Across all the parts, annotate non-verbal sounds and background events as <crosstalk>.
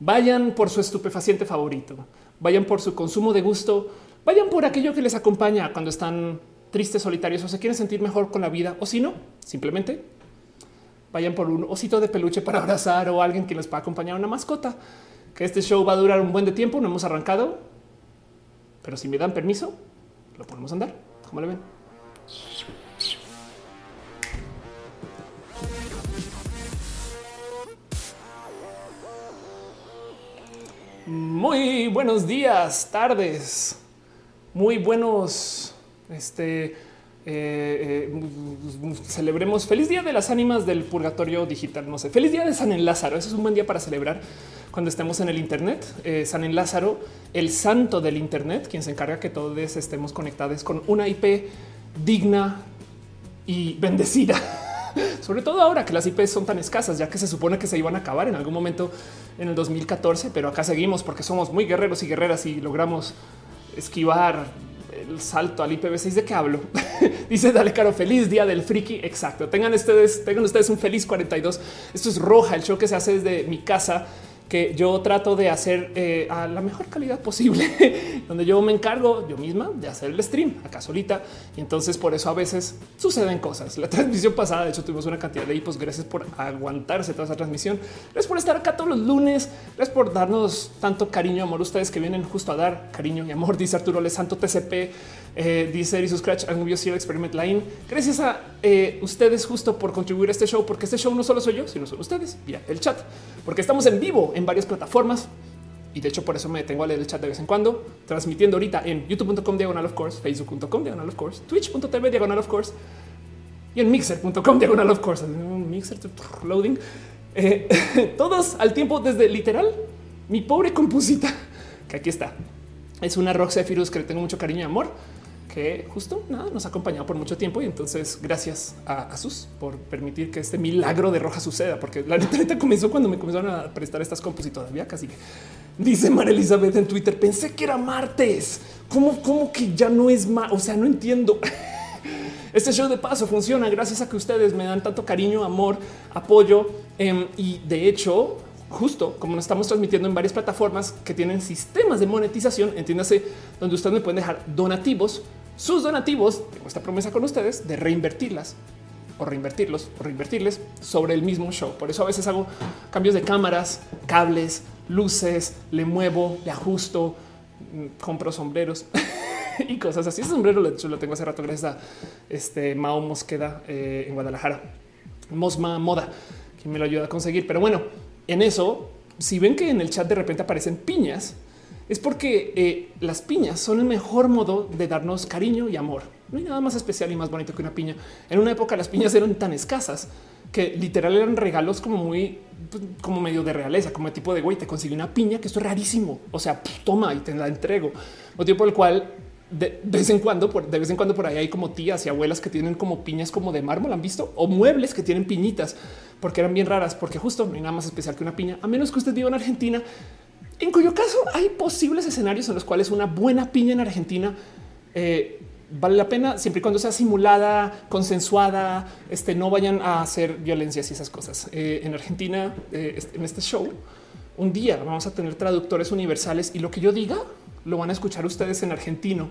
Vayan por su estupefaciente favorito, vayan por su consumo de gusto, vayan por aquello que les acompaña cuando están tristes, solitarios o se quieren sentir mejor con la vida o si no, simplemente vayan por un osito de peluche para abrazar o alguien que les pueda acompañar una mascota. Que este show va a durar un buen de tiempo, no hemos arrancado, pero si me dan permiso, lo podemos andar. ¿Cómo le ven? Muy buenos días, tardes, muy buenos. Este eh, eh, celebremos feliz día de las ánimas del purgatorio digital. No sé, feliz día de San Lázaro. Ese es un buen día para celebrar cuando estemos en el Internet. Eh, San Lázaro, el santo del Internet, quien se encarga que todos estemos conectados con una IP digna y bendecida. <laughs> Sobre todo ahora que las IPs son tan escasas, ya que se supone que se iban a acabar en algún momento en el 2014, pero acá seguimos porque somos muy guerreros y guerreras y logramos esquivar el salto al IPv6 de qué hablo. <laughs> Dice Dale Caro, feliz día del friki. Exacto. Tengan ustedes, tengan ustedes un feliz 42. Esto es roja, el show que se hace desde mi casa que yo trato de hacer eh, a la mejor calidad posible, <laughs> donde yo me encargo yo misma de hacer el stream acá solita. Y entonces por eso a veces suceden cosas. La <laughs> transmisión pasada, de hecho, tuvimos una cantidad de hipos. Gracias por aguantarse toda esa transmisión. Gracias por estar acá todos los lunes. Gracias por darnos tanto cariño amor. Ustedes que vienen justo a dar cariño y amor, dice Arturo Le Santo TCP. Eh, dice Erisus Scratch, Angubios Experiment Line. Gracias a eh, ustedes justo por contribuir a este show, porque este show no solo soy yo, sino son ustedes vía el chat, porque estamos en vivo en varias plataformas. Y de hecho, por eso me detengo a leer el chat de vez en cuando, transmitiendo ahorita en youtube.com diagonal of course, facebook.com diagonal of course, twitch.tv diagonal of course y en mixer.com diagonal of course. Mixer loading eh, <laughs> todos al tiempo desde literal mi pobre compusita que aquí está. Es una Rock Zephyrus que le tengo mucho cariño y amor que justo nada, nos ha acompañado por mucho tiempo y entonces gracias a Asus por permitir que este milagro de roja suceda, porque la neta comenzó cuando me comenzaron a prestar estas compus y todavía casi dice María Elizabeth en Twitter, pensé que era martes, ¿cómo, cómo que ya no es más? O sea, no entiendo. <laughs> Este show de paso funciona gracias a que ustedes me dan tanto cariño, amor, apoyo em, y de hecho justo como nos estamos transmitiendo en varias plataformas que tienen sistemas de monetización, entiéndase, donde ustedes me pueden dejar donativos sus donativos, tengo esta promesa con ustedes de reinvertirlas o reinvertirlos o reinvertirles sobre el mismo show. Por eso a veces hago cambios de cámaras, cables, luces, le muevo, le ajusto, mm, compro sombreros <laughs> y cosas así. Ese sombrero lo, tengo hace rato gracias a este Mao Mosqueda eh, en Guadalajara. Mosma Moda, quien me lo ayuda a conseguir. Pero bueno, en eso, si ven que en el chat de repente aparecen piñas, es porque eh, las piñas son el mejor modo de darnos cariño y amor. No hay nada más especial y más bonito que una piña. En una época las piñas eran tan escasas que literal eran regalos como muy pues, como medio de realeza, como tipo de güey, te consigue una piña que esto es rarísimo. O sea, toma y te la entrego. Motivo por el cual de vez en cuando, de vez en cuando por ahí hay como tías y abuelas que tienen como piñas como de mármol, han visto o muebles que tienen piñitas porque eran bien raras, porque justo no hay nada más especial que una piña, a menos que usted viva en Argentina en cuyo caso hay posibles escenarios en los cuales una buena piña en Argentina eh, vale la pena siempre y cuando sea simulada, consensuada, este, no vayan a hacer violencias y esas cosas. Eh, en Argentina, eh, este, en este show, un día vamos a tener traductores universales y lo que yo diga lo van a escuchar ustedes en argentino.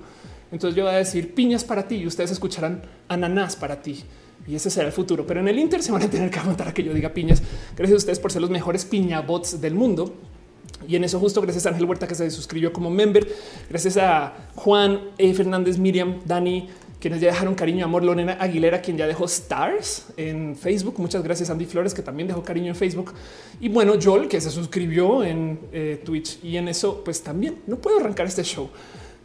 Entonces yo voy a decir piñas para ti y ustedes escucharán ananás para ti. Y ese será el futuro. Pero en el Inter se van a tener que aguantar a que yo diga piñas. Gracias a ustedes por ser los mejores piña bots del mundo. Y en eso justo gracias a Ángel Huerta que se suscribió como member, gracias a Juan E. Fernández, Miriam, Dani, quienes ya dejaron cariño amor, Lorena Aguilera, quien ya dejó stars en Facebook. Muchas gracias, Andy Flores, que también dejó cariño en Facebook. Y bueno, Joel, que se suscribió en eh, Twitch. Y en eso, pues también no puedo arrancar este show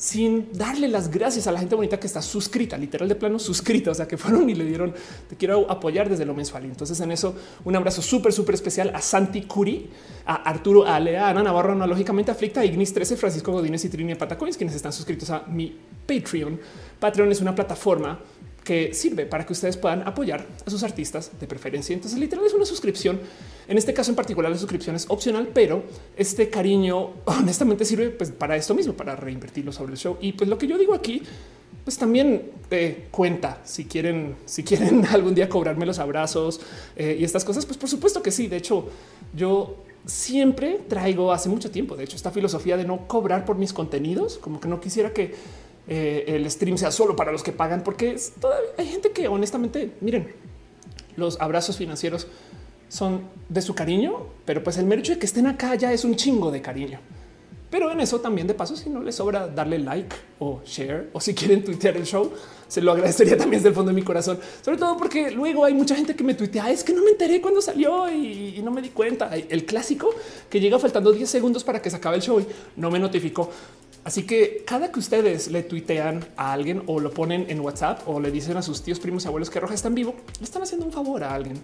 sin darle las gracias a la gente bonita que está suscrita, literal de plano suscrita, o sea, que fueron y le dieron, te quiero apoyar desde lo mensual. Y entonces en eso un abrazo súper, súper especial a Santi Curi, a Arturo Alea, a Ana Navarro, analógicamente aflicta, a Ignis 13, Francisco Godínez y Trini Patacoins, quienes están suscritos a mi Patreon. Patreon es una plataforma que sirve para que ustedes puedan apoyar a sus artistas de preferencia. Entonces, literal es una suscripción. En este caso en particular, la suscripción es opcional, pero este cariño <laughs> honestamente sirve pues, para esto mismo, para reinvertirlo sobre el show. Y pues lo que yo digo aquí, pues también eh, cuenta si quieren, <laughs> si quieren algún día cobrarme los abrazos eh, y estas cosas, pues por supuesto que sí. De hecho, yo siempre traigo hace mucho tiempo, de hecho, esta filosofía de no cobrar por mis contenidos, como que no quisiera que eh, el stream sea solo para los que pagan, porque todavía hay gente que honestamente, miren, los abrazos financieros son de su cariño, pero pues el mero hecho de que estén acá ya es un chingo de cariño. Pero en eso también de paso, si no les sobra darle like o share o si quieren tuitear el show, se lo agradecería también desde el fondo de mi corazón. Sobre todo porque luego hay mucha gente que me tuitea, es que no me enteré cuando salió y, no me di cuenta. El clásico que llega faltando 10 segundos para que se acabe el show y no me notificó. Así que cada que ustedes le tuitean a alguien o lo ponen en WhatsApp o le dicen a sus tíos, primos y abuelos que Roja está vivo, le están haciendo un favor a alguien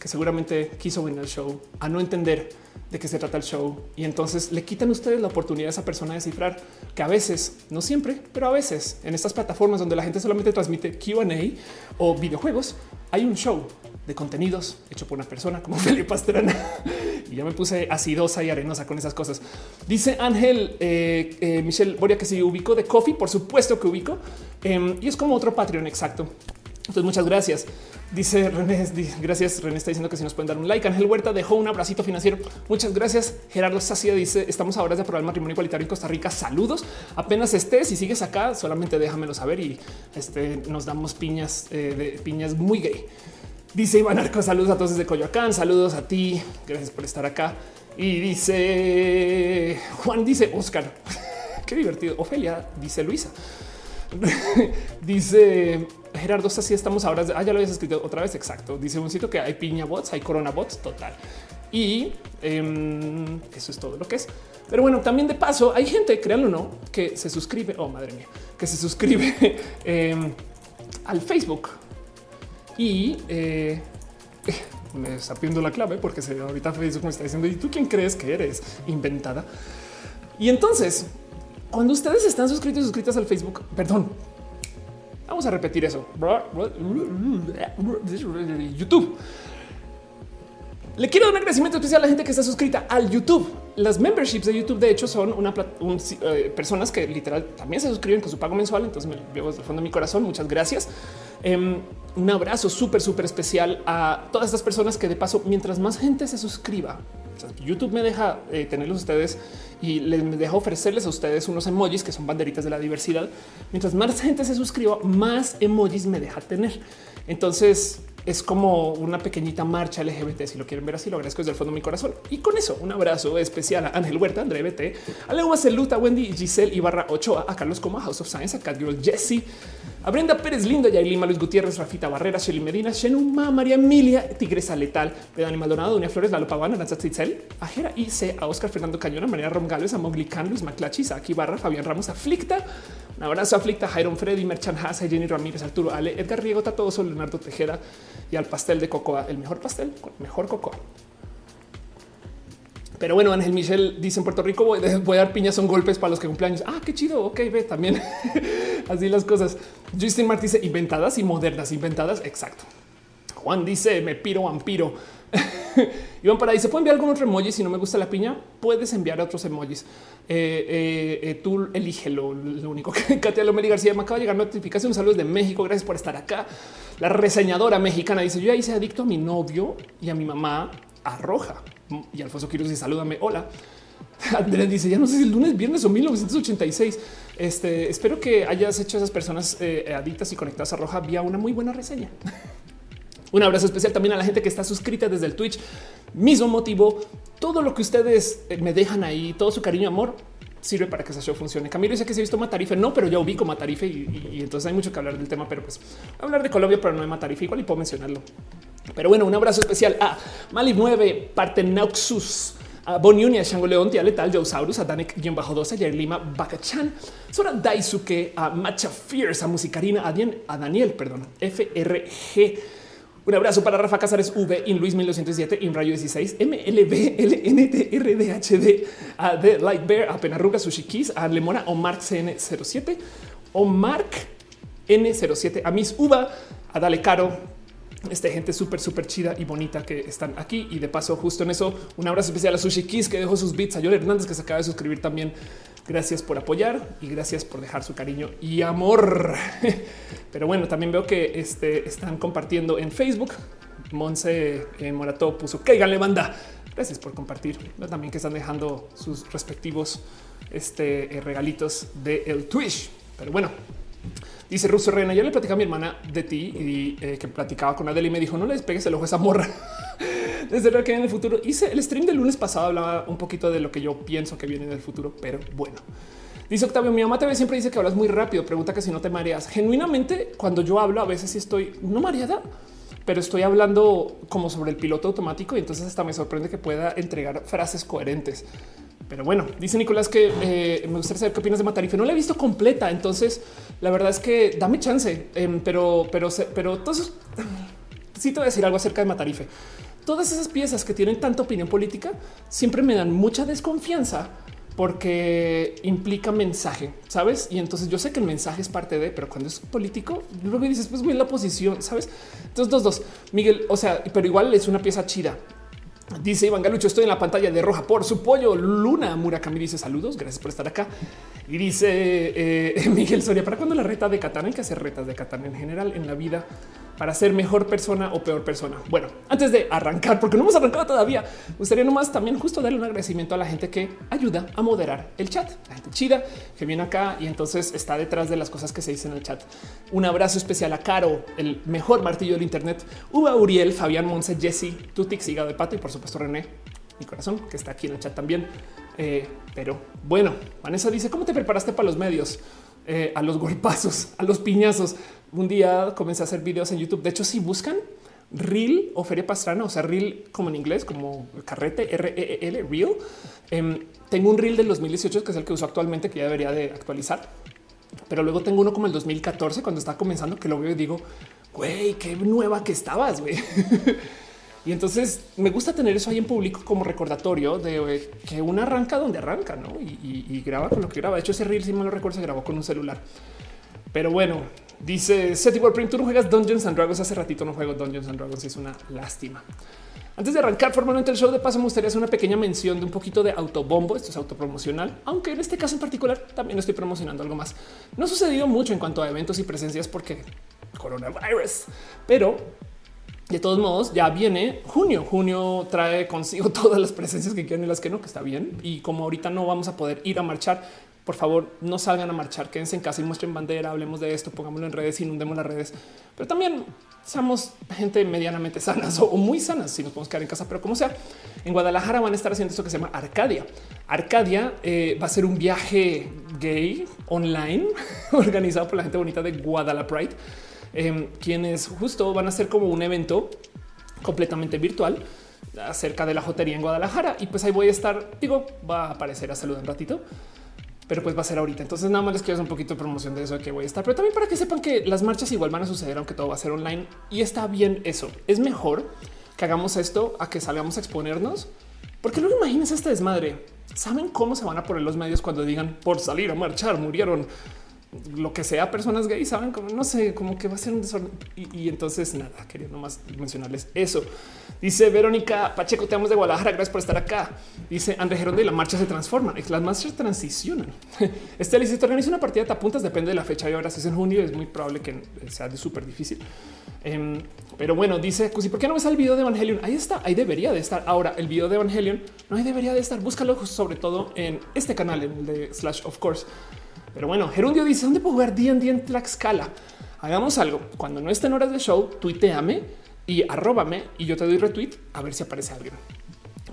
que seguramente quiso venir al show a no entender de qué se trata el show. Y entonces le quitan ustedes la oportunidad a esa persona de descifrar que a veces, no siempre, pero a veces en estas plataformas donde la gente solamente transmite Q&A o videojuegos, hay un show de contenidos hecho por una persona como <laughs> Felipe Pastrana. y ya me puse acidosa y arenosa con esas cosas. Dice Ángel eh, eh, Michelle Boria que si ubico de Coffee, por supuesto que ubico. Em, y es como otro Patreon exacto. Entonces, muchas gracias. Dice René, gracias. René está diciendo que si nos pueden dar un like. Ángel Huerta dejó un abracito financiero. Muchas gracias. Gerardo Sacia dice: Estamos ahora de aprobar el matrimonio igualitario en Costa Rica. Saludos. Apenas estés y sigues acá, solamente déjamelo saber y este, nos damos piñas eh, de piñas muy gay. Dice Iván Arco, saludos a todos desde Coyoacán, saludos a ti, gracias por estar acá. Y dice Juan, dice Oscar, <laughs> qué divertido. Ofelia, dice Luisa. <laughs> dice Gerardo, así estamos ahora. Ah, ya lo habías escrito otra vez. Exacto. Dice un sitio que hay piña bots, hay corona bots total. Y em, eso es todo lo que es. Pero bueno, también de paso hay gente, créanlo o no, que se suscribe. Oh, madre mía, que se suscribe <laughs> em, al Facebook y eh, <laughs> me está pidiendo la clave porque se, ahorita Facebook me está diciendo y tú quién crees que eres inventada. Y entonces, cuando ustedes están suscritos y suscritas al Facebook, perdón, vamos a repetir eso. YouTube. Le quiero dar un agradecimiento especial a la gente que está suscrita al YouTube. Las memberships de YouTube, de hecho, son una eh, personas que literal también se suscriben con su pago mensual. Entonces me veo desde el fondo de mi corazón. Muchas gracias. Em, un abrazo súper, súper especial a todas estas personas que de paso, mientras más gente se suscriba, YouTube me deja eh, tenerlos ustedes y les deja ofrecerles a ustedes unos emojis que son banderitas de la diversidad. Mientras más gente se suscriba, más emojis me deja tener. Entonces es como una pequeñita marcha LGBT. Si lo quieren ver así, lo agradezco desde el fondo de mi corazón. Y con eso, un abrazo especial a Ángel Huerta, André BT, a Leo Wendy, Giselle Ibarra Ochoa, a Carlos Coma, House of Science, a Catgirl Jesse, a Brenda Pérez Lindo, Yailima Luis Gutiérrez, Rafita Barrera, Shelly Medina, Shenuma, María Emilia, Tigresa Letal, Pedani Maldonado, Doña Flores, Lalo Pavana, Aranza Tzitzel, a Jera C, a Oscar Fernando Cañona, María Romgales, a Mogli Can, Luis Maclachis, a Aki Barra, Fabián Ramos, Aflicta, un abrazo a Aflicta, Jairon Freddy, Merchan Haas, Jenny Ramírez, Arturo Ale, Edgar Riego, Tatoso, Leonardo Tejeda y al pastel de cocoa, el mejor pastel con mejor cocoa. Pero bueno, Ángel Michel dice en Puerto Rico voy, a dar piñas son golpes para los que cumpleaños. Ah, qué chido. Ok, ve también <laughs> así las cosas. Justin Martí dice inventadas y modernas, inventadas. Exacto. Juan dice me piro vampiro. <laughs> Iván para ahí se puede enviar algún otro emoji. Si no me gusta la piña, puedes enviar otros emojis. Eh, eh, eh, tú elígelo. Lo único que <laughs> Katia Lomeli García me acaba de llegar notificación. Saludos de México. Gracias por estar acá. La reseñadora mexicana dice: Yo ya hice adicto a mi novio y a mi mamá a roja. Y Alfonso Quiroz dice salúdame. Hola. <laughs> Andrés dice ya no sé si el lunes, viernes o 1986. Este espero que hayas hecho a esas personas adictas y conectadas a Roja vía una muy buena reseña. Un abrazo especial también a la gente que está suscrita desde el Twitch. Mismo motivo, todo lo que ustedes eh, me dejan ahí, todo su cariño y amor sirve para que ese show funcione. Camilo dice que se ha visto Matarife. No, pero ya ubico Matarife y, y, entonces hay mucho que hablar del tema, pero pues hablar de Colombia, pero no de Matarife. Igual y puedo mencionarlo. Pero bueno, un abrazo especial a Mali 9, Partenauxus, a Boniunia, Shango León, Tia Letal, Josaurus, a Danek-12, a Jair Lima, Bakachan, Sora Daisuke, a Macha Fierce, a Musicarina, a, a Daniel, perdón, FRG. Un abrazo para Rafa Casares V, In Luis 1907, In Rayo 16, MLB, LNTRDHD, a The Light Bear, a Penarruga Sushi Kiss, a Lemora, Omar CN07, Omar N07, a Miss Uva, a Dale Caro, esta gente súper, súper chida y bonita que están aquí. Y de paso, justo en eso, un abrazo especial a Sushi Kiss que dejó sus bits, a Joel Hernández que se acaba de suscribir también. Gracias por apoyar y gracias por dejar su cariño y amor. <laughs> Pero bueno, también veo que este, están compartiendo en Facebook. Monse eh, Morato puso le banda. Gracias por compartir. También que están dejando sus respectivos este, eh, regalitos de el Twitch. Pero bueno, dice Russo Reina. Yo le platicaba a mi hermana de ti y eh, que platicaba con Adele y me dijo: No le despegues el ojo a esa morra. <laughs> Desde lo que viene en el futuro hice el stream del lunes pasado. Hablaba un poquito de lo que yo pienso que viene en el futuro, pero bueno. Dice Octavio, mi mamá te siempre dice que hablas muy rápido. Pregunta que si no te mareas. Genuinamente, cuando yo hablo, a veces estoy no mareada, pero estoy hablando como sobre el piloto automático y entonces hasta me sorprende que pueda entregar frases coherentes. Pero bueno, dice Nicolás que eh, me gustaría saber qué opinas de Matarife. No la he visto completa, entonces la verdad es que dame chance, em, pero, pero, pero entonces <clears throat> sí te voy a decir algo acerca de Matarife. Todas esas piezas que tienen tanta opinión política siempre me dan mucha desconfianza porque implica mensaje, sabes? Y entonces yo sé que el mensaje es parte de, pero cuando es político, luego dices, pues güey, la oposición, sabes? Entonces, dos, dos, Miguel, o sea, pero igual es una pieza chida. Dice Iván Galucho, estoy en la pantalla de roja por su pollo. Luna Murakami dice saludos, gracias por estar acá. Y dice eh, <laughs> Miguel Soria, ¿para cuando la reta de Catán? Hay que hacer retas de Catán en general en la vida para ser mejor persona o peor persona. Bueno, antes de arrancar, porque no hemos arrancado todavía, gustaría nomás también justo darle un agradecimiento a la gente que ayuda a moderar el chat, la gente chida que viene acá y entonces está detrás de las cosas que se dicen en el chat. Un abrazo especial a Caro, el mejor martillo del Internet, Uba Uriel, Fabián Monse, Jesse, Tutix, Hígado de Pato y por supuesto René, mi corazón, que está aquí en el chat también. Eh, pero bueno, Vanessa dice, ¿cómo te preparaste para los medios? Eh, a los golpazos, a los piñazos un día comencé a hacer videos en YouTube. De hecho, si buscan Reel o Feria Pastrana, o sea, Reel como en inglés, como carrete, R-E-E-L, Reel. Em, tengo un Reel del 2018 que es el que uso actualmente, que ya debería de actualizar. Pero luego tengo uno como el 2014, cuando estaba comenzando, que lo veo y digo, güey, qué nueva que estabas, güey. <laughs> y entonces me gusta tener eso ahí en público como recordatorio de que una arranca donde arranca, ¿no? Y, graba con lo que graba. De hecho, ese Reel, si me lo recuerdo, se grabó con un celular. Pero bueno, Dice Seti Print, tú no juegas Dungeons and Dragons. Hace ratito no juego Dungeons and Dragons. Es una lástima. Antes de arrancar formalmente el show de paso, me gustaría hacer una pequeña mención de un poquito de autobombo. Esto es autopromocional, aunque en este caso en particular también estoy promocionando algo más. No ha sucedido mucho en cuanto a eventos y presencias porque coronavirus, pero de todos modos, ya viene junio. Junio trae consigo <laughs> todas las presencias que quieren y las que no, que está bien. Y como ahorita no vamos a poder ir a marchar, por favor, no salgan a marchar, quédense en casa y muestren bandera, hablemos de esto, pongámoslo en redes, inundemos las redes, pero también seamos gente medianamente sanas o muy sanas si nos podemos quedar en casa, pero como sea, en Guadalajara van a estar haciendo esto que se llama Arcadia. Arcadia eh, va a ser un viaje gay online <laughs> organizado por la gente bonita de Guadalajara em, quienes justo van a ser como un evento completamente virtual acerca de la jotería en Guadalajara. Y pues ahí voy a estar, digo, va a aparecer a saludar un ratito pero pues va a ser ahorita. Entonces nada más les quiero hacer un poquito de promoción de eso de que voy a estar, pero también para que sepan que las marchas igual van a suceder, aunque todo va a ser online y está bien eso. Es mejor que hagamos esto a que salgamos a exponernos, porque luego imagínense este desmadre. Saben cómo se van a poner los medios cuando digan por salir a marchar murieron lo que sea personas gays, saben como no sé, como que va a ser un desorden. Y, entonces nada, quería nomás mencionarles eso. Dice Verónica Pacheco, te amo de Guadalajara. Gracias por estar acá. Dice André Geronde y la marcha se transforma. Las marchas transicionan. <laughs> Este dice: Te organiza una partida de apuntas, depende de la fecha. Y ahora si es en junio, es muy probable que sea súper difícil. Em, pero bueno, dice Cusi, ¿por qué no ves el video de Evangelion? Ahí está, ahí debería de estar. Ahora, el video de Evangelion no ahí debería de estar. Búscalo sobre todo en este canal, en el de Slash of course. Pero bueno, Gerundio dice dónde puedo jugar D&D en Tlaxcala. Hagamos algo. Cuando no estén horas de show, tuiteame y arróbame y yo te doy retweet a ver si aparece alguien.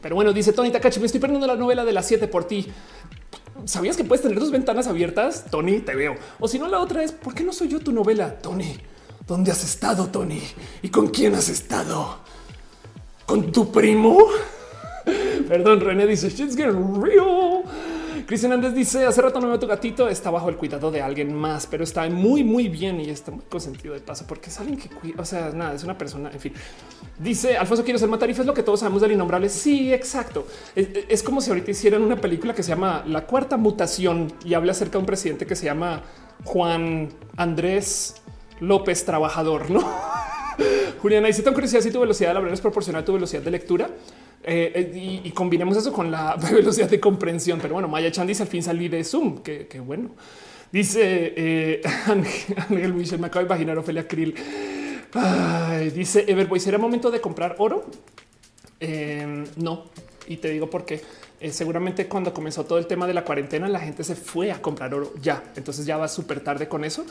Pero bueno, dice Tony Takachi, me estoy perdiendo la novela de las siete por ti. ¿Sabías que puedes tener dos ventanas abiertas? Tony, te veo. O si no, la otra es, ¿por qué no soy yo tu novela? Tony, ¿dónde has estado, Tony? ¿Y con quién has estado? ¿Con tu primo? <laughs> Perdón, René dice, shit's getting real. Cristian Andrés dice hace rato no veo tu gatito, está bajo el cuidado de alguien más, pero está muy, muy bien y está muy consentido de paso porque es alguien que cuida. O sea, nada, es una persona. En fin, dice Alfonso, quiero ser matarifa. Es lo que todos sabemos del innombrable. Sí, exacto. Es, como si ahorita hicieran una película que se llama La Cuarta Mutación y habla acerca de un presidente que se llama Juan Andrés López Trabajador, no? <laughs> Juliana dice: Tengo curiosidad si tu velocidad de hablar es proporcional a tu velocidad de lectura. Eh, eh, y, combinemos eso con la <laughs> velocidad de comprensión. Pero bueno, Maya Chan al fin salí de Zoom. Que, bueno. Dice eh, <laughs> Ángel Michel, me acabo de imaginar Ofelia Krill. dice Everboy, ¿será momento de comprar oro? no, Y te digo porque eh, seguramente cuando comenzó todo el tema de la cuarentena, la gente se fue a comprar oro ya. Entonces ya va súper tarde con eso.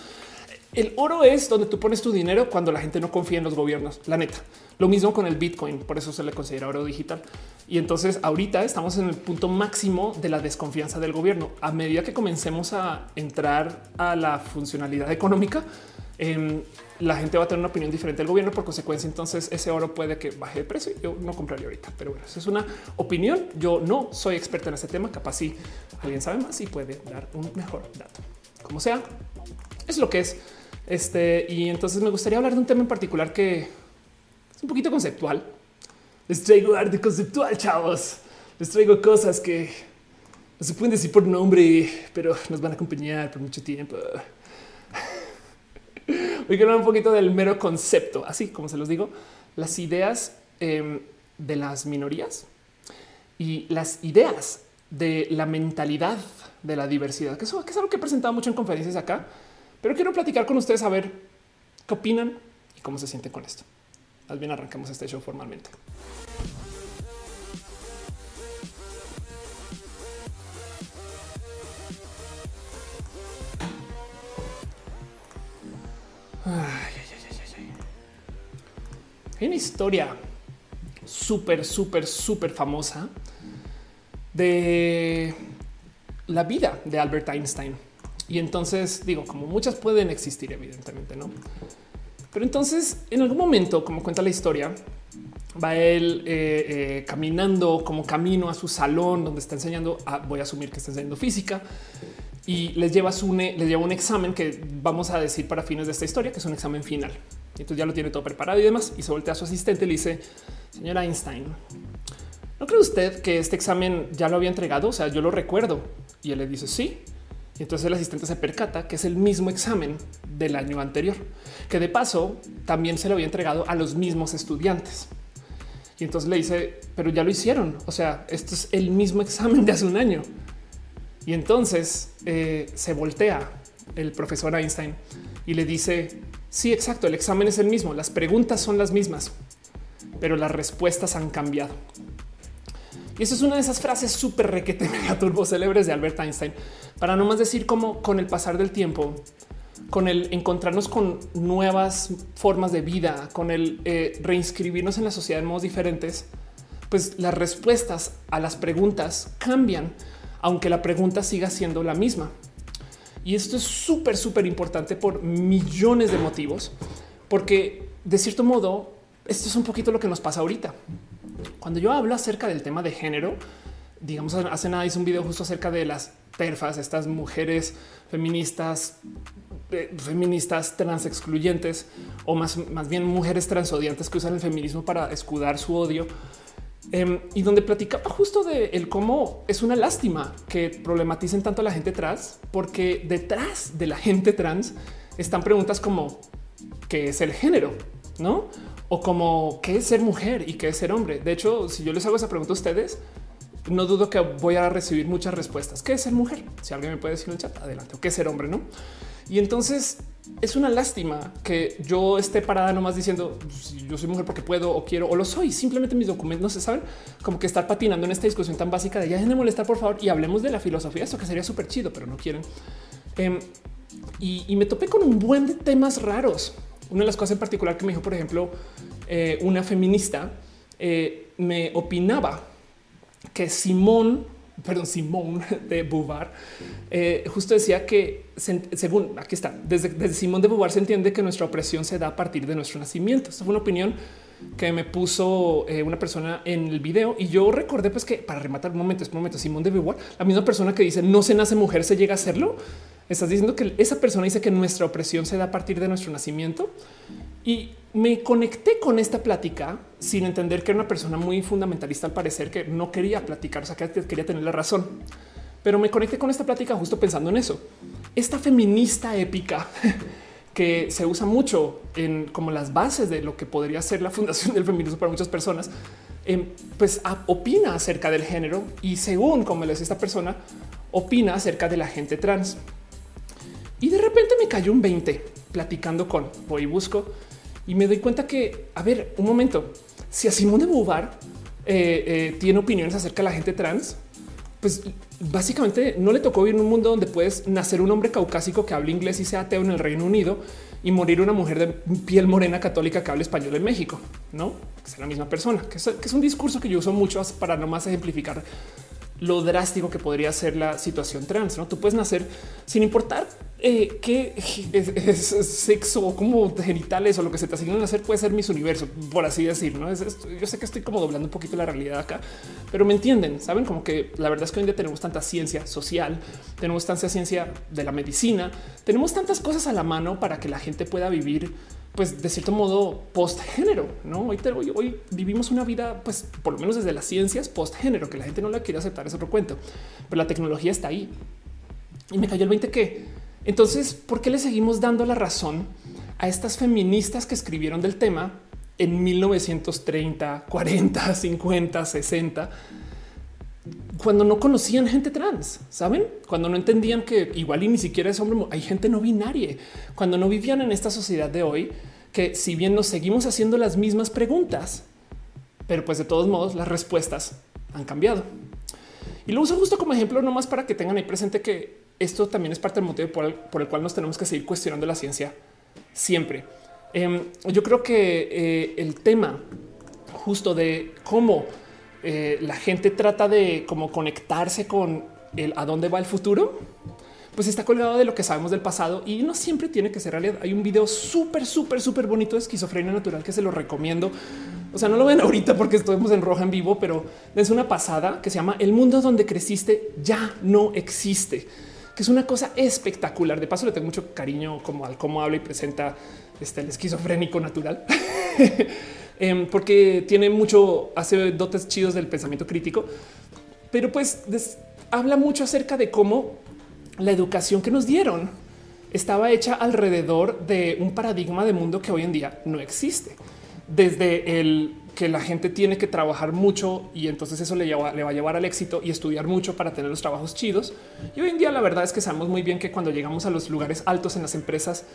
El oro es donde tú pones tu dinero cuando la gente no confía en los gobiernos, la neta. Lo mismo con el Bitcoin, por eso se le considera oro digital. Y entonces ahorita estamos en el punto máximo de la desconfianza del gobierno. A medida que comencemos a entrar a la funcionalidad económica, em, la gente va a tener una opinión diferente del gobierno. Por consecuencia, entonces ese oro puede que baje de precio. Yo no compraría ahorita, pero bueno, eso es una opinión. Yo no soy experto en este tema. Capaz si alguien sabe más y puede dar un mejor dato. Como sea, es lo que es. Este, y entonces me gustaría hablar de un tema en particular que es un poquito conceptual. Les traigo arte conceptual, chavos. Les traigo cosas que no se pueden decir por nombre, pero nos van a acompañar por mucho tiempo. <laughs> Hoy quiero hablar un poquito del mero concepto, así como se los digo, las ideas em, de las minorías y las ideas de la mentalidad de la diversidad, que, que es algo que he presentado mucho en conferencias acá pero quiero platicar con ustedes a ver qué opinan y cómo se sienten con esto. Más bien arrancamos este show formalmente. Hay una historia súper, súper, súper famosa de la vida de Albert Einstein. Y entonces digo, como muchas pueden existir, evidentemente, no? Pero entonces, en algún momento, como cuenta la historia, va él eh, eh, caminando como camino a su salón donde está enseñando, voy a asumir que está enseñando física y les lleva, su, les lleva un examen que vamos a decir para fines de esta historia, que es un examen final. Entonces ya lo tiene todo preparado y demás. Y se voltea a su asistente y le dice, señora Einstein, ¿no cree usted que este examen ya lo había entregado? O sea, yo lo recuerdo. Y él le dice, sí. Y entonces el asistente se percata que es el mismo examen del año anterior, que de paso también se lo había entregado a los mismos estudiantes. Y entonces le dice, pero ya lo hicieron. O sea, esto es el mismo examen de hace un año. Y entonces eh, se voltea el profesor Einstein y le dice, sí, exacto, el examen es el mismo, las preguntas son las mismas, pero las respuestas han cambiado. Y eso es una de esas frases súper requete <laughs> mega turbo célebres de Albert Einstein, para no más decir cómo con el pasar del tiempo, con el encontrarnos con nuevas formas de vida, con el eh, reinscribirnos en la sociedad de modos diferentes, pues las respuestas a las preguntas cambian, aunque la pregunta siga siendo la misma. Y esto es súper, súper importante por millones de motivos, porque de cierto modo, esto es un poquito lo que nos pasa ahorita. Cuando yo hablo acerca del tema de género, digamos, hace nada hice un video justo acerca de las perfas, estas mujeres feministas, eh, feministas trans excluyentes o más, más bien mujeres transodiantes que usan el feminismo para escudar su odio. Em, y donde platicaba justo de el cómo es una lástima que problematicen tanto a la gente trans, porque detrás de la gente trans están preguntas como qué es el género, no? O como qué es ser mujer y qué es ser hombre. De hecho, si yo les hago esa pregunta a ustedes, no dudo que voy a recibir muchas respuestas. ¿Qué es ser mujer? Si alguien me puede decir en chat, adelante. ¿O qué es ser hombre? No. Y entonces es una lástima que yo esté parada nomás diciendo si yo soy mujer porque puedo o quiero o lo soy. Simplemente mis documentos no se saben como que estar patinando en esta discusión tan básica de ya dejen de molestar, por favor, y hablemos de la filosofía. Esto que sería súper chido, pero no quieren. Em, y, y me topé con un buen de temas raros. Una de las cosas en particular que me dijo, por ejemplo, eh, una feminista eh, me opinaba que Simón, perdón, Simón <laughs> de Beauvoir, eh, justo decía que según aquí está, desde, Simón de Beauvoir se entiende que nuestra opresión se da a partir de nuestro nacimiento. Esta fue una opinión que me puso una persona en el video y yo recordé pues que para rematar un momento, es un momento, Simón de Beauvoir, la misma persona que dice no se nace mujer, se llega a hacerlo. Estás diciendo que esa persona dice que nuestra opresión se da a partir de nuestro nacimiento y me conecté con esta plática sin entender que era una persona muy fundamentalista al parecer que no quería platicar, o sea, que quería tener la razón. Pero me conecté con esta plática justo pensando en eso. Esta feminista épica <laughs> que se usa mucho en como las bases de lo que podría ser la fundación del feminismo para muchas personas, em, pues opina acerca del género y según como le dice esta persona, opina acerca de la gente trans. Y de repente me cayó un 20 platicando con voy y busco y me doy cuenta que, a ver, un momento, si a Simón de Beauvoir eh, eh, tiene opiniones acerca de la gente trans, pues básicamente no le tocó vivir en un mundo donde puedes nacer un hombre caucásico que hable inglés y sea ateo en el Reino Unido y morir una mujer de piel morena católica que hable español en México, no es la misma persona, que es, un discurso que yo uso mucho para no más ejemplificar lo drástico que podría ser la situación trans. No tú puedes nacer sin importar eh, qué es, sexo o como genitales o lo que se te asignan a hacer puede ser mis universo, por así decir. No es, yo sé que estoy como doblando un poquito la realidad acá, pero me entienden. Saben como que la verdad es que hoy día tenemos tanta ciencia social, tenemos tanta ciencia de la medicina, tenemos tantas cosas a la mano para que la gente pueda vivir pues de cierto modo post género. No hoy, hoy, hoy, vivimos una vida, pues por lo menos desde las ciencias post género, que la gente no la quiere aceptar. Es otro cuento, pero la tecnología está ahí y me cayó el 20 que entonces, ¿por qué le seguimos dando la razón a estas feministas que escribieron del tema en 1930, 40, 50, 60? Cuando no conocían gente trans, saben? Cuando no entendían que igual y ni siquiera es hombre, hay gente no binaria, cuando no vivían en esta sociedad de hoy, que si bien nos seguimos haciendo las mismas preguntas, pero pues de todos modos las respuestas han cambiado. Y lo uso justo como ejemplo, nomás para que tengan ahí presente que esto también es parte del motivo por el, cual nos tenemos que seguir cuestionando la ciencia siempre. Em, yo creo que eh, el tema justo de cómo eh, la gente trata de como conectarse con el a dónde va el futuro, pues está colgado de lo que sabemos del pasado y no siempre tiene que ser realidad. Hay un video súper, súper, súper bonito de esquizofrenia natural que se lo recomiendo. O sea, no lo ven ahorita porque estamos en roja en vivo, pero es una pasada que se llama El mundo donde creciste ya no existe, que es una cosa espectacular. De paso, le tengo mucho cariño como al cómo habla y presenta este, el esquizofrénico natural. <laughs> Em, porque tiene mucho, hace dotes chidos del pensamiento crítico, pero pues habla mucho acerca de cómo la educación que nos dieron estaba hecha alrededor de un paradigma de mundo que hoy en día no existe. Desde el que la gente tiene que trabajar mucho y entonces eso le, le, va a llevar al éxito y estudiar mucho para tener los trabajos chidos. Y hoy en día la verdad es que sabemos muy bien que cuando llegamos a los lugares altos en las empresas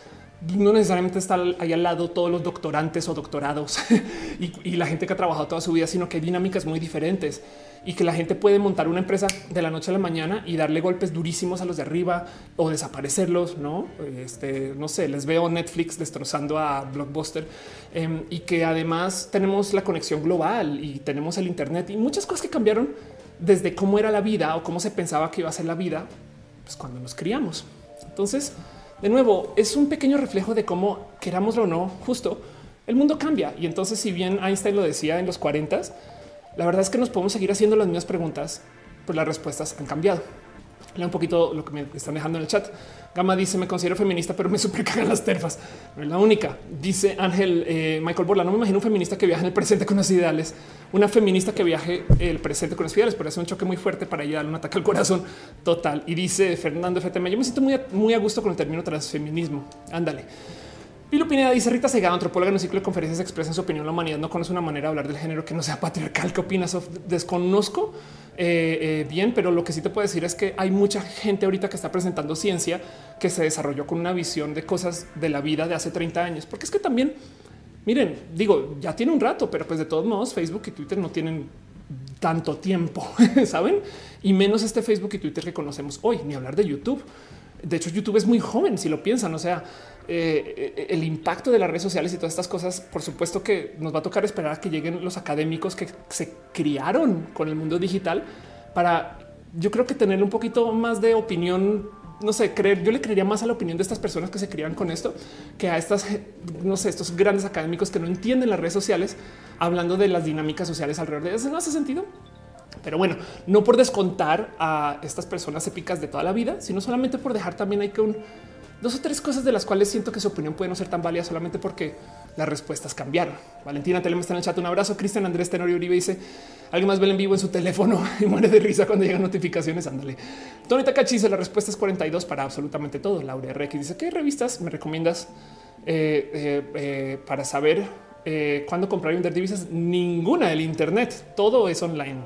no necesariamente está ahí al lado todos los doctorantes o doctorados <laughs> y, la gente que ha trabajado toda su vida, sino que hay dinámicas muy diferentes y que la gente puede montar una empresa de la noche a la mañana y darle golpes durísimos a los de arriba o desaparecerlos. No, este, no sé, les veo Netflix destrozando a Blockbuster em, y que además tenemos la conexión global y tenemos el Internet y muchas cosas que cambiaron desde cómo era la vida o cómo se pensaba que iba a ser la vida pues cuando nos criamos. Entonces, de nuevo, es un pequeño reflejo de cómo querámoslo o no, justo el mundo cambia. Y entonces, si bien Einstein lo decía en los 40, la verdad es que nos podemos seguir haciendo las mismas preguntas, pues las respuestas han cambiado. Lea un poquito lo que me están dejando en el chat. Gama dice: Me considero feminista, pero me <laughs> super cagan las terfas. No es la única. Dice Ángel eh, Michael Borla: No me imagino un feminista que viaje en el presente con los ideales. Una feminista que viaje el presente con los ideales, pero es un choque muy fuerte para ella, un ataque al corazón total. Y dice Fernando FTM: Yo me siento muy a, muy a gusto con el término transfeminismo. Ándale. Pilo Pineda dice Rita Segada, antropóloga en un ciclo de conferencias, expresa su opinión. La humanidad no conoce una manera de hablar del género que no sea patriarcal. ¿Qué opinas? Desconozco eh, eh, bien, pero lo que sí te puedo decir es que hay mucha gente ahorita que está presentando ciencia que se desarrolló con una visión de cosas de la vida de hace 30 años, porque es que también, miren, digo, ya tiene un rato, pero pues de todos modos Facebook y Twitter no tienen tanto tiempo, <laughs> saben? Y menos este Facebook y Twitter que conocemos hoy, ni hablar de YouTube. De hecho, YouTube es muy joven si lo piensan. O sea, eh, el impacto de las redes sociales y todas estas cosas, por supuesto que nos va a tocar esperar a que lleguen los académicos que se criaron con el mundo digital para yo creo que tener un poquito más de opinión. No sé, creer, yo le creería más a la opinión de estas personas que se criaron con esto que a estas, no sé, estos grandes académicos que no entienden las redes sociales hablando de las dinámicas sociales alrededor de eso. No hace sentido. Pero bueno, no por descontar a estas personas épicas de toda la vida, sino solamente por dejar también hay que un dos o tres cosas de las cuales siento que su opinión puede no ser tan válida solamente porque las respuestas cambiaron. Valentina Telema está en el chat. Un abrazo. Cristian Andrés Tenorio Uribe dice alguien más ve en vivo en su teléfono <laughs> y muere de risa cuando llegan notificaciones. Ándale. Tony Takachi la respuesta es 42 para absolutamente todo. Laura RX dice qué revistas me recomiendas eh, eh, eh, para saber cuándo comprar y vender divisas. Ninguna del Internet. Todo es online.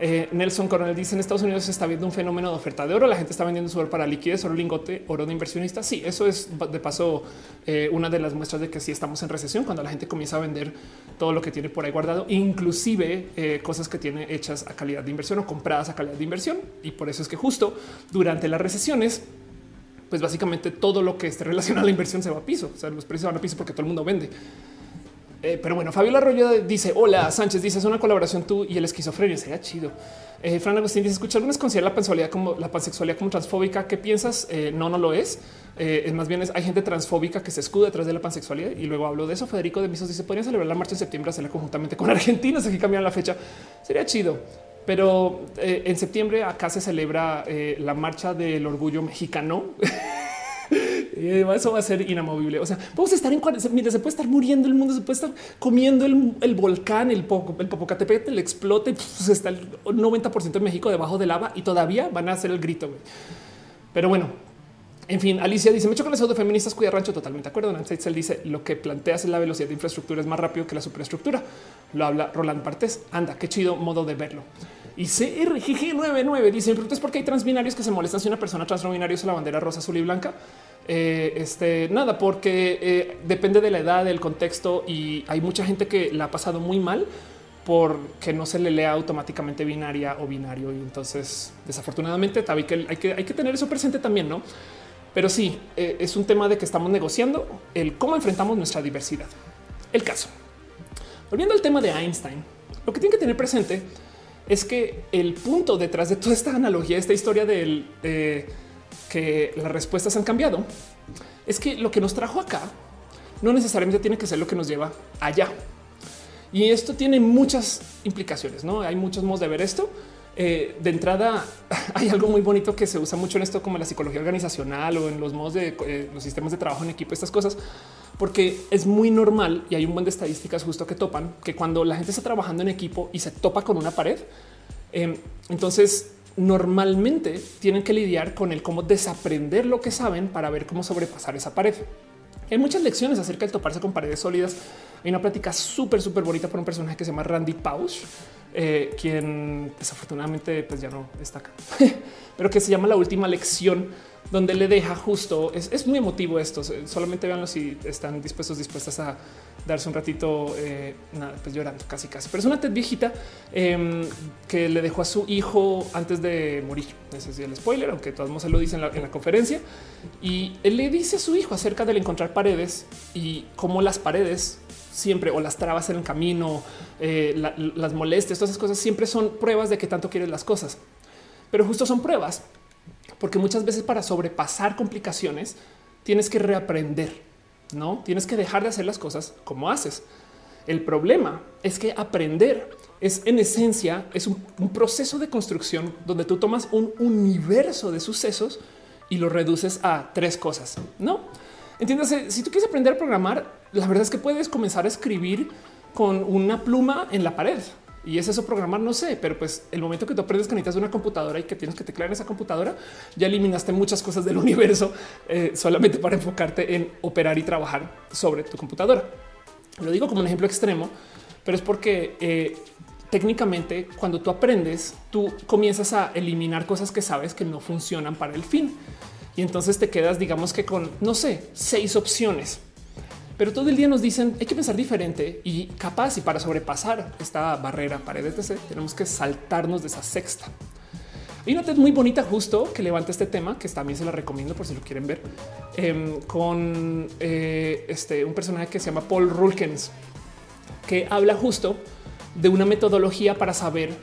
Eh, Nelson Coronel dice en Estados Unidos está viendo un fenómeno de oferta de oro. La gente está vendiendo su oro para liquidez, oro lingote, oro de inversionista. Sí, eso es de paso eh, una de las muestras de que sí estamos en recesión cuando la gente comienza a vender todo lo que tiene por ahí guardado, inclusive eh, cosas que tiene hechas a calidad de inversión o compradas a calidad de inversión. Y por eso es que justo durante las recesiones, pues básicamente todo lo que esté relacionado a la inversión se va a piso. O sea, los precios van a piso porque todo el mundo vende. Eh, pero bueno, Fabiola Arroyo dice: Hola, Sánchez dice: Es una colaboración tú y el esquizofrenia. Sería chido. Eh, Fran Agustín dice: Escucha, algunas consideran la pansexualidad como la pansexualidad como transfóbica. ¿Qué piensas? Eh, no, no lo es. Eh, más bien es, hay gente transfóbica que se escuda detrás de la pansexualidad. Y luego hablo de eso. Federico de Misos dice: Podrían celebrar la marcha en septiembre, hacerla conjuntamente con <laughs> Argentina. Así que cambian la fecha. Sería chido. Pero en septiembre acá se celebra la marcha del orgullo mexicano. <laughs> Eso va a ser inamovible. O sea, vamos a estar en mira, se puede estar muriendo el mundo, se puede estar comiendo el, volcán, el, el Popocatépetl, el explote, pues está el 90% de México debajo de lava y todavía van a hacer el grito. Pero bueno, en fin, Alicia dice: Me chocan las feministas cuya rancho. Totalmente de acuerdo. Nancy dice: Lo que planteas en la velocidad de infraestructura es más rápido que la superestructura. Lo habla Roland Partes. Anda, qué chido modo de verlo. Y CRGG99 dice: Me es porque hay transbinarios que se molestan si una persona trans no binario la bandera rosa, azul y blanca. Eh, este nada, porque eh, depende de la edad, del contexto y hay mucha gente que la ha pasado muy mal porque no se le lea automáticamente binaria o binario. Y entonces, desafortunadamente, hay hay que, hay que tener eso presente también, no? Pero sí, eh, es un tema de que estamos negociando el cómo enfrentamos nuestra diversidad. El caso. Volviendo al tema de Einstein, lo que tiene que tener presente es que el punto detrás de toda esta analogía, esta historia del que las respuestas han cambiado, es que lo que nos trajo acá no necesariamente tiene que ser lo que nos lleva allá. Y esto tiene muchas implicaciones, ¿no? Hay muchos modos de ver esto. Eh, de entrada, <laughs> hay algo muy bonito que se usa mucho en esto, como la psicología organizacional o en los modos de eh, los sistemas de trabajo en equipo, estas cosas, porque es muy normal y hay un buen de estadísticas justo que topan que cuando la gente está trabajando en equipo y se topa con una pared, eh, entonces normalmente tienen que lidiar con el cómo desaprender lo que saben para ver cómo sobrepasar esa pared. Hay muchas lecciones acerca de toparse con paredes sólidas. Hay una plática súper, súper bonita por un personaje que se llama Randy Pausch, eh, quien desafortunadamente pues ya no está acá, <laughs> pero que se llama La última lección donde le deja justo, es, muy emotivo esto, solamente veanlo si están dispuestos, dispuestas a darse un ratito, eh, nada, pues llorando casi casi, pero es una TED viejita em, que le dejó a su hijo antes de morir, ese es el spoiler, aunque todos se lo dicen en la, en la conferencia, y él le dice a su hijo acerca del encontrar paredes y cómo las paredes siempre o las trabas en el camino, eh, las molestias, todas esas cosas siempre son pruebas de que tanto quieres las cosas. Pero justo son pruebas porque muchas veces para sobrepasar complicaciones tienes que reaprender, no tienes que dejar de hacer las cosas como haces. El problema es que aprender es en esencia es un, proceso de construcción donde tú tomas un universo de sucesos y lo reduces a tres cosas. No entiéndase. Si tú quieres aprender a programar, la verdad es que puedes comenzar a escribir con una pluma en la pared. Y es eso programar, no sé, pero pues el momento que tú aprendes que necesitas una computadora y que tienes que teclear en esa computadora, ya eliminaste muchas cosas del <laughs> universo eh, solamente para enfocarte en operar y trabajar sobre tu computadora. Lo digo como un ejemplo extremo, pero es porque eh, técnicamente cuando tú aprendes, tú comienzas a eliminar cosas que sabes que no funcionan para el fin. Y entonces te quedas, digamos que con, no sé, seis opciones pero todo el día nos dicen hay que pensar diferente y capaz y para sobrepasar esta barrera pared etc tenemos que saltarnos de esa sexta. Hay una TED muy bonita justo que levanta este tema que también se la recomiendo por si lo quieren ver em, con eh, este un personaje que se llama Paul Rulkens que habla justo de una metodología para saber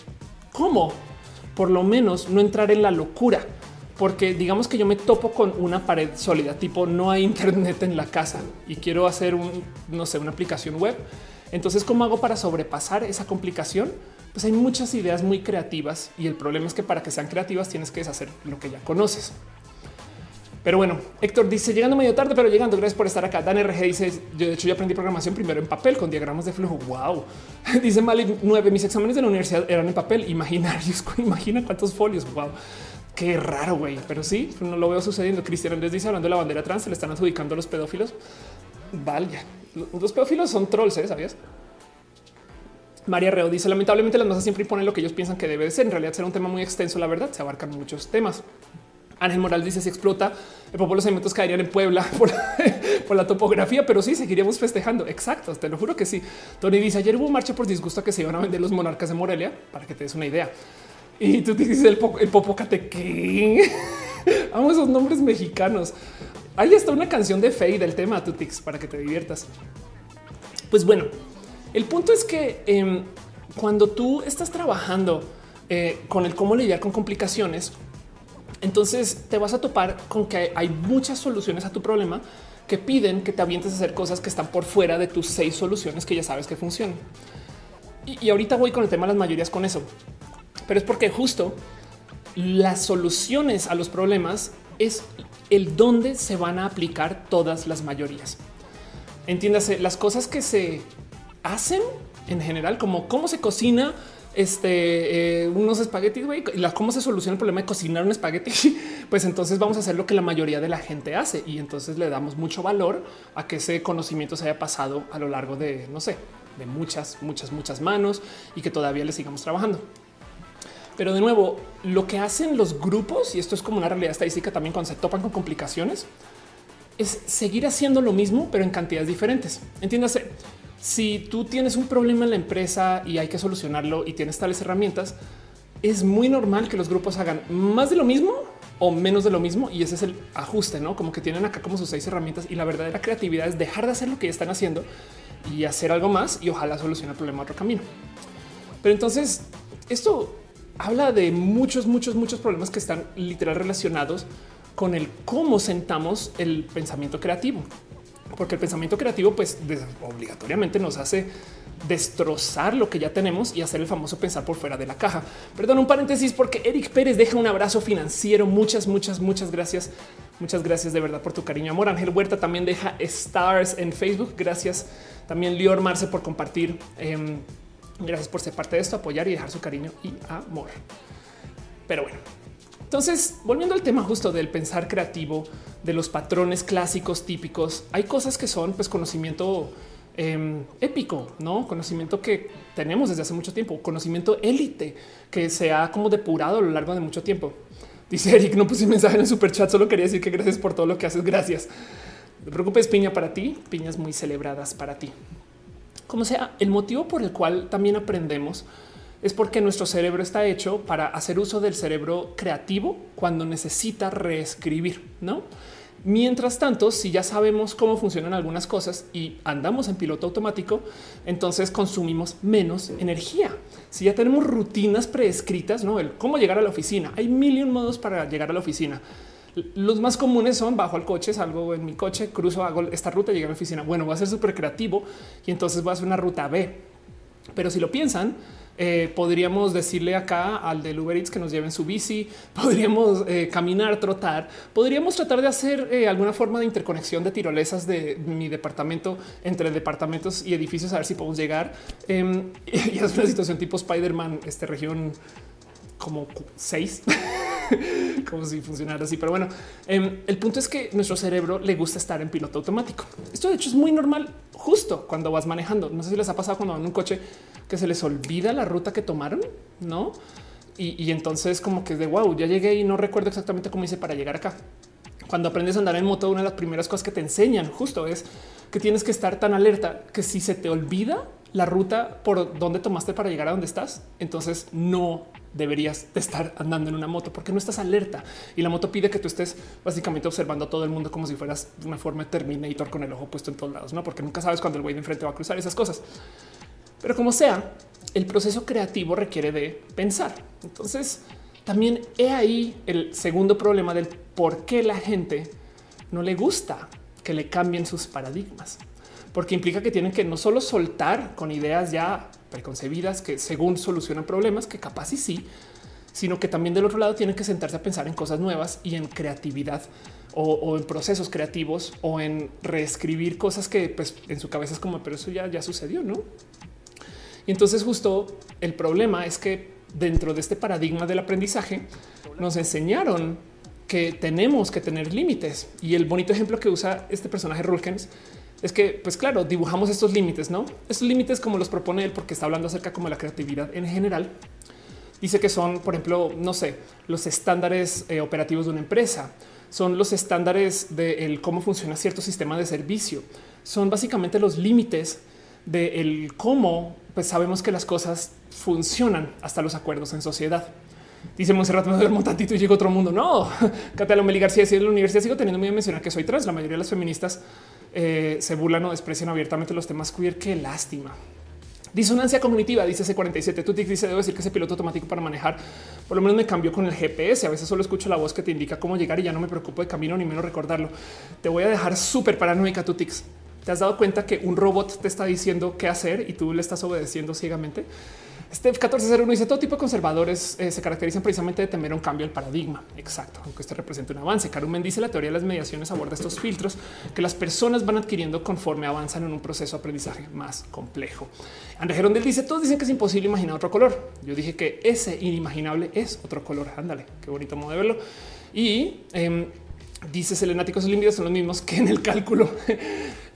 cómo por lo menos no entrar en la locura porque digamos que yo me topo con una pared sólida, tipo no hay internet en la casa y quiero hacer un, no sé, una aplicación web. Entonces, ¿cómo hago para sobrepasar esa complicación? Pues hay muchas ideas muy creativas y el problema es que para que sean creativas tienes que deshacer lo que ya conoces. Pero bueno, Héctor dice llegando medio tarde, pero llegando. Gracias por estar acá. Dan RG dice yo de hecho yo aprendí programación primero en papel con diagramas de flujo. Wow. <laughs> Dice Mali 9. Mis exámenes de la universidad eran en papel imaginarios. <laughs> Imagina cuántos folios. Wow. Qué raro, güey, pero sí, no lo veo sucediendo. Cristian Andrés dice hablando de la bandera trans, se le están adjudicando a los pedófilos. Vaya, los pedófilos son trolls, ¿eh? ¿sabías? María Reo dice lamentablemente las masas siempre imponen lo que ellos piensan que debe ser. En realidad será un tema muy extenso. La verdad se abarcan muchos temas. Ángel Morales dice si explota el pueblo los alimentos caerían en Puebla <laughs> por, la topografía, pero sí seguiríamos festejando. Exacto, te lo juro que sí. Tony dice ayer hubo marcha por disgusto que se iban a vender los monarcas de Morelia para que te des una idea. Y tú dices el, el Popocate que <laughs> amo esos nombres mexicanos. Hay hasta una canción de Faye del tema Tutix para que te diviertas. Pues bueno, el punto es que em, cuando tú estás trabajando eh, con el cómo lidiar con complicaciones, entonces te vas a topar con que hay muchas soluciones a tu problema que piden que te avientes a hacer cosas que están por fuera de tus seis soluciones que ya sabes que funcionan. Y, y ahorita voy con el tema de las mayorías con eso, pero es porque justo las soluciones a los problemas es el dónde se van a aplicar todas las mayorías. Entiéndase, las cosas que se hacen en general, como cómo se cocina este, eh, unos espaguetis, y cómo se soluciona el problema de cocinar un espagueti, <laughs> pues entonces vamos a hacer lo que la mayoría de la gente hace y entonces le damos mucho valor a que ese conocimiento se haya pasado a lo largo de, no sé, de muchas, muchas, muchas manos y que todavía le sigamos trabajando. Pero de nuevo, lo que hacen los grupos, y esto es como una realidad estadística también cuando se topan con complicaciones, es seguir haciendo lo mismo, pero en cantidades diferentes. Entiéndase, si tú tienes un problema en la empresa y hay que solucionarlo y tienes tales herramientas, es muy normal que los grupos hagan más de lo mismo o menos de lo mismo. Y ese es el ajuste, no como que tienen acá como sus seis herramientas. Y la verdadera creatividad es dejar de hacer lo que ya están haciendo y hacer algo más y ojalá solucione el problema otro camino. Pero entonces esto habla de muchos, muchos, muchos problemas que están literal relacionados con el cómo sentamos el pensamiento creativo porque el pensamiento creativo pues obligatoriamente nos hace destrozar lo que ya tenemos y hacer el famoso pensar por fuera de la caja. Perdón, un paréntesis porque Eric Pérez deja un abrazo financiero. Muchas, muchas, muchas gracias. Muchas gracias de verdad por tu cariño. Amor Ángel Huerta también deja stars en Facebook. Gracias también Lior Marce por compartir. Em, gracias por ser parte de esto, apoyar y dejar su cariño y amor. Pero bueno, entonces, volviendo al tema justo del pensar creativo, de los patrones clásicos típicos, hay cosas que son pues conocimiento em, épico, no conocimiento que tenemos desde hace mucho tiempo, conocimiento élite que se ha como depurado a lo largo de mucho tiempo. Dice Eric, no puse mensaje en el super chat, solo quería decir que gracias por todo lo que haces. Gracias. No te preocupes, piña para ti, piñas muy celebradas para ti. Como sea, el motivo por el cual también aprendemos es porque nuestro cerebro está hecho para hacer uso del cerebro creativo cuando necesita reescribir, ¿no? Mientras tanto, si ya sabemos cómo funcionan algunas cosas y andamos en piloto automático, entonces consumimos menos energía. Si ya tenemos rutinas preescritas, no el cómo llegar a la oficina, hay mil y un modos para llegar a la oficina. Los más comunes son bajo al coche, salgo en mi coche, cruzo, hago esta ruta, llego a la oficina. Bueno, va a ser súper creativo y entonces va a ser una ruta B. Pero si lo piensan, eh, podríamos decirle acá al del Uber Eats que nos lleven su bici, <laughs> podríamos eh, caminar, trotar, podríamos tratar de hacer eh, alguna forma de interconexión de tirolesas de mi departamento entre departamentos y edificios a ver si podemos llegar. Em, <laughs> y es una situación tipo Spider-Man, este región como seis. <laughs> <laughs> como si funcionara así. Pero bueno, em, el punto es que nuestro cerebro le gusta estar en piloto automático. Esto de hecho es muy normal justo cuando vas manejando. No sé si les ha pasado cuando van un coche que se les olvida la ruta que tomaron, no? Y, entonces como que de wow, ya llegué y no recuerdo exactamente cómo hice para llegar acá. Cuando aprendes a andar en moto, una de las primeras cosas que te enseñan justo es que tienes que estar tan alerta que si se te olvida la ruta por donde tomaste para llegar a donde estás, entonces no deberías de estar andando en una moto porque no estás alerta y la moto pide que tú estés básicamente observando a todo el mundo como si fueras una forma de Terminator con el ojo puesto en todos lados, no? Porque nunca sabes cuando el güey de enfrente va a cruzar esas cosas. Pero como sea, el proceso creativo requiere de pensar. Entonces, también he ahí el segundo problema del por qué la gente no le gusta que le cambien sus paradigmas porque implica que tienen que no solo soltar con ideas ya preconcebidas que según solucionan problemas, que capaz y sí, sino que también del otro lado tienen que sentarse a pensar en cosas nuevas y en creatividad o, en procesos creativos o en reescribir cosas que pues, en su cabeza es como, pero eso ya, ya sucedió, ¿no? Y entonces justo el problema es que dentro de este paradigma del aprendizaje nos enseñaron que tenemos que tener límites. Y el bonito ejemplo que usa este personaje Rulkens es que, pues claro, dibujamos estos límites, no? Estos límites como los propone él, porque está hablando acerca como de la creatividad en general. Dice que son, por ejemplo, no sé, los estándares eh, operativos de una empresa, son los estándares de cómo funciona cierto sistema de servicio, son básicamente los límites de el cómo pues sabemos que las cosas funcionan hasta los acuerdos en sociedad. Dice Monserrat, me duermo tantito y llego a otro mundo. No, <laughs> Catalina Meli García, si en la universidad sigo teniendo miedo de mencionar que soy trans. La mayoría de las feministas eh, se burlan o desprecian abiertamente los temas queer. Qué lástima. Disonancia cognitiva, dice C47. Tú dice, debo decir que ese piloto automático para manejar, por lo menos me cambió con el GPS. A veces solo escucho la voz que te indica cómo llegar y ya no me preocupo de camino ni menos recordarlo. Te voy a dejar súper paranoica, Tutix. ¿Te has dado cuenta que un robot te está diciendo qué hacer y tú le estás obedeciendo ciegamente? Este 1401 dice todo tipo de conservadores eh, se caracterizan precisamente de temer un cambio al paradigma. Exacto, aunque este represente un avance. Carumen dice la teoría de las mediaciones aborda estos filtros que las personas van adquiriendo conforme avanzan en un proceso de aprendizaje más complejo. André Gerondel dice todos dicen que es imposible imaginar otro color. Yo dije que ese inimaginable es otro color. Ándale, qué bonito modo de verlo. Y eh, dice selenáticos límites son los mismos que en el cálculo.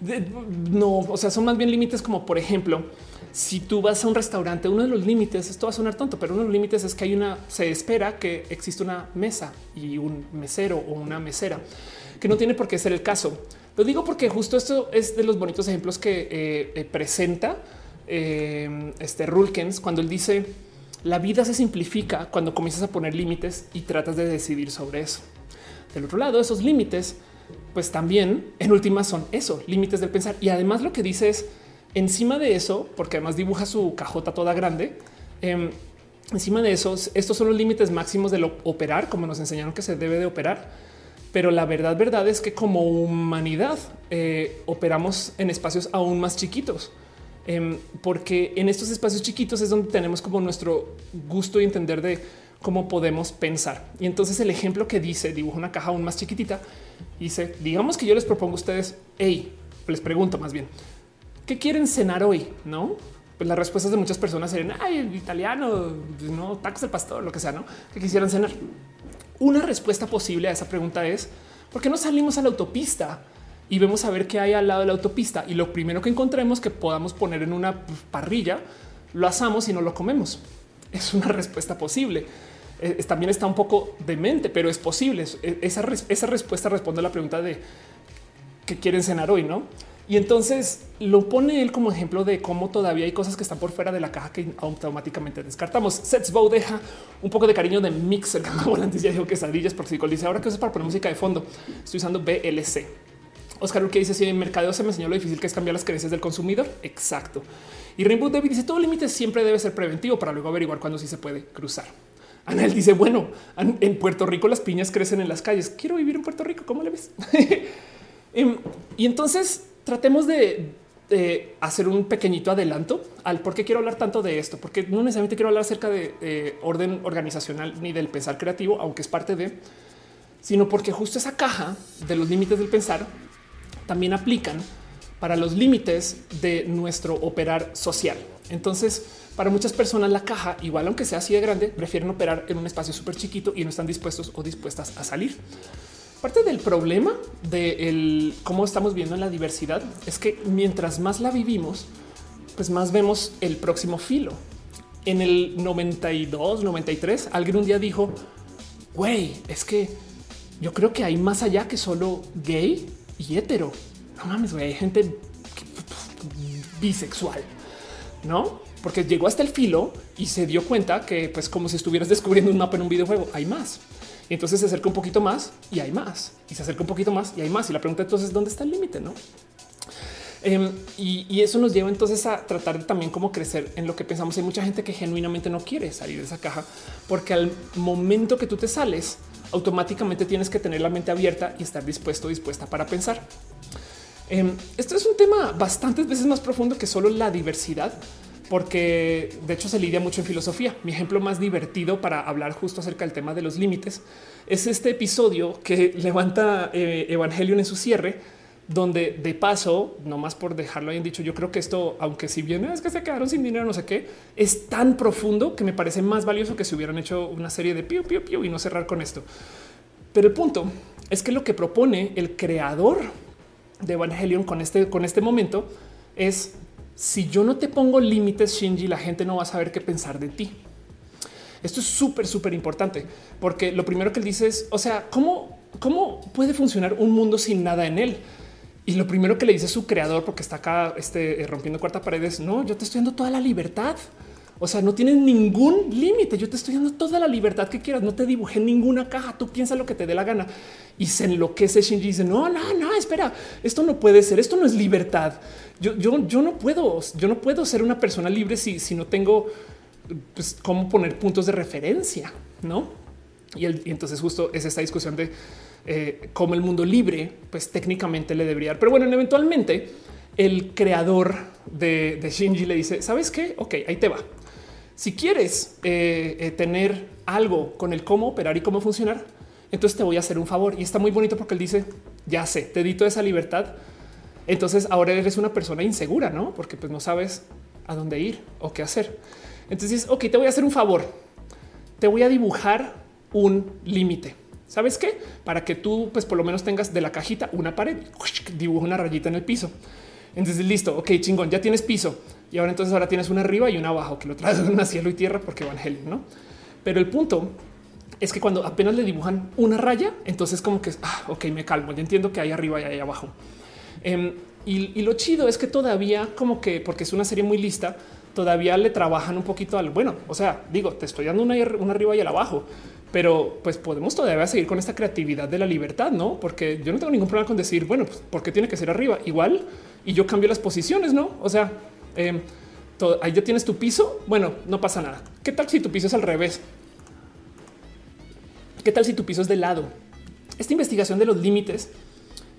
<laughs> no, o sea, son más bien límites como por ejemplo, si tú vas a un restaurante, uno de los límites, esto va a sonar tonto, pero uno de los límites es que hay una, se espera que existe una mesa y un mesero o una mesera, que no tiene por qué ser el caso. Lo digo porque justo esto es de los bonitos ejemplos que eh, eh, presenta eh, este Rulkens cuando él dice la vida se simplifica cuando comienzas a poner límites y tratas de decidir sobre eso. Del otro lado, esos límites, pues también en últimas son eso, límites del pensar. Y además lo que dice es encima de eso, porque además dibuja su cajota toda grande. Em, encima de eso, estos son los límites máximos de lo operar, como nos enseñaron que se debe de operar. Pero la verdad, verdad es que como humanidad eh, operamos en espacios aún más chiquitos, em, porque en estos espacios chiquitos es donde tenemos como nuestro gusto y entender de cómo podemos pensar. Y entonces el ejemplo que dice, dibuja una caja aún más chiquitita, dice, digamos que yo les propongo a ustedes, hey, les pregunto más bien, ¿qué quieren cenar hoy? No, pues las respuestas de muchas personas serían, ay, italiano, no, tacos del pastor, lo que sea, ¿no? Que quisieran cenar. Una respuesta posible a esa pregunta es, ¿por qué no salimos a la autopista? y vemos a ver qué hay al lado de la autopista y lo primero que encontremos que podamos poner en una parrilla, lo asamos y no lo comemos. Es una respuesta posible. Eh, también está un poco demente, pero es posible. Eh, esa, esa respuesta responde a la pregunta de qué quieren cenar hoy, no? Y entonces lo pone él como ejemplo de cómo todavía hay cosas que están por fuera de la caja que automáticamente descartamos. Setsbow deja un poco de cariño de Mixer. Volantes ya dijo quesadillas porque dice ahora que es para poner música de fondo. Estoy usando BLC. Oscar que dice si en mercadeo se me enseñó lo difícil que es cambiar las creencias del consumidor. Exacto. Y Rainbow David dice todo límite siempre debe ser preventivo para luego averiguar cuándo sí se puede cruzar. Anel dice, bueno, en Puerto Rico las piñas crecen en las calles. Quiero vivir en Puerto Rico. ¿Cómo le ves? <laughs> Em, y entonces tratemos de, hacer un pequeñito adelanto al por qué quiero hablar tanto de esto, porque no necesariamente quiero hablar acerca de orden organizacional ni del pensar creativo, aunque es parte de, sino porque justo esa caja de los límites del pensar también aplican para los límites de nuestro operar social. Entonces, para muchas personas la caja, igual aunque sea así de grande, prefieren operar en un espacio súper chiquito y no están dispuestos o dispuestas a salir. Parte del problema de cómo estamos viendo en la diversidad es que mientras más la vivimos, pues más vemos el próximo filo. En el 92, 93, alguien un día dijo, güey, es que yo creo que hay más allá que solo gay y hetero. No mames, güey, hay gente bisexual, ¿no? porque llegó hasta el filo y se dio cuenta que, pues, como si estuvieras descubriendo un mapa en un videojuego, hay más. Y entonces se acerca un poquito más y hay más. Y se acerca un poquito más y hay más. Y la pregunta entonces, ¿dónde está el límite? No? Em, y, eso nos lleva entonces a tratar de también cómo crecer en lo que pensamos. Hay mucha gente que genuinamente no quiere salir de esa caja porque al momento que tú te sales, automáticamente tienes que tener la mente abierta y estar dispuesto, dispuesta para pensar. Em, esto es un tema bastantes veces más profundo que solo la diversidad, porque de hecho se lidia mucho en filosofía. Mi ejemplo más divertido para hablar justo acerca del tema de los límites es este episodio que levanta eh, Evangelion en su cierre, donde de paso, no más por dejarlo bien dicho, yo creo que esto, aunque si bien es que se quedaron sin dinero, no sé qué, es tan profundo que me parece más valioso que si hubieran hecho una serie de piu, piu, piu y no cerrar con esto. Pero el punto es que lo que propone el creador de Evangelion con este, con este momento es si yo no te pongo límites, Shinji, la gente no va a saber qué pensar de ti. Esto es súper, súper importante porque lo primero que él dice es, o sea, ¿cómo, ¿cómo puede funcionar un mundo sin nada en él? Y lo primero que le dice su creador, porque está acá este, rompiendo cuarta pared, es no, yo te estoy dando toda la libertad. O sea, no tienes ningún límite. Yo te estoy dando toda la libertad que quieras. No te dibujé ninguna caja. Tú piensa lo que te dé la gana y se enloquece. Shinji dice: No, no, no, espera. Esto no puede ser. Esto no es libertad. Yo, yo, yo no puedo. Yo no puedo ser una persona libre si, si no tengo pues, cómo poner puntos de referencia, no? Y, entonces, justo es esta discusión de eh, cómo el mundo libre, pues técnicamente le debería dar. Pero bueno, eventualmente el creador de, Shinji le dice: Sabes qué? Ok, ahí te va si quieres eh, eh, tener algo con el cómo operar y cómo funcionar, entonces te voy a hacer un favor. Y está muy bonito porque él dice, ya sé, te di toda esa libertad. Entonces ahora eres una persona insegura, ¿no? Porque pues no sabes a dónde ir o qué hacer. Entonces, ok, te voy a hacer un favor. Te voy a dibujar un límite. ¿Sabes qué? Para que tú, pues por lo menos tengas de la cajita una pared, dibujo una rayita en el piso. Entonces, listo, ok, chingón, ya tienes piso y ahora entonces ahora tienes una arriba y una abajo que lo traen <laughs> a cielo y tierra porque Evangelio, no? Pero el punto es que cuando apenas le dibujan una raya, entonces como que ah, ok, me calmo. Ya entiendo que hay arriba y hay abajo. Em, y, lo chido es que todavía, como que porque es una serie muy lista, todavía le trabajan un poquito al bueno. O sea, digo, te estoy dando una, arriba y el abajo, pero pues podemos todavía seguir con esta creatividad de la libertad, no? Porque yo no tengo ningún problema con decir, bueno, pues porque tiene que ser arriba igual y yo cambio las posiciones, no? O sea, eh, ahí ya tienes tu piso. Bueno, no pasa nada. ¿Qué tal si tu piso es al revés? ¿Qué tal si tu piso es de lado? Esta investigación de los límites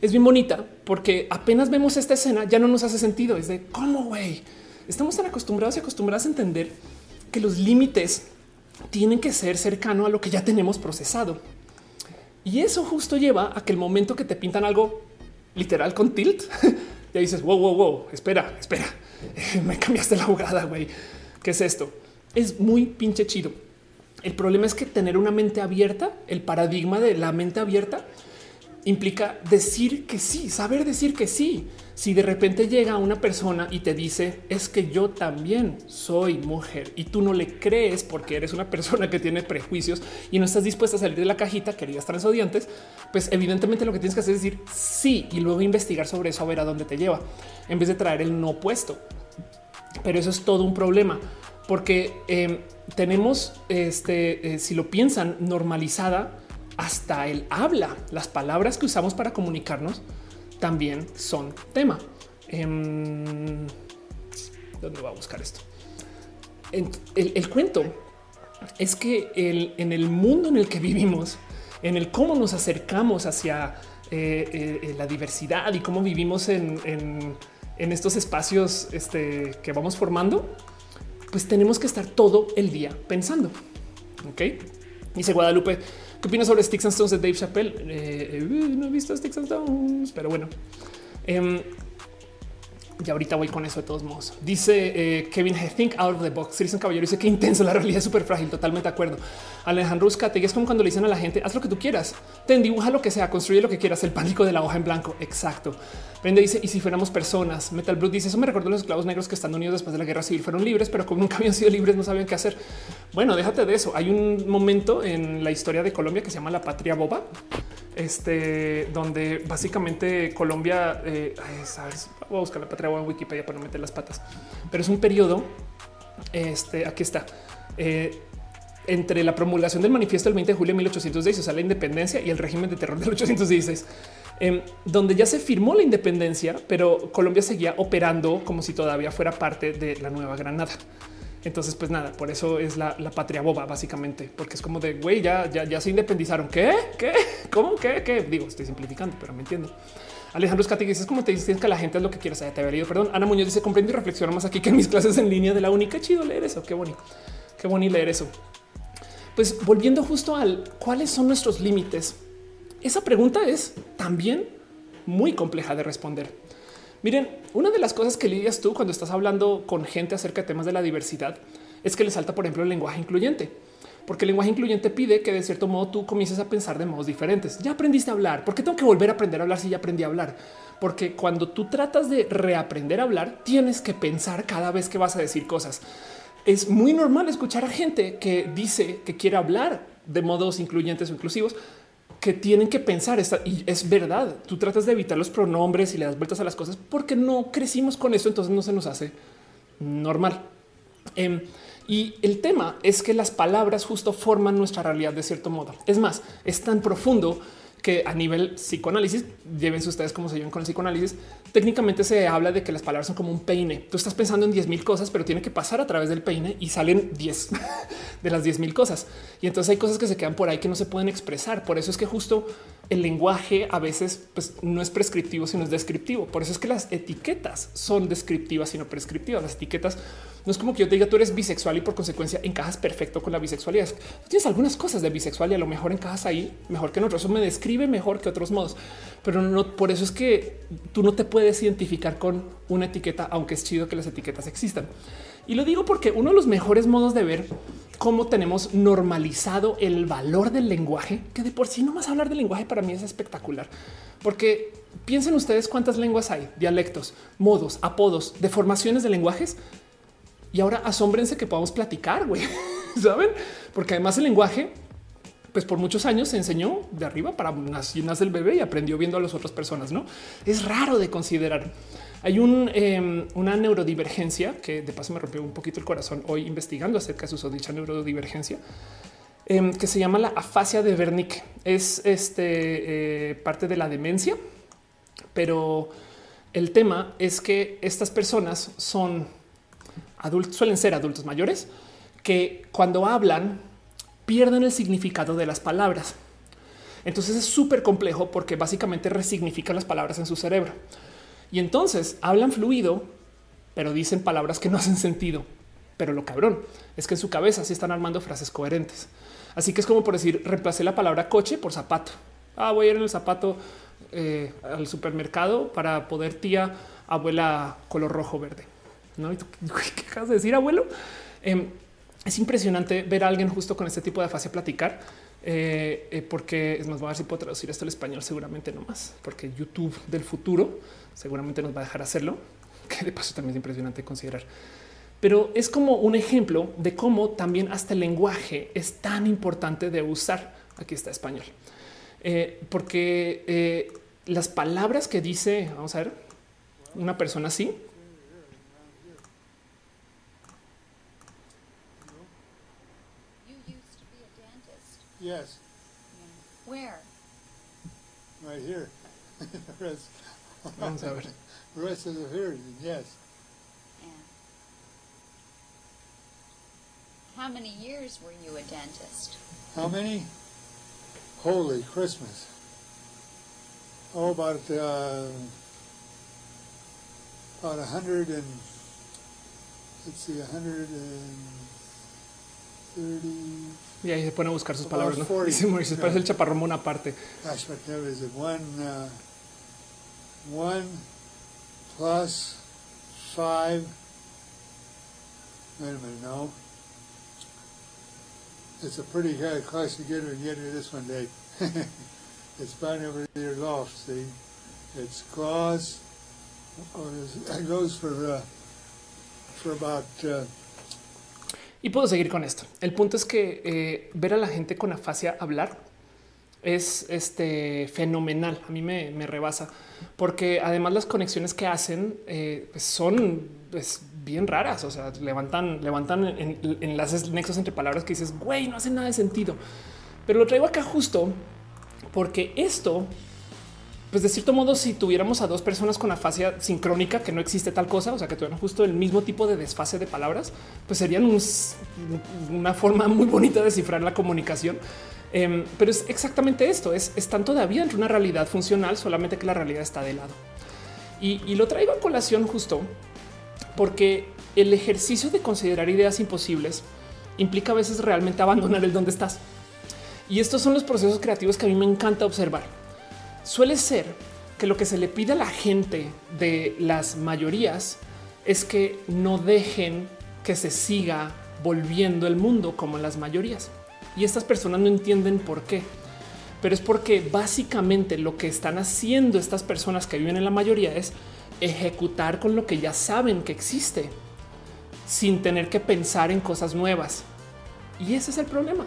es bien bonita porque apenas vemos esta escena ya no nos hace sentido. Es de cómo güey. Estamos tan acostumbrados y acostumbrados a entender que los límites tienen que ser cercano a lo que ya tenemos procesado. Y eso justo lleva a que el momento que te pintan algo literal con tilt, <laughs> ya dices, wow, wow, wow, espera, espera <laughs> me cambiaste la jugada, güey. ¿Qué es esto? Es muy pinche chido. El problema es que tener una mente abierta, el paradigma de la mente abierta, implica decir que sí, saber decir que sí. Si de repente llega una persona y te dice es que yo también soy mujer y tú no le crees porque eres una <laughs> persona que tiene prejuicios y no estás dispuesta a salir de la cajita, queridas transodiantes, pues evidentemente lo que tienes que hacer es decir sí y luego investigar sobre eso a ver a dónde te lleva en vez de traer el no puesto. Pero eso es todo un problema porque em, tenemos, este, eh, si lo piensan, normalizada hasta el habla. Las palabras que usamos para comunicarnos también son tema. Em, ¿Dónde va a buscar esto? El, cuento es que en el mundo en el que vivimos, en el cómo nos acercamos hacia eh, eh, la diversidad y cómo vivimos en en estos espacios este, que vamos formando, pues tenemos que estar todo el día pensando. Ok, dice Guadalupe, ¿qué opinas sobre Sticks and Stones de Dave Chappelle? Eh, eh, no he visto Sticks and Stones, pero bueno. Em, y ahorita voy con eso de todos modos. Dice eh, Kevin, think out of the box. Dicen caballero dice que intenso. La realidad es súper frágil. Totalmente de acuerdo. Alejandro Uzcategui es como cuando le dicen a la gente haz lo que tú quieras. Ten dibuja lo que sea, construye lo que quieras. El pánico de la hoja en blanco. Exacto. Prende dice y si fuéramos personas. Metal Brute dice eso me recuerda a los esclavos negros que estando unidos después de la guerra civil fueron libres, pero como nunca habían sido libres, no sabían qué hacer. Bueno, déjate de eso. Hay un momento en la historia de Colombia que se llama la patria boba este, donde básicamente Colombia, eh, voy a buscar la patria en Wikipedia para no meter las patas, pero es un periodo, este, aquí está, eh, entre la promulgación del manifiesto del 20 de julio de 1816, o sea, la independencia y el régimen de terror del 816, em, donde ya se firmó la independencia, pero Colombia seguía operando como si todavía fuera parte de la Nueva Granada. Entonces, pues nada, por eso es la, patria boba, básicamente, porque es como de güey, ya, ya, ya se independizaron. ¿Qué? ¿Qué? <laughs> ¿Cómo? ¿Qué? ¿Qué? Digo, estoy simplificando, pero me entiendo. Alejandro Scati dice es como te dicen que la gente es lo que quieres. te había leído. Perdón. Ana Muñoz dice comprendo y reflexiona más aquí que en mis clases en línea de la única. chido leer eso. Qué bonito. Qué bonito leer eso. Pues volviendo justo al cuáles son nuestros límites. Esa pregunta es también muy compleja de responder. Miren, una de las cosas que lidias tú cuando estás hablando con gente acerca de temas de la diversidad es que le salta, por ejemplo, el lenguaje incluyente. Porque el lenguaje incluyente pide que de cierto modo tú comiences a pensar de modos diferentes. Ya aprendiste a hablar. ¿Por qué tengo que volver a aprender a hablar si ya aprendí a hablar? Porque cuando tú tratas de reaprender a hablar, tienes que pensar cada vez que vas a decir cosas. Es muy normal escuchar a gente que dice que quiere hablar de modos incluyentes o inclusivos, que tienen que pensar y es verdad. Tú tratas de evitar los pronombres y le das vueltas a las cosas porque no crecimos con eso, entonces no se nos hace normal. Em, y el tema es que las palabras justo forman nuestra realidad de cierto modo. Es más, es tan profundo que a nivel psicoanálisis, llévense ustedes cómo se llevan con el psicoanálisis, técnicamente se habla de que las palabras son como un peine. Tú estás pensando en 10 mil cosas, pero tiene que pasar a través del peine y salen 10 <laughs> de las 10 mil cosas. Y entonces hay cosas que se quedan por ahí que no se pueden expresar. Por eso es que justo el lenguaje a veces pues, no es prescriptivo, sino es descriptivo. Por eso es que las etiquetas son descriptivas, sino prescriptivas. Las etiquetas no es como que yo te diga tú eres bisexual y por consecuencia encajas perfecto con la bisexualidad. tienes algunas cosas de bisexual y a lo mejor encajas ahí mejor que en otros. Eso me describe mejor que otros modos, pero no por eso es que tú no te puedes identificar con una etiqueta, aunque es chido que las etiquetas existan. Y lo digo porque uno de los mejores modos de ver cómo tenemos normalizado el valor del lenguaje, que de por sí no más hablar del lenguaje para mí es espectacular, porque piensen ustedes cuántas lenguas hay, dialectos, modos, apodos, deformaciones de lenguajes. Y ahora asómbrense que podamos platicar, güey, <laughs> saben? Porque además el lenguaje, pues por muchos años se enseñó de arriba para nacer el bebé y aprendió viendo a las otras personas. No es raro de considerar. Hay em, una neurodivergencia que de paso me rompió un poquito el corazón hoy investigando acerca de su dicha neurodivergencia em, que se llama la afasia de Wernicke. Es este, eh, parte de la demencia, pero el tema es que estas personas son adultos, suelen ser adultos mayores que cuando hablan pierden el significado de las palabras. Entonces es súper complejo porque básicamente resignifican las palabras en su cerebro. Y entonces hablan fluido, pero dicen palabras que no hacen sentido. Pero lo cabrón es que en su cabeza sí están armando frases coherentes. Así que es como por decir, reemplacé la palabra coche por zapato. Ah, voy a ir en el zapato eh, al supermercado para poder tía, abuela color rojo verde. ¿No? <laughs> ¿Qué acabas de decir, abuelo? Em, es impresionante ver a alguien justo con este tipo de fase platicar eh, eh, porque es más, voy a ver si puedo traducir esto al español, seguramente no más, porque YouTube del futuro seguramente nos va a dejar hacerlo, <laughs> que de paso también es impresionante considerar. Pero es como un ejemplo de cómo también hasta el lenguaje es tan importante de usar. Aquí está español, eh, porque las palabras que dice, vamos a ver, una persona así, Yes. Yeah. Where? Right here. <laughs> the rest, Vamos a ver. the rest of the hearing, yes. Yeah. How many years were you a dentist? How many? Holy Christmas. Oh, about uh, about a hundred and let's see, a hundred and thirty. Y ahí se pone a buscar sus palabras. ¿no? Dice Moisés, parece el chaparrón Bonaparte. Gosh, what number is? One, uh, one plus five. Wait a minute, no. It's a pretty uh, close to get to get to this one, Dave. <laughs> it's about over your loft, see? It's. Or it goes for uh, for about. Uh, Y puedo seguir con esto. El punto es que eh, ver a la gente con afasia hablar es este fenomenal. A mí me, rebasa porque además las conexiones que hacen eh, pues son pues, bien raras. O sea, levantan, levantan enlaces nexos entre palabras que dices, güey, no hace nada de sentido. Pero lo traigo acá justo porque esto pues de cierto modo, si tuviéramos a dos personas con afasia sincrónica, que no existe tal cosa, o sea, que tuvieran justo el mismo tipo de desfase de palabras, pues serían una forma muy bonita de descifrar la comunicación. Em, pero es exactamente esto, es, están todavía entre una realidad funcional, solamente que la realidad está de lado. Y, y lo traigo a colación justo porque el ejercicio de considerar ideas imposibles implica a veces realmente abandonar el donde estás. Y estos son los procesos creativos que a mí me encanta observar suele ser que lo que se le pide a la gente de las mayorías es que no dejen que se siga volviendo el mundo como las mayorías. y estas personas no entienden por qué. Pero es porque básicamente lo que están haciendo estas personas que viven en la mayoría es ejecutar con lo que ya saben que existe sin tener que pensar en cosas nuevas. Y ese es el problema.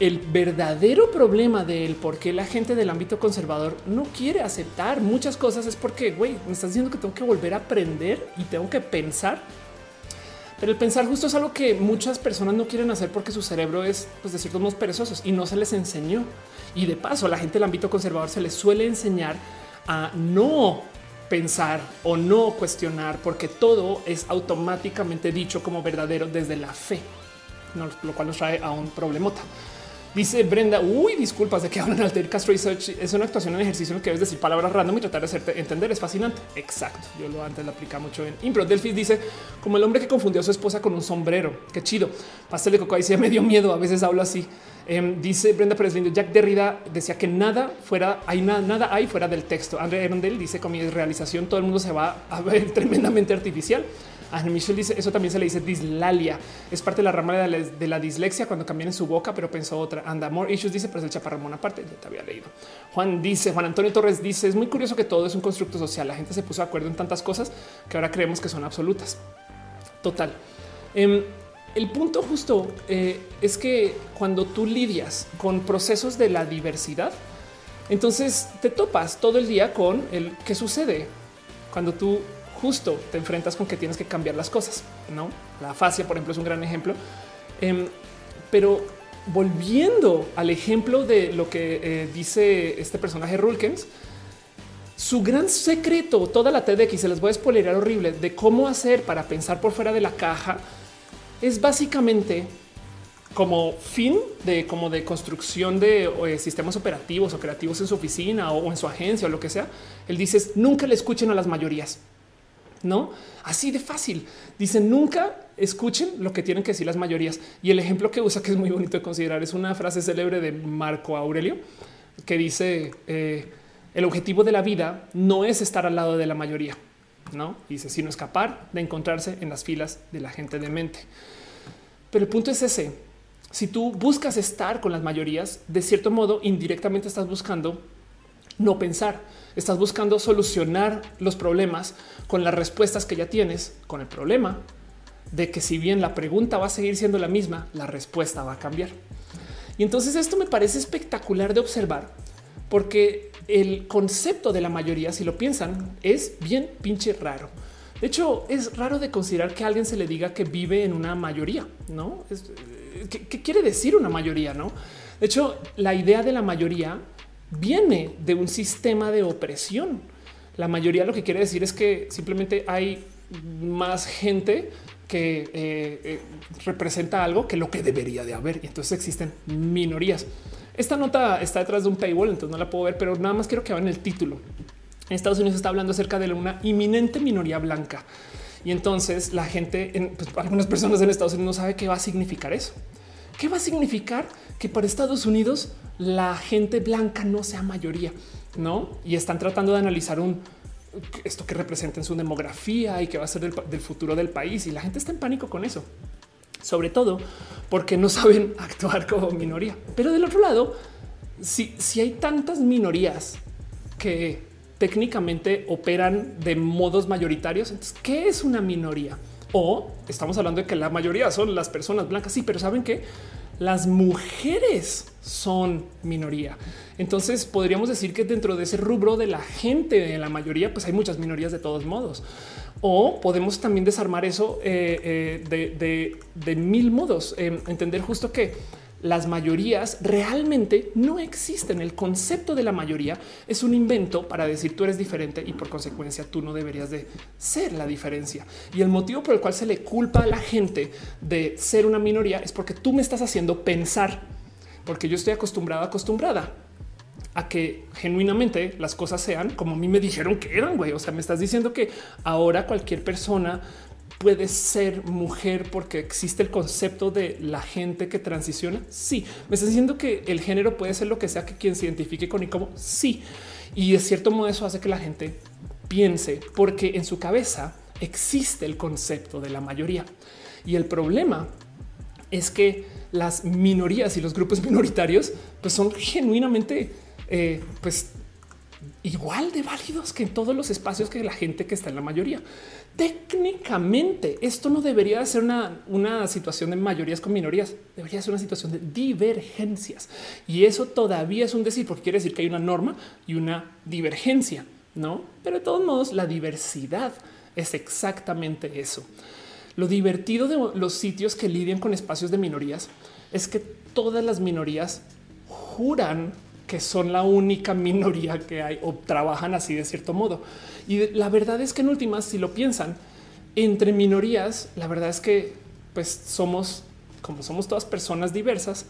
El verdadero problema del por qué la gente del ámbito conservador no quiere aceptar muchas cosas es porque, güey, me estás diciendo que tengo que volver a aprender y tengo que pensar. Pero el pensar justo es algo que muchas personas no quieren hacer porque su cerebro es, pues, de ciertos modos perezosos y no se les enseñó. Y de paso, la gente del ámbito conservador se les suele enseñar a no pensar o no cuestionar, porque todo es automáticamente dicho como verdadero desde la fe, lo cual nos trae a un problemota. Dice Brenda, uy, disculpas de que <laughs> hablan Alter Castro Research. Es una actuación en ejercicio en que debes decir palabras random y tratar de hacerte entender. Es fascinante. Exacto. Yo lo antes lo aplica mucho en Impro. Delphi dice como el hombre que confundió a su esposa con un sombrero. Qué chido. Pastel de coco ahí se me dio miedo. A veces hablo así. Em, dice Brenda Pérez Lindo, Jack Derrida decía que nada fuera, hay nada, nada hay fuera del texto. André Erndel dice con mi realización todo el mundo se va a ver <laughs> tremendamente artificial. A Michelle dice eso también se le dice dislalia. Es parte de la rama de la, dislexia cuando cambian en su boca, pero pensó otra. Anda, more issues dice, pero es el chaparramón aparte. Ya te había leído. Juan dice, Juan Antonio Torres dice, es muy curioso que todo es un constructo social. La gente se puso de acuerdo en tantas cosas que ahora creemos que son absolutas. Total. Em, el punto justo eh, es que cuando tú lidias con procesos de la diversidad, entonces te topas todo el día con el que sucede cuando tú justo te enfrentas con que tienes que cambiar las cosas. No, la fascia, por ejemplo, es un gran ejemplo. Em, pero volviendo al ejemplo de lo que eh, dice este personaje Rulkens, su gran secreto, toda la TEDx, se les voy a spoilerar horrible de cómo hacer para pensar por fuera de la caja, es básicamente como fin de como de construcción de eh, sistemas operativos o creativos en su oficina o, en su agencia o lo que sea. Él dice nunca le escuchen a las mayorías. No así de fácil. Dice nunca escuchen lo que tienen que decir las mayorías. Y el ejemplo que usa, que es muy bonito de considerar, es una frase célebre de Marco Aurelio que dice eh, el objetivo de la vida no es estar al lado de la mayoría, no dice sino escapar de encontrarse en las filas de la gente de mente. Pero el punto es ese. Si tú buscas estar con las mayorías, de cierto modo, indirectamente estás buscando no pensar. Estás buscando solucionar los problemas con las respuestas que ya tienes, con el problema de que si bien la pregunta va a seguir siendo la misma, la respuesta va a cambiar. Y entonces esto me parece espectacular de observar porque el concepto de la mayoría, si lo piensan, es bien pinche raro. De hecho, es raro de considerar que a alguien se le diga que vive en una mayoría, ¿no? ¿qué, ¿Qué quiere decir una mayoría, no? De hecho, la idea de la mayoría viene de un sistema de opresión. La mayoría lo que quiere decir es que simplemente hay más gente que eh, eh, representa algo que lo que debería de haber. Y entonces existen minorías. Esta nota está detrás de un paywall, entonces no la puedo ver, pero nada más quiero que vean el título. En Estados Unidos está hablando acerca de una inminente minoría blanca. Y entonces la gente, en, pues, algunas personas en Estados Unidos no sabe qué va a significar eso. ¿Qué va a significar que para Estados Unidos la gente blanca no sea mayoría? No, y están tratando de analizar un esto que representa en su demografía y que va a ser del, futuro del país. Y la gente está en pánico con eso, sobre todo porque no saben <laughs> actuar como minoría. Pero del otro lado, si, si hay tantas minorías que técnicamente operan de modos mayoritarios, entonces, ¿qué es una minoría? O estamos hablando de que la mayoría son las personas blancas. Sí, pero saben que las mujeres son minoría. Entonces podríamos decir que dentro de ese rubro de la gente de la mayoría, pues hay muchas minorías de todos modos. O podemos también desarmar eso eh, eh, de, mil modos. Eh, entender justo que las mayorías realmente no existen. El concepto de la mayoría es un invento para decir tú eres diferente y por consecuencia tú no deberías de ser la diferencia. Y el motivo por el cual se le culpa a la gente de ser una minoría es porque tú me estás haciendo pensar, porque yo estoy acostumbrada, acostumbrada a que genuinamente las cosas sean como a mí me dijeron que eran, güey. O sea, me estás diciendo que ahora cualquier persona puede ser mujer porque existe el concepto de la gente que transiciona. Sí, me está diciendo que el género puede ser lo que sea que quien se identifique con y como sí. Y de cierto modo eso hace que la gente piense porque en su cabeza existe el concepto de la mayoría. Y el problema es que las minorías y los grupos minoritarios pues son genuinamente eh, pues igual de válidos que en todos los espacios que la gente que está en la mayoría. Técnicamente, esto no debería ser una, una situación de mayorías con minorías, debería ser una situación de divergencias. Y eso todavía es un decir, porque quiere decir que hay una norma y una divergencia, ¿no? Pero de todos modos, la diversidad es exactamente eso. Lo divertido de los sitios que lidian con espacios de minorías es que todas las minorías juran que son la única minoría que hay o trabajan así de cierto modo. Y la verdad es que en últimas, si lo piensan, entre minorías, la verdad es que pues somos, como somos todas personas diversas,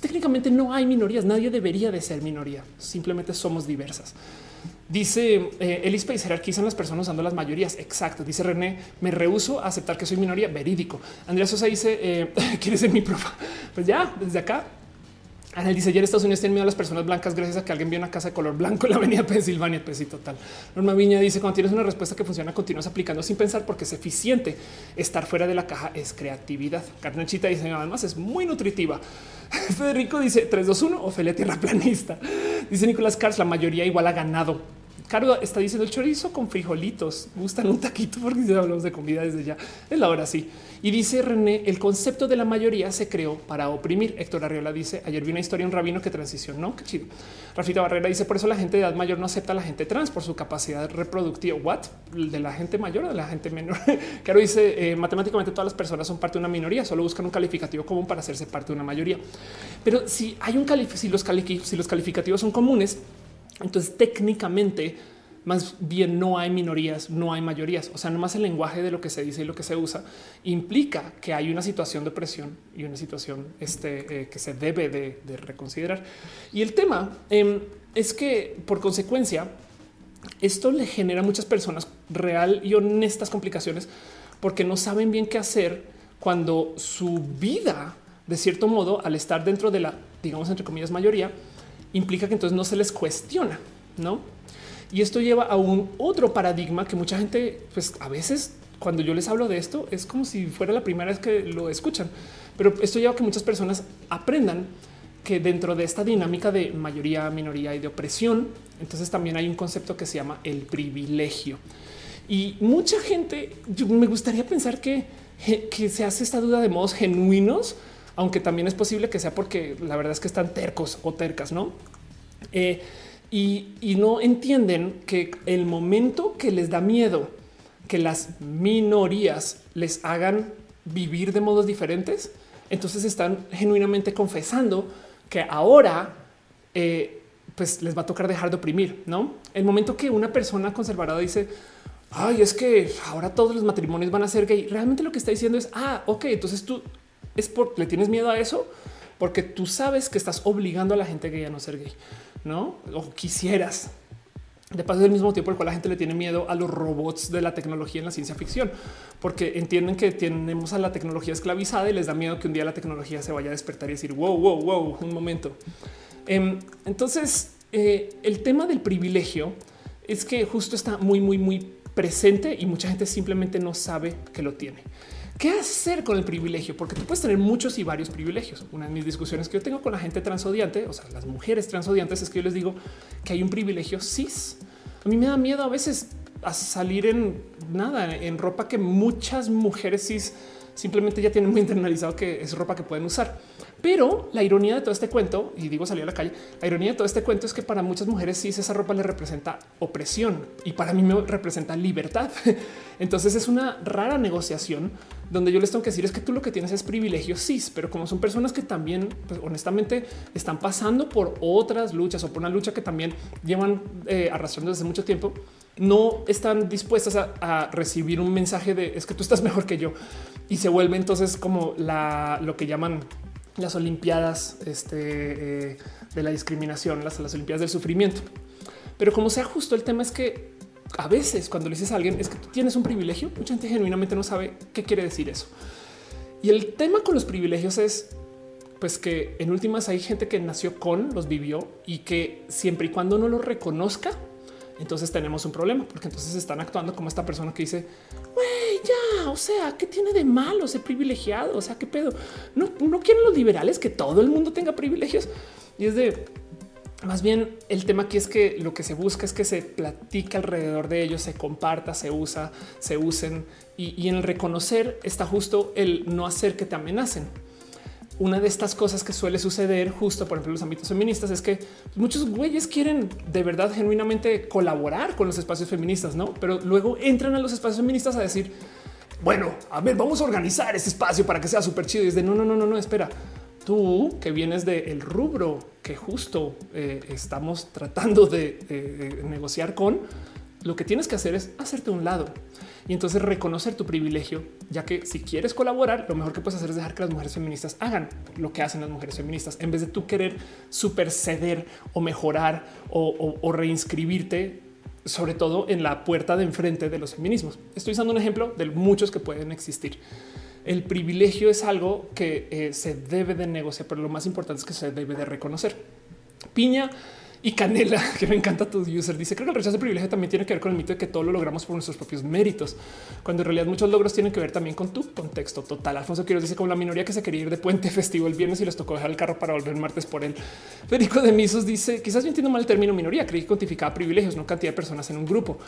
técnicamente no hay minorías, nadie debería de ser minoría, simplemente somos diversas. Dice eh, Elis Space jerarquizan las personas usando las mayorías. Exacto. Dice René, me rehuso a aceptar que soy minoría. Verídico. Andrea Sosa dice, eh, <laughs> ¿quieres ser mi profa? Pues ya, desde acá Anel dice: Ayer Estados Unidos tiene miedo a las personas blancas gracias a que alguien vio una casa de color blanco en la avenida Pensilvania. Pues sí, total. Norma Viña dice: Cuando tienes una respuesta que funciona, continúas aplicando sin pensar porque es eficiente. Estar fuera de la caja es creatividad. Carnechita dice: Además, es muy nutritiva. <laughs> Federico dice: 321 Ofelia Tierra Planista. Dice Nicolás Cars: La mayoría igual a ganado. Caro está diciendo el chorizo con frijolitos. Gustan un taquito porque si hablamos de comida desde ya. Es la hora sí. Y dice René, el concepto de la mayoría se creó para oprimir. Héctor Arriola dice, ayer vi una historia un rabino que transicionó. Qué chido. Rafita Barrera dice, por eso la gente de edad mayor no acepta a la gente trans por su capacidad reproductiva. What? De la gente mayor o de la gente menor. <laughs> Caro dice, eh, matemáticamente todas las personas son parte de una minoría, solo buscan un calificativo común para hacerse parte de una mayoría. Pero si hay un calificativo, si los calificativos son comunes, entonces, técnicamente, más bien no hay minorías, no hay mayorías. O sea, nomás el lenguaje de lo que se dice y lo que se usa implica que hay una situación de opresión y una situación este, eh, que se debe de, reconsiderar. Y el tema em, es que, por consecuencia, esto le genera a muchas personas real y honestas complicaciones porque no saben bien qué hacer cuando su vida, de cierto modo, al estar dentro de la, digamos, entre comillas, mayoría, implica que entonces no se les cuestiona, ¿no? Y esto lleva a un otro paradigma que mucha gente, pues a veces cuando yo les hablo de esto, es como si fuera la primera vez que lo escuchan. Pero esto lleva a que muchas personas aprendan que dentro de esta dinámica de mayoría, minoría y de opresión, entonces también hay un concepto que se llama el privilegio. Y mucha gente, yo me gustaría pensar que, que se hace esta duda de modos genuinos, aunque también es posible que sea porque la verdad es que están tercos o tercas, no? Eh, y, no entienden que el momento que les da miedo que las minorías les hagan vivir de modos diferentes, entonces están genuinamente confesando que ahora eh, pues les va a tocar dejar de oprimir, ¿no? El momento que una persona conservadora dice, ay, es que ahora todos los matrimonios van a ser gay, realmente lo que está diciendo es, ah, ok, entonces tú es porque le tienes miedo a eso, porque tú sabes que estás obligando a la gente gay a no ser gay, no? O quisieras. De paso, del mismo tiempo el cual la gente le tiene miedo a los robots de la tecnología en la ciencia ficción, porque entienden que tenemos a la tecnología esclavizada y les da miedo que un día la tecnología se vaya a despertar y decir wow, wow, wow, un momento. Em, entonces, eh, el tema del privilegio es que justo está muy, muy, muy presente y mucha gente simplemente no sabe que lo tiene. ¿Qué hacer con el privilegio? Porque tú puedes tener muchos y varios privilegios. Una de mis discusiones que yo tengo con la gente transodiante, o sea, las mujeres transodiantes, es que yo les digo que hay un privilegio cis. A mí me da miedo a veces a salir en nada, en ropa que muchas mujeres cis simplemente ya tienen muy internalizado que es ropa que pueden usar. Pero la ironía de todo este cuento, y digo salir a la calle, la ironía de todo este cuento es que para muchas mujeres cis esa ropa le representa opresión y para mí me representa libertad. <laughs> Entonces es una rara negociación donde yo les tengo que decir es que tú lo que tienes es privilegio cis, pero como son personas que también pues, honestamente están pasando por otras luchas o por una lucha que también llevan eh, arrastrando desde mucho tiempo, no están dispuestas a, recibir un mensaje de es que tú estás mejor que yo y se vuelve entonces como la, lo que llaman las Olimpiadas este, eh, de la discriminación, las, Olimpiadas del sufrimiento. Pero como sea justo, el tema es que a veces cuando le dices a alguien es que tú tienes un privilegio, mucha gente genuinamente no sabe qué quiere decir eso. Y el tema con los privilegios es pues que en últimas hay gente que nació con, los vivió y que siempre y cuando no lo reconozca, entonces tenemos un problema, porque entonces están actuando como esta persona que dice, güey, ya, o sea, ¿qué tiene de malo ser privilegiado? O sea, ¿qué pedo? No, no quieren los liberales que todo el mundo tenga privilegios. Y es de, más bien el tema aquí es que lo que se busca es que se platica alrededor de ellos, se comparta, se usa, se usen y, y en el reconocer está justo el no hacer que te amenacen una de estas cosas que suele suceder justo, por ejemplo, en los ámbitos feministas es que muchos güeyes quieren de verdad genuinamente colaborar con los espacios feministas, no? Pero luego entran a los espacios feministas a decir, bueno, a ver, vamos a organizar este espacio para que sea súper chido. Y es de no, no, no, no, no, espera. Tú que vienes del rubro que justo eh, estamos tratando de negociar con, lo que tienes que hacer es hacerte un lado y entonces reconocer tu privilegio, ya que si quieres colaborar, lo mejor que puedes hacer es dejar que las mujeres feministas hagan lo que hacen las mujeres feministas en vez de tú querer superceder o mejorar o, reinscribirte sobre todo en la puerta de enfrente de los feminismos. Estoy usando un ejemplo de muchos que pueden existir. El privilegio es algo que eh, se debe de negociar, pero lo más importante es que se debe de reconocer. Piña y Canela, <laughs> que me encanta tu user, dice creo que el rechazo de privilegio también tiene que ver con el mito de que todo lo logramos por nuestros propios méritos, cuando en realidad muchos logros tienen que ver también con tu contexto total. Alfonso Quiroz dice como la minoría que se quería ir de puente festivo el viernes y les tocó dejar el carro para volver martes por él. Federico de Misos dice quizás yo entiendo mal el término minoría, creí que cuantificaba privilegios, no cantidad de personas en un grupo.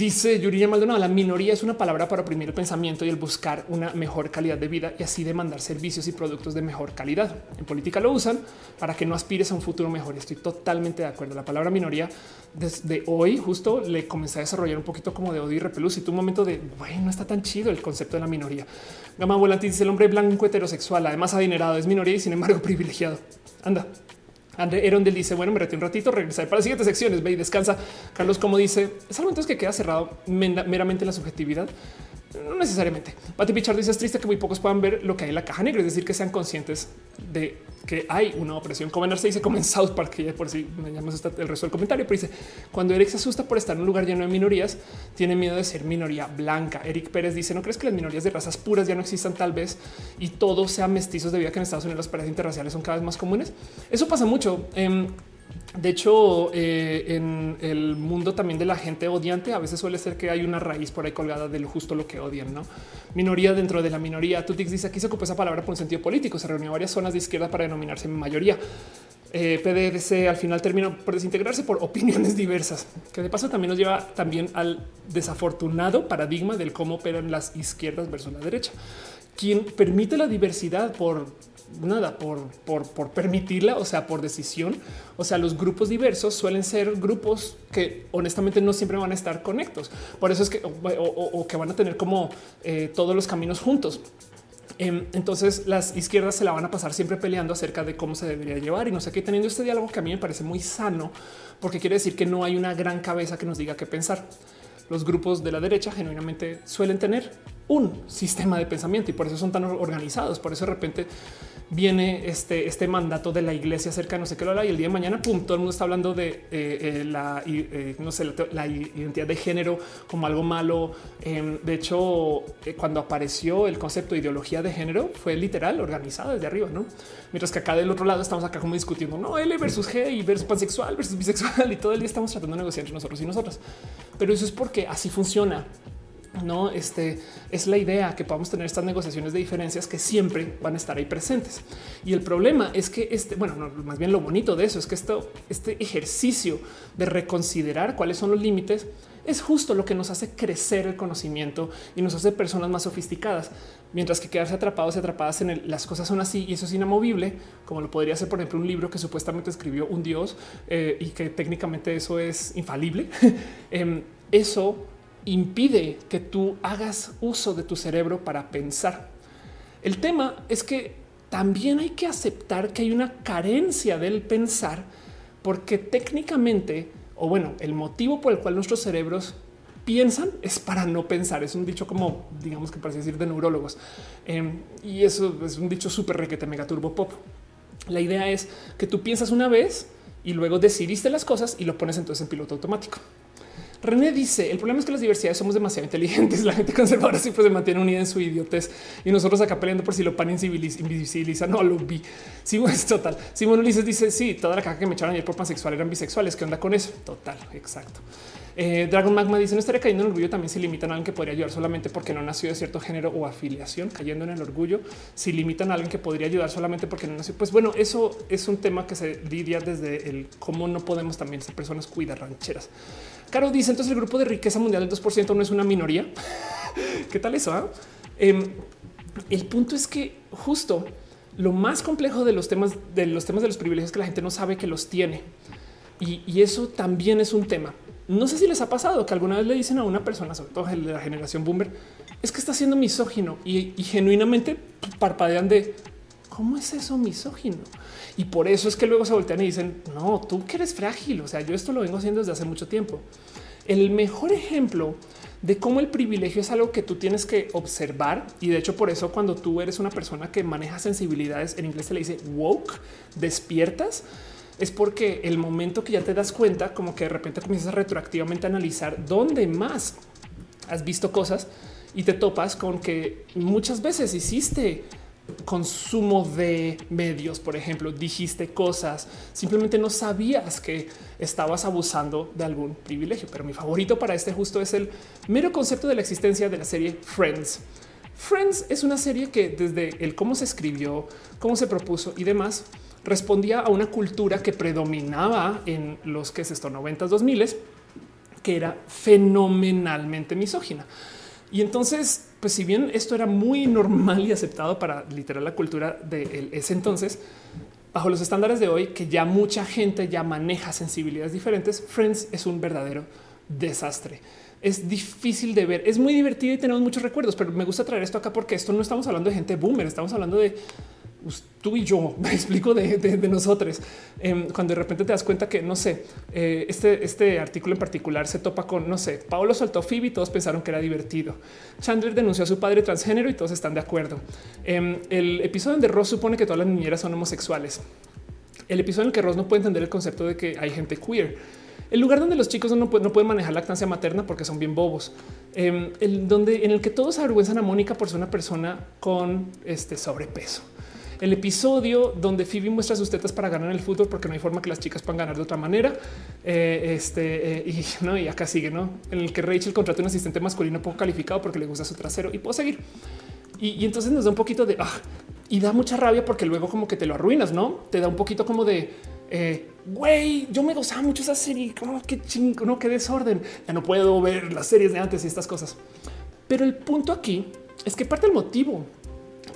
Dice Yuriya Maldonado, la minoría es una palabra para oprimir el pensamiento y el buscar una mejor calidad de vida y así demandar servicios y productos de mejor calidad. En política lo usan para que no aspires a un futuro mejor. Estoy totalmente de acuerdo. La palabra minoría desde hoy justo le comencé a desarrollar un poquito como de odio y repelús y momento de bueno, no está tan chido el concepto de la minoría. Gama dice el hombre blanco heterosexual, además adinerado, es minoría y sin embargo <laughs> privilegiado. Anda. André Erondel dice, bueno, me retiré un ratito, regresaré para las siguientes secciones, ve y descansa. Carlos, como dice, es algo entonces que queda cerrado meramente la subjetividad. No necesariamente. Pati Pichard dice es triste que muy pocos puedan ver lo que hay en la caja negra, es decir, que sean conscientes de que hay una opresión. Como se dice como en South Park, que por si me llamas el resto del comentario, pero dice cuando Eric se asusta por estar en un lugar lleno de minorías, tiene miedo de ser minoría blanca. Eric Pérez dice: No crees que las minorías de razas puras ya no existan, tal vez y todos sean mestizos debido a que en Estados Unidos las parejas interraciales son cada vez más comunes. Eso pasa mucho. Em, de hecho, eh, en el mundo también de la gente odiante, a veces suele ser que hay una raíz por ahí colgada de justo lo que odian, ¿no? Minoría dentro de la minoría. Tutix dice aquí se ocupa esa palabra por un sentido político. Se reunió varias zonas de izquierda para denominarse mayoría. Eh, PDC al final terminó por desintegrarse por opiniones diversas, que de paso también nos lleva también al desafortunado paradigma del cómo operan las izquierdas versus la derecha. Quien permite la diversidad por nada por, por, permitirla, o sea, por decisión. O sea, los grupos diversos suelen ser grupos que honestamente no siempre van a estar conectos. Por eso es que o, que van a tener como eh, todos los caminos juntos. Em, entonces las izquierdas se la van a pasar siempre peleando acerca de cómo se debería llevar y no sé qué, teniendo este diálogo que a mí me parece muy sano, porque quiere decir que no hay una gran cabeza que nos diga qué pensar. Los grupos de la derecha genuinamente suelen tener un sistema de pensamiento y por eso son tan organizados. Por eso de repente viene este, este mandato de la iglesia cerca no sé qué lo y el día de mañana, pum, todo el mundo está hablando de eh, eh, la, eh, no sé, la, identidad de género como algo malo. Em, de hecho, cuando apareció el concepto de ideología de género, fue literal organizado desde arriba, no? Mientras que acá del otro lado estamos acá como discutiendo no L versus G y versus pansexual versus bisexual y todo el día estamos tratando de negociar entre nosotros y nosotras. Pero eso es porque así funciona no, este es la idea que podamos tener estas negociaciones de diferencias que siempre van a estar ahí presentes. Y el problema es que este, bueno, más bien lo bonito de eso es que esto, este ejercicio de reconsiderar cuáles son los límites es justo lo que nos hace crecer el conocimiento y nos hace personas más sofisticadas, mientras que quedarse atrapados y atrapadas en las cosas son así y eso es inamovible, como lo podría ser, por ejemplo, un libro que supuestamente escribió un dios eh, y que técnicamente eso es infalible. <laughs> Em, eso impide que tú hagas uso de tu cerebro para pensar. El tema es que también hay que aceptar que hay una carencia del pensar, porque técnicamente, o bueno, el motivo por el cual nuestros cerebros piensan es para no pensar. Es un dicho como, digamos que parece decir de neurólogos. Em, y eso es un dicho súper requete mega turbo pop. La idea es que tú piensas una vez y luego decidiste las cosas y lo pones entonces en piloto automático. René dice: el problema es que las diversidades somos demasiado inteligentes. <laughs> La gente conservadora siempre se mantiene unida en su idiotez y nosotros acá peleando por si lo pan invisibiliza. No lo vi. <laughs> Sí, es total. Simón Ulises dice: Sí, toda la caja que me echaron ayer por pansexual eran bisexuales. ¿Qué onda con eso? Total, exacto. Eh, Dragon Magma dice no estaría cayendo en orgullo también si limitan a alguien que podría ayudar solamente porque no nació de cierto género o afiliación, cayendo en el orgullo. Si limitan a alguien que podría ayudar solamente porque no nació, pues bueno, eso es un tema que se lidia desde el cómo no podemos también ser personas cuidar rancheras. Caro dice entonces el grupo de riqueza mundial del 2% no es una minoría. <laughs> ¿Qué tal eso? Ah? Em, el punto es que justo lo más complejo de los temas de los temas de los privilegios es que la gente no sabe que los tiene. Y, y eso también es un tema. No sé si les ha pasado que alguna vez le dicen a una persona, sobre todo de la generación boomer, es que está siendo misógino y, genuinamente parpadean de cómo es eso misógino. Y por eso es que luego se voltean y dicen, no, tú que eres frágil. O sea, yo esto lo vengo haciendo desde hace mucho tiempo. El mejor ejemplo de cómo el privilegio es algo que tú tienes que observar. Y de hecho, por eso cuando tú eres una persona que maneja sensibilidades, en inglés se le dice woke, despiertas es porque el momento que ya te das cuenta, como que de repente comienzas a retroactivamente analizar dónde más has visto cosas y te topas con que muchas veces hiciste consumo de medios, por ejemplo, dijiste cosas, simplemente no sabías que estabas abusando de algún privilegio. Pero mi favorito para este justo es el mero concepto de la existencia de la serie Friends. Friends es una serie que desde el cómo se escribió, cómo se propuso y demás, respondía a una cultura que predominaba en los que es esto 90 2000 que era fenomenalmente misógina. Y entonces, pues si bien esto era muy normal y aceptado para literal la cultura de ese entonces, bajo los estándares de hoy, que ya mucha gente ya maneja sensibilidades diferentes, Friends es un verdadero desastre. Es difícil de ver, es muy divertido y tenemos muchos recuerdos, pero me gusta traer esto acá porque esto no estamos hablando de gente boomer, estamos hablando de tú y yo, <laughs> me explico de, nosotros, em, cuando de repente te das cuenta que, no sé, eh, este, este artículo en particular se topa con, no sé, Paolo soltó Phoebe y todos pensaron que era divertido. Chandler denunció a su padre transgénero y todos están de acuerdo. Em, el episodio donde Ross supone que todas las niñeras son homosexuales. El episodio en el que Ross no puede entender el concepto de que hay gente queer. El lugar donde los chicos no, no pueden manejar lactancia materna porque son bien bobos. Em, el donde en el que todos avergüenzan a Mónica por ser una persona con este sobrepeso el episodio donde Phoebe muestra sus tetas para ganar el fútbol porque no hay forma que las chicas puedan ganar de otra manera. Eh, este eh, y no, y acá sigue, no en el que Rachel contrata un asistente masculino poco calificado porque le gusta su trasero y puedo seguir. Y, entonces nos da un poquito de ah, y da mucha rabia porque luego como que te lo arruinas, no te da un poquito como de eh, güey, yo me gozaba mucho esa serie. Como que chingo, no qué desorden. Ya no puedo ver las series de antes y estas cosas. Pero el punto aquí es que parte del motivo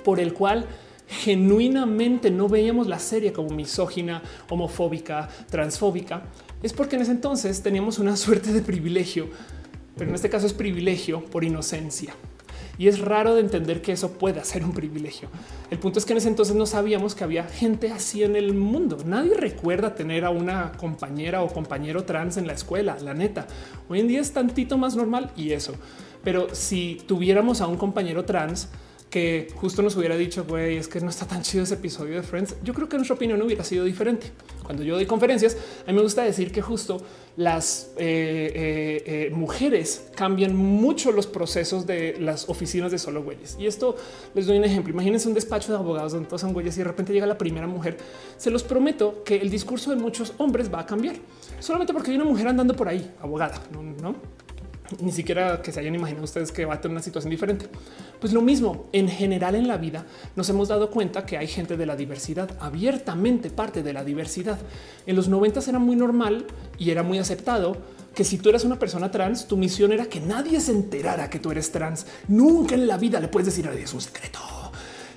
por el cual genuinamente no veíamos la serie como misógina, homofóbica, transfóbica, es porque en ese entonces teníamos una <laughs> suerte de privilegio, pero en este caso es privilegio por inocencia. Y es raro de entender que eso pueda ser un privilegio. El punto es que en ese entonces no sabíamos que había gente así en el mundo. Nadie recuerda tener a una compañera o compañero trans en la escuela, la neta. Hoy en día es tantito más normal y eso. Pero si tuviéramos a un compañero trans, que justo nos hubiera dicho, güey, es que no está tan chido ese episodio de Friends, yo creo que nuestra opinión hubiera sido diferente. Cuando yo doy conferencias, a mí me gusta decir que justo las eh, eh, eh, mujeres cambian mucho los procesos de las oficinas de solo güeyes. Y esto les doy un ejemplo. Imagínense un despacho de abogados donde todos son güeyes y de repente llega la primera mujer. Se los prometo que el discurso de muchos hombres va a cambiar solamente porque hay una mujer andando por ahí, abogada, no? ¿no? Ni siquiera que se hayan imaginado ustedes que va a tener una situación diferente. Pues lo mismo, en general en la vida nos hemos dado cuenta que hay gente de la diversidad, abiertamente parte de la diversidad. En los 90 era muy normal y era muy aceptado que si tú eras una persona trans, tu misión era que nadie se enterara que tú eres trans. Nunca en la vida le puedes decir a nadie es un secreto.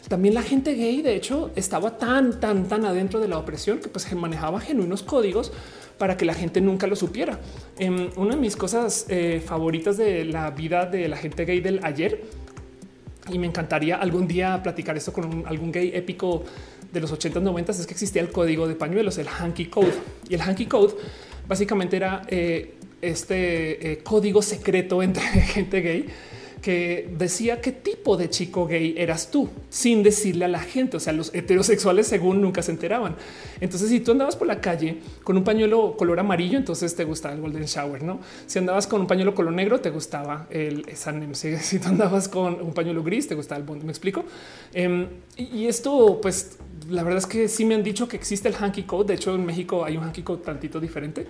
También la gente gay, de hecho, estaba tan, tan, tan adentro de la opresión que pues manejaba genuinos códigos para que la gente nunca lo supiera. Em, una de mis cosas eh, favoritas de la vida de la gente gay del ayer, y me encantaría algún día platicar esto con algún gay épico de los 80 90 es que existía el código de pañuelos, el hanky code. Y el hanky code básicamente era eh, este eh, código secreto entre <laughs> gente gay que decía qué tipo de chico gay eras tú sin decirle a la gente. O sea, los heterosexuales según nunca se enteraban. Entonces, si tú andabas por la calle con un pañuelo color amarillo, entonces te gustaba el golden shower, no? Si andabas con un pañuelo color negro, te gustaba el Sanem. <laughs> Si tú andabas con un pañuelo gris, te gustaba el bond. Me explico. Em, y esto, pues, la verdad es que sí me han dicho que existe el hanky code. De hecho, en México hay un hanky code tantito diferente,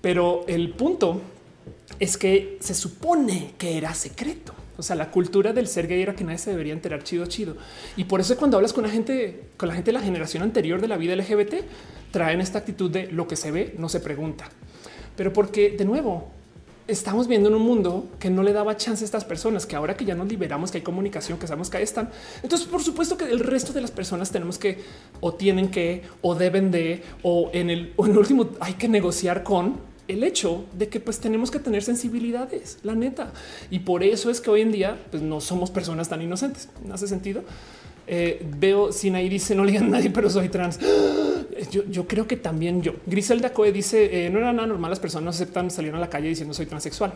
pero el punto es que se supone que era secreto. O sea, la cultura del ser gay era que nadie se debería enterar chido, chido. Y por eso cuando hablas con la gente, con la gente de la generación anterior de la vida LGBT, traen esta actitud de lo que se ve no se pregunta. Pero porque de nuevo estamos viendo en un mundo que no le daba chance a estas personas, que ahora que ya nos liberamos, que hay comunicación, que sabemos que ahí están. Entonces, por supuesto que el resto de las personas tenemos que o tienen que o deben de o en el, o en el último hay que negociar con el hecho de que pues tenemos que tener sensibilidades, la neta. Y por eso es que hoy en día pues, no somos personas tan inocentes. ¿No hace sentido? Eh, veo sin ahí dice no le digan a nadie, pero soy trans. <gasps> Yo, creo que también yo. Griselda Coe dice eh, no era nada normal. Las personas aceptan salir a la calle diciendo soy transexual.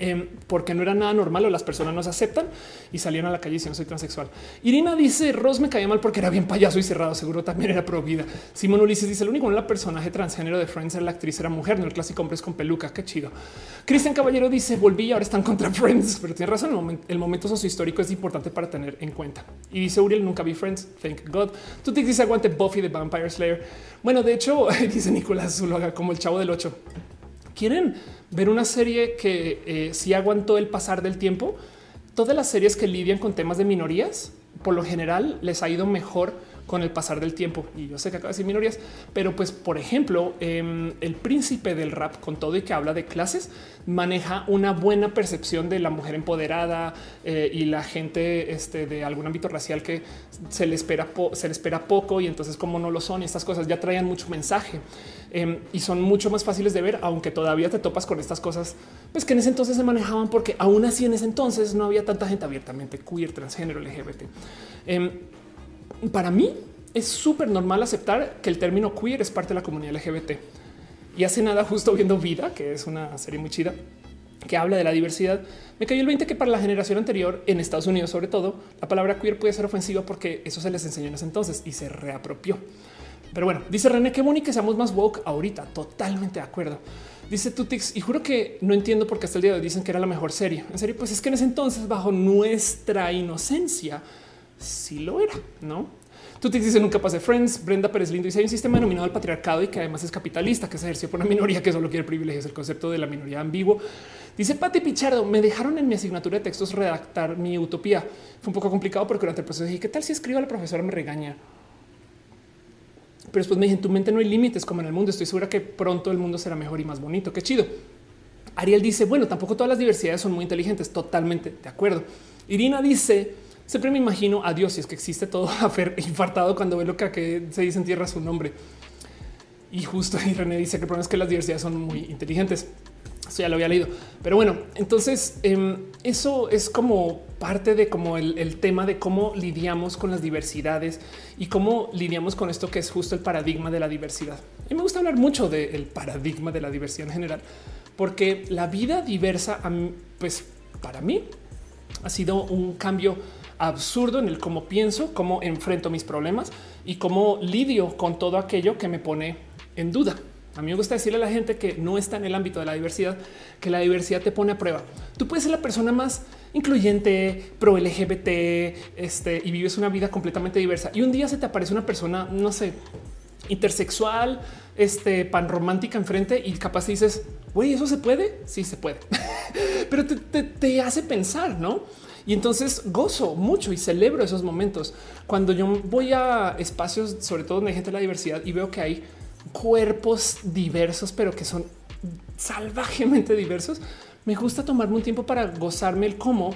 Em, porque no era nada normal o las personas no se aceptan y salían a la calle diciendo soy transexual. Irina dice Ross me caía mal porque era bien payaso y cerrado. Seguro también era pro vida. Simón Ulises dice el único la personaje transgénero de Friends era la actriz era mujer, no el clásico hombre con peluca. Qué chido. Cristian Caballero dice volví y ahora están contra <laughs> Friends, pero tiene razón. El momento, el sociohistórico es importante para tener en cuenta. Y dice Uriel nunca vi Friends. Thank God. Tú te dices aguante Buffy de Vampire Slayer. Bueno, de hecho, <laughs> dice Nicolás Zuluaga como el chavo del 8 quieren ver una serie que eh, si aguantó el pasar del tiempo, todas las series que lidian con temas de minorías, por lo general les ha ido mejor con el pasar del tiempo. Y yo sé que acaba de decir minorías, pero pues, por ejemplo, em, el príncipe del rap con todo y que habla de clases, maneja una buena percepción de la mujer empoderada eh, y la gente este, de algún ámbito racial que se le espera, se le espera poco y entonces como no lo son, estas cosas ya traían mucho mensaje em, y son mucho más fáciles de ver, aunque todavía te topas con estas cosas, pues que en ese entonces se manejaban porque aún así en ese entonces no había tanta gente abiertamente queer, transgénero, LGBT. Em, para mí es súper normal aceptar que el término queer es parte de la comunidad LGBT. Y hace nada, justo viendo Vida, que es una serie muy chida, que habla de la diversidad, me cayó el 20 que para la generación anterior, en Estados Unidos sobre todo, la palabra queer puede ser ofensiva porque eso se les enseñó en ese entonces y se reapropió. Pero bueno, dice René, qué bonito que seamos más woke ahorita, totalmente de acuerdo. Dice Tutix, y juro que no entiendo por qué hasta el día de hoy dicen que era la mejor serie. En serio, pues es que en ese entonces, bajo nuestra inocencia, sí lo era, ¿no? Tú te dices nunca pase Friends. Brenda Pérez Lindo dice hay un sistema denominado el patriarcado y que además es capitalista, que se ejerció por una minoría que solo quiere privilegios. El concepto de la minoría ambiguo. Dice Pati Pichardo, me dejaron en mi asignatura de textos redactar mi utopía. Fue un poco complicado porque durante el proceso dije, ¿qué tal si escribo a la profesora me regaña? Pero después me dije, en tu mente no hay límites como en el mundo. Estoy segura que pronto el mundo será mejor y más bonito. Qué chido. Ariel dice, bueno, tampoco todas las diversidades son muy inteligentes. Totalmente de acuerdo. Irina dice, Siempre me imagino a Dios, si es que existe todo <laughs> Fer infartado cuando ve lo que se dice en tierra su nombre. Y justo <laughs> ahí René dice que el problema es que las diversidades son muy inteligentes. Eso ya lo había leído. Pero bueno, entonces em, eso es como parte de como el, tema de cómo lidiamos con las diversidades y cómo lidiamos con esto que es justo el paradigma de la diversidad. Y me gusta hablar mucho del paradigma de la diversidad en general, porque la vida diversa, pues para mí ha sido un cambio absurdo en el cómo pienso, cómo enfrento mis problemas y cómo lidio con todo aquello que me pone en duda. A mí me gusta decirle a la gente que no está en el ámbito de la diversidad, que la diversidad te pone a prueba. Tú puedes ser la persona más incluyente, pro LGBT, este, y vives una vida completamente diversa. Y un día se te aparece una persona, no sé, intersexual, este pan romántica enfrente y capaz dices, güey, eso se puede. Sí, se puede, <laughs> pero te, te hace pensar, no? Y entonces gozo mucho y celebro esos momentos. Cuando yo voy a espacios, sobre todo donde hay gente de la diversidad, y veo que hay cuerpos diversos, pero que son salvajemente diversos, me gusta tomarme un tiempo para gozarme el cómo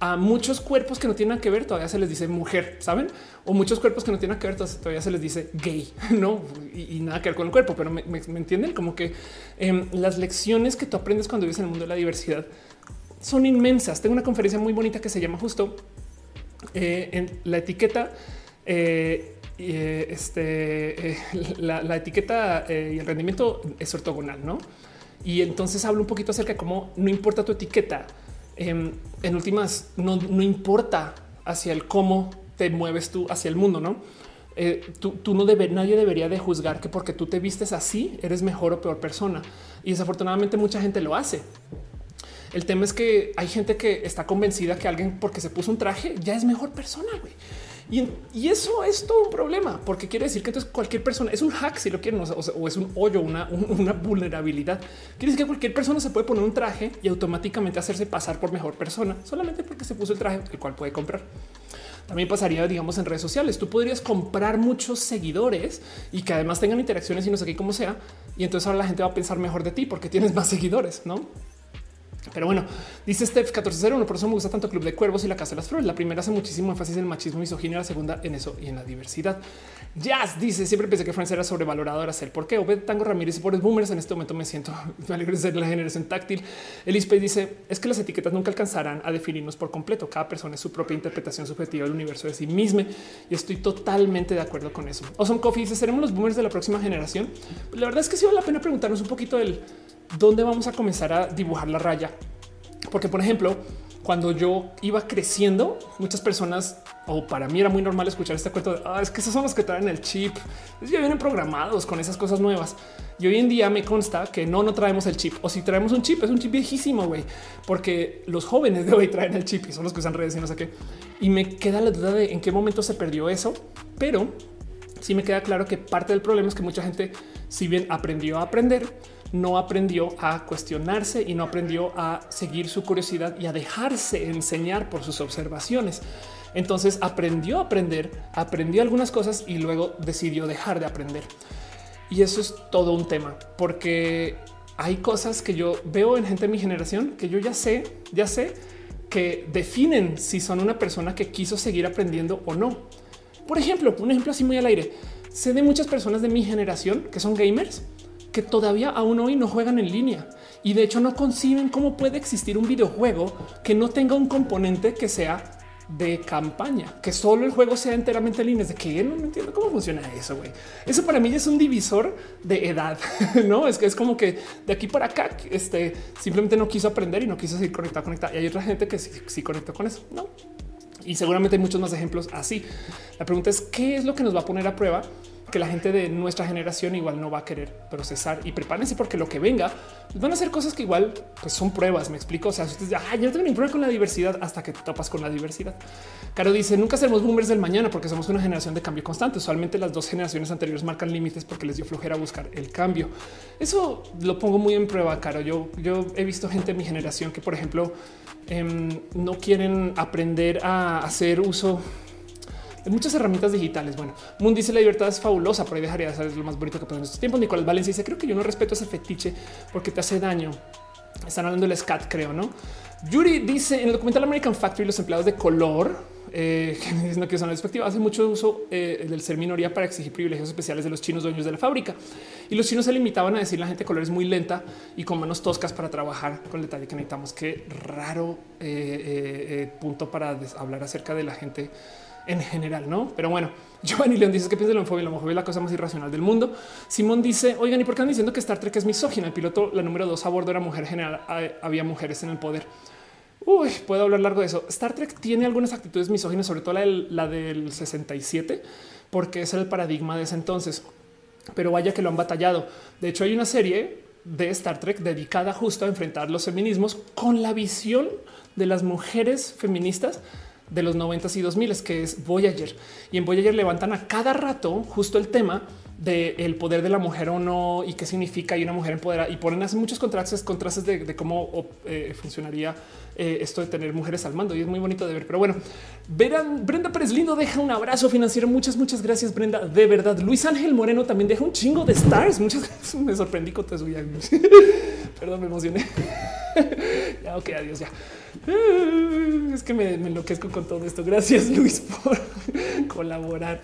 a muchos cuerpos que no tienen que ver, todavía se les dice mujer, saben? O muchos cuerpos que no tienen que ver, todavía se les dice gay, <laughs> no? Y, nada que ver con el cuerpo, pero me, entienden como que em, las lecciones que tú aprendes cuando vives en el mundo de la diversidad son inmensas. Tengo una conferencia muy bonita que se llama justo eh, en la etiqueta. Eh, eh, este, <laughs> la, etiqueta y el rendimiento es ortogonal, no? Y entonces hablo un poquito acerca de cómo no importa tu etiqueta. Em, en últimas, no, importa hacia el cómo te mueves tú hacia el mundo, no? tú, tú, no debe, nadie debería de juzgar que porque tú te vistes así eres mejor o peor persona. Y desafortunadamente mucha gente lo hace. El tema es que hay gente que está convencida que alguien porque se puso un traje ya es mejor persona. Y, eso es todo un problema, porque quiere decir que entonces cualquier persona es un hack, si lo quieren, o, o es un hoyo, una, una vulnerabilidad. Quiere decir que cualquier persona se puede poner un traje y automáticamente hacerse pasar por mejor persona solamente porque se puso el traje, el cual puede comprar. También pasaría, digamos, en redes sociales. Tú podrías comprar muchos seguidores y que además tengan interacciones y no sé qué, como sea. Y entonces ahora la gente va a pensar mejor de ti porque tienes más seguidores, no? Pero bueno, dice Steph 1401, por eso me gusta tanto Club de Cuervos y la Casa de las Flores. La primera hace muchísimo énfasis en el machismo misoginia, la segunda en eso y en la diversidad. Jazz dice, siempre pensé que Friends era sobrevalorado ahora ser. ¿Por qué? Obed Tango Ramírez por boomers, en este momento me siento, <laughs> me alegro de ser la generación táctil. Elispe dice, es que las etiquetas nunca alcanzarán a definirnos por completo. Cada persona es su propia interpretación subjetiva del universo de sí misma y estoy totalmente de acuerdo con eso. Awesome Coffee dice, ¿seremos los boomers de la próxima generación? La verdad es que sí vale la pena preguntarnos un poquito del dónde vamos a comenzar a dibujar la raya. Porque, por ejemplo, cuando yo iba creciendo, muchas personas, o para mí era muy normal escuchar este cuento de ah, es que esos son los que traen el chip. Ya vienen programados con esas cosas nuevas. Y hoy en día me consta que no, no traemos el chip. O si traemos un chip, es un chip viejísimo, güey, porque los jóvenes de hoy traen el chip y son los que usan redes y no sé qué. Y me queda la duda de en qué momento se perdió eso, pero sí me queda claro que parte del problema es que mucha gente, si bien aprendió a aprender, no aprendió a cuestionarse y no aprendió a seguir su curiosidad y a dejarse enseñar por sus observaciones. Entonces aprendió a aprender, aprendió algunas cosas y luego decidió dejar de aprender. Y eso es todo un tema, porque hay cosas que yo veo en gente de mi generación que yo ya sé, ya sé que definen si son una persona que quiso seguir aprendiendo o no. Por ejemplo, un ejemplo así muy al aire. Sé de muchas personas de mi generación que son gamers que todavía aún hoy no juegan en línea y de hecho no conciben cómo puede existir un videojuego que no tenga un componente que sea de campaña, que solo el juego sea enteramente en línea. de que no entiendo cómo funciona eso. Eso para mí es un divisor de edad, <laughs> no es que es como que de aquí para acá, este simplemente no quiso aprender y no quiso seguir conectado, conectado. Y hay otra gente que sí, sí conectó con eso. No, y seguramente hay muchos más ejemplos así. La pregunta es qué es lo que nos va a poner a prueba que la gente de nuestra generación igual no va a querer procesar y prepárense porque lo que venga pues van a ser cosas que igual pues son pruebas. Me explico. O sea, ustedes ah, yo tengo ni problema con la diversidad hasta que te topas con la diversidad. Caro dice nunca seremos boomers del mañana porque somos una generación de cambio constante. Usualmente las dos generaciones anteriores marcan límites porque les dio flojera buscar el cambio. Eso lo pongo muy en prueba, Caro. Yo, yo he visto gente de mi generación que, por ejemplo, em, no quieren aprender a hacer uso muchas herramientas digitales. Bueno, Moon dice la libertad es fabulosa, pero ahí dejaría de ser lo más bonito que podemos en estos tiempos. Nicolás Valencia dice creo que yo no respeto ese fetiche porque te hace daño. Están hablando del SCAT, creo, no? Yuri dice en el documental American Factory, los empleados de color eh, <laughs> que que son respectivos hace mucho uso eh, del ser minoría para exigir privilegios especiales de los chinos dueños de la fábrica. Y los chinos se limitaban a decir la gente de color es muy lenta y con manos toscas para trabajar con el detalle que necesitamos. Qué raro eh, punto para hablar acerca de la gente en general, no? Pero bueno, <laughs> Giovanni León dice que piensa la homofobia. La homofobia es la cosa más irracional del mundo. Simón dice: Oigan, ¿y por qué están diciendo que Star Trek es misógina? El piloto, la número dos a bordo era mujer general. Había mujeres en el poder. Uy, puedo hablar largo de eso. Star Trek tiene algunas actitudes misóginas, sobre todo la del, la del 67, porque es el paradigma de ese entonces. Pero vaya que lo han batallado. De hecho, hay una serie de Star Trek dedicada justo a enfrentar los feminismos con la visión de las mujeres feministas de los 90 y 2000 que es Voyager. Y en Voyager levantan a cada rato justo el tema del poder de la mujer o no y qué significa y una mujer empoderada y ponen hace muchos contrastes, contrastes de, cómo eh, funcionaría eh, esto de tener mujeres al mando y es muy bonito de ver. Pero bueno, verán, Brenda Pérez Lindo deja un abrazo financiero. Muchas, muchas gracias, Brenda. De verdad, Luis Ángel Moreno también deja un chingo de stars. Muchas gracias. <laughs> Me sorprendí con eso. <laughs> Perdón, me emocioné. <laughs> ya, ok, adiós, ya. <laughs> Es que me, enloquezco con todo esto. Gracias, Luis, por <laughs> colaborar.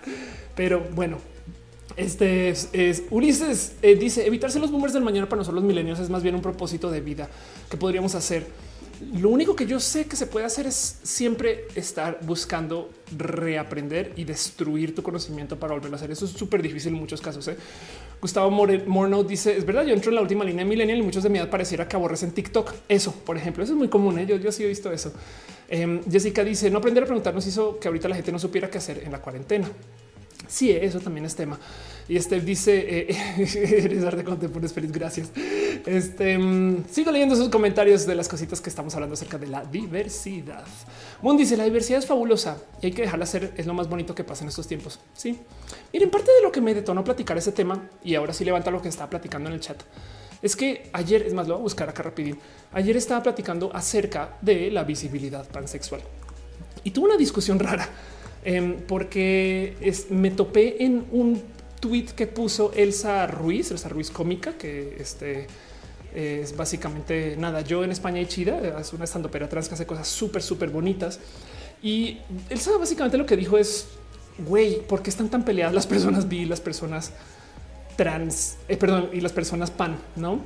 Pero bueno, este es, Ulises eh, dice evitarse los boomers del mañana para nosotros los milenios es más bien un propósito de vida que podríamos hacer. Lo único que yo sé que se puede hacer es siempre estar buscando reaprender y destruir tu conocimiento para volverlo a hacer. Eso es súper difícil en muchos casos. ¿eh? Gustavo Morno dice es verdad. Yo entro en la última línea millennial y muchos de mi edad pareciera que aborrecen TikTok. Eso, por ejemplo, eso es muy común. ¿eh? Yo, yo sí he visto eso. Em, Jessica dice no aprender a preguntarnos hizo que ahorita la gente no supiera qué hacer en la cuarentena. Sí, eso también es tema. Y este dice, eh, <laughs> eres arte contemporáneo, feliz, gracias. Este, mm, sigo leyendo sus comentarios de las cositas que estamos hablando acerca de la diversidad. Moon dice, la diversidad es fabulosa y hay que dejarla ser, es lo más bonito que pasa en estos tiempos. Sí. Miren, parte de lo que me detonó platicar ese tema, y ahora sí levanta lo que estaba platicando en el chat, es que ayer, es más, lo voy a buscar acá rapidín, ayer estaba platicando acerca de la visibilidad pansexual. Y tuve una discusión <laughs> rara, em, porque me topé en un tweet que puso Elsa Ruiz, Elsa Ruiz cómica, que este es básicamente nada. Yo en España y Chida es una estandopera trans que hace cosas súper, súper bonitas. Y Elsa básicamente lo que dijo es, güey, ¿por qué están tan peleadas las personas bi, las personas trans, eh, perdón, y las personas pan, no?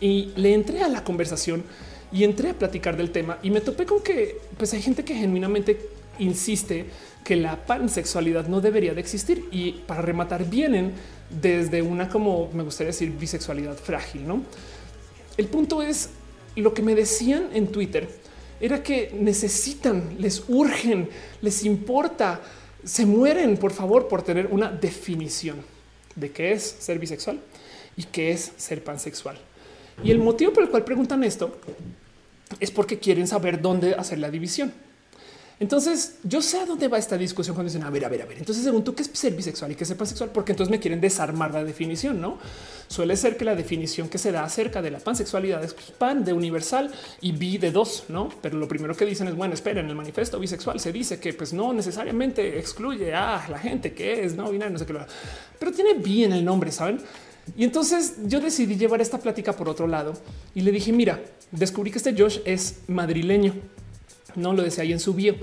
Y le entré a la conversación y entré a platicar del tema y me topé con que pues hay gente que genuinamente insiste que la pansexualidad no debería de existir y para rematar vienen desde una como me gustaría decir bisexualidad frágil, ¿no? El punto es lo que me decían en Twitter era que necesitan, les urgen, les importa, se mueren por favor por tener una definición de qué es ser bisexual y qué es ser pansexual. Y el motivo por el cual preguntan esto es porque quieren saber dónde hacer la división. Entonces yo sé a dónde va esta discusión cuando dicen a ver, a ver, a ver. Entonces, según tú, qué es ser bisexual y qué es pansexual, porque entonces me quieren desarmar la definición. No suele ser que la definición que se da acerca de la pansexualidad es pan de universal y bi de dos, no? Pero lo primero que dicen es bueno, espera, en el manifiesto bisexual se dice que pues no necesariamente excluye a la gente que es no binaria, no sé qué, pero tiene bi en el nombre, saben? Y entonces yo decidí llevar esta plática por otro lado y le dije, mira, descubrí que este Josh es madrileño no lo decía ahí en su bio.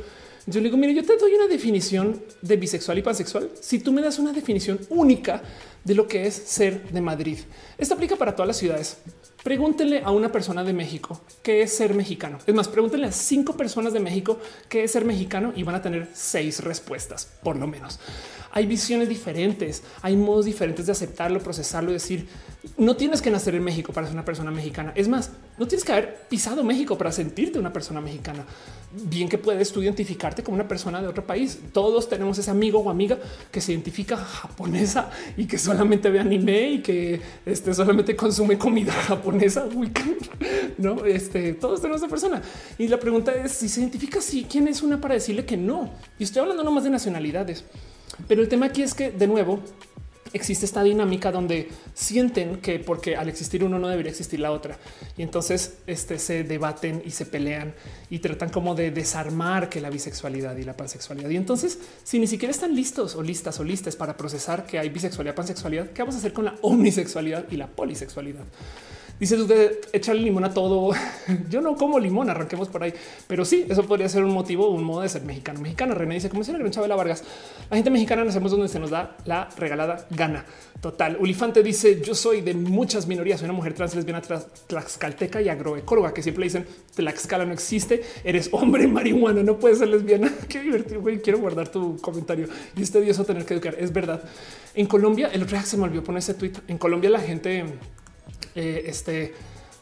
Yo le digo, mire, yo te doy una definición de bisexual y pansexual. Si tú me das una definición única de lo que es ser de Madrid, esto aplica para todas las ciudades. Pregúntenle a una persona de México qué es ser mexicano. Es más, pregúntenle a cinco personas de México qué es ser mexicano y van a tener seis respuestas, por lo menos. Hay visiones diferentes, hay modos diferentes de aceptarlo, procesarlo, decir, no tienes que nacer en México para ser una persona mexicana. Es más, no tienes que haber pisado México para sentirte una persona mexicana. Bien que puedes tú identificarte como una persona de otro país. Todos tenemos ese amigo o amiga que se identifica japonesa y que solamente ve anime y que este, solamente consume comida <laughs> japonesa. <laughs> no, este, todos tenemos esa persona. Y la pregunta es si se identifica así, quién es una para decirle que no. Y estoy hablando no más de nacionalidades. Pero el tema aquí es que, de nuevo, existe esta dinámica donde sienten que porque al existir uno no debería existir la otra y entonces este, se debaten y se pelean y tratan como de desarmar que la bisexualidad y la pansexualidad y entonces si ni siquiera están listos o listas o listas para procesar que hay bisexualidad, pansexualidad, ¿qué vamos a hacer con la <laughs> omnisexualidad y la polisexualidad? Dice de echarle limón a todo. <laughs> Yo no como limón, arranquemos por ahí, pero sí, eso podría ser un motivo, un modo de ser mexicano. Mexicana René dice, como dice la gran Chabela Vargas, la gente mexicana nacemos donde se nos da la regalada gana. Total. Ulifante dice, yo soy de muchas minorías, soy una mujer trans, lesbiana, tlaxcalteca y agroecóloga, que siempre dicen, Tlaxcala no existe, eres hombre marihuana, no puedes ser lesbiana. <laughs> Qué divertido, güey, quiero guardar tu comentario. Y este dioso tener que educar, es verdad. En Colombia, el otro día se me olvidó poner ese tweet, en Colombia la gente eh, este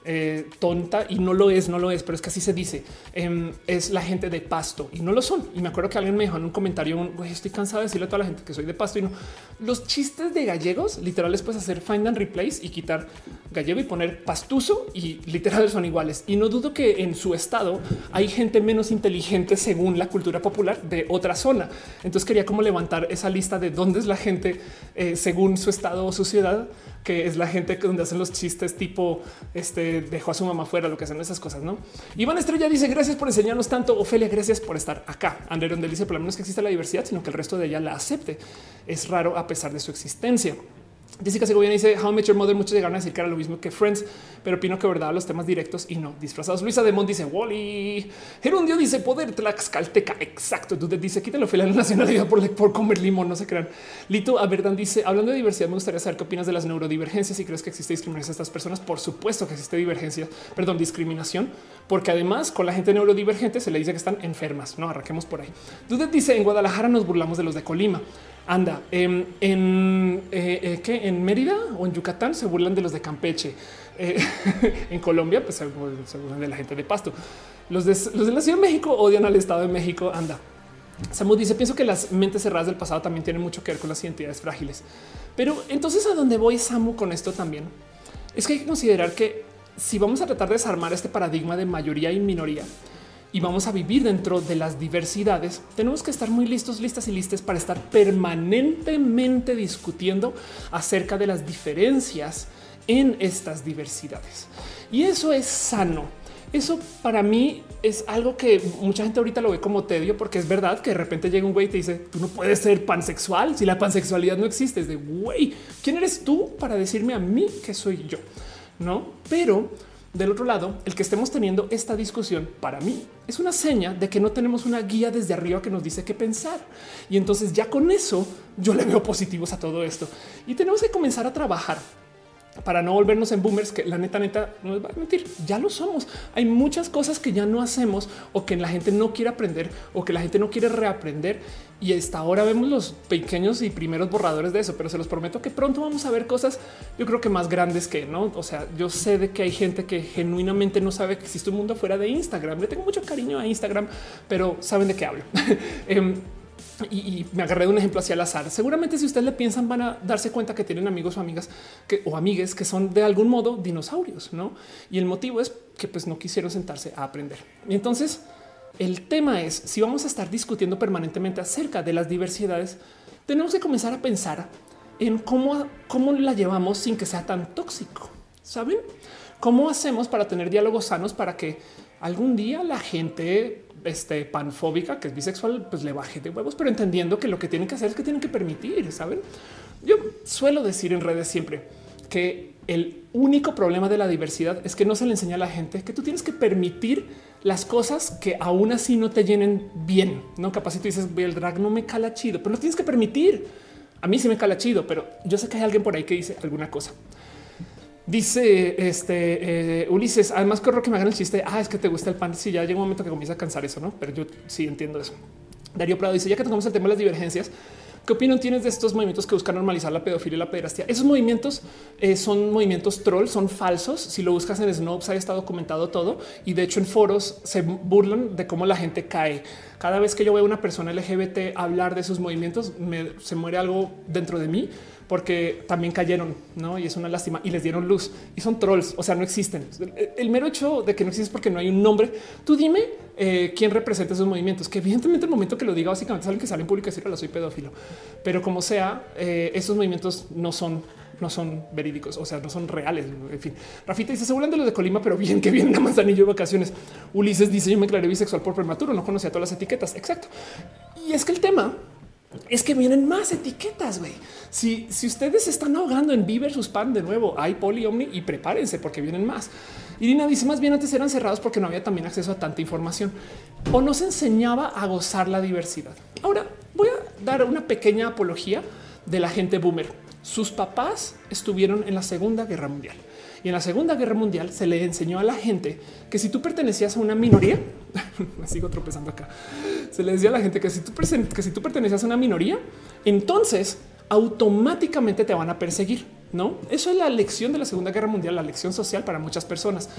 eh, tonta y no lo es, no lo es, pero es que así se dice. Em, es la gente de pasto y no lo son. Y me acuerdo que alguien me dijo en un comentario, estoy cansado de decirle a toda la gente que soy de pasto y no. Los chistes de gallegos literales puedes hacer find and replace y quitar gallego y poner pastuso y literal son iguales. Y no dudo que en su estado hay gente menos inteligente según la cultura popular de otra zona. Entonces quería como levantar esa lista de dónde es la gente eh, según su estado o su ciudad que es la gente donde hacen los chistes tipo este dejó a su mamá fuera, lo que hacen esas cosas, no? Iván Estrella dice gracias por enseñarnos tanto. Ofelia, gracias por estar acá. André donde dice por lo menos que existe la diversidad, sino que el resto de ella la acepte. Es raro a pesar de su existencia. Jessica Segoviana dice How I Met Your Mother. Muchos llegaron a decir que era lo mismo que Friends, pero opino que verdad los temas directos y no disfrazados. Luisa Demont dice Wally. Gerundio dice poder tlaxcalteca. Exacto. Dudet dice quítalo la nacionalidad por, por comer limón. No se crean. Lito Averdan dice hablando de diversidad, me gustaría saber qué opinas de las neurodivergencias y crees que existe discriminación a estas personas. Por supuesto que existe divergencia, perdón, discriminación, porque además con la gente neurodivergente se le dice que están enfermas. No arranquemos por ahí. Dudet dice en Guadalajara nos burlamos de los de Colima. Anda em, en, eh, eh, que en Mérida o en Yucatán se burlan de los de Campeche. Eh, <laughs> en Colombia, pues se burlan de la gente de Pasto. Los de, los de la Ciudad de México odian al Estado de México. Anda. Samu dice, pienso que las mentes cerradas del pasado también tienen mucho que ver con las identidades frágiles. Pero entonces a dónde voy Samu con esto también es que hay que considerar que si vamos a tratar de desarmar este paradigma de mayoría y minoría y vamos a vivir dentro de las diversidades, tenemos que estar muy listos, listas y listas para estar permanentemente discutiendo acerca de las diferencias en estas diversidades. Y eso es sano. Eso para mí es algo que mucha gente ahorita lo ve como tedio, porque es verdad que de repente llega un güey y te dice tú no puedes ser pansexual si la pansexualidad no existe. Es de güey, quién eres tú para decirme a mí que soy yo? No, pero del otro lado, el que estemos teniendo esta discusión para mí es una seña de que no tenemos una guía desde arriba que nos dice qué pensar. Y entonces ya con eso yo le veo positivos a todo esto y tenemos que comenzar a trabajar para no volvernos en boomers, que la neta, neta, no les va a mentir, ya lo somos. Hay muchas cosas que ya no hacemos o que la gente no quiere aprender o que la gente no quiere reaprender. Y hasta ahora vemos los pequeños y primeros borradores de eso, pero se los prometo que pronto vamos a ver cosas, yo creo que más grandes que no. O sea, yo sé de que hay gente que genuinamente no sabe que existe un mundo fuera de Instagram. Le tengo mucho cariño a Instagram, pero saben de qué hablo. <laughs> Em, y, me agarré de un ejemplo hacia el azar. Seguramente si ustedes le piensan van a darse cuenta que tienen amigos o amigas que, o amigues que son de algún modo dinosaurios, ¿no? Y el motivo es que pues no quisieron sentarse a aprender. Y entonces el tema es si vamos a estar discutiendo permanentemente acerca de las diversidades, tenemos que comenzar a pensar en cómo, cómo la llevamos sin que sea tan tóxico. ¿Saben? ¿Cómo hacemos para tener diálogos sanos para que algún día la gente este, panfóbica, que es bisexual, pues le baje de huevos, pero entendiendo que lo que tienen que hacer es que tienen que permitir, ¿saben? Yo suelo decir en redes siempre que el único problema de la diversidad es que no se le enseña a la gente que tú tienes que permitir las cosas que aún así no te llenen bien. No capaz si tú dices el drag no me cala chido, pero lo tienes que permitir. A mí sí me cala chido, pero yo sé que hay alguien por ahí que dice alguna cosa. Dice este eh, Ulises, además corro que me hagan el chiste. Ah, es que te gusta el pan. Si ya llega un momento que comienza a cansar eso, no? Pero yo sí entiendo eso. Darío Prado dice: Ya que tocamos el tema de las divergencias, ¿Qué opinión tienes de estos movimientos que buscan normalizar la pedofilia y la pederastia? Esos movimientos eh, son movimientos troll, son falsos. Si lo buscas en Snopes, ahí está documentado todo. Y de hecho, en foros se burlan de cómo la gente cae. Cada vez que yo veo a una persona LGBT hablar de sus movimientos, se muere algo dentro de mí porque también cayeron, ¿no? Y es una lástima y les dieron luz y son trolls, o sea, no existen. El, mero hecho de que no existe porque no hay un nombre. Tú dime eh, quién representa esos movimientos, que evidentemente el momento que lo diga básicamente es alguien que sale en público y decir, soy pedófilo, pero como sea, eh, esos movimientos no son no son verídicos, o sea, no son reales. En fin, Rafita dice: Se de los de Colima, pero bien que viene a Manzanillo de vacaciones. Ulises dice: Yo me declaré bisexual por prematuro, no conocía todas las etiquetas. Exacto. Y es que el tema es que vienen más etiquetas. güey. Si, si ustedes están ahogando en Viver sus pan de nuevo, hay poli omni y prepárense porque vienen más. Irina dice más bien antes eran cerrados porque no había también acceso a tanta información o no se enseñaba a gozar la diversidad. Ahora voy a dar una pequeña apología de la gente boomer. Sus papás estuvieron en la Segunda Guerra Mundial y en la Segunda Guerra Mundial se le enseñó a la gente que si tú pertenecías a una minoría, <laughs> me sigo tropezando acá, se le decía a la gente que si tú, pertenecías a una minoría, entonces automáticamente te van a perseguir. No, eso es la lección de la Segunda Guerra Mundial, la lección social para muchas personas.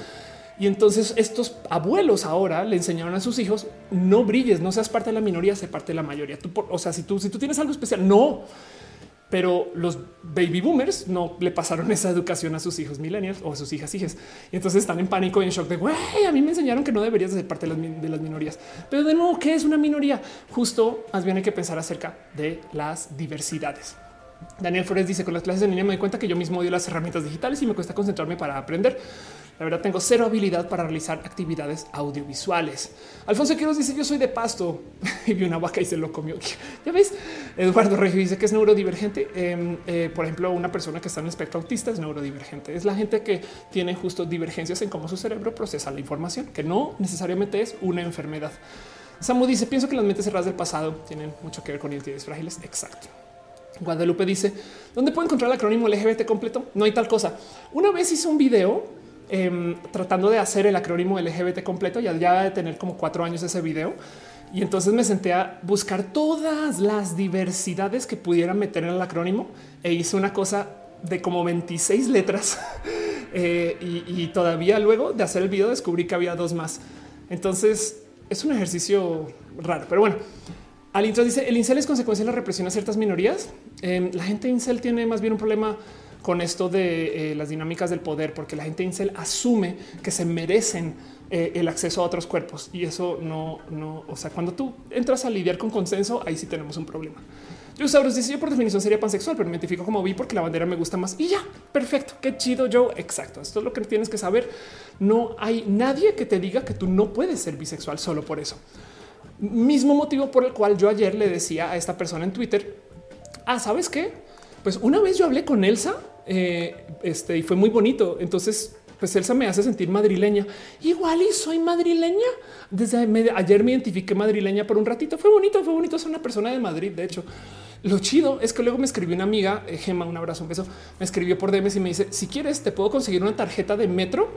Y entonces estos abuelos ahora le enseñaron a sus hijos no brilles, no seas parte de la minoría, sé parte de la mayoría. Tú, o sea, si tú, si tú tienes algo especial, no pero los baby boomers no le pasaron <laughs> esa educación a sus hijos millennials o a sus hijas hijas. Y entonces están en pánico y en shock de güey, a mí me enseñaron que no deberías ser parte de las, minorías. Pero de nuevo, ¿qué es una minoría? Justo más bien hay que pensar acerca de las diversidades. Daniel Flores dice con las clases en línea me doy cuenta que yo mismo odio las herramientas digitales y me cuesta concentrarme para aprender. La verdad tengo cero habilidad para realizar actividades audiovisuales. Alfonso Quiroz dice yo soy de pasto <laughs> y vi una vaca y se lo comió. <laughs> Ya ves, Eduardo Regio dice que es neurodivergente. Em, eh, por ejemplo, una persona que está en el espectro autista es neurodivergente. Es la gente que tiene justo divergencias en cómo su cerebro procesa la información, que no necesariamente es una enfermedad. Samu dice pienso que las mentes cerradas del pasado tienen mucho que ver con identidades frágiles. Exacto. Guadalupe dice dónde puedo encontrar el acrónimo LGBT completo. No hay tal cosa. Una vez hice un video Em, tratando de hacer el acrónimo LGBT completo. Ya, ya de tener como cuatro años ese video. Y entonces me senté a buscar todas las diversidades que pudiera meter en el acrónimo e hice una cosa de como 26 letras. <laughs> Eh, y, todavía luego de hacer el video descubrí que había dos más. Entonces es un ejercicio raro, pero bueno, Al intro dice el incel es consecuencia de la represión a ciertas minorías. Em, la gente incel tiene más bien un problema con esto de eh, las dinámicas del poder, porque la gente incel asume que se merecen eh, el acceso a otros cuerpos y eso no, no, o sea, cuando tú entras a lidiar con consenso, ahí sí tenemos un problema. Yo sabros dice yo por definición sería pansexual, pero me identifico como vi porque la bandera me gusta más y ya perfecto. Qué chido. Yo exacto. Esto es lo que tienes que saber. No hay nadie que te diga que tú no puedes ser bisexual solo por eso. Mismo motivo por el cual yo ayer le decía a esta persona en Twitter, ah, sabes qué? Pues una vez yo hablé con Elsa eh, este, y fue muy bonito. Entonces, pues Elsa me hace sentir madrileña. Igual y soy madrileña. Desde ayer me identifiqué madrileña por un ratito. Fue bonito, fue bonito. Soy una persona de Madrid, de hecho. Lo chido es que luego me escribió una amiga, eh, Gema, un abrazo, un beso. Me escribió por DMs y me dice: Si quieres, te puedo conseguir una tarjeta de metro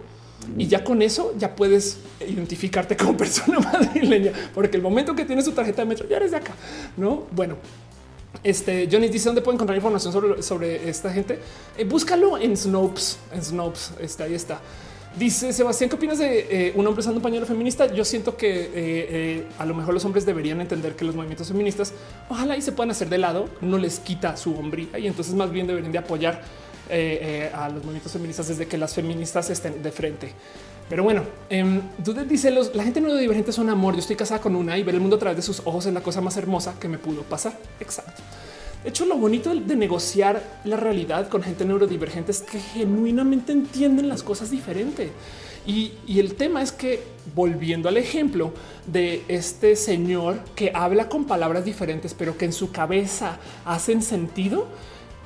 y ya con eso ya puedes identificarte como <laughs> persona madrileña, porque el momento que tienes tu tarjeta de metro ya eres de acá. No, bueno, este Johnny dice dónde puedo encontrar información sobre, sobre esta gente. Eh, búscalo en Snopes. En Snopes está ahí está. Dice Sebastián, ¿qué opinas de eh, un hombre usando un pañuelo feminista? Yo siento que eh, a lo mejor los hombres deberían entender que los movimientos feministas ojalá y se puedan hacer de lado, no les quita su hombría y entonces más bien deberían de apoyar a los movimientos feministas desde que las feministas estén de frente. Pero bueno, eh, dice los, la gente neurodivergente son amor. Yo estoy casada con una y ver el mundo a través de sus ojos es la cosa más hermosa que me pudo pasar. Exacto. De hecho, lo bonito de negociar la realidad con gente neurodivergente es que genuinamente entienden las cosas diferente. Y, y, el tema es que volviendo al ejemplo de este señor que habla con palabras diferentes, pero que en su cabeza hacen sentido,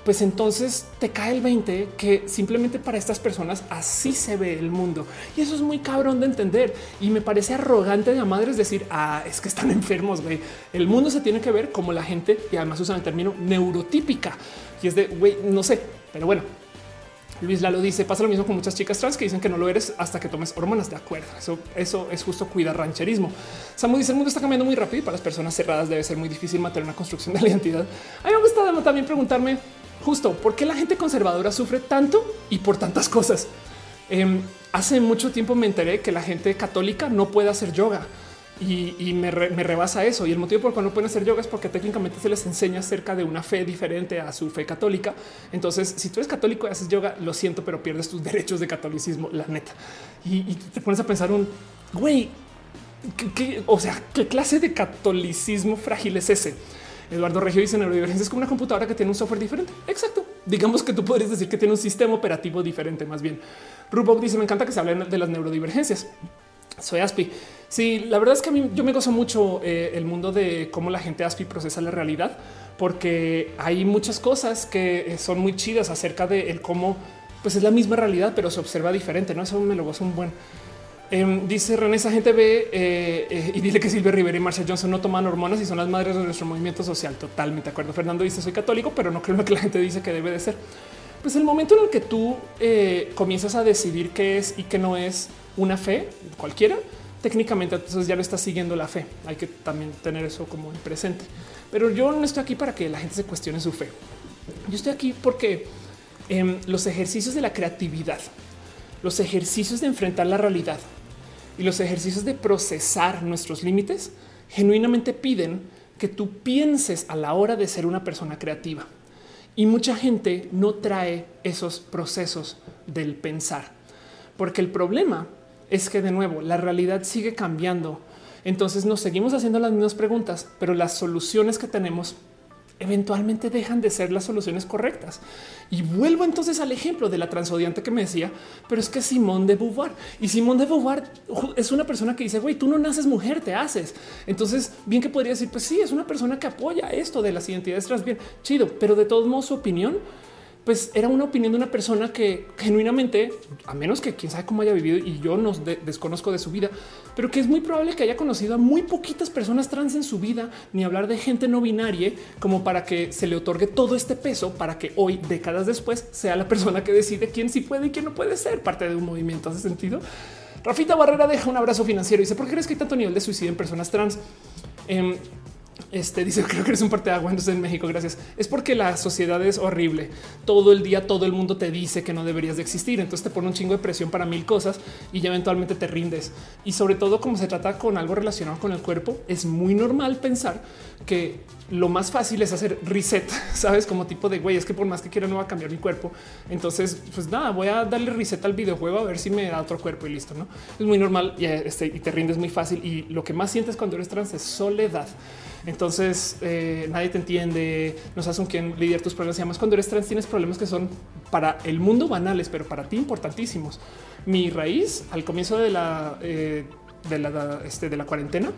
pues entonces te cae el 20 que simplemente para estas personas así se ve el mundo. Y eso es muy cabrón de entender. Y me parece arrogante de madres decir, ah, es que están <laughs> enfermos, güey. El mundo se tiene que ver como la gente, y además usan el término neurotípica. Y es de, güey, no sé, pero bueno. Luis Lalo dice, pasa lo mismo con muchas chicas trans que dicen que no lo eres hasta que tomes hormonas. De acuerdo, eso, eso es justo cuidar rancherismo. Samu dice, el mundo está cambiando muy rápido y para las personas cerradas debe ser muy difícil mantener una construcción de la identidad. A mí me gusta también preguntarme, justo por qué la gente conservadora sufre tanto y por tantas cosas. Em, hace mucho tiempo me enteré que la gente católica no puede hacer yoga y, me, rebasa eso. Y el motivo por el cual no pueden hacer yoga es porque técnicamente se les enseña acerca de una fe diferente a su fe católica. Entonces, si tú eres católico y haces yoga, lo siento, pero pierdes tus derechos de catolicismo, la neta. Y, te pones a pensar un güey, o sea, qué clase de catolicismo frágil es ese? Eduardo Regio dice neurodivergencia es como una computadora que tiene un software diferente. Exacto. Digamos que tú podrías decir que tiene un sistema operativo diferente. Más bien, Rubok dice: Me encanta que se hablen de las neurodivergencias. Soy Aspi. Sí, la verdad es que a mí yo me gozo mucho eh, el mundo de cómo la gente Aspi procesa la realidad, porque hay muchas cosas que eh, son muy chidas acerca de el cómo pues es la misma realidad, pero se observa diferente. No, eso me lo gozo un buen. Em, dice René, esa gente ve eh, eh, y dile que Silvia Rivera y Marcia Johnson no toman hormonas y son las madres de nuestro movimiento social. Totalmente de acuerdo. Fernando dice soy católico, pero no creo lo que la gente dice que debe de ser. Pues el momento en el que tú eh, comienzas a decidir qué es y qué no es una fe cualquiera, técnicamente entonces ya no estás siguiendo la fe. Hay que también tener eso como en presente. Pero yo no estoy aquí para que la gente se cuestione su fe. Yo estoy aquí porque em, los ejercicios de la creatividad, los ejercicios de enfrentar la realidad, y los ejercicios de procesar nuestros límites genuinamente piden que tú pienses a la hora de ser una persona creativa. Y mucha gente no trae esos procesos del pensar, porque el problema es que de nuevo la realidad sigue cambiando. Entonces nos seguimos haciendo las mismas preguntas, pero las soluciones que tenemos eventualmente dejan de ser las soluciones correctas. Y vuelvo entonces al ejemplo de la transodiante que me decía, pero es que Simón de Beauvoir y Simón de Beauvoir es una persona que dice, güey, tú no naces mujer, te haces. Entonces, bien que podría decir, pues sí, es una persona que apoya esto de las identidades trans, bien chido, pero de todos modos su opinión pues era una opinión de una persona que genuinamente, a menos que quién sabe cómo haya vivido y yo no desconozco de su vida, pero que es muy probable que haya conocido a muy poquitas personas trans en su vida, ni hablar de gente no binaria, como para que se le otorgue todo este peso para que hoy, décadas después, sea la persona que decide quién sí puede y quién no puede ser parte de un movimiento. Hace sentido. Rafita Barrera deja un abrazo financiero y dice: ¿Por qué crees que hay tanto nivel de suicidio en personas trans? Em, Este dice, creo que eres un parte de agua en México. Gracias. Es porque la sociedad es horrible. Todo el día, todo el mundo te dice que no deberías de existir. Entonces te pone un chingo de presión para mil cosas y ya eventualmente te rindes. Y sobre todo, como se trata con algo relacionado con el cuerpo, es muy normal pensar que lo más fácil es hacer reset, <laughs> sabes, como tipo de güey, es que por más que quiera no va a cambiar mi cuerpo. Entonces, pues nada, voy a darle reset al videojuego a ver si me da otro cuerpo y listo. No es muy normal y, este, te rindes muy fácil. Y lo que más sientes cuando eres trans es soledad. Entonces eh, nadie te entiende, no sabes con quién lidiar tus problemas. Y además, cuando eres trans, tienes problemas que son para el mundo banales, pero para ti importantísimos. Mi raíz al comienzo de la, eh, de, la este, de la cuarentena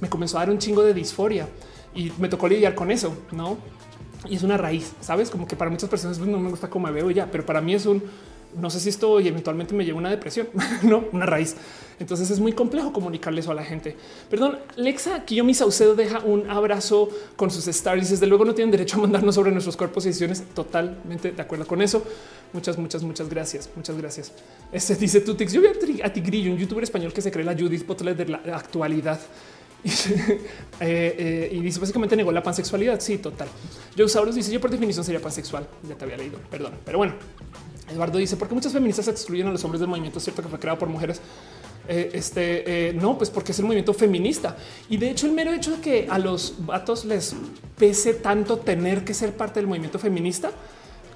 me comenzó a dar un chingo de disforia y me tocó lidiar con eso, no? Y es una raíz, sabes? Como que para muchas personas pues, no me gusta cómo me veo ya, pero para mí es un no sé si esto y eventualmente me lleva una depresión, <laughs> no una raíz. Entonces es muy complejo comunicarle eso a la gente. Perdón, Lexa Kiyomi Saucedo deja un abrazo con sus stars. Desde luego no tienen derecho a mandarnos sobre nuestros cuerpos y decisiones. Totalmente de acuerdo con eso. Muchas, muchas, muchas gracias. Muchas gracias. Este dice Tutix. Yo vi a Tigrillo, un youtuber español que se cree la Judith Butler de la actualidad. <laughs> Eh, eh, y dice básicamente negó la pansexualidad. Sí, total. Yo Sauros dice yo por definición sería pansexual. Ya te había leído, perdón, pero bueno. Eduardo dice porque muchas feministas excluyen a los hombres del movimiento, cierto que fue creado por mujeres. Eh, este no, pues porque es el movimiento feminista. Y de hecho, el mero hecho de que a los vatos les pese tanto tener que ser parte del movimiento feminista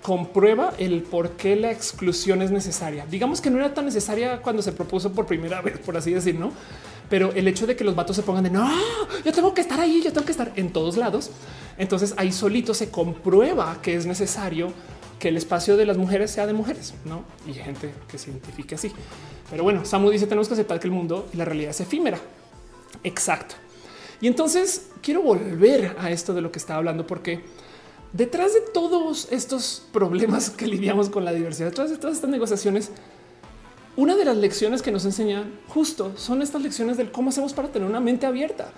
comprueba el por qué la exclusión es necesaria. Digamos que no era tan necesaria cuando se propuso por primera <laughs> vez, por así decir, no? Pero el hecho de que los vatos se pongan de no, yo tengo que estar ahí, yo tengo que estar en todos lados. Entonces ahí solito se comprueba que es necesario que el espacio de las mujeres sea de mujeres, ¿no? Y gente que se identifique así. Pero bueno, Samu dice, tenemos que aceptar que el mundo y la realidad es efímera. Exacto. Y entonces quiero volver a esto de lo que estaba hablando, porque detrás de todos estos problemas que lidiamos con la diversidad, detrás de todas estas negociaciones, una de las lecciones que nos enseñan justo son estas lecciones del cómo hacemos para tener una mente abierta.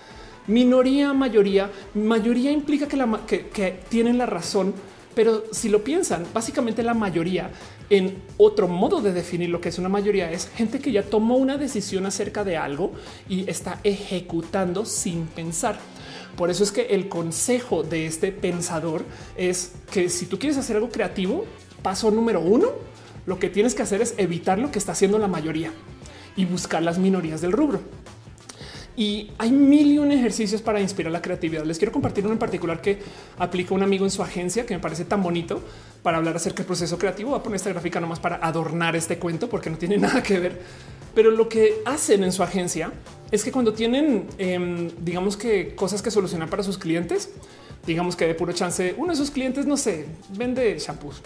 Minoría, mayoría, mayoría implica que, la, que, que tienen la razón pero si lo piensan, básicamente la mayoría en otro modo de definir lo que es una mayoría es gente que ya tomó una decisión acerca de algo y está ejecutando sin pensar. Por eso es que el consejo de este pensador es que si tú quieres hacer algo creativo, paso número uno, lo que tienes que hacer es evitar lo que está haciendo la mayoría y buscar las minorías del rubro. Y hay mil y un ejercicios para inspirar la creatividad. Les quiero compartir uno en particular que aplica un amigo en su agencia que me parece tan bonito para hablar acerca del proceso creativo. Voy a poner esta gráfica nomás para adornar este cuento porque no tiene <laughs> nada que ver. Pero lo que hacen en su agencia es que cuando tienen, em, digamos que cosas que solucionar para sus clientes, digamos que de puro chance, uno de sus clientes, no sé, vende shampoos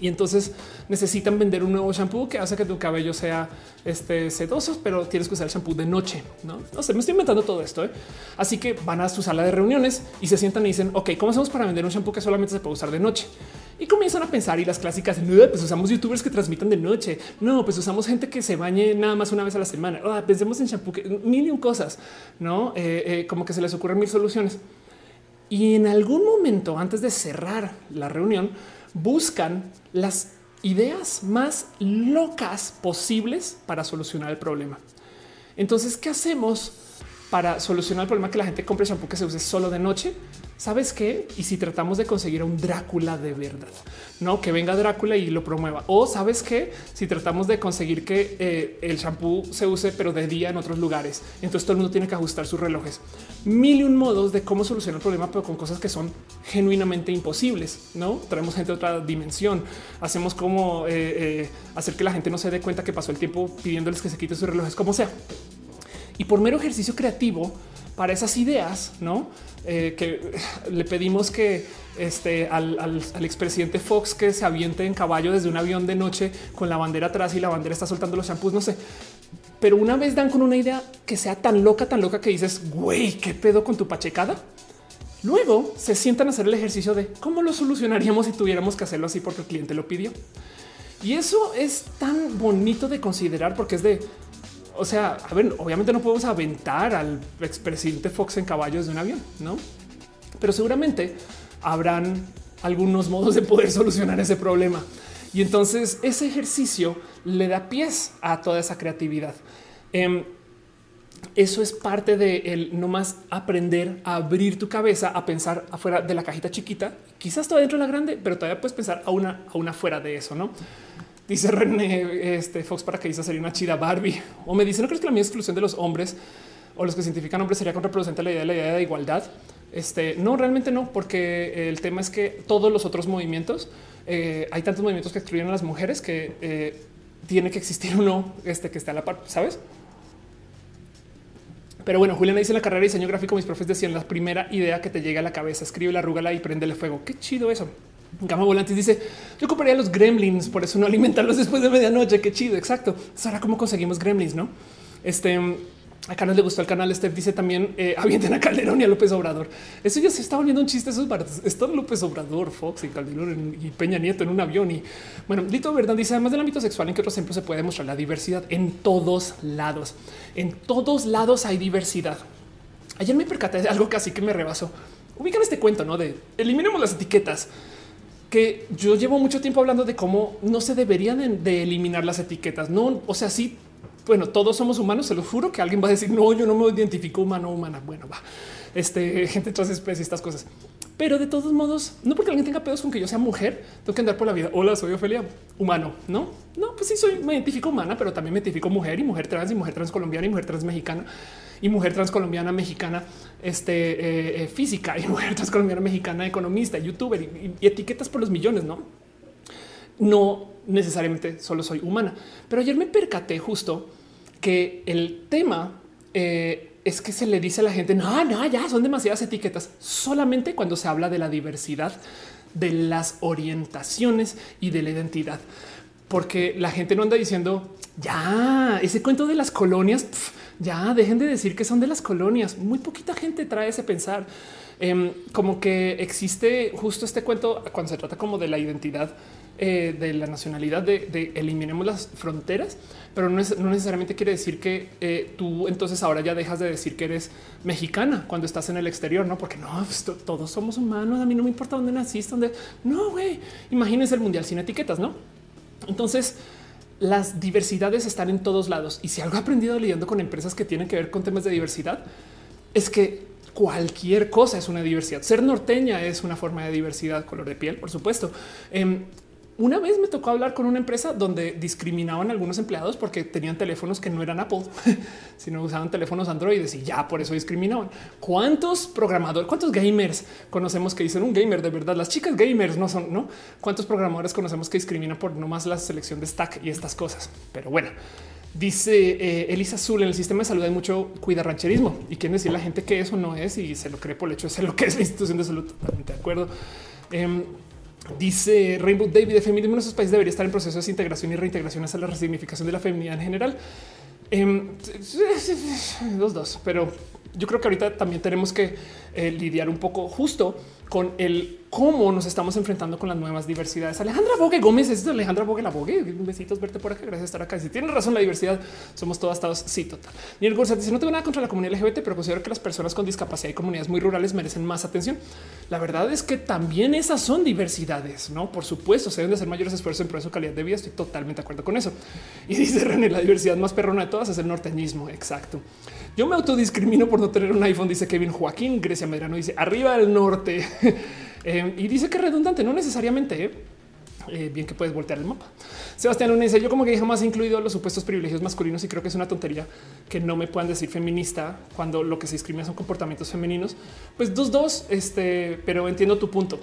y entonces necesitan vender un nuevo shampoo que hace que tu cabello sea este sedoso, pero tienes que usar el shampoo de noche. No, no sé, me estoy inventando todo esto. ¿eh? Así que van a su sala de reuniones y se sientan y dicen, ok, ¿cómo hacemos para vender un shampoo que solamente se puede usar de noche? Y comienzan a pensar y las clásicas, pues usamos youtubers que transmitan de noche. No, pues usamos gente que se bañe nada más una vez a la semana. Ah, pensemos en shampoo, que, mil y un cosas, no eh, eh, como que se les ocurren mil soluciones. Y en algún momento antes de cerrar la reunión, buscan las ideas más locas posibles para solucionar el problema. Entonces, ¿qué hacemos para solucionar el problema que la gente compre shampoo que se use solo de noche? ¿Sabes qué? Y si tratamos de conseguir un Drácula de verdad, no que venga Drácula y lo promueva. O sabes qué? Si tratamos de conseguir que eh, el shampoo se use, pero de día en otros lugares, entonces todo el mundo tiene que ajustar sus relojes. Mil y un modos de cómo solucionar el problema, pero con cosas que son genuinamente imposibles. No traemos gente de otra dimensión. Hacemos como eh, eh, hacer que la gente no se dé cuenta que pasó el tiempo pidiéndoles que se quiten sus relojes, como sea. Y por mero ejercicio creativo para esas ideas, no? Eh, que le pedimos que este, al, al, expresidente Fox que se aviente en caballo desde un avión de noche con la bandera atrás y la bandera está soltando los shampoos, no sé. Pero una vez dan con una idea que sea tan loca, tan loca que dices, güey, ¿qué pedo con tu pachecada? Luego se sientan a hacer el ejercicio de cómo lo solucionaríamos si tuviéramos que hacerlo así porque el cliente lo pidió. Y eso es tan bonito de considerar porque es de, o sea, a ver, obviamente no podemos aventar al expresidente Fox en caballos de un avión, no? Pero seguramente habrán algunos modos de poder solucionar ese problema. Y entonces ese ejercicio le da pies a toda esa creatividad. Em, eso es parte de el no más aprender a abrir tu cabeza, a pensar afuera de la cajita chiquita, quizás todo dentro de la grande, pero todavía puedes pensar a una, a una fuera de eso, no? Dice René este, Fox para que sería una chida Barbie. O me dice, ¿no crees que la mía exclusión de los hombres o los que cientifican hombres sería contraproducente a la idea de la idea de igualdad? Este, no, realmente no, porque el tema es que todos los otros movimientos, eh, hay tantos movimientos que excluyen a las mujeres que eh, tiene que existir uno este, que esté a la par, ¿sabes? Pero bueno, Juliana dice en la carrera de diseño gráfico, mis profes decían la primera idea que te llega a la cabeza, escribe la arrúgala y prendele fuego. Qué chido eso. Gama Volantes dice: Yo ocuparía los gremlins, por eso no alimentarlos después de medianoche. Qué chido. Exacto. Ahora, cómo conseguimos gremlins, no? Este Acá no le gustó el canal. Steph dice también eh, avienten a Calderón y a López Obrador. Eso ya se está volviendo un chiste. Esos baratos. Está López Obrador, Fox y Calderón y Peña Nieto en un avión. Y bueno, Lito Verdad dice además del ámbito sexual, en que otros ejemplos se puede demostrar la diversidad en todos lados. En todos lados hay diversidad. Ayer me percaté de algo casi que me rebasó. Ubican este cuento, no de eliminemos las etiquetas que yo llevo mucho tiempo hablando de cómo no se deberían de, eliminar las etiquetas. No, o sea, sí, bueno, todos somos humanos. Se lo juro que alguien va a decir no, yo no me identifico humano, humana. Bueno, va este <laughs> gente tras especies, estas cosas. Pero de todos modos, no porque alguien tenga pedos con que yo sea mujer, tengo que andar por la vida. Hola, soy Ofelia, humano. No, no, pues sí, soy, me identifico humana, pero también me identifico mujer y mujer trans y mujer trans colombiana y mujer trans mexicana y mujer transcolombiana mexicana este, eh, eh, física y mujer transcolombiana mexicana economista, youtuber y, etiquetas por los millones, ¿no? No necesariamente solo soy humana. Pero ayer me percaté justo que el tema eh, es que se le dice a la gente, no, no, ya son demasiadas etiquetas, solamente cuando se habla de la diversidad, de las orientaciones y de la identidad. Porque la gente no anda diciendo, ya, ese cuento de las colonias, ya dejen de decir que son de las colonias. Muy poquita gente trae ese pensar. Em, como que existe justo este cuento cuando se trata como de la identidad eh, de la nacionalidad de, eliminemos las fronteras, pero no, es, necesariamente quiere decir que eh, tú entonces ahora ya dejas de decir que eres mexicana cuando estás en el exterior, no? Porque no, pues, todos somos humanos. A mí no me importa dónde naciste, dónde no, güey. Imagínense el mundial sin etiquetas, no? Entonces, las diversidades están en todos lados. Y si algo he aprendido leyendo con empresas que tienen que ver con temas de diversidad, es que cualquier cosa es una diversidad. Ser norteña es una forma de diversidad, color de piel, por supuesto. Em, una vez me tocó hablar con una empresa donde discriminaban algunos empleados porque tenían teléfonos que no eran Apple, <laughs> sino usaban teléfonos Android y ya por eso discriminaban. ¿Cuántos programadores, cuántos gamers conocemos que dicen un gamer de verdad? Las chicas gamers no son, ¿no? ¿Cuántos programadores conocemos que discriminan por no más la selección de stack y estas cosas? Pero bueno, dice eh, Elisa Azul en el sistema de salud hay mucho cuidarrancherismo y quiere decir la gente que eso no es y se lo cree por el hecho de ser lo que es la institución de salud. Totalmente de acuerdo. Em, Dice Rainbow David, el feminismo en esos países debería estar en proceso de integración y reintegración hacia la resignificación de la feminidad en general. Em, dos, dos, pero yo creo que ahorita también tenemos que eh, lidiar un poco justo con el cómo nos estamos enfrentando con las nuevas diversidades. Alejandra Bogue Gómez, es Alejandra Bogue la Bogue. Besitos verte por acá. Gracias por estar acá. Si tienes razón, la diversidad somos todos estados. Sí, total. Ni el dice no tengo nada contra la comunidad LGBT, pero considero que las personas con discapacidad y comunidades muy rurales merecen más atención. La verdad es que también esas son diversidades, no? Por supuesto, se deben de hacer mayores esfuerzos en pro de calidad de vida. Estoy totalmente de acuerdo con eso. <laughs> Y dice René, la diversidad más perrona de todas es el norteñismo. Exacto. Yo me autodiscrimino por no tener un iPhone, dice Kevin Joaquín. Grecia Medrano dice arriba del norte. <laughs> Eh, y dice que redundante, no necesariamente. ¿eh? Eh, bien que puedes voltear el mapa. Sebastián Luna dice yo como que jamás he incluido los supuestos privilegios masculinos y creo que es una tontería que no me puedan decir feminista cuando lo que se discrimina son comportamientos femeninos. Pues dos, dos, este, pero entiendo tu punto.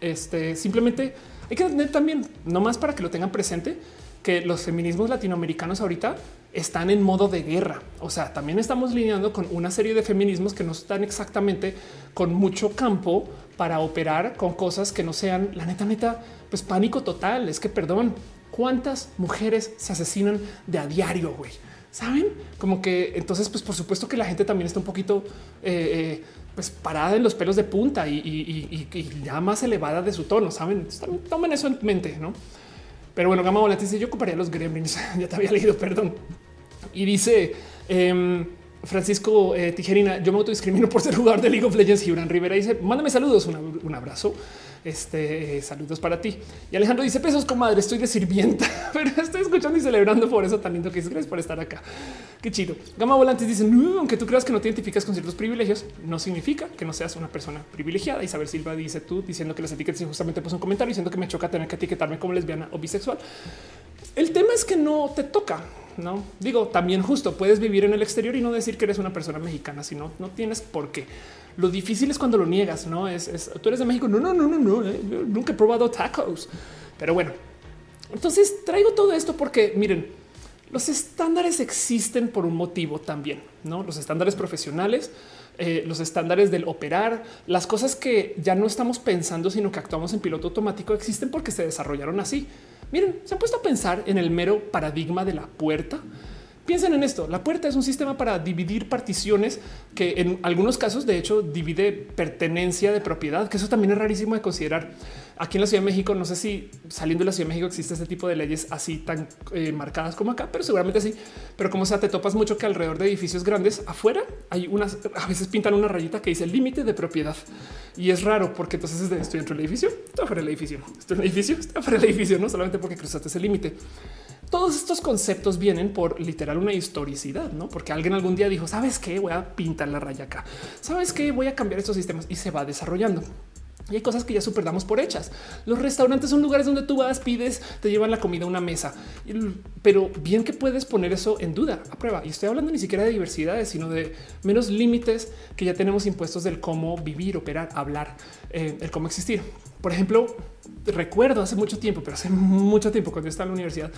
este simplemente hay que tener también, no más para que lo tengan presente, que los feminismos latinoamericanos ahorita están en modo de guerra. O sea, también estamos lidiando con una serie de feminismos que no están exactamente con mucho campo para operar con cosas que no sean la neta, neta, pues pánico total. Es que perdón, cuántas mujeres se asesinan de a diario, güey. Saben como que entonces, pues por supuesto que la gente también está un poquito eh, eh, pues parada en los pelos de punta y, ya más elevada de su tono. Saben, tomen eso en mente, no? Pero bueno, Gama Volante dice yo ocuparía los gremlins. <laughs> ya te había leído, perdón. Y dice em, Francisco eh, Tijerina, yo me autodiscrimino por ser jugador de League of Legends. Gibran Rivera dice mándame saludos, un, abrazo. Este eh, saludos para ti. Y Alejandro dice pesos, comadre, estoy de sirvienta, <laughs> pero estoy escuchando y celebrando por eso tan lindo que es. Gracias por estar acá. Qué chido. Gama Volantes dice no, aunque tú creas que no te identificas con ciertos privilegios, no significa que no seas una persona privilegiada. Isabel Silva dice tú diciendo que las etiquetas justamente puso un comentario diciendo que me choca tener que etiquetarme como lesbiana o bisexual. El tema es que no te toca. No digo también justo puedes vivir en el exterior y no decir que eres una persona mexicana, sino no tienes por qué. Lo difícil es cuando lo niegas, no es, tú eres de México. No, no, no, no, no. Eh, nunca he probado tacos, pero bueno, entonces traigo todo esto porque miren, los estándares existen por un motivo también, no los estándares profesionales, eh, los estándares del operar, las cosas que ya no estamos pensando, sino que actuamos en piloto automático existen porque se desarrollaron así. Miren, se han puesto a pensar en el mero paradigma de la puerta. Piensen en esto. La puerta es un sistema para dividir particiones que en algunos casos, de hecho, divide pertenencia de propiedad, que eso también es rarísimo de considerar. Aquí en la Ciudad de México, no sé si saliendo de la Ciudad de México existe este tipo de leyes así tan eh, marcadas como acá, pero seguramente sí. Pero como sea, te topas mucho que alrededor de edificios grandes afuera hay unas, a veces pintan una rayita que dice límite de propiedad. Y es raro porque entonces estoy dentro del edificio, estoy afuera del edificio, estoy en el edificio, estoy afuera del edificio, no solamente porque cruzaste ese límite. Todos estos conceptos vienen por literal una historicidad, no? Porque alguien algún día dijo, sabes qué, voy a pintar la raya acá, sabes qué, voy a cambiar estos sistemas y se va desarrollando. Y hay cosas que ya super damos por hechas. Los restaurantes son lugares donde tú vas, pides, te llevan la comida a una mesa, pero bien que puedes poner eso en duda a prueba. Y estoy hablando ni siquiera de diversidades, sino de menos límites que ya tenemos impuestos del cómo vivir, operar, hablar, eh, el cómo existir. Por ejemplo, recuerdo hace mucho tiempo, pero hace mucho tiempo cuando yo estaba en la universidad,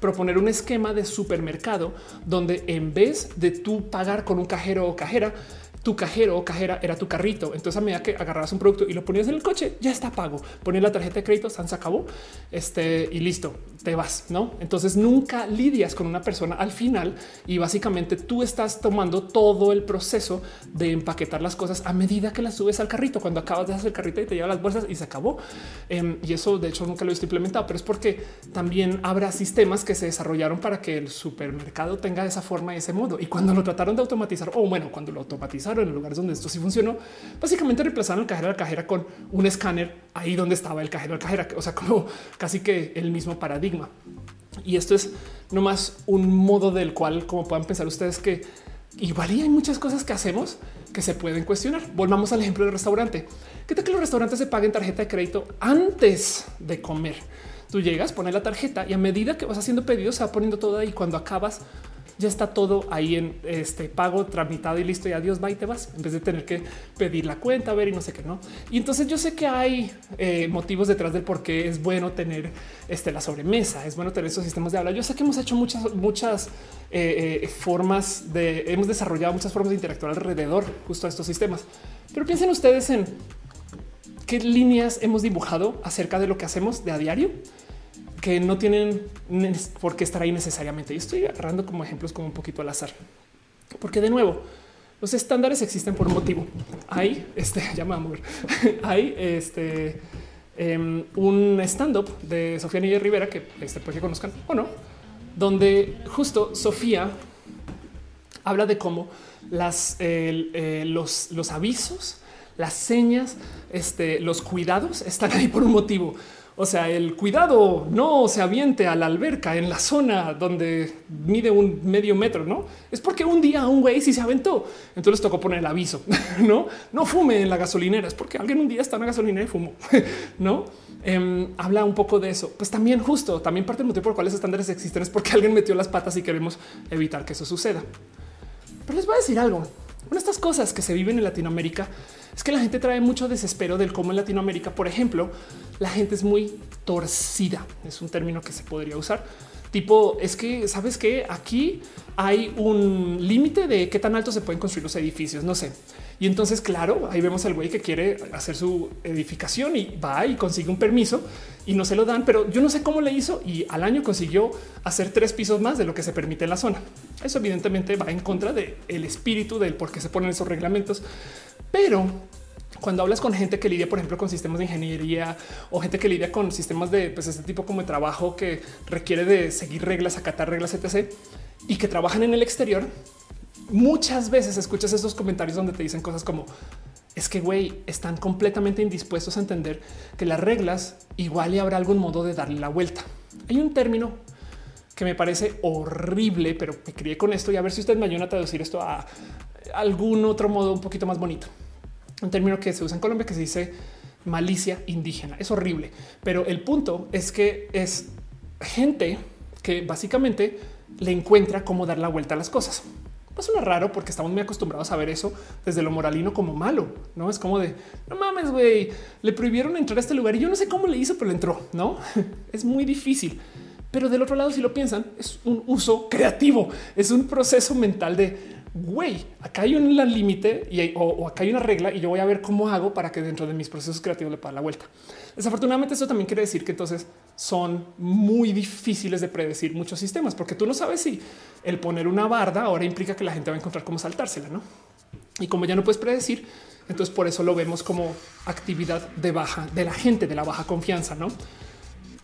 proponer un esquema de supermercado donde en vez de tú pagar con un cajero o cajera, tu cajero o cajera era tu carrito. Entonces, a medida que agarrabas un producto y lo ponías en el coche, ya está pago. Ponías la tarjeta de crédito, se acabó este y listo, te vas. No, entonces nunca lidias con una persona al final y básicamente tú estás tomando todo el proceso de empaquetar las cosas a medida que las subes al carrito. Cuando acabas de hacer el carrito y te lleva las bolsas y se acabó. Em, y eso, de hecho, nunca lo he visto implementado, pero es porque también habrá sistemas que se desarrollaron para que el supermercado tenga esa forma y ese modo. Y cuando lo trataron de automatizar, o bueno, cuando lo automatizaron, en lugares donde esto sí funcionó, básicamente reemplazaron el cajero a la cajera con un escáner ahí donde estaba el cajero al cajera, o sea, como casi que el mismo paradigma. Y esto es nomás un modo del cual, como puedan pensar ustedes, que igual hay muchas cosas que hacemos que se pueden cuestionar. Volvamos al ejemplo del restaurante. ¿Qué tal que los restaurantes se paguen tarjeta de crédito antes de comer? Tú llegas, pones la tarjeta y a medida que vas haciendo pedidos se va poniendo todo ahí. Cuando acabas, ya está todo ahí en este pago tramitado y listo y adiós, va y te vas en vez de tener que pedir la cuenta, ver y no sé qué, no. Y entonces yo sé que hay eh, motivos detrás del por qué es bueno tener este, la sobremesa, es bueno tener esos sistemas de habla. Yo sé que hemos hecho muchas, muchas eh, eh, formas de, hemos desarrollado muchas formas de interactuar alrededor justo a estos sistemas, pero piensen ustedes en qué líneas hemos dibujado acerca de lo que hacemos de a diario que no tienen por qué estar ahí necesariamente. Y estoy agarrando como ejemplos como un poquito al azar, porque de nuevo, los estándares existen por un motivo. Hay este <laughs> llamamos, <laughs> hay este em, un stand up de Sofía Niña Rivera que este puede que conozcan o no, donde justo Sofía habla de cómo las, eh, los, los avisos, las señas, este, los cuidados están ahí por un motivo. O sea, el cuidado no se aviente a la alberca en la zona donde mide un medio metro, no es porque un día un güey sí se aventó. Entonces tocó poner el aviso, <laughs> no, no fume en la gasolinera. Es porque alguien un día está en la gasolinera y fumó, <laughs> no em, habla un poco de eso. Pues también, justo también parte del motivo por los estándares existen es porque alguien metió las patas y queremos evitar que eso suceda. Pero les voy a decir algo. Una de estas cosas que se viven en Latinoamérica es que la gente trae mucho desespero del cómo en Latinoamérica, por ejemplo, la gente es muy torcida. Es un término que se podría usar. Tipo, es que sabes que aquí hay un límite de qué tan alto se pueden construir los edificios. No sé. Y entonces, claro, ahí vemos al güey que quiere hacer su edificación y va y consigue un permiso y no se lo dan, pero yo no sé cómo le hizo y al año consiguió hacer tres pisos más de lo que se permite en la zona. Eso evidentemente va en contra del espíritu del por qué se ponen esos reglamentos, pero cuando hablas con gente que lidia, por ejemplo, con sistemas de ingeniería o gente que lidia con sistemas de pues, este tipo como de trabajo que requiere de seguir reglas, acatar reglas, etc. y que trabajan en el exterior, muchas veces escuchas estos comentarios donde te dicen cosas como es que, güey, están completamente indispuestos a entender que las reglas igual y habrá algún modo de darle la vuelta. Hay un término que me parece horrible, pero me crié con esto y a ver si ustedes me ayudan a traducir esto a algún otro modo un poquito más bonito. Un término que se usa en Colombia que se dice malicia indígena. Es horrible, pero el punto es que es gente que básicamente le encuentra cómo dar la vuelta a las cosas. No suena raro porque estamos muy acostumbrados a ver eso desde lo moralino como malo, no es como de no mames, güey, le prohibieron entrar a este lugar y yo no sé cómo le hizo, pero le entró. No <laughs> es muy difícil. Pero del otro lado, si lo piensan, es un uso creativo, es un proceso mental de güey, acá hay un límite y o, acá hay una regla y yo voy a ver cómo hago para que dentro de mis procesos creativos le pague la vuelta. Desafortunadamente, eso también quiere decir que entonces son muy difíciles de predecir muchos sistemas, porque tú no sabes si el poner una barda ahora implica que la gente va a encontrar cómo saltársela, no? Y como ya no puedes predecir, entonces por eso lo vemos como actividad de baja de la gente, de la baja confianza, no?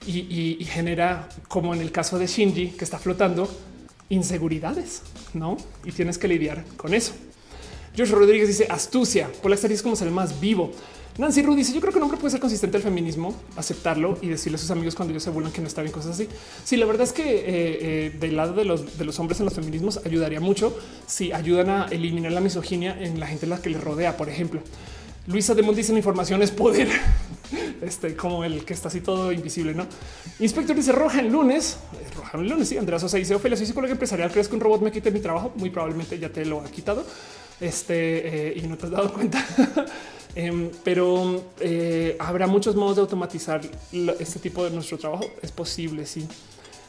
Y, y genera, como en el caso de Shinji, que está flotando, inseguridades, ¿no? Y tienes que lidiar con eso. Josh Rodríguez dice astucia, por la es como ser más vivo. Nancy Ru dice: Yo creo que un hombre puede ser consistente al feminismo, aceptarlo y decirle a sus amigos cuando ellos se burlan que no está bien, cosas así. Sí, la verdad es que eh, eh, del lado de los, de los hombres en los feminismos ayudaría mucho si ayudan a eliminar la misoginia en la gente en la que les rodea. Por ejemplo, Luisa de dice: La información es poder. Este como el que está así todo invisible, no? Inspector dice roja en lunes, roja en lunes. Sí, Andrés Sosa dice: Ophelia, soy psicóloga empresarial. ¿Crees que un robot me quite mi trabajo? Muy probablemente ya te lo ha quitado este eh, y no te has dado <laughs> cuenta. Em, pero eh, habrá muchos modos de automatizar este tipo de nuestro trabajo. Es posible, sí.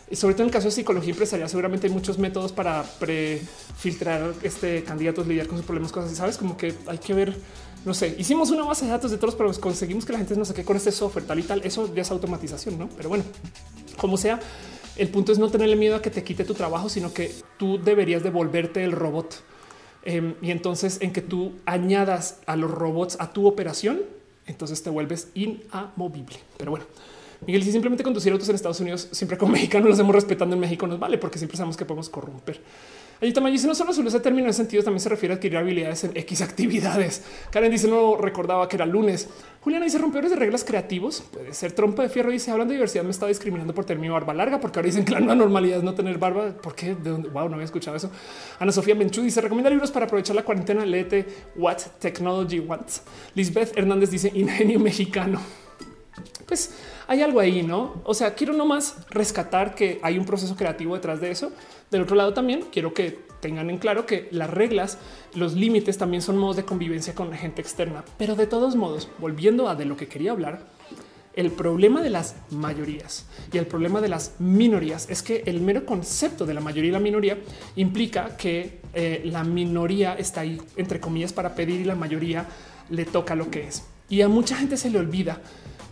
Y sobre todo en el caso de psicología empresarial, seguramente hay muchos métodos para prefiltrar este candidatos, lidiar con sus problemas, cosas así. Sabes, como que hay que ver, no sé, hicimos una base de datos de todos, pero conseguimos que la gente no se quede con este software tal y tal. Eso ya es automatización, no? Pero bueno, como sea, el punto es no tenerle miedo a que te quite tu trabajo, sino que tú deberías devolverte el robot Em, y entonces en que tú añadas a los robots a tu operación, entonces te vuelves inamovible. Pero bueno, Miguel, si simplemente conducir autos en Estados Unidos, siempre con <laughs> mexicanos los hemos respetando en México, nos vale porque siempre sabemos que podemos corromper. Allí también dice no solo su ese término en sentido también se refiere a adquirir habilidades en X actividades. Karen dice no recordaba que era lunes. Juliana dice rompedores de reglas creativos. Puede ser trompa de fierro. Dice hablando de diversidad me está discriminando por tener mi barba larga porque ahora dicen que la normalidad es no tener barba. ¿Por qué? ¿De dónde? Wow, no había escuchado eso. Ana Sofía Menchú dice recomienda libros para aprovechar la cuarentena. Léete What Technology Wants. Lisbeth Hernández dice ingenio mexicano. Pues hay algo ahí, no? O sea, quiero nomás rescatar que hay un proceso creativo detrás de eso. Del otro lado también quiero que tengan en claro que las reglas, los límites también son modos de convivencia con la gente externa. Pero de todos modos, volviendo a de lo que quería hablar, el problema de las mayorías y el problema de las minorías es que el mero concepto de la mayoría y la minoría implica que eh, la minoría está ahí, entre comillas, para pedir y la mayoría le toca lo que es. Y a mucha gente se le olvida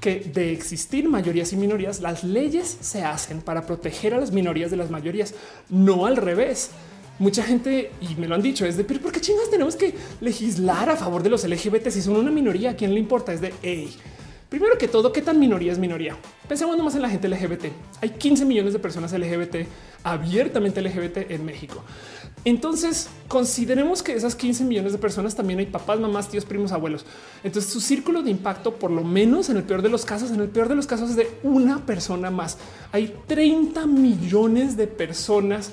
que de existir mayorías y minorías, las leyes se hacen para proteger a las minorías de las mayorías, no al revés. Mucha gente, y me lo han dicho, es de, ¿por qué chingas tenemos que legislar a favor de los LGBT si son una minoría? ¿A quién le importa? Es de, hey, primero que todo, ¿qué tan minoría es minoría? Pensemos nomás en la gente LGBT. Hay 15 millones de personas LGBT, abiertamente LGBT en México. Entonces, consideremos que esas 15 millones de personas también hay papás, mamás, tíos, primos, abuelos. Entonces, su círculo de impacto, por lo menos en el peor de los casos, en el peor de los casos es de una persona más. Hay 30 millones de personas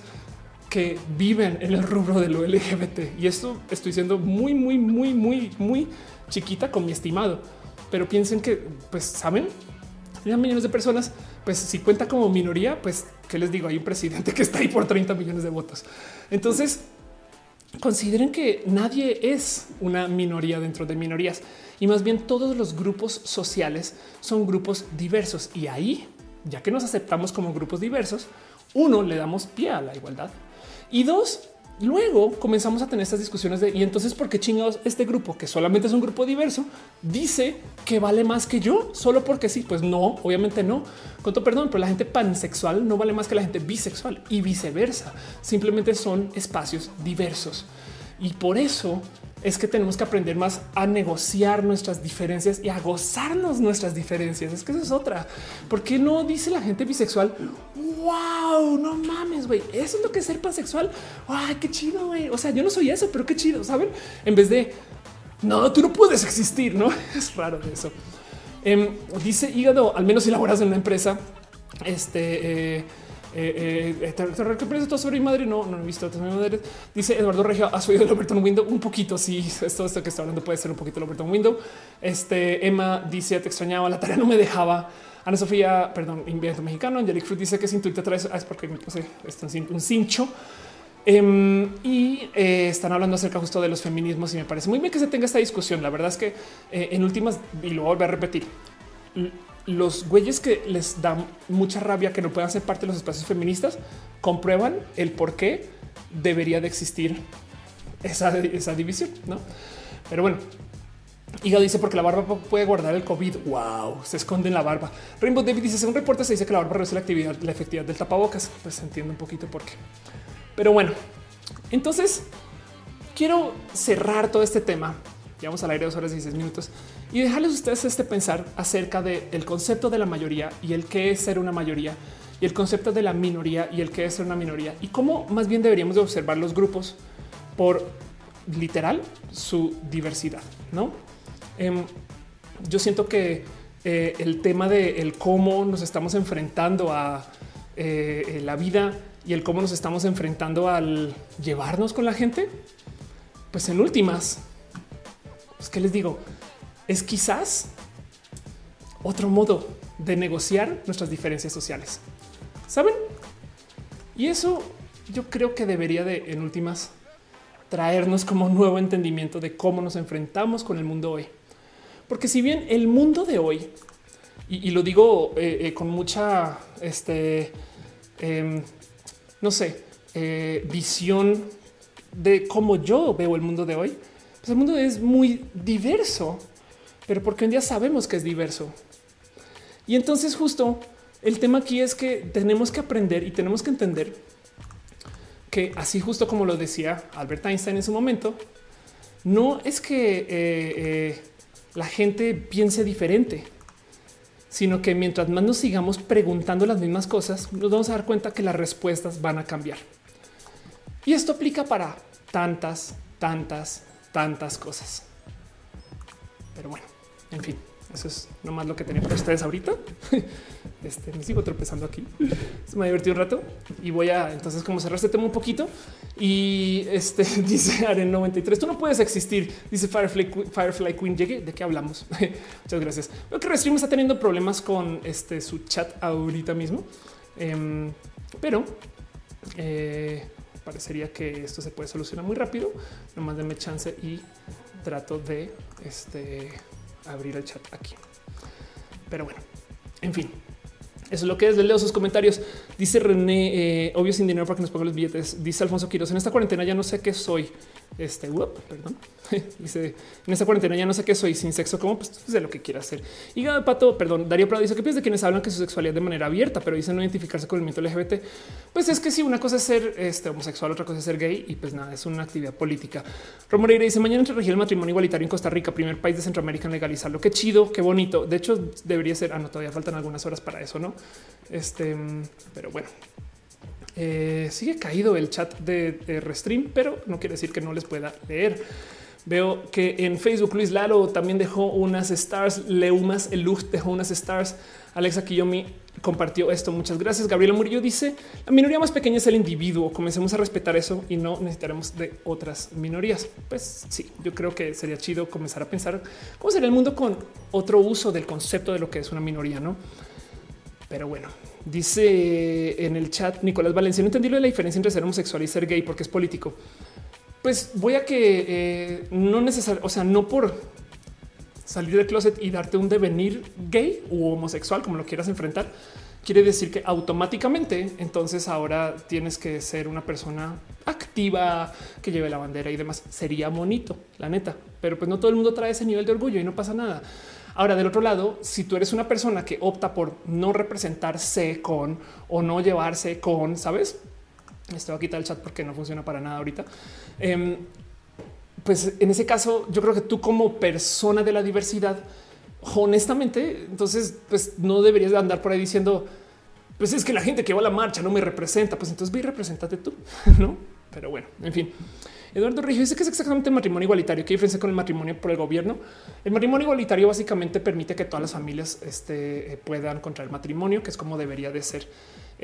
que viven en el rubro de lo LGBT. Y esto estoy siendo muy, muy, muy, muy, muy chiquita con mi estimado. Pero piensen que, pues, ¿saben? 30 millones de personas, pues si cuenta como minoría, pues, ¿qué les digo? Hay un presidente <laughs> que está ahí por 30 millones de votos. Entonces, consideren que nadie es una minoría dentro de minorías y más bien todos los grupos sociales son grupos diversos y ahí, ya que nos aceptamos como grupos diversos, uno le damos pie a la igualdad y dos, Luego comenzamos a tener estas discusiones de y entonces por qué chingados este grupo que solamente es un grupo diverso dice que vale más que yo solo porque sí. Pues no, obviamente no. Con todo perdón, pero la gente pansexual no vale más que la gente bisexual y viceversa. Simplemente son espacios diversos y por eso es que tenemos que aprender más a negociar nuestras diferencias y a gozarnos nuestras diferencias. Es que eso es otra. ¿Por qué no dice la gente bisexual? Wow, no mames, güey. Eso es lo que es ser pansexual. Ay, qué chido, güey. O sea, yo no soy eso, pero qué chido, saben? En vez de no, tú no puedes existir, no <laughs> es raro eso. Em, dice hígado, al menos si laboras en una empresa, este eh, eh, eh, ¿Qué piensas todo sobre mi madre? No, no he visto mi madre. Dice Eduardo Regio, ¿has oído el Overton Window? Un poquito, sí. Esto, esto que está hablando puede ser un poquito el Overton Window. Este Emma dice, te extrañaba, la tarea no me dejaba. Ana Sofía, perdón, invento mexicano. Angelic Fruit dice que sin Twitter traes, ah, es porque me puse esto un cincho. Em, y eh, están hablando acerca justo de los feminismos y me parece muy bien que se tenga esta discusión. La verdad es que en últimas, y lo voy a repetir, los güeyes que les da mucha rabia que no puedan ser parte de los espacios feministas comprueban el por qué debería de existir esa, esa división, ¿no? Pero bueno, Iga dice porque la barba puede guardar el COVID. Wow, se esconde en la barba. Rainbow David dice: según reportes, se dice que la barba reduce la actividad, la efectividad del tapabocas. Pues entiendo un poquito por qué. Pero bueno, entonces quiero cerrar todo este tema Llevamos al aire dos horas y diez minutos y dejarles ustedes este pensar acerca del concepto de la mayoría y el que es ser una mayoría y el concepto de la minoría y el que es ser una minoría y cómo más bien deberíamos de observar los grupos por literal su diversidad. No, em, yo siento que eh, el tema de el cómo nos estamos enfrentando a eh, la vida y el cómo nos estamos enfrentando al llevarnos con la gente, pues en últimas pues, ¿qué les digo? Es quizás otro modo de negociar nuestras diferencias sociales. ¿Saben? Y eso yo creo que debería de, en últimas, traernos como nuevo entendimiento de cómo nos enfrentamos con el mundo hoy. Porque si bien el mundo de hoy, y, lo digo eh, eh, con mucha, este, em, no sé, eh, visión de cómo yo veo el mundo de hoy, pues el mundo es muy diverso, pero porque un día sabemos que es diverso. Y entonces justo el tema aquí es que tenemos que aprender y tenemos que entender que así justo como lo decía Albert Einstein en su momento, no es que eh, eh, la gente piense diferente, sino que mientras más nos sigamos preguntando las mismas cosas, nos vamos a dar cuenta que las respuestas van a cambiar. Y esto aplica para tantas, tantas, tantas cosas. Pero bueno, en fin, eso es nomás lo que tenía para ustedes ahorita. <laughs> Este me sigo tropezando aquí. Se me ha divertido un rato y voy a entonces como cerrar este tema un poquito. Y este <laughs> dice Aren 93. Tú no puedes existir, dice Firefly, Queen. Llegué de qué hablamos. <laughs> Muchas gracias. Veo que Restream está teniendo problemas con este su chat ahorita mismo, em, pero eh, parecería que esto se puede solucionar muy rápido. Nomás denme chance y trato de este, abrir el chat aquí. Pero bueno, en fin, eso es lo que es. leo sus comentarios. Dice René, eh, obvio sin dinero para que nos paguen los billetes. Dice Alfonso Quiroz, en esta cuarentena ya no sé qué soy. Este, perdón. <laughs> dice, en esta cuarentena ya no sé qué soy sin sexo, como pues de lo que quiera hacer. Y Pato, perdón, Darío Prado dice, ¿qué piensas de quienes hablan que su sexualidad de manera abierta, pero dicen no identificarse con el movimiento LGBT? Pues es que si una cosa es ser este, homosexual, otra cosa es ser gay y pues nada, es una actividad política. Romoreira dice, mañana entre regir el matrimonio igualitario en Costa Rica, primer país de Centroamérica en legalizarlo. Qué chido, qué bonito. De hecho, debería ser, ah, no, todavía faltan algunas horas para eso, ¿no? Este, pero bueno, eh, sigue caído el chat de, Restream, pero no quiere decir que no les pueda leer. Veo que en Facebook Luis Lalo también dejó unas stars. Leumas el dejó unas stars. Alexa Kiyomi compartió esto. Muchas gracias. Gabriela Murillo dice la minoría más pequeña es el individuo. Comencemos a respetar eso y no necesitaremos de otras minorías. Pues sí, yo creo que sería chido comenzar a pensar cómo sería el mundo con otro uso del concepto de lo que es una minoría, no? Pero bueno, dice en el chat Nicolás Valencia, no entendí la diferencia entre ser homosexual y ser gay porque es político. Pues voy a que eh, no necesariamente, o sea, no por salir del closet y darte un devenir gay u homosexual, como lo quieras enfrentar, quiere decir que automáticamente entonces ahora tienes que ser una persona activa que lleve la bandera y demás. Sería bonito, la neta, pero pues no todo el mundo trae ese nivel de orgullo y no pasa nada. Ahora, del otro lado, si tú eres una persona que opta por no representarse con o no llevarse con, sabes, esto va a quitar el chat porque no funciona para nada ahorita. Em, pues en ese caso, yo creo que tú como persona de la diversidad, honestamente, entonces, pues no deberías andar por ahí diciendo, pues es que la gente que va a la marcha no me representa. Pues entonces y representate tú, <laughs> no? Pero bueno, en fin. Eduardo Rijo dice que es exactamente matrimonio igualitario. ¿Qué diferencia con el matrimonio por el gobierno? El matrimonio igualitario básicamente permite que todas las familias este, eh, puedan contraer matrimonio, que es como debería de ser.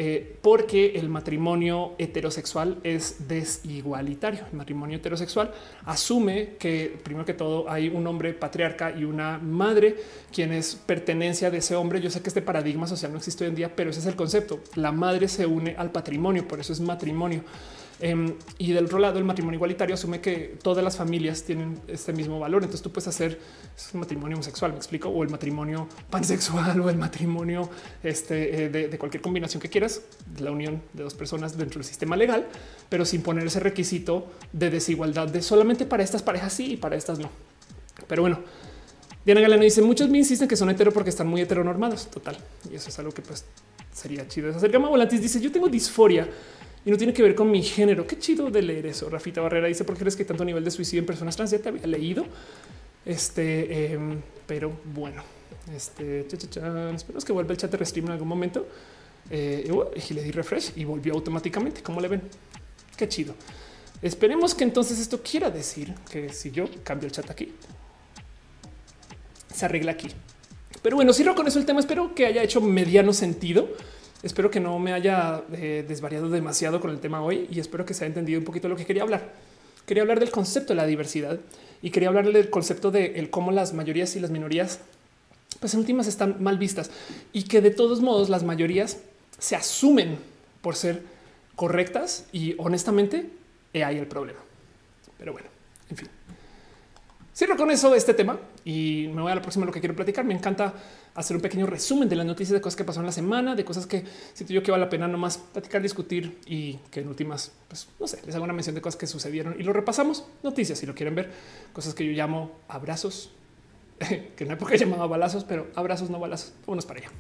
Eh, porque el matrimonio heterosexual es desigualitario. El matrimonio heterosexual asume que primero que todo hay un hombre patriarca y una madre quien es pertenencia de ese hombre. Yo sé que este paradigma social no existe hoy en día, pero ese es el concepto. La madre se une al patrimonio, por eso es matrimonio. Em, y del otro lado, el matrimonio igualitario asume que todas las familias tienen este mismo valor. Entonces tú puedes hacer un matrimonio homosexual, me explico, o el matrimonio pansexual <laughs> o el matrimonio este, eh, de, cualquier combinación que quieras, la unión de dos personas dentro del sistema legal, pero sin poner ese requisito de desigualdad de solamente para estas parejas sí y para estas no. Pero bueno, Diana Galeno dice muchos me insisten que son hetero porque están muy heteronormados. Total. Y eso es algo que pues sería chido. Hacer Gama Volantis dice yo tengo disforia y no tiene que ver con mi género. Qué chido de leer eso. Rafita Barrera dice por qué crees que tanto nivel de suicidio en personas trans ya te había leído. Este, em, pero bueno, este esperemos que vuelva el chat de restream en algún momento. Eh, y le di refresh y volvió automáticamente. ¿Cómo le ven? Qué chido. Esperemos que entonces esto quiera decir que si yo cambio el chat aquí, se arregla aquí. Pero bueno, cierro con eso el tema. Espero que haya hecho mediano sentido. Espero que no me haya eh, desvariado demasiado con el tema hoy y espero que se haya entendido un poquito lo que quería hablar. Quería hablar del concepto de la diversidad y quería hablar del concepto de cómo las mayorías y las minorías, pues en últimas están mal vistas y que de todos modos las mayorías se asumen por ser correctas y honestamente ahí el problema. Pero bueno, en fin. Cierro con eso este tema y me voy a la próxima lo que quiero platicar. Me encanta hacer un pequeño resumen de las noticias de cosas que pasaron la semana, de cosas que siento yo que vale la pena nomás platicar, discutir y que en últimas, pues no sé, les hago una mención de cosas que sucedieron y lo repasamos. Noticias, si lo quieren ver, cosas que yo llamo abrazos, <laughs> que en la época llamaba balazos, pero abrazos, no balazos. Vámonos para allá.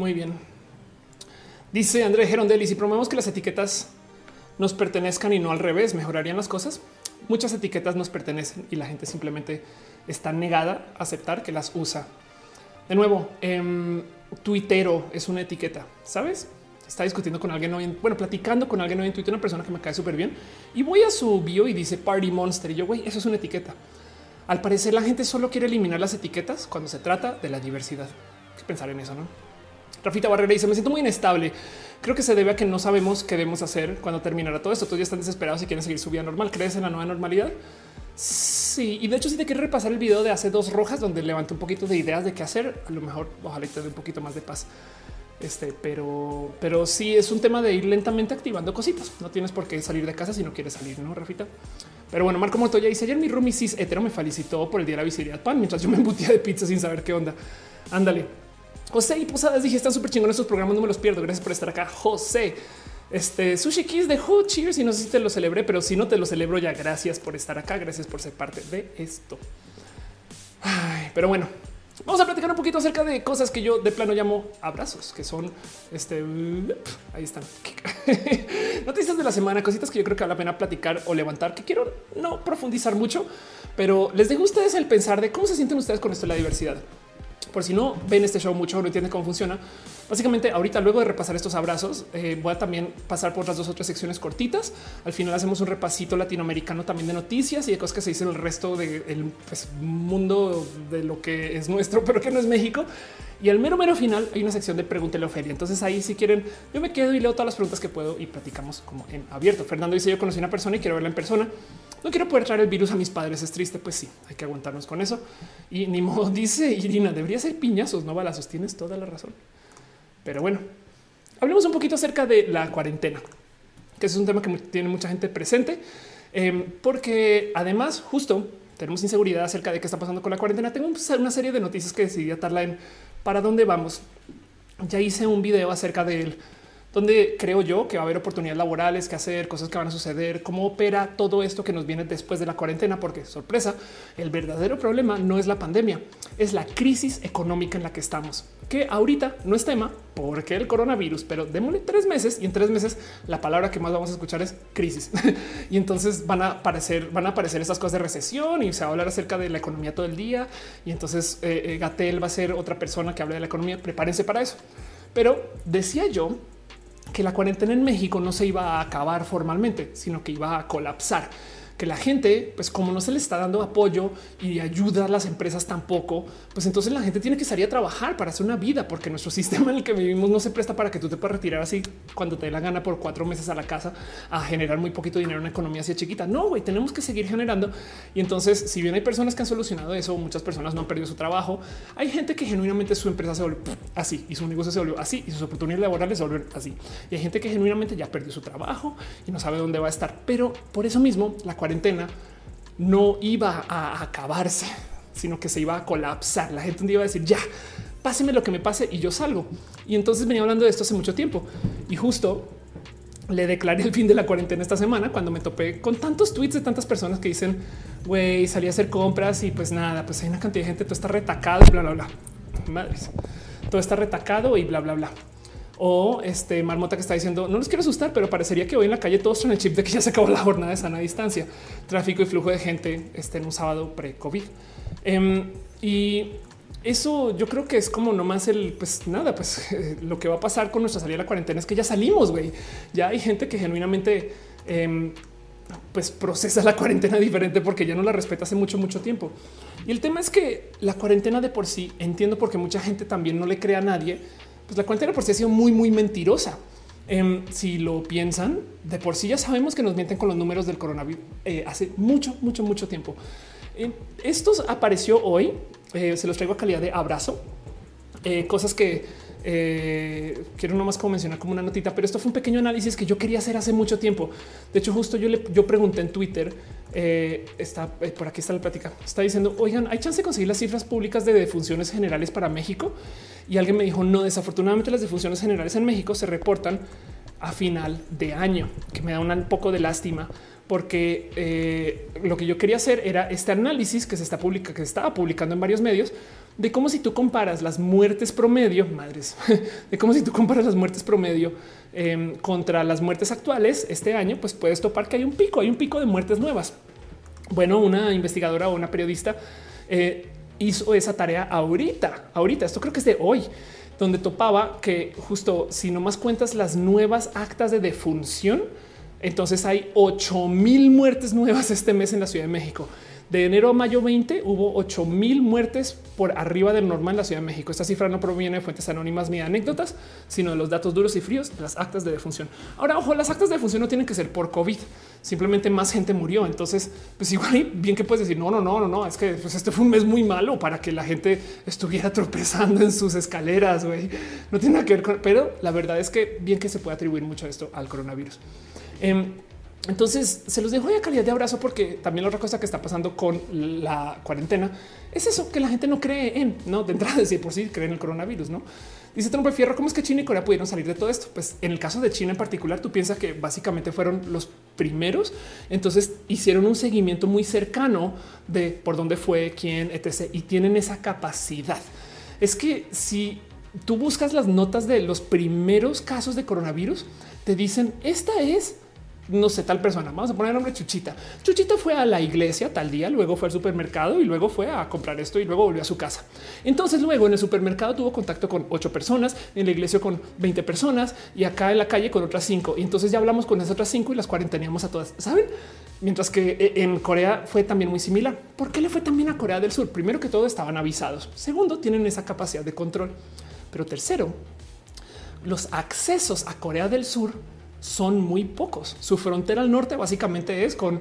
Muy bien. Dice André Gerondelli, si promovemos que las etiquetas nos pertenezcan y no al revés, ¿mejorarían las cosas? Muchas etiquetas nos pertenecen y la gente simplemente está negada a aceptar que las usa. De nuevo, eh, tuitero es una etiqueta, ¿sabes? Está discutiendo con alguien hoy, bueno, platicando con alguien hoy en Twitter, una persona que me cae súper bien, y voy a su bio y dice Party Monster, y yo, güey, eso es una etiqueta. Al parecer la gente solo quiere eliminar las etiquetas cuando se trata de la diversidad. ¿Qué pensar en eso, no? Rafita Barrera dice: Me siento muy inestable. Creo que se debe a que no sabemos qué debemos hacer cuando terminará todo esto. Todos ya están desesperados y quieren seguir su vida normal. ¿Crees en la nueva normalidad? Sí, y de hecho, si te quieres repasar el video de hace dos rojas, donde levanté un poquito de ideas de qué hacer, a lo mejor ojalá te dé un poquito más de paz. Este, pero, pero sí es un tema de ir lentamente activando cositas. No tienes por qué salir de casa si no quieres salir, no, Rafita. Pero bueno, Marco Montoya dice ayer mi roomie cis hetero me felicitó por el día de la visibilidad pan mientras yo me embutía de pizza sin saber qué onda. Ándale. José y Posadas dije están súper chingones estos programas, no me los pierdo. Gracias por estar acá. José, este Sushi Kiss de Who Cheers y no sé si te lo celebré, pero si no te lo celebro ya. Gracias por estar acá. Gracias por ser parte de esto. pero bueno, vamos a platicar un poquito acerca de cosas que yo de plano llamo abrazos, que son este. Ahí están <laughs> noticias de la semana, cositas que yo creo que vale la pena platicar o levantar, que quiero no profundizar mucho, pero les dejo a ustedes el pensar de cómo se sienten ustedes con esto de la diversidad. Por si no ven este show mucho, no entienden cómo funciona. Básicamente, ahorita, luego de repasar estos abrazos, eh, voy a también pasar por las dos otras secciones cortitas. Al final hacemos un repasito latinoamericano también de noticias y de cosas que se dicen en el resto del pues, mundo de lo que es nuestro, <laughs> pero que no es México. Y al mero mero final hay una sección de pregúntele a Ofelia. Entonces ahí si quieren, yo me quedo y leo todas las preguntas que puedo y platicamos como en abierto. Fernando dice yo conocí a una persona y quiero verla en persona. No quiero poder traer el virus a mis padres. Es triste. Pues sí, hay que aguantarnos con eso. Y ni modo <laughs> dice Irina, debería ser piñazos, no balazos. Tienes toda la razón. Pero bueno, hablemos un poquito acerca de la cuarentena, que es un tema que tiene mucha gente presente, em, porque además justo tenemos inseguridad acerca de qué está pasando con la cuarentena. Tengo una serie de noticias que decidí atarla en para dónde vamos. Ya hice un video acerca del donde creo yo que va a haber oportunidades laborales que hacer, cosas que van a suceder, cómo opera todo esto que nos viene después de la cuarentena, porque sorpresa, el verdadero problema no es la pandemia, es la crisis económica en la que estamos, que ahorita no es tema porque el coronavirus, pero démosle tres meses y en tres meses la palabra que más vamos a escuchar es crisis. <laughs> y entonces van a aparecer, van a aparecer esas cosas de recesión y se va a hablar acerca de la economía todo el día. Y entonces eh, eh, Gatel va a ser otra persona que hable de la economía. Prepárense para eso. Pero decía yo que la cuarentena en México no se iba a acabar formalmente, sino que iba a colapsar que la gente, pues como no se le está dando apoyo y ayuda a las empresas tampoco, pues entonces la gente tiene que salir a trabajar para hacer una vida, porque nuestro <laughs> sistema en el que vivimos no se presta para que tú te puedas retirar así cuando te dé la gana por cuatro meses a la casa a generar muy poquito dinero en una economía así chiquita. No, güey, tenemos que seguir generando. Y entonces, si bien hay personas que han solucionado eso, muchas personas no han perdido su trabajo, hay gente que genuinamente su empresa se volvió así y su negocio se volvió así y sus oportunidades laborales se volvieron así. Y hay gente que genuinamente ya perdió su trabajo y no sabe dónde va a estar. Pero por eso mismo, la cuarentena no iba a acabarse, sino que se iba a colapsar. La gente iba a decir ya, páseme lo que me pase y yo salgo. Y entonces venía hablando de esto hace mucho tiempo y justo le declaré el fin de la cuarentena esta semana cuando me topé con tantos tweets de tantas personas que dicen güey, salí a hacer compras y pues nada, pues hay una cantidad de gente, todo está retacado y bla, bla, bla. Madres, todo está retacado y bla, bla, bla o este marmota que está diciendo no les quiero asustar, pero parecería que hoy en la calle todos son el chip de que ya se acabó la jornada de sana distancia, tráfico y flujo de gente este, en un sábado pre COVID. Em, y eso yo creo que es como nomás el pues nada, pues <laughs> lo que va a pasar con nuestra salida de la cuarentena es que ya salimos, güey. Ya hay gente que genuinamente em, pues procesa la cuarentena diferente porque ya no la respeta hace mucho, mucho tiempo. Y el tema es que la cuarentena de por sí entiendo porque mucha gente también no le cree a nadie pues la cuarentena por sí ha sido muy, muy mentirosa. Em, si lo piensan, de por sí ya sabemos que nos mienten con los números del coronavirus eh, hace mucho, mucho, mucho tiempo. Eh, esto apareció hoy, eh, se los traigo a calidad de abrazo, cosas que quiero nomás como mencionar como una notita, pero esto fue un pequeño análisis que yo quería hacer hace mucho tiempo. De hecho, justo yo le yo pregunté en Twitter, está por aquí está la plática, está diciendo, oigan, ¿hay chance de conseguir las cifras públicas de defunciones generales para México? Y alguien me dijo, no, desafortunadamente las defunciones generales en México se reportan a final de año, que me da un poco de lástima porque eh, lo que yo quería hacer era este análisis que se está publicando, que se estaba publicando en varios medios de cómo si tú comparas las muertes promedio, madres, <laughs> de cómo si tú comparas las muertes promedio em, contra las muertes actuales este año, pues puedes topar que hay un pico, hay un pico de muertes nuevas. Bueno, una investigadora o una periodista eh, hizo esa tarea ahorita, ahorita, esto creo que es de hoy, donde topaba que justo si no más cuentas las nuevas actas de defunción, entonces hay 8 mil muertes nuevas este mes en la Ciudad de México. De enero a mayo 20 hubo 8 mil muertes por arriba del normal en la Ciudad de México. Esta cifra no proviene de fuentes anónimas ni de anécdotas, sino de los datos duros y fríos de las actas de defunción. Ahora, ojo, las actas de defunción no tienen que ser por COVID. Simplemente más gente murió. Entonces, pues igual bien que puedes decir no, no, no, no, no. Es que pues este fue un mes muy malo para que la gente estuviera <laughs> tropezando en sus escaleras. güey. No tiene nada que ver con, pero la verdad es que bien que se puede atribuir mucho esto al coronavirus. Em, entonces se los dejo a calidad de abrazo porque también la otra cosa que está pasando con la cuarentena es eso que la gente no cree en, no de entrada decir por sí creen en el coronavirus, no dice Trump Fierro. ¿Cómo es que China y Corea pudieron salir de todo esto? Pues en el caso de China en particular, tú piensas que básicamente fueron los primeros. Entonces hicieron un seguimiento muy cercano de por dónde fue, quién, etc. Y tienen esa capacidad. Es que si tú buscas las notas de los primeros casos de coronavirus, te dicen esta es no sé, tal persona. Vamos a poner el nombre Chuchita. Chuchita fue a la iglesia tal día, luego fue al supermercado y luego fue a comprar esto y luego volvió a su casa. Entonces luego en el supermercado tuvo contacto con ocho personas, en la iglesia con 20 personas y acá en la calle con otras cinco. Y entonces ya hablamos con esas otras cinco y las cuarenteníamos a todas. Saben? Mientras que eh, en Corea fue también muy similar. ¿Por qué le fue también a Corea del Sur? Primero que todo estaban avisados. Segundo, tienen esa capacidad de control. Pero tercero, los accesos a Corea del Sur son muy pocos. Su frontera al norte básicamente es con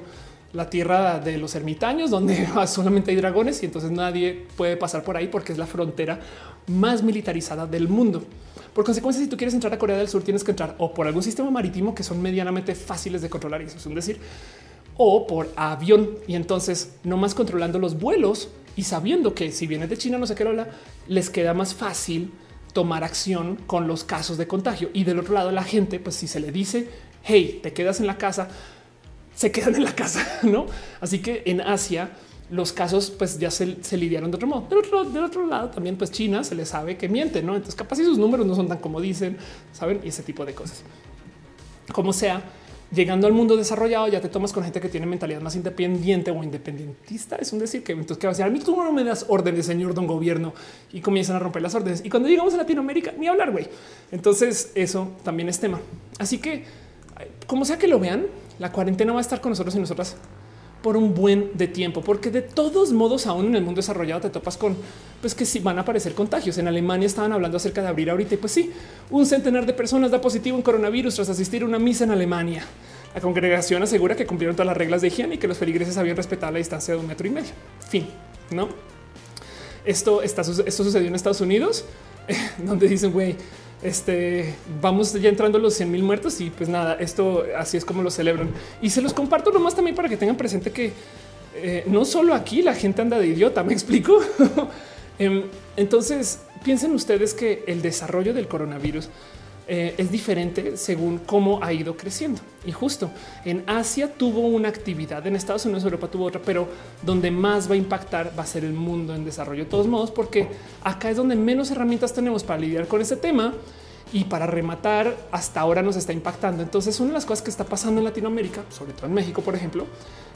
la tierra de los ermitaños, donde <laughs> solamente hay dragones y entonces nadie puede pasar por ahí porque es la frontera más militarizada del mundo. Por consecuencia, si tú quieres entrar a Corea del Sur, tienes que entrar o por algún sistema marítimo que son medianamente fáciles de controlar, y eso es un decir, o por avión. Y entonces, no más controlando los vuelos y sabiendo que si vienes de China, no sé qué, les queda más fácil tomar acción con los casos de contagio. Y del otro lado, la gente, pues si se le dice, hey, te quedas en la casa, se quedan en la casa, <laughs> ¿no? Así que en Asia los casos pues ya se, lidiaron de otro modo. Del otro, del otro lado también pues China se le sabe que miente, ¿no? Entonces capaz si sus números no son tan como dicen, ¿saben? Y ese tipo de cosas. Como sea, llegando al mundo desarrollado ya te tomas con gente que tiene mentalidad más independiente o independentista. Es un decir que entonces que va a decir a mí tú no me das órdenes, señor don gobierno y comienzan a romper las órdenes. Y cuando llegamos a Latinoamérica, ni hablar, güey. Entonces eso también es tema. Así que como sea que lo vean, la cuarentena va a estar con nosotros y nosotras por un buen de tiempo, porque de todos modos, aún en el mundo desarrollado te topas con pues que sí van a aparecer contagios. En Alemania estaban hablando acerca de abrir ahorita y pues sí, un centenar de personas da positivo en coronavirus tras asistir a una misa en Alemania. La congregación asegura que cumplieron todas las reglas de higiene y que los feligreses habían respetado la distancia de un metro y medio. Fin, no? Esto está, esto sucedió en Estados Unidos, <laughs> donde dicen, güey, este vamos ya entrando los 100 mil muertos y pues nada, esto así es como lo celebran. Y se los comparto nomás también para que tengan presente que eh, no solo aquí la gente anda de idiota, <laughs> me explico. <laughs> Em, entonces piensen ustedes que el desarrollo del coronavirus eh, es diferente según cómo ha ido creciendo. Y justo en Asia tuvo una actividad, en Estados Unidos, Europa tuvo otra, pero donde más va a impactar va a ser el mundo en desarrollo de todos modos, porque acá es donde menos herramientas tenemos para lidiar con este tema. Y para rematar, hasta ahora nos está impactando. Entonces, una de las cosas que está pasando en Latinoamérica, sobre todo en México, por ejemplo,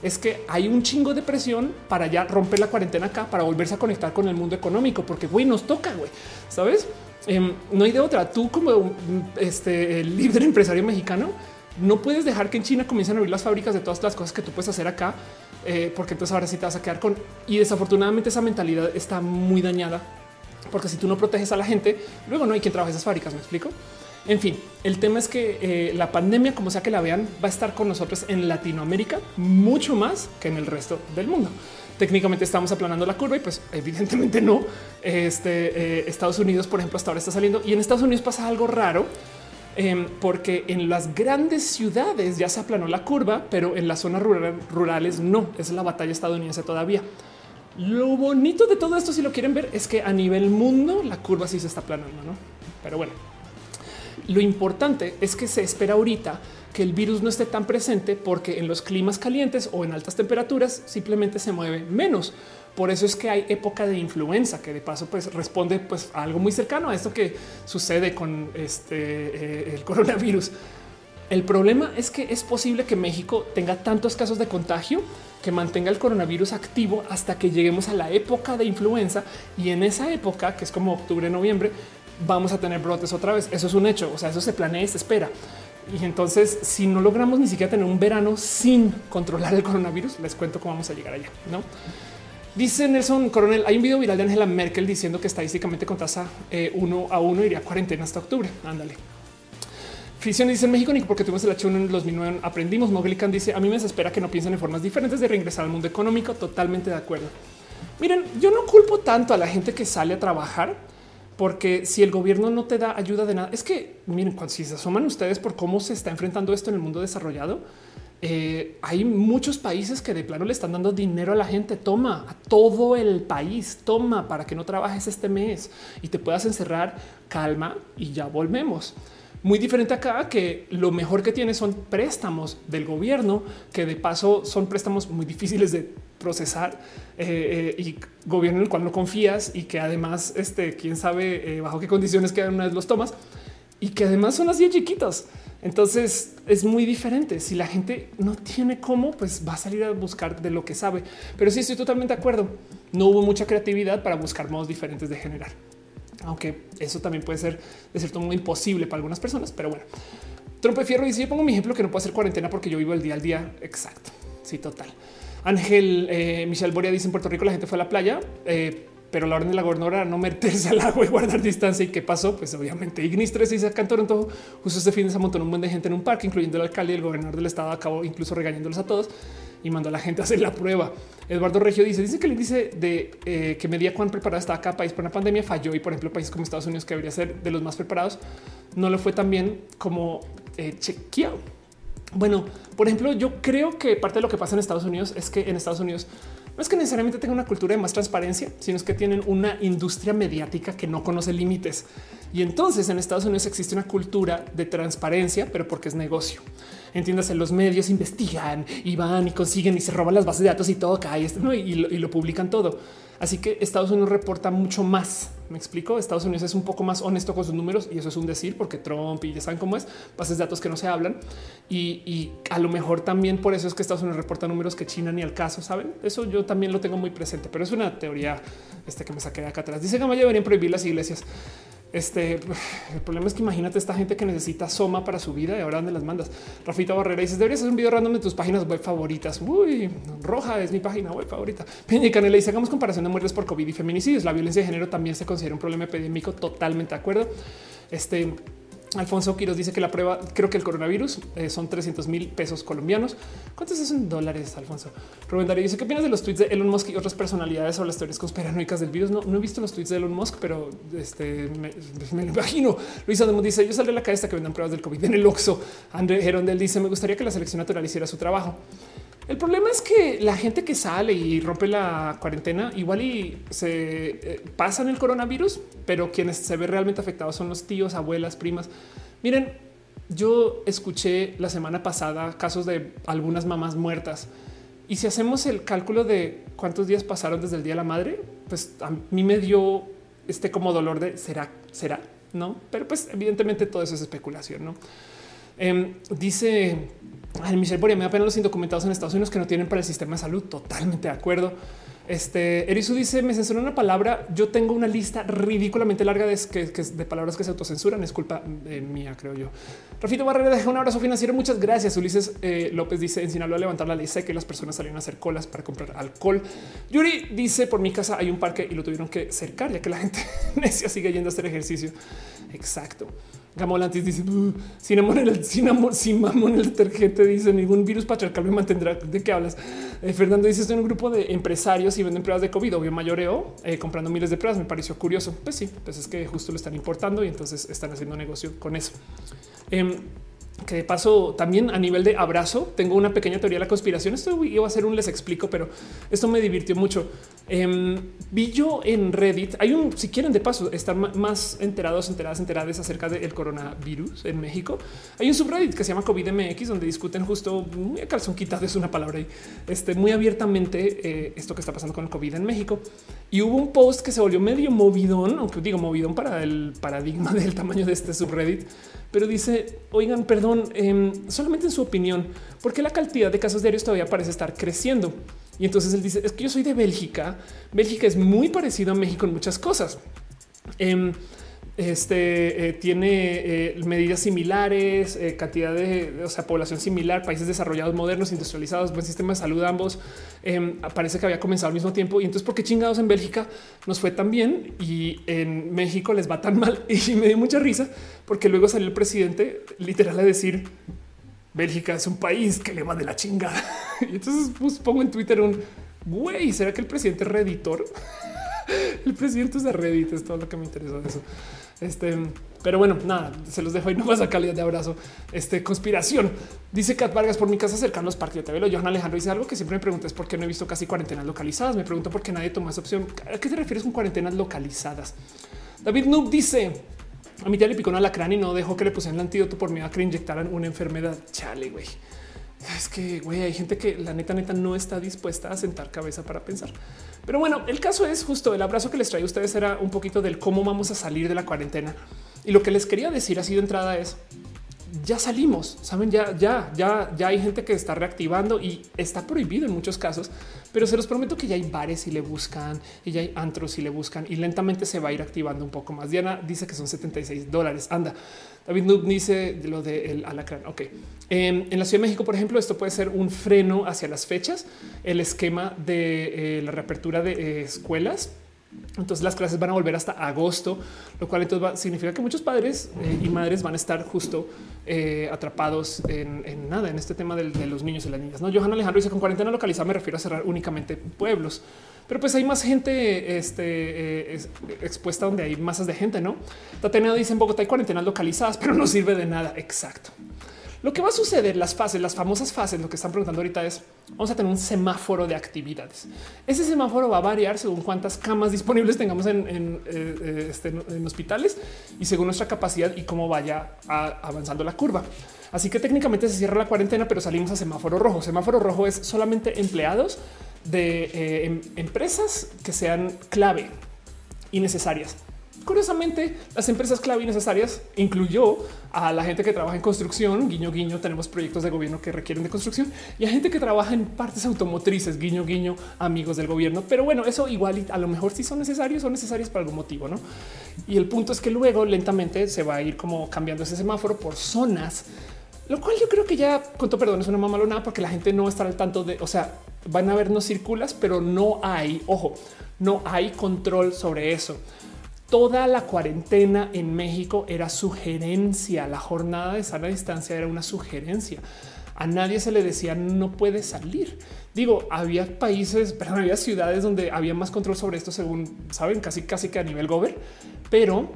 es que hay un chingo de presión para ya romper la cuarentena acá, para volverse a conectar con el mundo económico, porque güey, nos toca, güey, sabes? Em, no hay de otra. Tú como este el líder empresario mexicano, no puedes dejar que en China comiencen a abrir las fábricas de todas las cosas que tú puedes hacer acá, eh, porque entonces ahora sí te vas a quedar con. Y desafortunadamente esa mentalidad está muy dañada, porque si tú no proteges a la gente, luego no hay quien trabaje esas fábricas. Me explico. En fin, el tema es que eh, la pandemia, como sea que la vean, va a estar con nosotros en Latinoamérica mucho más que en el resto del mundo técnicamente estamos aplanando la curva y pues evidentemente no. Este eh, Estados Unidos, por ejemplo, hasta ahora está saliendo y en Estados Unidos pasa algo raro em, porque en las grandes ciudades ya se aplanó la curva, pero en las zonas rurales no. Es la batalla estadounidense todavía. Lo bonito de todo esto, si lo quieren ver, es que a nivel mundo la curva sí se está aplanando, no? Pero bueno, lo importante es que se espera ahorita que el virus no esté tan presente porque en los climas calientes o en altas temperaturas simplemente se mueve menos. Por eso es que hay época de influenza, que de paso pues responde pues a algo muy cercano a esto que sucede con este eh, el coronavirus. El problema es que es posible que México tenga tantos casos de contagio que mantenga el coronavirus activo hasta que lleguemos a la época de influenza y en esa época, que es como octubre, noviembre, vamos a tener brotes otra vez. Eso es un hecho. O sea, eso se planea y se espera. Y entonces, si no logramos ni siquiera tener un verano sin controlar el coronavirus, les cuento cómo vamos a llegar allá. No dice Nelson Coronel. Hay un video viral de Angela Merkel diciendo que estadísticamente con tasa eh, uno a uno iría a cuarentena hasta octubre. Ándale. Fricción dice en México, ni porque tuvimos el H1 en el 2009 aprendimos. Moglican dice a mí me desespera que no piensen en formas diferentes de reingresar al mundo económico. Totalmente de acuerdo. Miren, yo no culpo tanto a la gente que sale a trabajar porque si el gobierno no te da ayuda de nada, es que miren, cuando si se asoman ustedes por cómo se está enfrentando esto en el mundo desarrollado, eh, hay muchos países que de plano le están dando dinero a la gente. Toma a todo el país, toma para que no trabajes este mes y te puedas encerrar. Calma y ya volvemos. Muy diferente acá que lo mejor que tiene son préstamos del gobierno, que de paso son préstamos muy difíciles de procesar eh, eh, y gobierno en el cual no confías y que además, este, quién sabe eh, bajo qué condiciones quedan una vez los tomas y que además son así chiquitos. Entonces es muy diferente. Si la gente no tiene cómo, pues va a salir a buscar de lo que sabe. Pero sí estoy totalmente de acuerdo. No hubo mucha creatividad para buscar modos diferentes de generar aunque eso también puede ser de cierto modo imposible para algunas personas, pero bueno. Trompe Fierro dice: Yo pongo mi ejemplo que no puedo hacer cuarentena porque yo vivo el día al día. Exacto. Sí, total. Ángel eh, Michelle Boria dice: En Puerto Rico la gente fue a la playa, eh, pero la orden de la gobernadora era no meterse al agua y guardar distancia. ¿Y qué pasó? Pues obviamente Ignis 3 dice acá en Toronto, justo este fin de semana montó un buen de gente en un parque, incluyendo el alcalde y el gobernador del estado. Acabó incluso regañándolos a todos y mandó a la gente a hacer la prueba. Eduardo Regio dice, dice que el índice de eh, que medía cuán preparada está cada país para una pandemia falló y por ejemplo países como Estados Unidos que debería ser de los más preparados no lo fue tan bien como eh, Bueno, por ejemplo, yo creo que parte de lo que pasa en Estados Unidos es que en Estados Unidos no es que necesariamente tengan una cultura de más transparencia, sino es que tienen una industria mediática que no conoce límites. Y entonces en Estados Unidos existe una cultura de transparencia, pero porque es negocio. Entiéndase, los medios investigan y van y consiguen y se roban las bases de datos y todo cae ¿no? y, lo, publican todo. Así que Estados Unidos reporta mucho más. Me explico. Estados Unidos es un poco más honesto con sus números y eso es un decir porque Trump y ya saben cómo es bases de datos que no se hablan. Y, a lo mejor también por eso es que Estados Unidos reporta números que China ni al caso saben. Eso yo también lo tengo muy presente, pero es una teoría este que me saqué de acá atrás. Dice que deberían prohibir las iglesias. Este el problema es que imagínate esta gente que necesita Soma para su vida y ahora dónde las mandas. Rafita Barrera dices deberías hacer un video random de tus páginas web favoritas. Uy, roja es mi página web favorita. Peña y Canela dice hagamos comparación de muertes por COVID y feminicidios. La violencia de género también se considera un problema epidémico. Totalmente de acuerdo. Este Alfonso Quiros dice que la prueba, creo que el coronavirus eh, son 300 mil pesos colombianos. ¿Cuántos es en dólares, Alfonso? Rubén Darío dice, ¿qué opinas de los tweets de Elon Musk y otras personalidades sobre las teorías conspiranoicas del virus? No, he visto los tweets de Elon Musk, pero este, me, lo imagino. Luis Ademo dice, yo saldré de la cabeza que vendan pruebas del COVID en el Oxxo. André Gerondel dice, me gustaría que la selección natural hiciera su trabajo. El problema es que la gente que sale y rompe la cuarentena igual y se eh, pasan el coronavirus, pero quienes se ven realmente afectados son los tíos, abuelas, primas. Miren, yo escuché la semana pasada casos de algunas mamás muertas y si hacemos el cálculo de cuántos días pasaron desde el día de la madre, pues a mí me dio este como dolor de será, será, no? Pero pues evidentemente todo eso es especulación, no? Em, dice Ay, Michelle Boria, me da pena los indocumentados en Estados Unidos que no tienen para el sistema de salud. Totalmente de acuerdo. Este Erisu dice: Me censuró una palabra. Yo tengo una lista ridículamente larga de, palabras que se autocensuran. Es culpa mía, creo yo. Rafito Barrera deja un abrazo financiero. Muchas gracias. Ulises eh, López dice: En Sinaloa levantar la ley sé que las personas salieron a hacer colas para comprar alcohol. Yuri dice: Por mi casa hay un parque y lo tuvieron que cercar, ya que la gente <laughs> necia sigue yendo a hacer ejercicio. Exacto. Gamolantis dice cinnamon en el cinnamon, cinnamon el detergente. Dice ningún virus patriarcal me mantendrá. ¿De qué hablas? Eh, Fernando dice estoy en un grupo de empresarios y venden pruebas de COVID. Obvio mayoreo eh, comprando miles de pruebas. Me pareció curioso. Pues sí, pues es que justo lo están importando y entonces están haciendo negocio con eso. Em, que de paso también a nivel de abrazo tengo una pequeña teoría de la conspiración. Esto iba a ser un les explico, pero esto me divirtió mucho. Em, vi yo en Reddit, hay un, si quieren de paso estar más enterados, enteradas, enteradas acerca del coronavirus en México, hay un subreddit que se llama COVID MX donde discuten justo muy calzón quitado, es una palabra ahí, este, muy abiertamente eh, esto que está pasando con el COVID en México. Y hubo un post que se volvió medio movidón, aunque digo movidón para el paradigma <laughs> del tamaño de este subreddit, pero dice, oigan, perdón, em, solamente en su opinión, ¿por qué la cantidad de casos diarios todavía parece estar creciendo? Y entonces él dice, es que yo soy de Bélgica. Bélgica es muy parecido a México en muchas cosas. Em, este eh, tiene eh, medidas similares, eh, cantidad de o sea, población similar, países desarrollados, modernos, industrializados, buen sistema de salud ambos. Em, parece que había comenzado al mismo tiempo. Y entonces, ¿por qué chingados en Bélgica nos fue tan bien y en México les va tan mal? <laughs> Y me dio mucha risa porque luego salió el presidente literal a decir Bélgica es un país que le va de la chingada. <laughs> Y entonces pues, pongo en Twitter un güey, ¿será que el presidente es redditor? <laughs> el presidente es de Reddit, es todo lo que me interesa de eso. Este, pero bueno, nada, se los dejo y no más a calidad de abrazo. Este conspiración. Dice Cat Vargas por mi casa cercano los parques de TV. Johan Alejandro dice algo que siempre me preguntas por qué no he visto casi cuarentenas localizadas. Me pregunto por qué nadie toma esa opción. ¿A qué te refieres con cuarentenas localizadas? David Noob dice a mi tía le picó un alacrán y no dejó que le pusieran el antídoto por miedo a que le inyectaran una enfermedad. Chale, güey. Es que güey, hay gente que la neta, neta no está dispuesta a sentar cabeza para pensar. Pero bueno, el caso es justo el abrazo que les trae a ustedes era un poquito del cómo vamos a salir de la cuarentena. Y lo que les quería decir así de entrada es ya salimos, saben, ya, ya, ya, ya hay gente que está reactivando y está prohibido en muchos casos, pero se los prometo que ya hay bares y le buscan y ya hay antros y le buscan y lentamente se va a ir activando un poco más. Diana dice que son 76 dólares. Anda, David Noob dice lo del alacrán. Ok, em, en la Ciudad de México, por ejemplo, esto puede ser un freno hacia las fechas, el esquema de eh, la reapertura de eh, escuelas entonces las clases van a volver hasta agosto, lo cual entonces significa que muchos padres eh, y madres van a estar justo eh, atrapados en, nada, en este tema de, los niños y las niñas. No, Johan Alejandro dice con cuarentena localizada me refiero a cerrar únicamente pueblos, pero pues hay más gente este, eh, expuesta donde hay masas de gente, ¿no? Tatiana dice en Bogotá hay cuarentenas localizadas, <laughs> pero no sirve de nada. Exacto. Lo que va a suceder, las fases, las famosas fases, lo que están preguntando ahorita es, vamos a tener un semáforo de actividades. Ese semáforo va a variar según cuántas camas disponibles tengamos en, eh, eh, este, hospitales y según nuestra capacidad y cómo vaya avanzando la curva. Así que técnicamente se cierra la cuarentena, pero salimos a semáforo rojo. Semáforo rojo es solamente empleados de eh, em, empresas que sean clave y necesarias. Curiosamente, las empresas clave y necesarias incluyó a la gente que trabaja en construcción, guiño guiño, tenemos proyectos de gobierno que requieren de construcción y a gente que trabaja en partes automotrices, guiño guiño, amigos del gobierno. Pero bueno, eso igual a lo mejor sí son necesarios, son necesarios por algún motivo, ¿no? Y el punto es que luego lentamente se va a ir como cambiando ese semáforo por zonas, lo cual yo creo que ya, con todo perdón, es una mamalonada porque la gente no va a estar al tanto de, o sea, van a vernos circulas, pero no hay, ojo, no hay control sobre eso toda la cuarentena en México era sugerencia. La jornada de sana distancia era una sugerencia. A nadie se le decía no puede salir. Digo, había países, <laughs> pero había ciudades donde había más control sobre esto, según saben, casi casi que a nivel gober, pero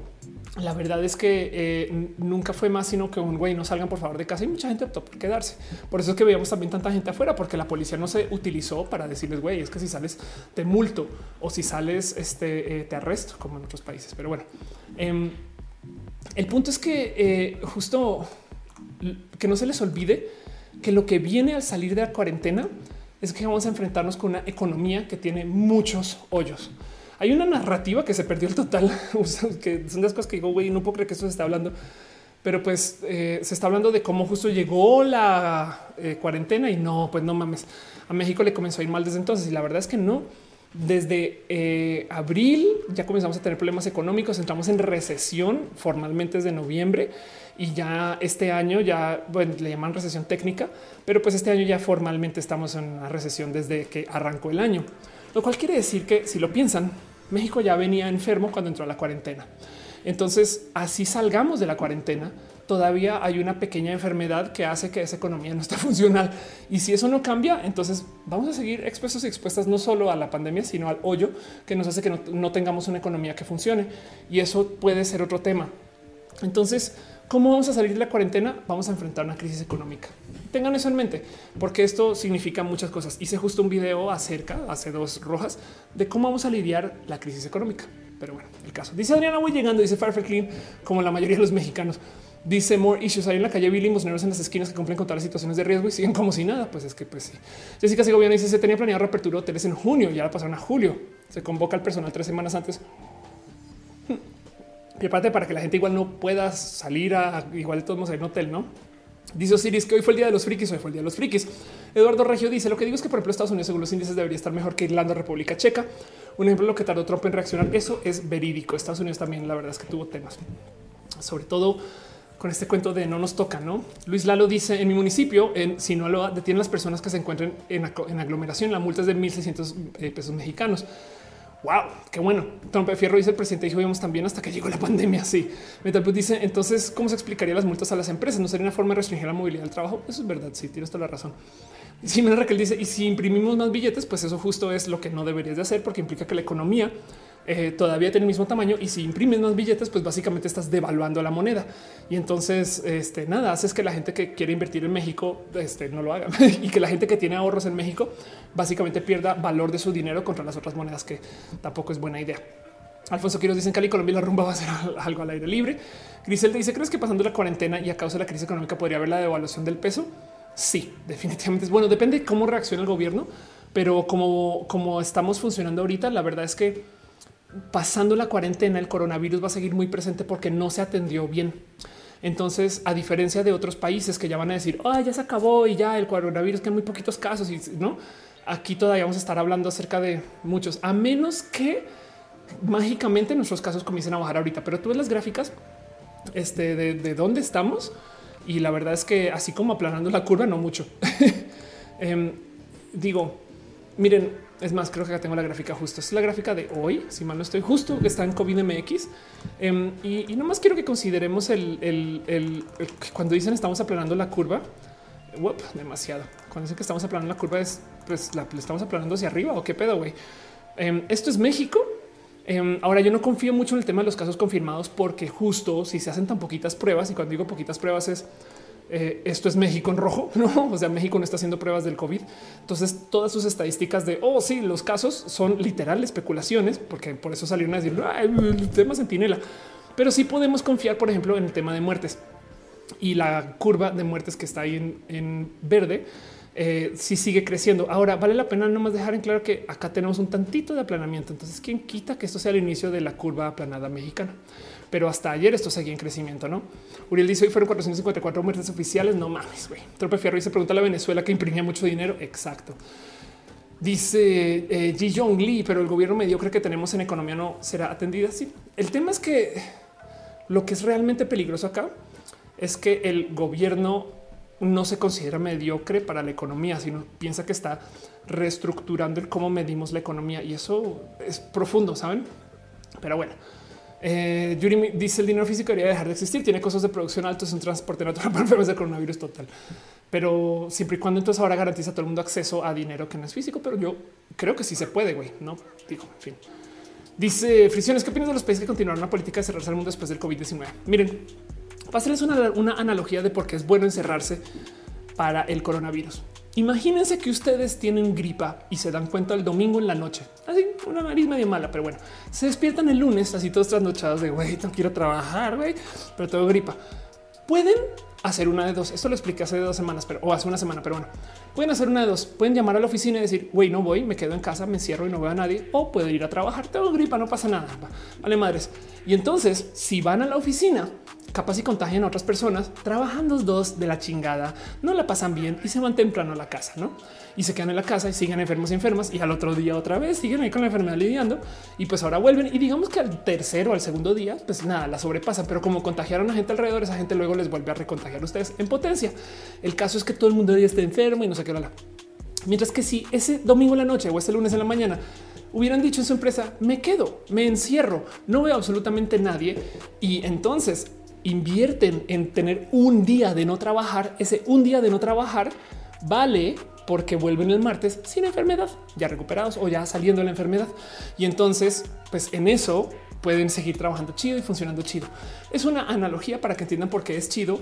la verdad es que eh, nunca fue más sino que un güey no salgan por favor de casa y mucha gente optó por quedarse. Por eso es que veíamos también tanta gente afuera, porque la policía no se utilizó para decirles güey, es que si sales te multo o si sales este, eh, te arresto, como en otros países. Pero bueno, em, el punto es que eh, justo que no se les olvide que lo que viene al salir de la cuarentena es que vamos a enfrentarnos con una economía que tiene muchos hoyos. Hay una narrativa que se perdió el total, <laughs> que son las cosas que digo, güey, no puedo creer que esto se está hablando, pero pues eh, se está hablando de cómo justo llegó la eh, cuarentena y no, pues no mames, a México le comenzó a ir mal desde entonces y la verdad es que no. Desde eh, abril ya comenzamos a tener problemas económicos, entramos en recesión formalmente desde noviembre y ya este año ya le llaman recesión técnica, pero pues este año ya formalmente estamos en una recesión desde que arrancó el año, lo cual quiere decir que si lo piensan, México ya venía enfermo cuando entró a la cuarentena. Entonces, así salgamos de la cuarentena, todavía hay una pequeña enfermedad que hace que esa economía no esté <laughs> funcional. Y si eso no cambia, entonces vamos a seguir expuestos y expuestas no solo a la pandemia, sino al hoyo que nos hace que no, no tengamos una economía que funcione. Y eso puede ser otro tema. Entonces, ¿cómo vamos a salir de la cuarentena? Vamos a enfrentar una crisis económica. Tengan eso en mente, porque esto significa muchas cosas. Hice justo un video acerca, hace dos rojas, de cómo vamos a lidiar la crisis económica. Pero bueno, el caso. Dice Adriana, voy llegando, dice Farfel Clean, como la mayoría de los mexicanos. Dice More Issues. Hay en la calle Billy, limosneros en las esquinas que cumplen con todas las situaciones de riesgo y siguen como si nada. Pues es que, pues sí. Jessica Segoviano dice: Se tenía planeado reapertura hoteles en junio y ahora pasaron a julio. Se convoca al personal tres semanas antes. Y aparte, para que la gente igual no pueda salir a igual de todos un hotel, no? Dice Osiris que hoy fue el día de los frikis, hoy fue el día de los frikis. Eduardo Regio dice lo que digo es que por ejemplo Estados Unidos según los índices debería estar mejor que Irlanda, República Checa. Un ejemplo lo que tardó Trump en reaccionar. Eso es verídico. Estados Unidos también la verdad es que tuvo temas, sobre todo con este cuento de no nos toca, ¿no? Luis Lalo dice en mi municipio, en Sinaloa, detienen las personas que se encuentren en, aglomeración. La multa es de 1.600 eh, pesos mexicanos. Wow, qué bueno. Trump Fierro dice el presidente dijo vimos también hasta que llegó la pandemia. Sí, Metal dice entonces cómo se explicaría las multas a las empresas? No sería una forma de restringir la movilidad del trabajo. Eso es verdad. Sí, tienes toda la razón. Sí, Raquel dice y si imprimimos más billetes, pues eso justo es lo que no deberías de hacer porque implica que la economía eh, todavía tiene el mismo tamaño y si imprimes más billetes, pues básicamente estás devaluando la moneda. Y entonces, este, nada, haces que la gente que quiere invertir en México este, no lo haga <laughs> y que la gente que tiene ahorros en México básicamente pierda valor de su dinero contra las otras monedas, que tampoco es buena idea. Alfonso Quiroz dice en Cali, Colombia la rumba va a ser algo al aire libre. Griselda dice, ¿crees que pasando la cuarentena y a causa de la crisis económica podría haber la devaluación del peso? Sí, <laughs> definitivamente. Bueno, depende de cómo reacciona el gobierno, pero como, como estamos funcionando ahorita, la verdad es que pasando la cuarentena, el coronavirus va a seguir muy presente porque no se atendió bien. Entonces, a diferencia de otros países que ya van a decir, ah, ya se acabó y ya el coronavirus, que hay muy poquitos casos y no, aquí todavía vamos a estar hablando acerca de muchos, a menos que mágicamente nuestros casos comiencen a bajar ahorita. Pero tú ves las gráficas este, de, de dónde estamos y la verdad es que así como aplanando la curva, no mucho. <laughs> Em, digo, miren, es más, creo que acá tengo la gráfica justo. Es la gráfica de hoy, si mal no estoy justo, que está en COVID MX. Em, y, y nomás quiero que consideremos el, cuando dicen estamos aplanando la curva. demasiado. Cuando dicen que estamos aplanando la curva es pues la, estamos aplanando hacia arriba o qué pedo, güey. Em, esto es México. Em, ahora yo no confío mucho en el tema de los casos confirmados porque justo si se hacen tan poquitas pruebas y cuando digo poquitas pruebas es eh, esto es México en rojo, <laughs> no? O sea, México no está haciendo pruebas del COVID. Entonces, todas sus estadísticas de oh, sí, los casos son literal especulaciones, porque por eso salieron a decir el tema centinela, pero sí podemos confiar, por ejemplo, en el tema de muertes y la curva de muertes que está ahí en, verde. Eh, si sigue creciendo. Ahora vale la pena nomás dejar en claro que acá tenemos un tantito de aplanamiento. Entonces, ¿quién quita que esto sea el inicio de la curva aplanada mexicana? Pero hasta ayer esto seguía en crecimiento. No Uriel dice hoy fueron 454 muertes oficiales. No mames, güey. Trope Fierro se pregunta a la Venezuela que imprimía mucho dinero. Exacto. Dice eh, Ji Jong Lee, pero el gobierno mediocre que tenemos en economía no será atendida así. El tema es que lo que es realmente peligroso acá es que el gobierno no se considera mediocre para la economía, sino piensa que está reestructurando el cómo medimos la economía y eso es profundo, saben? Pero bueno, eh, Yuri dice el dinero físico debería dejar de existir. Tiene costos de producción altos en transporte natural <laughs> para enfermedades de coronavirus total. Pero siempre y cuando entonces ahora garantiza a todo el mundo acceso a dinero que no es físico, pero yo creo que sí se puede, güey. No digo, en fin. Dice Frisiones, ¿qué opinas de los países que continuaron una política de cerrarse al mundo después del COVID-19? Miren, para hacerles una, una analogía de por qué es bueno encerrarse para el coronavirus. Imagínense que ustedes tienen gripa y se dan cuenta el domingo en la noche, así una nariz medio mala, pero bueno, se despiertan el lunes así todos trasnochados de güey, no quiero trabajar, güey, pero tengo gripa. Pueden hacer una de dos. Esto lo expliqué hace dos semanas, pero o hace una semana, pero bueno, pueden hacer una de dos. Pueden llamar a la oficina y decir, güey, no voy, me quedo en casa, me encierro y no veo a nadie, o puedo ir a trabajar. Tengo gripa, no pasa nada. Vale, madres. Y entonces, si van a la oficina, capaz y contagian a otras personas, trabajan los dos de la chingada, no la pasan bien y se van temprano a la casa, ¿no? Y se quedan en la casa y siguen enfermos y enfermas y al otro día otra vez siguen ahí con la enfermedad lidiando y pues ahora vuelven y digamos que al tercero al segundo día, pues nada, la sobrepasan, pero como contagiaron a gente alrededor, esa gente luego les vuelve a recontagiar a ustedes en potencia. El caso es que todo el mundo ya está enfermo y no sé qué. La... Mientras que si ese domingo en la noche o ese lunes en la mañana hubieran dicho en su empresa, me quedo, me encierro, no veo absolutamente nadie y entonces invierten en tener un día de no trabajar, ese un día de no trabajar vale porque vuelven el martes sin enfermedad, ya recuperados o ya saliendo de la enfermedad. Y entonces, pues en eso pueden seguir trabajando chido y funcionando chido. Es una analogía para que entiendan por qué es chido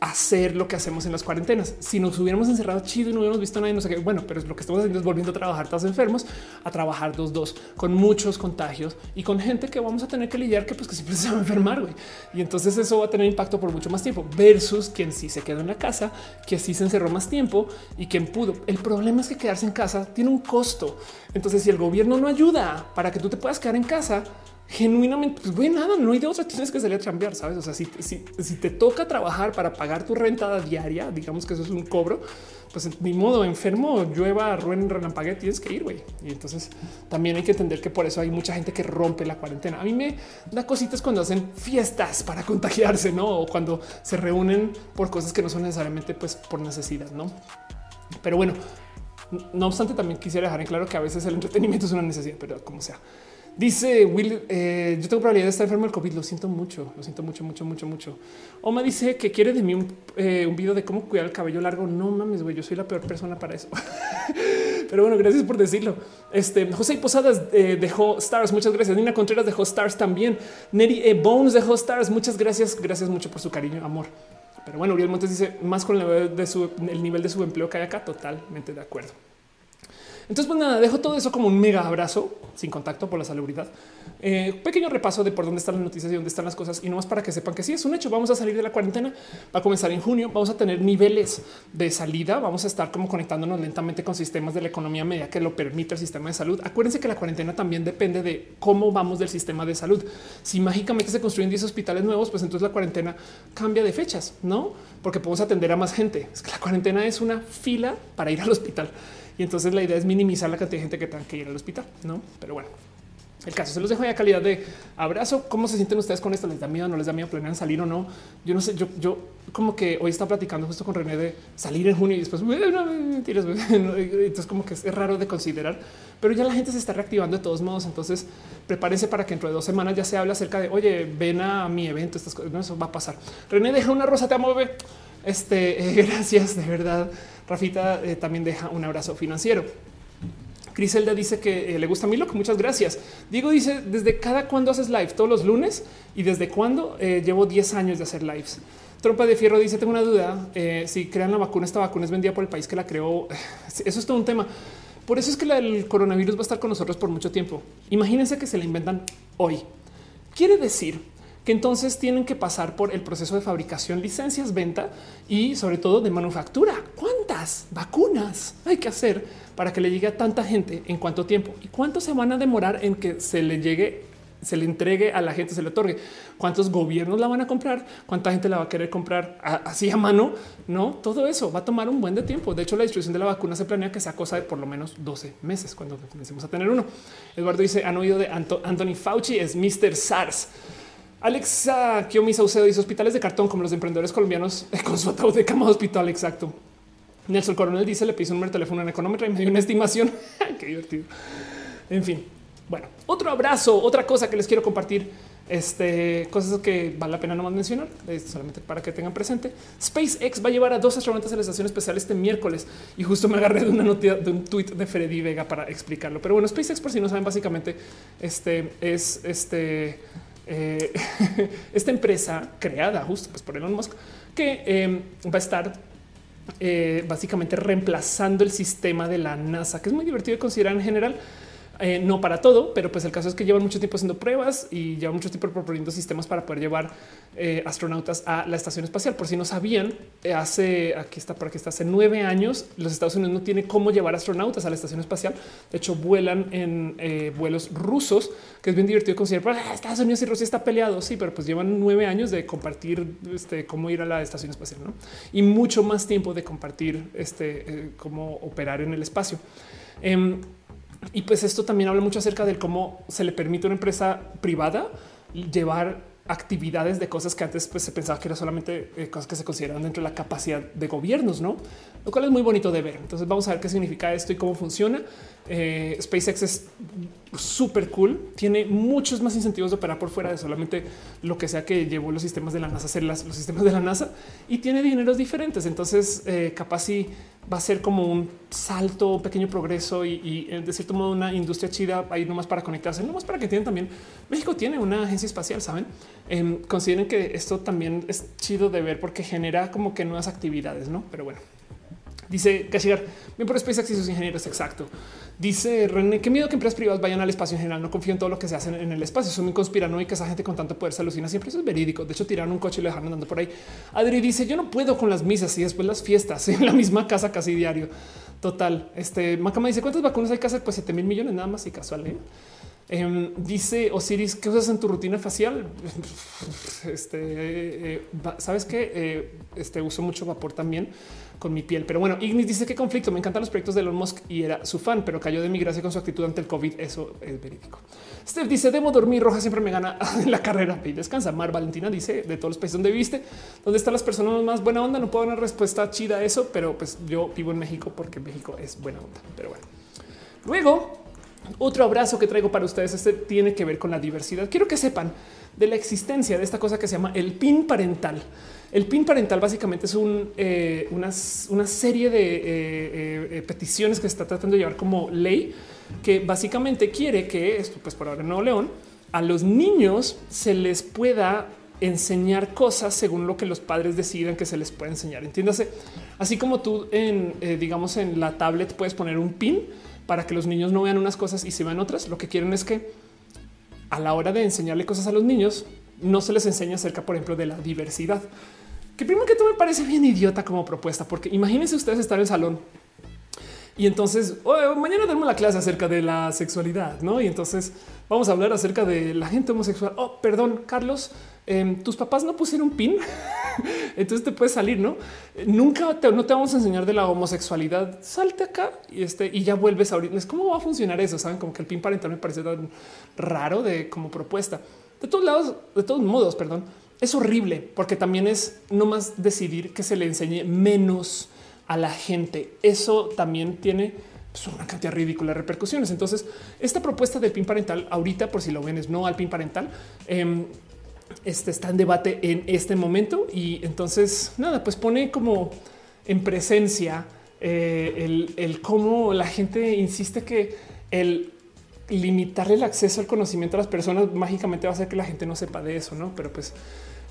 hacer lo que hacemos en las cuarentenas. Si nos hubiéramos encerrado chido y no hubiéramos visto a nadie, no sé qué. Bueno, pero lo que estamos haciendo es volviendo a trabajar todos enfermos, a trabajar dos, dos, con muchos contagios y con gente que vamos a tener que lidiar que pues que siempre <laughs> se va a enfermar. güey. Y entonces eso va a tener impacto por mucho más tiempo versus quien sí se quedó en la casa, que sí se encerró más tiempo y quien pudo. El problema es que quedarse en casa tiene un costo. Entonces, si el gobierno no ayuda para que tú te puedas quedar en casa, genuinamente, pues güey, nada, no hay de otra, tienes que salir a cambiar, sabes? O sea, si, si, te toca trabajar para pagar tu renta diaria, digamos que eso es un cobro, pues ni modo, enfermo, llueva, ruen, relampague, tienes que ir, güey. Y entonces también hay que entender que por eso hay mucha gente que rompe la cuarentena. A mí me da cositas cuando hacen fiestas para contagiarse, ¿no? O cuando se reúnen por cosas que no son necesariamente pues por necesidad, ¿no? Pero bueno, no obstante, también quisiera dejar en claro que a veces el entretenimiento es una necesidad, pero como sea. Dice Will, eh, yo tengo probabilidad de estar enfermo del COVID. Lo siento mucho, lo siento mucho, mucho, mucho, mucho. Oma dice que quiere de mí un, eh, un video de cómo cuidar el cabello largo. No mames, güey, yo soy la peor persona para eso. <laughs> Pero bueno, gracias por decirlo. Este José Posadas eh, dejó stars. Muchas gracias. Nina Contreras dejó stars también. Neri Bones dejó stars. Muchas gracias. Gracias mucho por su cariño, amor. Pero bueno, Uriel Montes dice más con el de su, el nivel de su empleo que hay acá. Totalmente de acuerdo. Entonces, pues nada, dejo todo eso como un mega abrazo sin contacto por la salubridad. Eh, pequeño repaso de por dónde están las noticias y dónde están las cosas y no más para que sepan que sí es un hecho. Vamos a salir de la cuarentena, va a comenzar en junio. Vamos a tener niveles de salida. Vamos a estar como conectándonos lentamente con sistemas de la economía media que lo permite el sistema de salud. Acuérdense que la cuarentena también depende de cómo vamos del sistema de salud. Si mágicamente se construyen 10 hospitales nuevos, pues entonces la cuarentena cambia de fechas, no? Porque podemos atender a más gente. Es que la cuarentena es una fila para ir al hospital. Y entonces la idea es minimizar la cantidad de gente que tenga que ir al hospital, no? Pero bueno, el caso se los dejo ya calidad de abrazo. ¿Cómo se sienten ustedes con esto? ¿Les da miedo? ¿No les da miedo? ¿Planean salir o no? Yo no sé. Yo, yo como que hoy está platicando justo con René de salir en junio y después mentiras. <laughs> Entonces, como que es raro de considerar, pero ya la gente se está reactivando de todos modos. Entonces, prepárense para que dentro de dos semanas ya se habla acerca de oye, ven a mi evento. Estas cosas. No, eso va a pasar. René, deja una rosa, te amo, bebé. Este, <laughs> gracias de verdad. Rafita eh, también deja un abrazo financiero. Criselda dice que eh, le gusta a mí lo que muchas gracias. Diego dice desde cada cuándo haces live todos los lunes y desde cuándo eh, llevo 10 años de hacer lives. Tropa de Fierro dice: Tengo una duda. Si crean la vacuna, esta vacuna es vendida por el país que la creó. <sighs> Eso es todo un tema. Por eso es que el coronavirus va a estar con nosotros por mucho tiempo. Imagínense que se la inventan hoy. Quiere decir que entonces tienen que pasar por el proceso de fabricación, licencias, venta y sobre todo de manufactura. ¿Cuántas vacunas hay que hacer para que le llegue a tanta gente en cuánto tiempo? ¿Y cuánto se van a demorar en que se le llegue se le entregue a la gente, se le otorgue. ¿Cuántos gobiernos la van a comprar? ¿Cuánta gente la va a querer comprar así a mano? No, todo eso va a tomar un buen de tiempo. De hecho, la distribución de la vacuna se planea que sea cosa de por lo menos 12 meses cuando comencemos a tener uno. Eduardo dice, han oído de Anthony Fauci, es Mr. SARS. Alexa Kiomi Saucedo dice hospitales de cartón como los emprendedores colombianos <laughs> con su ataúd de cama hospital. Exacto. Nelson Coronel dice le piso un número de teléfono en y me dio una estimación. <laughs> Qué divertido. En fin, bueno, otro abrazo, otra cosa que les quiero compartir. Este cosas que vale la pena nomás mencionar, solamente para que tengan presente. SpaceX va a llevar a dos astronautas a la estación especial este miércoles y justo me agarré de una nota de un tweet de Freddy Vega para explicarlo. Pero bueno, SpaceX, por si no saben, básicamente este es este eh, <laughs> esta empresa creada justo pues, por Elon Musk que em, va a estar eh, básicamente reemplazando el sistema de la NASA, que es muy divertido de considerar en general. Eh, no para todo, pero pues el caso es que llevan mucho tiempo haciendo pruebas y llevan mucho tiempo proponiendo sistemas para poder llevar eh, astronautas a la estación espacial. Por si no sabían, eh, hace aquí está por aquí está hace nueve años, los Estados Unidos no tiene cómo llevar astronautas a la estación espacial. De hecho, vuelan en vuelos rusos, que es bien divertido considerar. Ah, Estados Unidos y Rusia está peleado. Sí, pero pues llevan nueve años de compartir este, cómo ir a la estación espacial ¿no? y mucho más tiempo de compartir este, cómo operar en el espacio. Em, y pues esto también habla mucho acerca de cómo se le permite a una empresa privada llevar actividades de cosas que antes pues, se pensaba que era solamente eh, cosas que se consideraban dentro de la capacidad de gobiernos, no? Lo cual es muy bonito de ver. Entonces vamos a ver qué significa esto y cómo funciona. Eh, SpaceX es súper cool. Tiene muchos más incentivos de operar por fuera de solamente lo que sea que llevó los sistemas de la NASA hacer los sistemas de la NASA y tiene dineros diferentes. Entonces eh, capaz si va a ser como un salto, un pequeño progreso y, de cierto modo una industria chida ahí nomás para conectarse, nomás para que tienen también. México tiene una agencia espacial, saben? Em, consideren que esto también es chido de ver porque genera como que nuevas actividades, no? Pero bueno, Dice Cashigar, bien por SpaceX y sus ingenieros. Exacto. Dice René, qué miedo que empresas privadas vayan al espacio en general. No confío en todo lo que se hace en el espacio. Son muy conspiranoicas. Esa gente con tanto poder se alucina siempre. Eso es verídico. De hecho, tiraron un coche y lo dejaron andando por ahí. Adri dice: Yo no puedo con las misas y después las fiestas <laughs> en la misma casa casi diario. Total. Este Macama dice: ¿Cuántas vacunas hay que hacer? Pues 7 mil millones nada más y casual. ¿eh? Em, dice Osiris, ¿qué usas en tu rutina facial? <laughs> Este, eh, sabes que eh, este uso mucho vapor también con mi piel. Pero bueno, Ignis dice que conflicto. Me encantan los proyectos de Elon Musk y era su fan, pero cayó de mi gracia con su actitud ante el COVID. Eso es verídico. Steph dice debo dormir. Roja siempre me gana <laughs> la carrera y descansa. Mar Valentina dice de todos los países donde viste, dónde están las personas más buena onda. No puedo dar una respuesta chida a eso, pero pues yo vivo en México porque México es buena onda. Pero bueno, luego otro abrazo que traigo para ustedes. Este tiene que ver con la diversidad. Quiero que sepan de la existencia de esta cosa que se llama el PIN parental. El PIN parental básicamente es eh, una, serie de eh, eh, peticiones que se está tratando de llevar como ley que básicamente quiere que esto, pues por ahora en Nuevo León, a los niños se les pueda enseñar cosas según lo que los padres decidan que se les pueda enseñar. Entiéndase, así como tú en, digamos, en la tablet puedes poner un PIN para que los niños no vean unas cosas y se vean otras. Lo que quieren es que a la hora de enseñarle cosas a los niños, no se les enseña acerca, por ejemplo, de la diversidad que primero que todo me parece bien idiota como propuesta, porque imagínense ustedes estar en el salón y entonces mañana tenemos la clase acerca de la sexualidad, no? Y entonces vamos a hablar acerca de la gente homosexual. Oh, perdón, Carlos, em, tus papás no pusieron pin, <laughs> entonces te puedes salir, no? Nunca te, no te vamos a enseñar de la homosexualidad. Salte acá y este y ya vuelves a abrirles. ¿Cómo va a funcionar eso? Saben como que el pin parental me parece tan raro de como propuesta. De todos lados, de todos modos, perdón es horrible porque también es no más decidir que se le enseñe menos a la gente. Eso también tiene pues, una cantidad ridícula de repercusiones. Entonces, esta propuesta del PIN parental, ahorita, por si lo ven, es no al PIN parental. Em, este está en debate en este momento y entonces nada, pues pone como en presencia eh, el, el cómo la gente insiste que el limitar el acceso al conocimiento a las personas mágicamente va a hacer que la gente no sepa de eso, no? Pero pues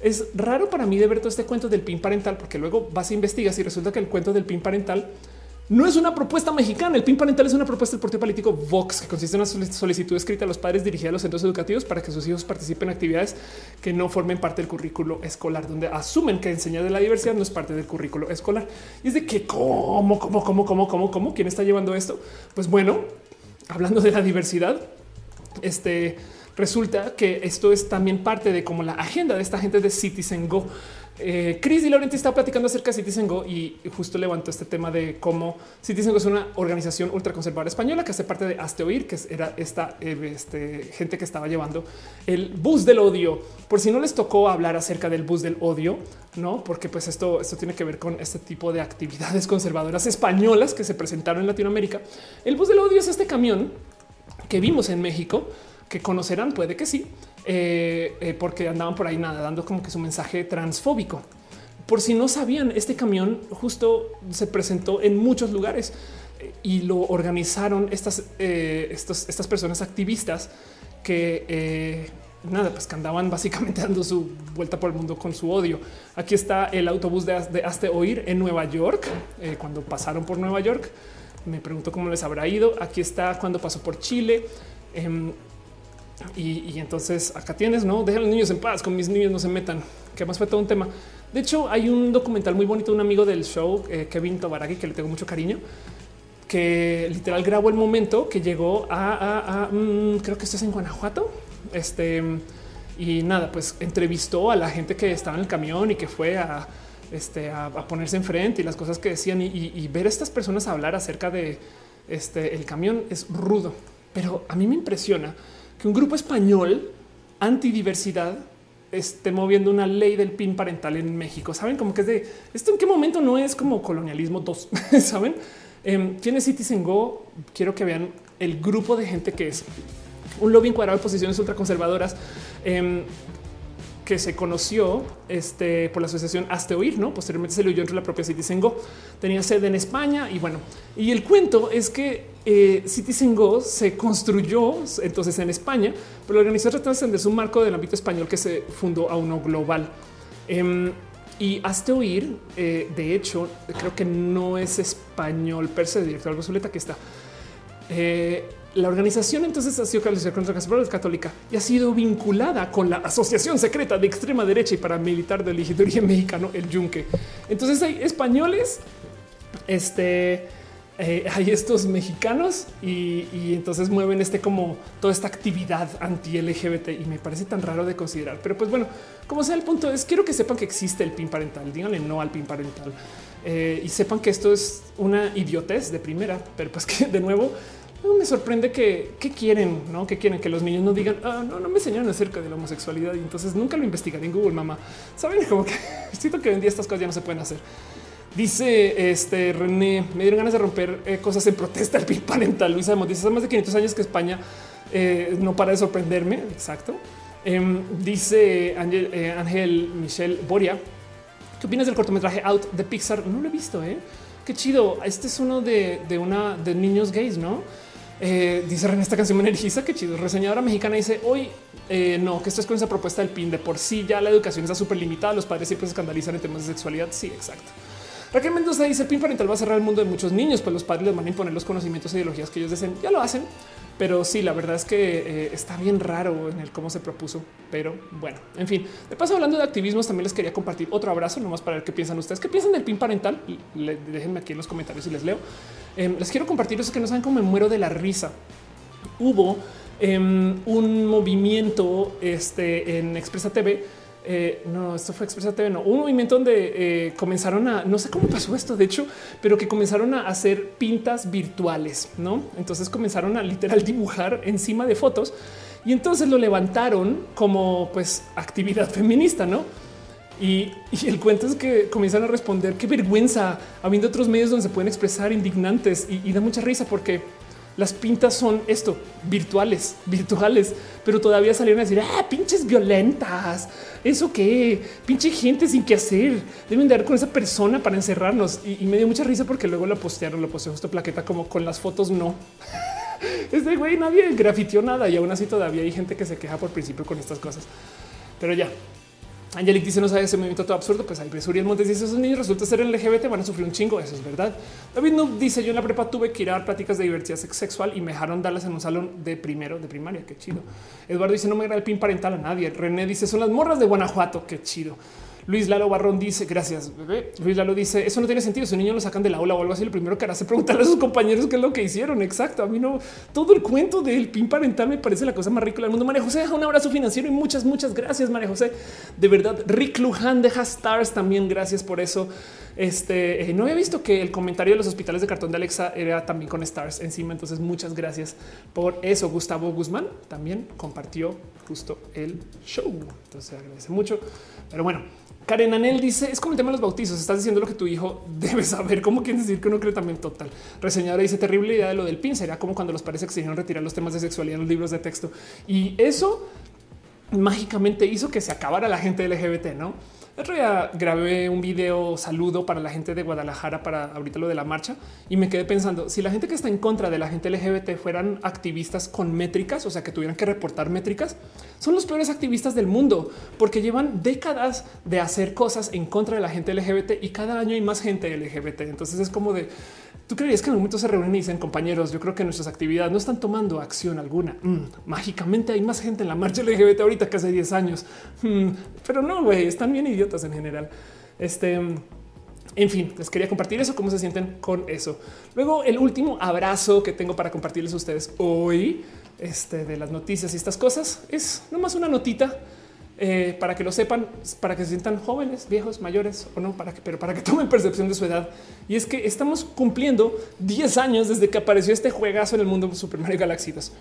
es raro para mí de ver todo este cuento del PIN parental, porque luego vas a investigar y resulta que el cuento del PIN parental no es una propuesta mexicana. El PIN parental es una propuesta del partido político Vox, que consiste en una solicitud escrita a los padres dirigida a los centros educativos para que sus hijos participen en actividades que no formen parte del currículo escolar, donde asumen que enseñar de la diversidad no es parte del currículo escolar. Y es de que cómo, cómo, cómo, cómo, cómo, cómo, quién está llevando esto. Pues bueno, hablando de la diversidad, este resulta que esto es también parte de como la agenda de esta gente de Citizen Go. Eh, Chris y Laurenti está platicando acerca de Citizen Go y justo levantó este tema de cómo Citizen Go es una organización ultraconservadora española que hace parte de Oír, que era esta eh, este, gente que estaba llevando el bus del odio. Por si no les tocó hablar acerca del bus del odio, no, porque pues esto, esto tiene que ver con este tipo de actividades <laughs> conservadoras españolas que se presentaron en Latinoamérica. El bus del odio es este camión que vimos en México que conocerán, puede que sí, eh, eh, porque andaban por ahí nada dando como que su mensaje transfóbico. Por si no sabían, este camión justo se presentó en muchos lugares eh, y lo organizaron estas, estas personas activistas que nada, pues que andaban básicamente dando su vuelta por el mundo con su odio. Aquí está el autobús de, de Hazte Oír en Nueva York, cuando pasaron por Nueva York. Me pregunto cómo les habrá ido. Aquí está cuando pasó por Chile. Em, y, entonces acá tienes, no dejan los niños en paz, con mis niños no se metan, que más fue todo un tema. De hecho, hay un documental muy bonito de un amigo del show, eh, Kevin Tobaraki, que le tengo mucho cariño, que literal grabó el momento que llegó a, mm, creo que esto es en Guanajuato. Este y nada, pues entrevistó a la gente que estaba en el camión y que fue a, este, a, ponerse enfrente y las cosas que decían y, ver a estas personas hablar acerca de este el camión es rudo, pero a mí me impresiona que un grupo español antidiversidad esté moviendo una ley del PIN parental en México. Saben como que es de esto en qué momento no es como colonialismo 2, <laughs> saben? Eh, tiene Citizen Go. Quiero que vean el grupo de gente que es un lobby encuadrado de posiciones ultraconservadoras. Eh, que se conoció este, por la asociación Hazte Oír, ¿no? Posteriormente se lo oyó entre la propia Citizen Go. Tenía sede en España y bueno, y el cuento es que eh, Citizen Go se construyó entonces en España, pero la organización de extender su marco del ámbito español que se fundó a uno global. Em, y Hazte Oír, eh, de hecho, creo que no es español per se, director Alba que está. Eh, la organización entonces ha sido contra católica y ha sido vinculada con la asociación secreta de extrema derecha y paramilitar del origen mexicano, el Yunque. Entonces hay españoles, este, eh, hay estos mexicanos y, entonces mueven este como toda esta actividad anti LGBT y me parece tan raro de considerar. Pero pues bueno, como sea el punto es quiero que sepan que existe el PIN parental. Díganle no al PIN parental eh, y sepan que esto es una idiotez de primera, pero pues que de nuevo me sorprende que, quieren, ¿no? Que quieren que los niños no digan, ah, no, no me enseñaron acerca de la homosexualidad y entonces nunca lo investigaré en Google, mamá. Saben <laughs> como que siento que hoy en día estas cosas ya no se pueden hacer. Dice este René, me dieron ganas de romper eh, cosas en protesta al PIB parental. Luisa dice hace más de 500 años que España eh, no para de sorprenderme. Exacto. Em, dice Ángel, eh, Ángel Michel Boria. ¿Qué opinas del cortometraje Out de Pixar? No lo he visto, ¿eh? Qué chido. Este es uno de, de una de niños gays, ¿no? Dice René, esta canción me energiza. Qué chido. Reseñadora mexicana dice hoy no, que esto es con esa propuesta del PIN de por sí. Ya la educación está súper limitada. Los padres siempre se escandalizan en temas de sexualidad. Sí, exacto. Raquel Mendoza dice PIN parental va a cerrar el mundo de muchos niños, pues los padres les van a imponer los conocimientos e ideologías que ellos deseen. Ya lo hacen. Pero sí, la verdad es que eh, está bien raro en el cómo se propuso. Pero bueno, en fin, de paso, hablando de activismos, también les quería compartir otro abrazo, nomás para ver qué piensan ustedes. ¿Qué piensan del PIN parental? déjenme aquí en los comentarios y les leo. Em, les quiero compartir eso que no saben cómo me muero de la risa. Hubo em, un movimiento este, en Expresa TV. Eh, no, esto fue Expresa TV, no, un movimiento donde eh, comenzaron a, no sé cómo pasó esto, de hecho, pero que comenzaron a hacer pintas virtuales, ¿no? Entonces comenzaron a literal dibujar encima de fotos y entonces lo levantaron como pues actividad feminista, ¿no? Y, el cuento es que comienzan a responder qué vergüenza, habiendo otros medios donde se pueden expresar indignantes y, da mucha risa porque las pintas son esto, virtuales, virtuales, pero todavía salieron a decir, ah, pinches violentas, eso qué, pinche gente sin qué hacer, deben de dar con esa persona para encerrarnos. Y, me dio mucha risa porque luego lo postearon, lo posteó justo plaqueta como con las fotos no. <laughs> Este güey nadie grafitió nada y aún así todavía hay gente que se queja por principio con estas cosas. Pero ya, Angelic dice no sabe ese movimiento todo absurdo. Pues hay Uriel Montes dice esos niños resulta ser LGBT, van a sufrir un chingo. Eso es verdad. David no dice yo en la prepa tuve que ir a dar prácticas de diversidad sexual y me dejaron darlas en un salón de primero de primaria. Qué chido. Eduardo dice no me era el pin parental a nadie. René dice son las morras de Guanajuato. Qué chido. Luis Lalo Barrón dice, gracias, bebé. Luis Lalo dice, eso no tiene sentido. Si un niño lo sacan del aula o algo así, lo primero que hará es preguntarle a sus compañeros qué es lo que hicieron. Exacto. A mí no, todo el cuento del pin parental me parece la cosa más rica del mundo. María José un abrazo financiero y muchas, muchas gracias, María José. De verdad, Rick Luján deja stars también. Gracias por eso. Este eh, no había visto que el comentario de los hospitales de cartón de Alexa era también con stars encima. Entonces, muchas gracias por eso. Gustavo Guzmán también compartió justo el show. Entonces, agradece mucho. Pero bueno, Karen Anel dice es como el tema de los bautizos. Estás diciendo lo que tu hijo <laughs> debe saber. ¿Cómo quieres decir que uno cree también total? Reseñadora dice terrible idea de lo del pin. Será como cuando los padres exigieron retirar los temas de sexualidad en los libros de texto. Y eso mágicamente hizo que se acabara la gente LGBT, no? Grabé un video saludo para la gente de Guadalajara para ahorita lo de la marcha y me quedé pensando si la gente que está en contra de la gente LGBT fueran activistas con métricas, o sea, que tuvieran que reportar métricas, son los peores activistas del mundo porque llevan décadas de hacer cosas en contra de la gente LGBT y cada año hay más gente LGBT. Entonces es como de ¿Tú creerías que en un momento se reúnen y dicen compañeros? Yo creo que nuestras actividades no están tomando acción alguna. Mm, mágicamente hay más gente en la marcha LGBT ahorita que hace 10 años, mm, pero no, güey, están bien idiotas en general. Este, en fin, les quería compartir eso, cómo se sienten con eso. Luego, el último abrazo que tengo para compartirles a ustedes hoy este, de las noticias y estas cosas es nomás una notita eh, para que lo sepan, para que se sientan jóvenes, viejos, mayores o no, para que, pero para que <laughs> tomen percepción de su edad. Y es que estamos cumpliendo 10 años desde que apareció este juegazo en el mundo Super Mario Galaxy 2.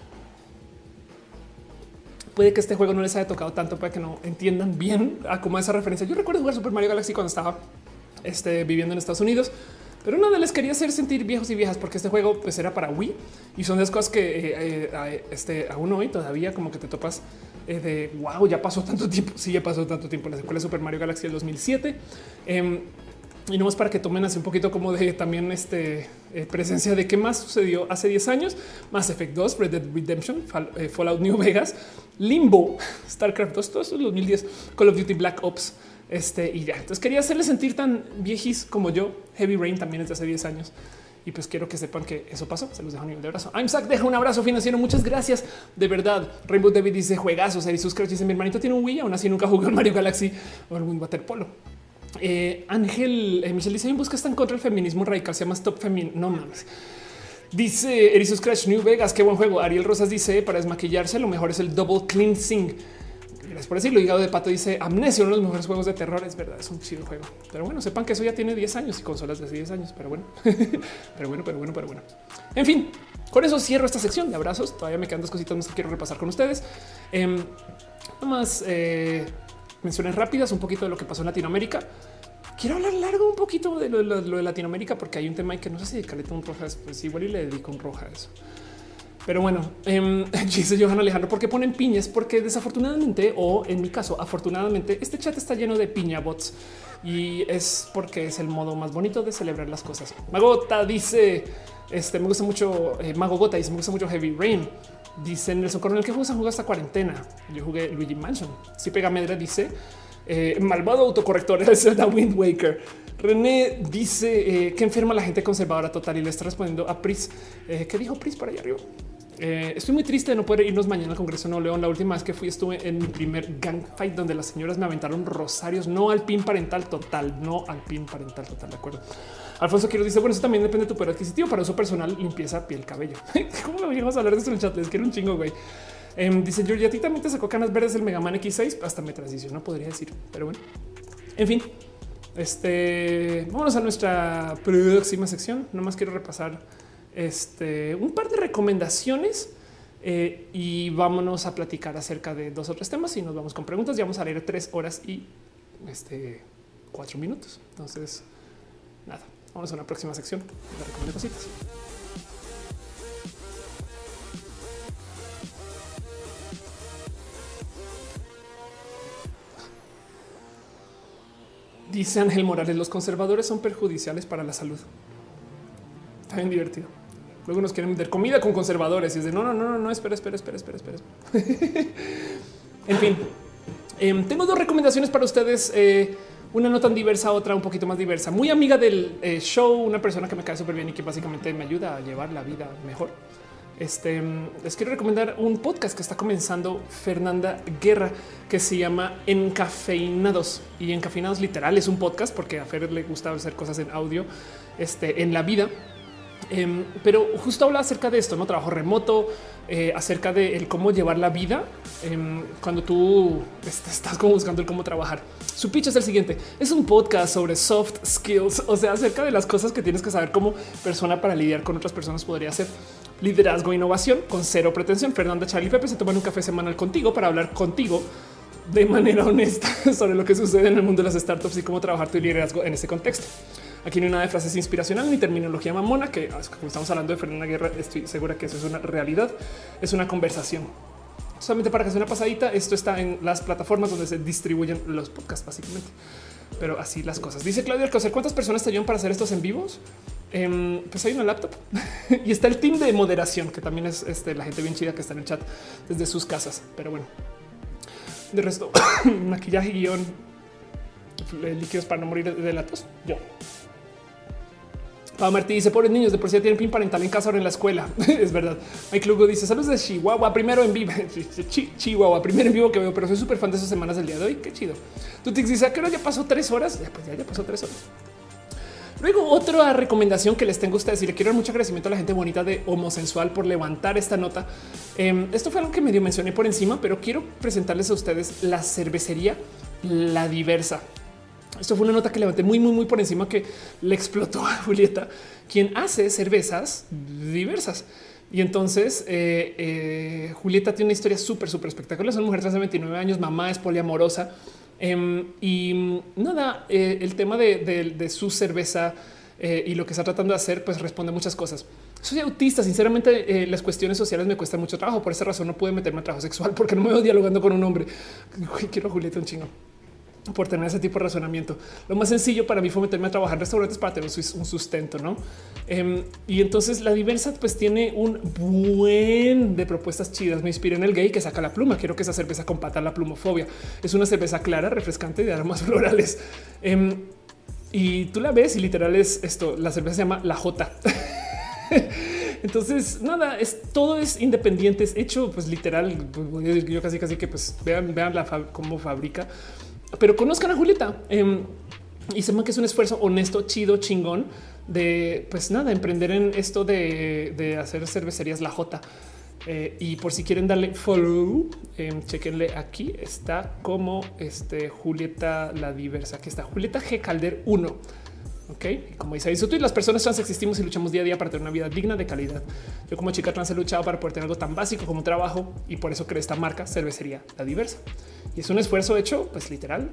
Puede que este juego no les haya tocado tanto para que no entiendan bien a cómo esa referencia. Yo recuerdo jugar Super Mario Galaxy cuando estaba este, viviendo en Estados Unidos, pero nada les quería hacer sentir viejos y viejas porque este juego pues era para Wii y son de las cosas que eh, eh, este, aún hoy todavía como que te topas de wow, ya pasó tanto tiempo. <laughs> Sí, ya pasó tanto tiempo. La secuela de Super Mario Galaxy del 2007. Em, y no más para que tomen así un poquito como de también este eh, presencia de qué más sucedió hace 10 años. Mass Effect 2, Red Dead Redemption, eh, Fallout New Vegas, Limbo, <laughs> StarCraft 2, todo eso es 2010, Call of Duty Black Ops. Este y ya. Entonces quería hacerle sentir tan viejis como yo. Heavy Rain también es de hace 10 años y pues quiero que sepan que eso pasó. Se los dejo a nivel de abrazo. I'm Zach, deja un abrazo financiero. Muchas gracias. De verdad. Rainbow David dice juegazos. y sus dice mi hermanito tiene un Wii, aún así nunca jugó en Mario Galaxy o algún waterpolo. Eh, Ángel eh, Michelle dice en busca están contra el feminismo radical. Se llama Stop Femin. No mames. Dice Erisus Crash New Vegas. Qué buen juego. Ariel Rosas dice para desmaquillarse lo mejor es el double cleansing gracias por decirlo. Hígado de Pato dice Amnesia, uno de los mejores juegos de terror. Es verdad, es un chido juego. Pero bueno, sepan que eso ya tiene 10 años y consolas de 10 años. Pero bueno, <laughs> pero bueno, pero bueno, pero bueno. En fin, con eso cierro esta sección de abrazos. Todavía me quedan dos cositas más que quiero repasar con ustedes. Eh, nomás eh, menciones rápidas, un poquito de lo que pasó en Latinoamérica. Quiero hablar largo un poquito de lo, de Latinoamérica porque hay un tema que no sé si dedicarle un roja, pues igual y le dedico un roja a eso. Pero bueno, <laughs> dice Johan Alejandro, ¿por qué ponen piñas? Porque desafortunadamente, o en mi caso, afortunadamente, este chat está lleno de piña bots y es porque es el modo más bonito de celebrar las cosas. Magota dice: Este me gusta mucho. Eh, Mago Gota dice: Me gusta mucho Heavy Rain. Dice Nelson Coronel que juega esta cuarentena. Yo jugué Luigi Mansion. Si pega medra, dice eh, malvado autocorrector <laughs> es Zelda Wind Waker. René dice eh, que enferma la gente conservadora total y le está respondiendo a Pris. Eh, ¿Qué dijo Pris por allá arriba? Eh, estoy muy triste de no poder irnos mañana al Congreso de Nuevo León. La última vez que fui estuve en mi primer gang fight donde las señoras me aventaron rosarios, no al pin parental total, no al pin parental total, de acuerdo. Alfonso Quiero dice, bueno, eso también depende de tu poder adquisitivo. Para uso personal, limpieza, piel, cabello. <laughs> ¿Cómo vamos a hablar de esto en el chat? Les quiero un chingo, güey. Em, dice George, a ti también te sacó canas verdes el Mega Man X6, hasta me transicionó, podría decir, pero bueno, en fin, este vámonos a nuestra próxima sección. Nomás quiero repasar este, un par de recomendaciones eh, y vámonos a platicar acerca de dos o tres temas y nos vamos con preguntas. Ya vamos a leer tres horas y este, cuatro minutos. Entonces, nada, vamos a una próxima sección. De cositas. Dice Ángel Morales, los conservadores son perjudiciales para la salud. Está bien divertido. Luego nos quieren meter comida con conservadores y es de no, no, no, no, espera, espera, espera, espera, espera. <laughs> en fin, Em, tengo dos recomendaciones para ustedes. Eh, una no tan diversa, otra un poquito más diversa. Muy amiga del eh, show, una persona que me cae súper bien y que básicamente me ayuda a llevar la vida mejor. Este les quiero recomendar un podcast que está comenzando Fernanda Guerra que se llama Encafeinados y Encafeinados literal es un podcast porque a Fer le gusta hacer cosas en audio este, en la vida. Em, pero justo habla acerca de esto, no trabajo remoto, eh, acerca de el cómo llevar la vida em, cuando tú estás como buscando el cómo trabajar. Su pitch es el siguiente: es un podcast sobre soft skills, o sea, acerca de las cosas que tienes que saber como persona para lidiar con otras personas podría ser liderazgo e innovación con cero pretensión. Fernanda Charlie Pepe se toman un café semanal contigo para hablar contigo de manera honesta <laughs> sobre lo que sucede en el mundo de las startups y cómo trabajar tu liderazgo en ese contexto. Aquí no hay nada de frases inspiracionales ni terminología mamona, que como estamos hablando de Fernanda Guerra, estoy segura que eso es una realidad, es una conversación. Solamente para que sea una pasadita, esto está en las plataformas donde se distribuyen los podcasts, básicamente. Pero así las cosas. Dice Claudia Alcocer, ¿cuántas personas te ayudan para hacer estos en vivos? Em, pues hay una laptop <laughs> y está el team de moderación, que también es este, la gente bien chida que está en el chat desde sus casas. Pero bueno, de resto, <coughs> maquillaje, guion, líquidos para no morir de la tos. Yo. Pablo Martí dice pobres niños de por sí tienen pin parental en casa o en la escuela. <laughs> es verdad. Mike Lugo dice saludos de Chihuahua, primero en vivo. <laughs> Chihuahua, primero en vivo que veo, pero soy súper fan de esas semanas del día de hoy. Qué chido. Tú te dices a qué hora ya pasó tres horas. Ya, pues ya, ya pasó tres horas. Luego, otra recomendación que les tengo a ustedes y le quiero dar mucho agradecimiento a la gente bonita de Homosensual por levantar esta nota. Em, esto fue algo que medio mencioné por encima, pero quiero presentarles a ustedes la cervecería La Diversa. Esto fue una nota que levanté muy, muy, muy por encima que le explotó a <laughs> Julieta, quien hace cervezas diversas. Y entonces eh, eh, Julieta tiene una historia súper, súper espectacular. Es una mujer de 29 años, mamá es poliamorosa. Em, y nada, eh, el tema de, su cerveza y lo que está tratando de hacer, pues responde muchas cosas. Soy autista, sinceramente las cuestiones sociales me cuestan mucho trabajo. Por esa razón no pude meterme a trabajo sexual porque no me veo dialogando con un hombre. Quiero a Julieta un chingo por tener ese tipo de razonamiento. Lo más sencillo para mí fue meterme a trabajar en restaurantes para tener un sustento, ¿no? Em, y entonces la diversa pues tiene un buen de propuestas chidas. Me inspiré en el gay que saca la pluma. Quiero que esa cerveza compata la plumofobia. Es una cerveza clara, refrescante de aromas <laughs> florales. Em, y tú la ves y literal es esto. La cerveza se llama la J. <laughs> Entonces, nada, es todo es independiente, es hecho, pues literal. Yo casi, casi que pues vean, vean la cómo fabrica pero conozcan a Julieta em, y sepan que es un esfuerzo honesto, chido, chingón de pues nada, emprender en esto de, hacer cervecerías la J. Eh, y por si quieren darle follow, eh, chequenle aquí. Está como este Julieta la diversa. Aquí está Julieta G Calder 1. Ok, como dice ahí, las personas trans existimos y luchamos día a día para tener una vida digna de calidad. Yo, como chica trans, he luchado para poder tener algo tan básico como trabajo y por eso creé esta marca cervecería la diversa. Y es un esfuerzo hecho, pues literal,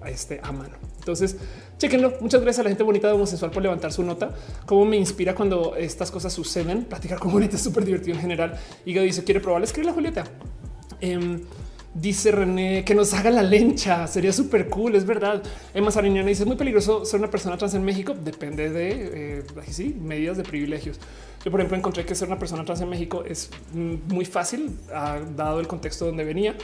a, este, a mano. Entonces, chequenlo. Muchas gracias a la gente bonita de homosexual por levantar su nota. Cómo me inspira cuando estas cosas suceden. Platicar con Julieta es súper divertido en general. Y dice: Quiere probar, escribe la Julieta. Em, dice René que nos haga la lencha. Sería súper cool. Es verdad. Emma Sariñana dice: Es muy peligroso ser una persona trans en México. Depende de eh, sí, medidas de privilegios. Yo, por ejemplo, encontré que ser una persona trans en México es muy fácil, dado el contexto donde venía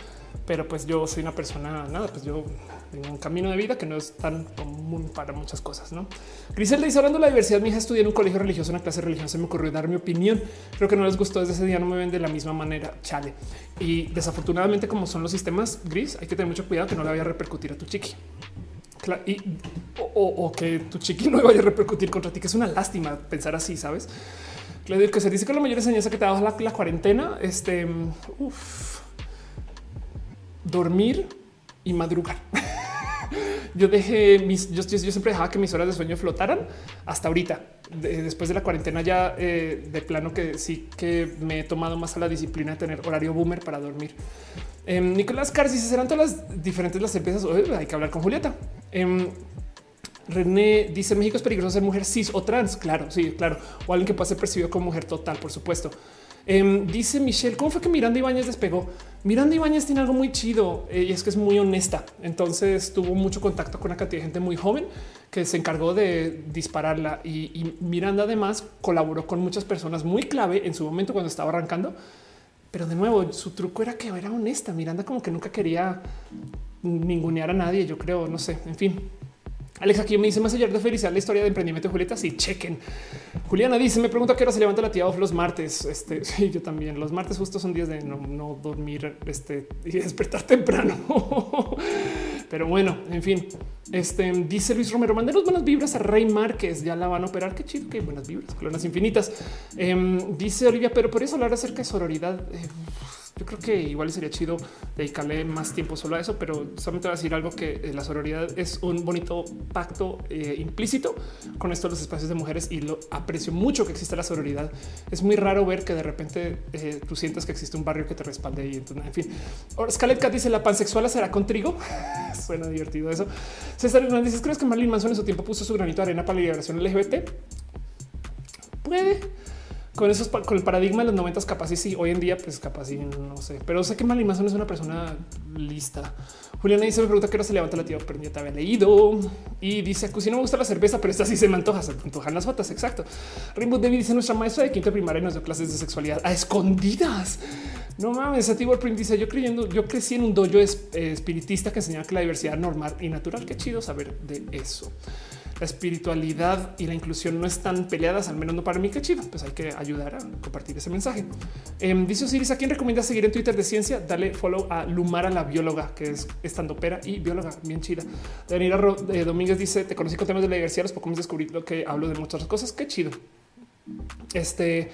pero pues yo soy una persona, nada, pues yo tengo un camino de vida que no es tan común para muchas cosas, ¿no? Griselda dice, hablando de la diversidad, mi hija estudió en un colegio religioso, una clase religiosa, se me ocurrió dar mi opinión. Creo que no les gustó desde ese día, no me ven de la misma manera, chale. Y desafortunadamente, como son los sistemas gris, hay que tener mucho cuidado que no le vaya a repercutir a tu chiqui. O, que tu chiqui <laughs> no vaya a repercutir contra ti, que es una lástima pensar así, ¿sabes? Claudio, que se dice que la mayor enseñanza que te da la, la cuarentena, este, uff, dormir y madrugar. <laughs> yo dejé mis, yo, siempre dejaba que mis horas de sueño flotaran hasta ahorita. después de la cuarentena ya eh, de plano que sí que me he tomado más a la disciplina de tener horario boomer para dormir. Em, Nicolás Cars si serán todas las diferentes las empresas. hay que hablar con Julieta. Em, René dice México es peligroso ser mujer cis o trans. Claro, sí, claro. O alguien que pueda ser percibido como mujer total, por supuesto. Em, dice Michelle, ¿cómo fue que Miranda Ibáñez despegó? Miranda Ibáñez tiene algo muy chido y es que es muy honesta. Entonces tuvo mucho contacto con una cantidad de gente muy joven que se encargó de dispararla y, Miranda además colaboró con muchas personas muy clave en su momento cuando estaba arrancando. Pero de nuevo, su truco era que era honesta. Miranda como que nunca quería ningunear a nadie, yo creo, no sé, en fin. Alex aquí me dice más allá de felicidad la historia de emprendimiento de Julieta. Sí, chequen. Juliana dice: Me pregunta qué hora se levanta la tía off los martes. Este <laughs> sí, yo también. Los martes justo son días de no, dormir este, y despertar temprano. <laughs> Pero bueno, en fin, este dice Luis Romero: Manderos buenas vibras a Rey Márquez. Ya la van a operar. Qué chido, qué buenas vibras, clonas infinitas. Em, dice Olivia, pero por eso hablar acerca de sororidad. Eh, yo creo que igual sería chido dedicarle más tiempo solo a eso, pero solamente voy a decir algo que eh, la sororidad es un bonito pacto eh, implícito con esto los espacios de mujeres y lo aprecio mucho que exista la sororidad. Es muy raro ver que de repente eh, tú sientas que existe un barrio que te respalde y entonces, en fin. Ahora Scarlett Cat dice la pansexual será con trigo. <laughs> Suena divertido eso. César Hernández ¿crees que Marilyn Manson en su tiempo puso su granito de arena para la liberación LGBT? Puede con esos con el paradigma de los noventas capaz y sí, hoy en día pues capaz y no sé, pero sé que Marilyn Manson es una persona lista. Juliana dice me pregunta qué hora se levanta la tía, pero ya te había leído y dice si no me gusta la cerveza, pero esta sí se me antoja, se antojan las fotos. Exacto. Rainbow David dice nuestra maestra de quinto primaria nos dio clases de sexualidad a escondidas. No mames, Satibor Print dice yo creyendo, yo crecí en un dojo espiritista que enseñaba que la diversidad normal y natural. Qué chido saber de eso la espiritualidad y la inclusión no están peleadas, al menos no para mí. Qué chido. Pues hay que ayudar a compartir ese mensaje. Em, dice Osiris, ¿a quién recomienda seguir en Twitter de ciencia? Dale follow a Lumara, la bióloga, que es estando pera y bióloga bien chida. Daniela eh, Domínguez dice: Te conocí con temas de la diversidad. Los pocos descubrí lo que hablo de muchas cosas. Qué chido. Este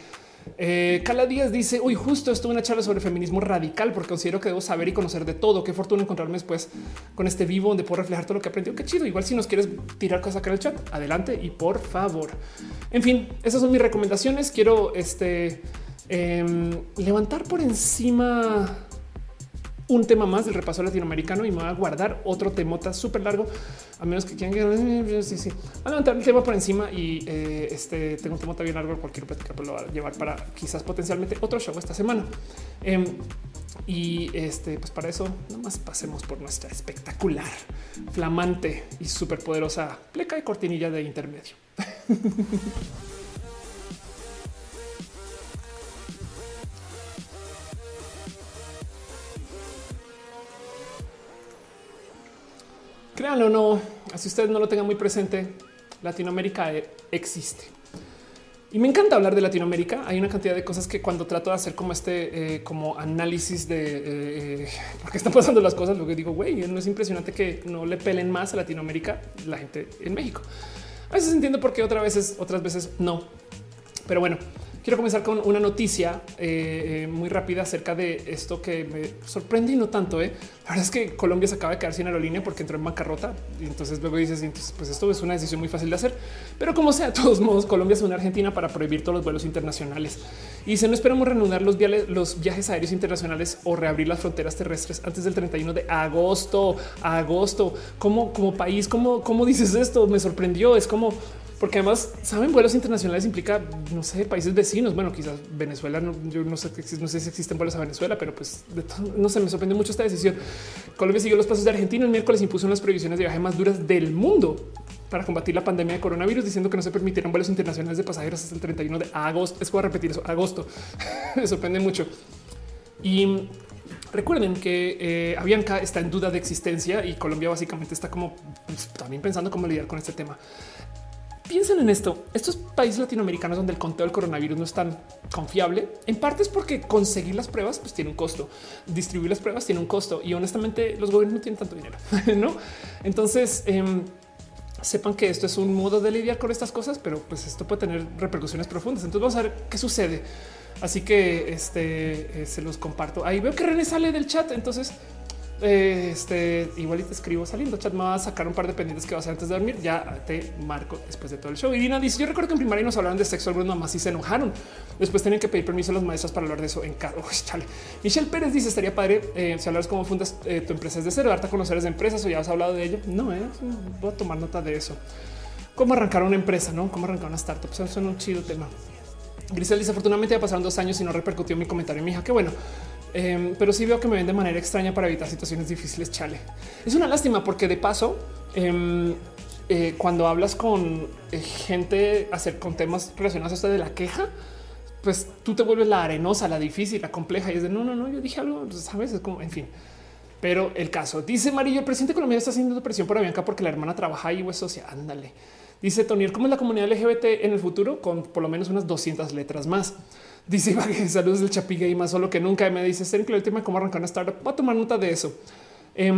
eh, Cala Díaz dice: Uy, justo estuve en una charla sobre feminismo radical porque considero que debo saber y conocer de todo. Qué fortuna encontrarme después con este vivo donde puedo reflejar todo lo que aprendió. Qué chido. Igual si nos quieres tirar cosas acá en el chat, adelante y por favor. En fin, esas son mis recomendaciones. Quiero este em, levantar por encima un tema más del repaso latinoamericano y me va a guardar otro temota súper largo, a menos que quieran. Sí, sí. a levantar el tema por encima y eh, este tengo un temota bien largo. Cualquier plática, pero lo va a llevar para quizás potencialmente otro show esta semana. Em, y este, pues para eso, nomás pasemos por nuestra espectacular, flamante y súper poderosa pleca de cortinilla de intermedio. <laughs> Créanlo o no, así ustedes no lo tengan muy presente, Latinoamérica eh, existe. Y me encanta hablar de Latinoamérica. Hay una cantidad de cosas que cuando trato de hacer como este eh, como análisis de eh, por qué están pasando las cosas, lo que digo, güey, no es impresionante que no le pelen más a Latinoamérica la gente en México. A veces entiendo por qué otras veces, otras veces no. Pero bueno, Quiero comenzar con una noticia eh, eh, muy rápida acerca de esto que me sorprende y no tanto. Eh. La verdad es que Colombia se acaba de quedar sin aerolínea porque entró en bancarrota y entonces luego dices, pues esto es una decisión muy fácil de hacer. Pero como sea, de todos modos, Colombia es una Argentina para prohibir todos los vuelos internacionales y si no esperamos reanudar los, viajes, aéreos internacionales o reabrir las fronteras terrestres antes del 31 de agosto. Agosto, como país, como dices esto? Me sorprendió. Es como porque además saben vuelos internacionales implica no sé países vecinos. Bueno, quizás Venezuela, no, yo no sé, no sé si existen vuelos a Venezuela, pero pues no sé, me sorprende mucho esta decisión. Colombia siguió los pasos de Argentina. El miércoles impuso unas previsiones de viaje más duras del mundo para combatir la pandemia de coronavirus, diciendo que no se permitieron vuelos internacionales de pasajeros hasta el 31 de agosto. Es puedo repetir eso, agosto. <laughs> me sorprende mucho. Y recuerden que eh, Avianca está en duda de existencia y Colombia básicamente está como pues, también pensando cómo lidiar con este tema. Piensen en esto. Estos países latinoamericanos donde el conteo del coronavirus no es tan confiable, en parte es porque conseguir las pruebas pues, tiene un costo, distribuir las pruebas tiene un costo y honestamente los gobiernos no tienen tanto dinero, <laughs> no? Entonces, em, sepan que esto es un modo de lidiar con estas cosas, pero pues esto puede tener repercusiones profundas. Entonces vamos a ver qué sucede. Así que este eh, se los comparto. Ahí veo que René sale del chat. Entonces este igual y te escribo saliendo chat. A sacar un par de pendientes que vas a hacer antes de dormir. Ya te marco después de todo el show. Y Dina dice: Yo recuerdo que en primaria nos hablaron de sexo, algunos más y se enojaron. Después tienen que pedir permiso a los maestros para hablar de eso en cada. <laughs> Michelle Pérez dice: Estaría padre eh, si hablas cómo fundas eh, tu empresa desde cero, darte a conocer de empresas o ya has hablado de ello. No, eh, voy a tomar nota de eso. Cómo arrancar una empresa, no cómo arrancar una startup. Eso es un chido tema. Grisel dice: Afortunadamente ya pasaron dos años y no repercutió mi comentario. Mi hija, qué bueno. Em, pero sí veo que me ven de manera extraña para evitar situaciones difíciles. Chale, es una lástima porque de paso, em, eh, cuando hablas con eh, gente hacer con temas relacionados a esto de la queja, pues tú te vuelves la arenosa, la difícil, la compleja y es de no, no, no. Yo dije algo, sabes, es como en fin. Pero el caso dice Marillo, el presidente colombiano está haciendo presión por Avianca porque la hermana trabaja ahí o es social. Ándale. Dice Tonier, ¿cómo es la comunidad LGBT en el futuro? Con por lo menos unas 200 letras más. Dice <laughs> saludos del Chapiga y más solo que nunca me dice ser el tema de cómo arrancar una startup. Va a tomar nota de eso. Eh,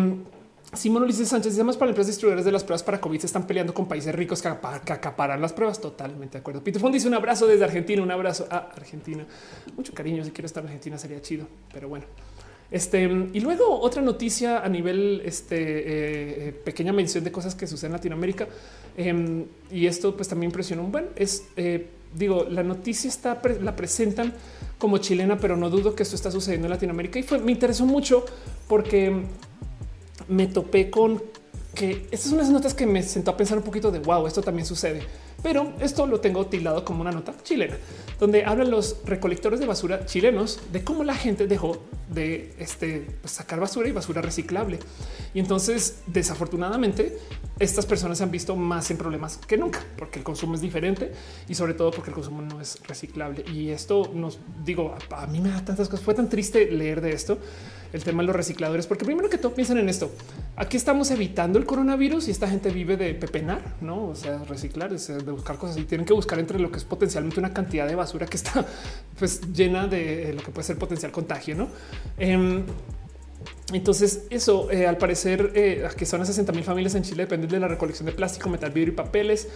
Simón Ulises Sánchez dice más para empresas distribuidores de las pruebas para COVID se están peleando con países ricos que, acaparan las pruebas. Totalmente de acuerdo. Pitufón dice un abrazo desde Argentina, un abrazo a Argentina. Mucho cariño. Si quiero estar en Argentina sería chido, pero bueno. Este y luego otra noticia a nivel este eh, eh, pequeña mención de cosas que suceden en Latinoamérica. Em, y esto pues también impresionó un buen es eh, digo, la noticia está, la presentan como chilena, pero no dudo que esto está sucediendo en Latinoamérica y fue, me interesó mucho porque me topé con que estas son unas notas que me sentó a pensar un poquito de wow, esto también sucede. Pero esto lo tengo tildado como una nota chilena, donde hablan los recolectores de basura chilenos de cómo la gente dejó de este, pues, sacar basura y basura reciclable. Y entonces, desafortunadamente, estas personas se han visto más en problemas que nunca, porque el consumo es diferente y sobre todo porque el consumo no es reciclable. Y esto nos digo, a, a mí me da tantas cosas. Fue tan triste leer de esto el tema de los recicladores, porque primero que todo piensan en esto. Aquí estamos evitando el coronavirus y esta gente vive de pepenar, no? O sea, reciclar, de buscar cosas y tienen que buscar entre lo que es potencialmente una cantidad de basura que está pues llena de lo que puede ser potencial contagio, no? Em, entonces, eso eh, al parecer eh, que son 60 mil familias en Chile dependen de la recolección de plástico, metal, vidrio y papeles.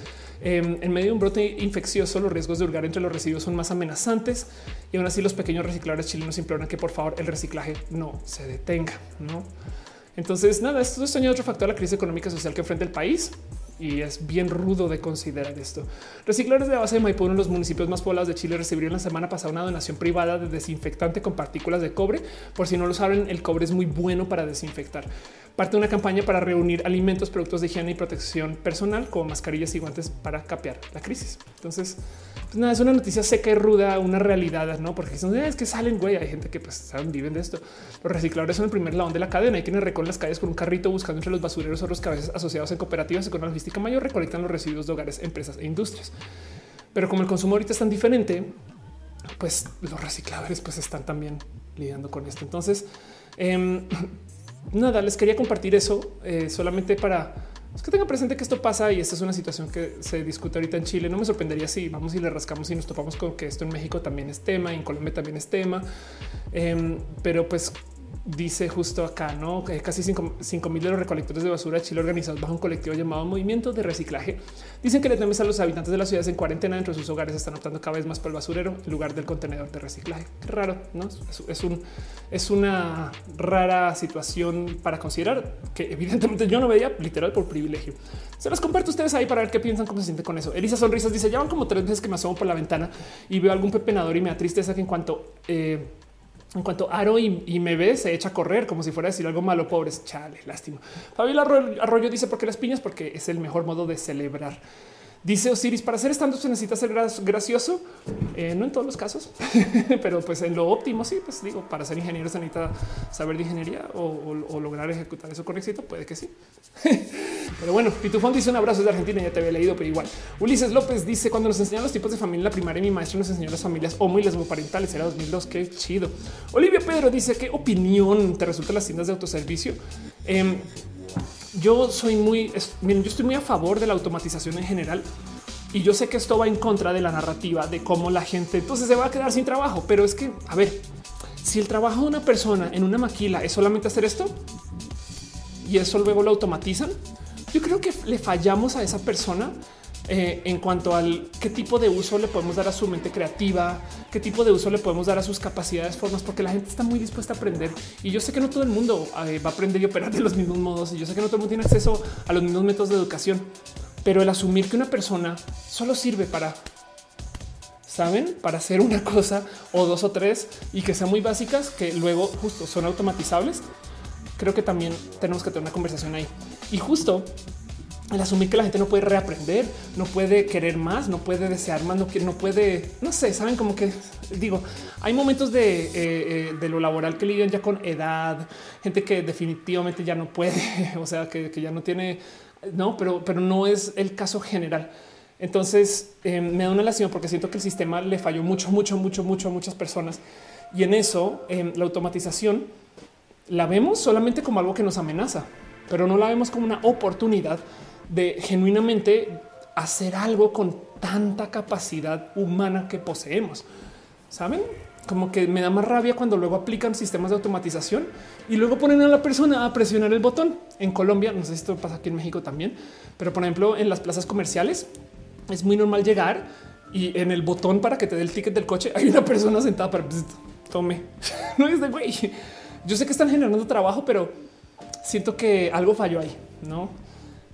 Em, en medio de un brote infeccioso, los riesgos de hurgar entre los residuos son más amenazantes y aún así los pequeños recicladores chilenos imploran que por favor el reciclaje no se detenga. No, entonces nada, esto es otro factor de la crisis económica y social que enfrenta el país y es bien rudo de considerar esto. Recicladores de base de Maipú, los municipios más poblados de Chile, recibieron la semana pasada una donación privada de desinfectante con partículas de cobre. Por si no lo saben, el cobre es muy bueno para desinfectar. Parte de una campaña para reunir alimentos, productos de higiene y protección personal, como mascarillas y guantes para capear la crisis. Entonces, pues nada, es una noticia seca y ruda, una realidad, no? Porque son es que salen, güey. Hay gente que pues saben, viven de esto. Los recicladores son el primer lado de la cadena. Hay quienes recorren las calles con un carrito buscando entre los basureros o los cabezas asociados en cooperativas y con la logística mayor recolectan los residuos de hogares, empresas e industrias. Pero como el consumo ahorita es tan diferente, pues los recicladores pues están también lidiando con esto. Entonces, eh, nada, les quería compartir eso eh, solamente para es que tenga presente que esto pasa y esta es una situación que se discute ahorita en Chile. No me sorprendería si vamos y le rascamos y nos topamos con que esto en México también es tema, en Colombia también es tema. Em, pero pues dice justo acá, no que casi 5 mil de los recolectores de basura de Chile organizados bajo un colectivo llamado Movimiento de Reciclaje. Dicen que le temes a los habitantes de las ciudades en cuarentena dentro de sus hogares están optando cada vez más por el basurero en lugar del contenedor de reciclaje. Qué raro, no es, un, es una rara situación para considerar que evidentemente yo no veía literal por privilegio. Se los comparto a ustedes ahí para ver qué piensan, cómo se siente con eso. Elisa Sonrisas dice: Ya van como tres veces que me asomo por la ventana y veo algún pepenador y me da tristeza que en cuanto eh, en cuanto Aro y, me ve, se echa a correr como si fuera a decir algo malo, pobres. Chale, lástima. Fabiola Arroyo dice porque las piñas, porque es el mejor modo de celebrar. Dice Osiris, para hacer stand se necesita ser gracioso. Eh, no en todos los casos, <laughs> pero pues en lo óptimo, sí, pues digo, para ser ingeniero se necesita saber de ingeniería o, lograr ejecutar eso con éxito, puede que sí. <laughs> pero bueno, Pitufón dice un abrazo de Argentina, ya te había leído, pero igual. Ulises López dice, cuando nos enseñan los tipos de familia en la primaria, mi maestro nos enseñó las familias homo y lesboparentales, era 2002, qué chido. Olivia Pedro dice, ¿qué opinión te resultan las tiendas de autoservicio? Em, yo soy muy, miren, yo estoy muy a favor de la automatización en general. Y yo sé que esto va en contra de la narrativa de cómo la gente entonces se va a quedar sin trabajo. Pero es que, a ver, si el trabajo de una persona en una maquila es solamente hacer esto y eso luego lo automatizan, yo creo que le fallamos a esa persona eh, en cuanto al qué tipo de uso le podemos dar a su mente creativa, qué tipo de uso le podemos dar a sus capacidades, formas, porque la gente está muy dispuesta a aprender. Y yo sé que no todo el mundo eh, va a aprender y operar de los mismos modos. Y yo sé que no todo el mundo tiene acceso a los mismos métodos de educación, pero el asumir que una persona solo sirve para saben para hacer una cosa o dos o tres y que sean muy básicas que luego justo son automatizables. Creo que también tenemos que tener una conversación ahí y justo el asumir que la gente no puede reaprender, no puede querer más, no puede desear más, no, no puede, no sé, saben como que digo, hay momentos de, eh, eh, de lo laboral que lidian ya con edad, gente que definitivamente ya no puede, <laughs> o sea, que, ya no tiene, no, pero, pero no es el caso general. Entonces eh, me da una lástima porque siento que el sistema le falló mucho, mucho, mucho, mucho a muchas personas y en eso la automatización la vemos solamente como algo que nos amenaza, pero no la vemos como una oportunidad de genuinamente hacer algo con tanta capacidad humana que poseemos. Saben? Como que me da más rabia cuando luego aplican sistemas de automatización y luego ponen a la persona a presionar el botón. En Colombia, no sé si esto pasa aquí en México también, pero por ejemplo en las plazas comerciales es muy normal llegar y en el botón para que te dé el ticket del coche hay una persona sentada para tome. <laughs> no es de güey. Yo sé que están generando trabajo, pero siento que algo falló ahí, no?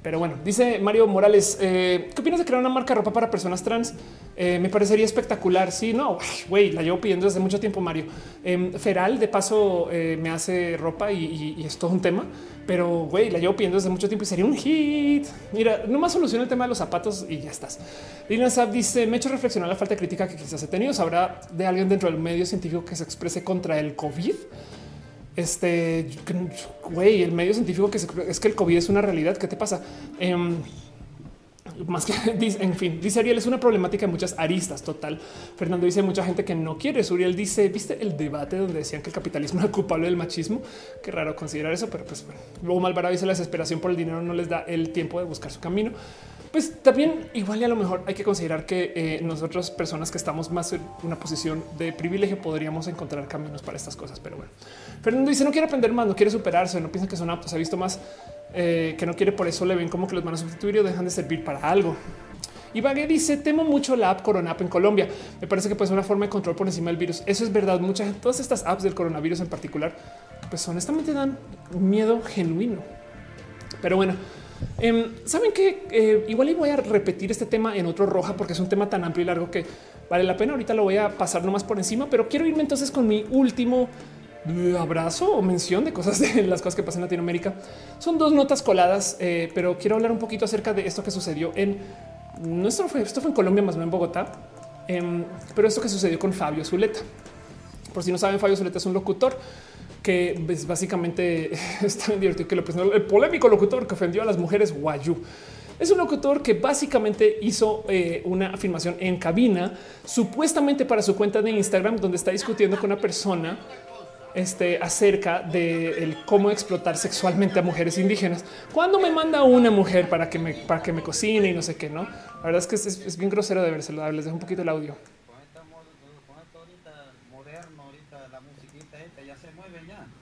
Pero bueno, dice Mario Morales, eh, ¿qué opinas de crear una marca de ropa para personas trans? Eh, me parecería espectacular. Sí, no, güey, la llevo pidiendo desde mucho tiempo, Mario. Em, Feral, de paso, eh, me hace ropa y, es todo un tema, pero güey, la llevo pidiendo desde mucho tiempo y sería un hit. Mira, nomás soluciona el tema de los zapatos y ya estás. Lina Sab dice: Me he hecho reflexionar la falta de crítica que quizás he tenido. ¿Sabrá de alguien dentro del medio científico que se exprese contra el COVID? Este güey, el medio científico que es que el COVID es una realidad. ¿Qué te pasa? Em, más que <laughs> en fin, dice Ariel, es una problemática de muchas aristas. Total. Fernando dice mucha gente que no quiere. Suriel dice: Viste el debate donde decían que el capitalismo <laughs> era culpable del machismo. Qué raro considerar eso, pero pues. Luego Malvarado dice: la desesperación por el dinero no les da el tiempo de buscar su camino pues también igual y a lo mejor hay que considerar que eh, nosotros personas que estamos más en una posición de privilegio podríamos encontrar caminos para estas cosas. Pero bueno, Fernando dice no quiere aprender más, no quiere superarse, no piensa que son aptos. Ha visto más eh, que no quiere, por eso le ven como que los van a sustituir o dejan de servir para algo. Y Bague dice temo mucho la app Corona App en Colombia. Me parece que puede ser una forma de control por encima del virus. Eso es verdad. Muchas todas estas apps del coronavirus en particular, pues honestamente dan miedo genuino. Pero bueno, Em, Saben que eh, igual y voy a repetir este tema en otro roja porque es un tema tan amplio y largo que vale la pena. Ahorita lo voy a pasar nomás por encima, pero quiero irme entonces con mi último eh, abrazo o mención de cosas de las cosas que pasan en Latinoamérica. Son dos notas coladas, eh, pero quiero hablar un poquito acerca de esto que sucedió en nuestro esto fue en Colombia, más no en Bogotá, em, pero esto que sucedió con Fabio Zuleta. Por si no saben, Fabio Zuleta es un locutor que es pues, básicamente <laughs> está bien divertido que lo presentó el polémico locutor que ofendió a las mujeres guayú. Es un locutor que básicamente hizo eh, una afirmación en cabina, supuestamente para su cuenta de Instagram, donde está discutiendo con una persona este, acerca de cómo explotar sexualmente a mujeres indígenas. Cuando me manda una mujer para que me, para que me cocine y no sé qué, no? La verdad es que es, es bien grosero de verse. Les dejo un poquito el audio.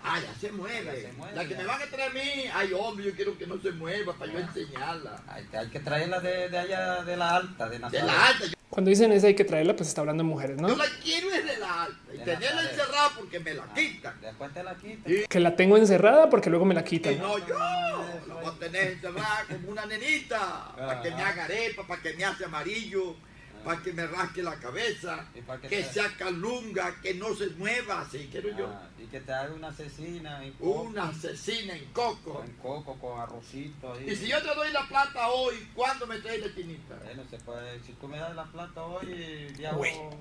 Ah, ya se mueve. la que me van a traer a mí, ay hombre, yo quiero que no se mueva para yo enseñarla. Hay, que traerla de, allá, de la alta, de De la alta. Cuando dicen eso hay que traerla, pues está hablando de mujeres, ¿no? Yo la quiero es de la alta. Y tenerla encerrada porque me la quitan. Después te la quitan. Que la tengo encerrada porque luego me la quitan. no, yo la voy a tener encerrada como una nenita. Para que me haga arepa, para que me hace amarillo para que me rasque la cabeza, que, sea calunga, que no se mueva, así quiero yo. Ah, y que te haga una asesina en coco. Una asesina en coco. En coco, con arrocito. Y si yo te doy la plata hoy, ¿cuándo me traes la chinita? Bueno, se puede, si tú me das la plata hoy,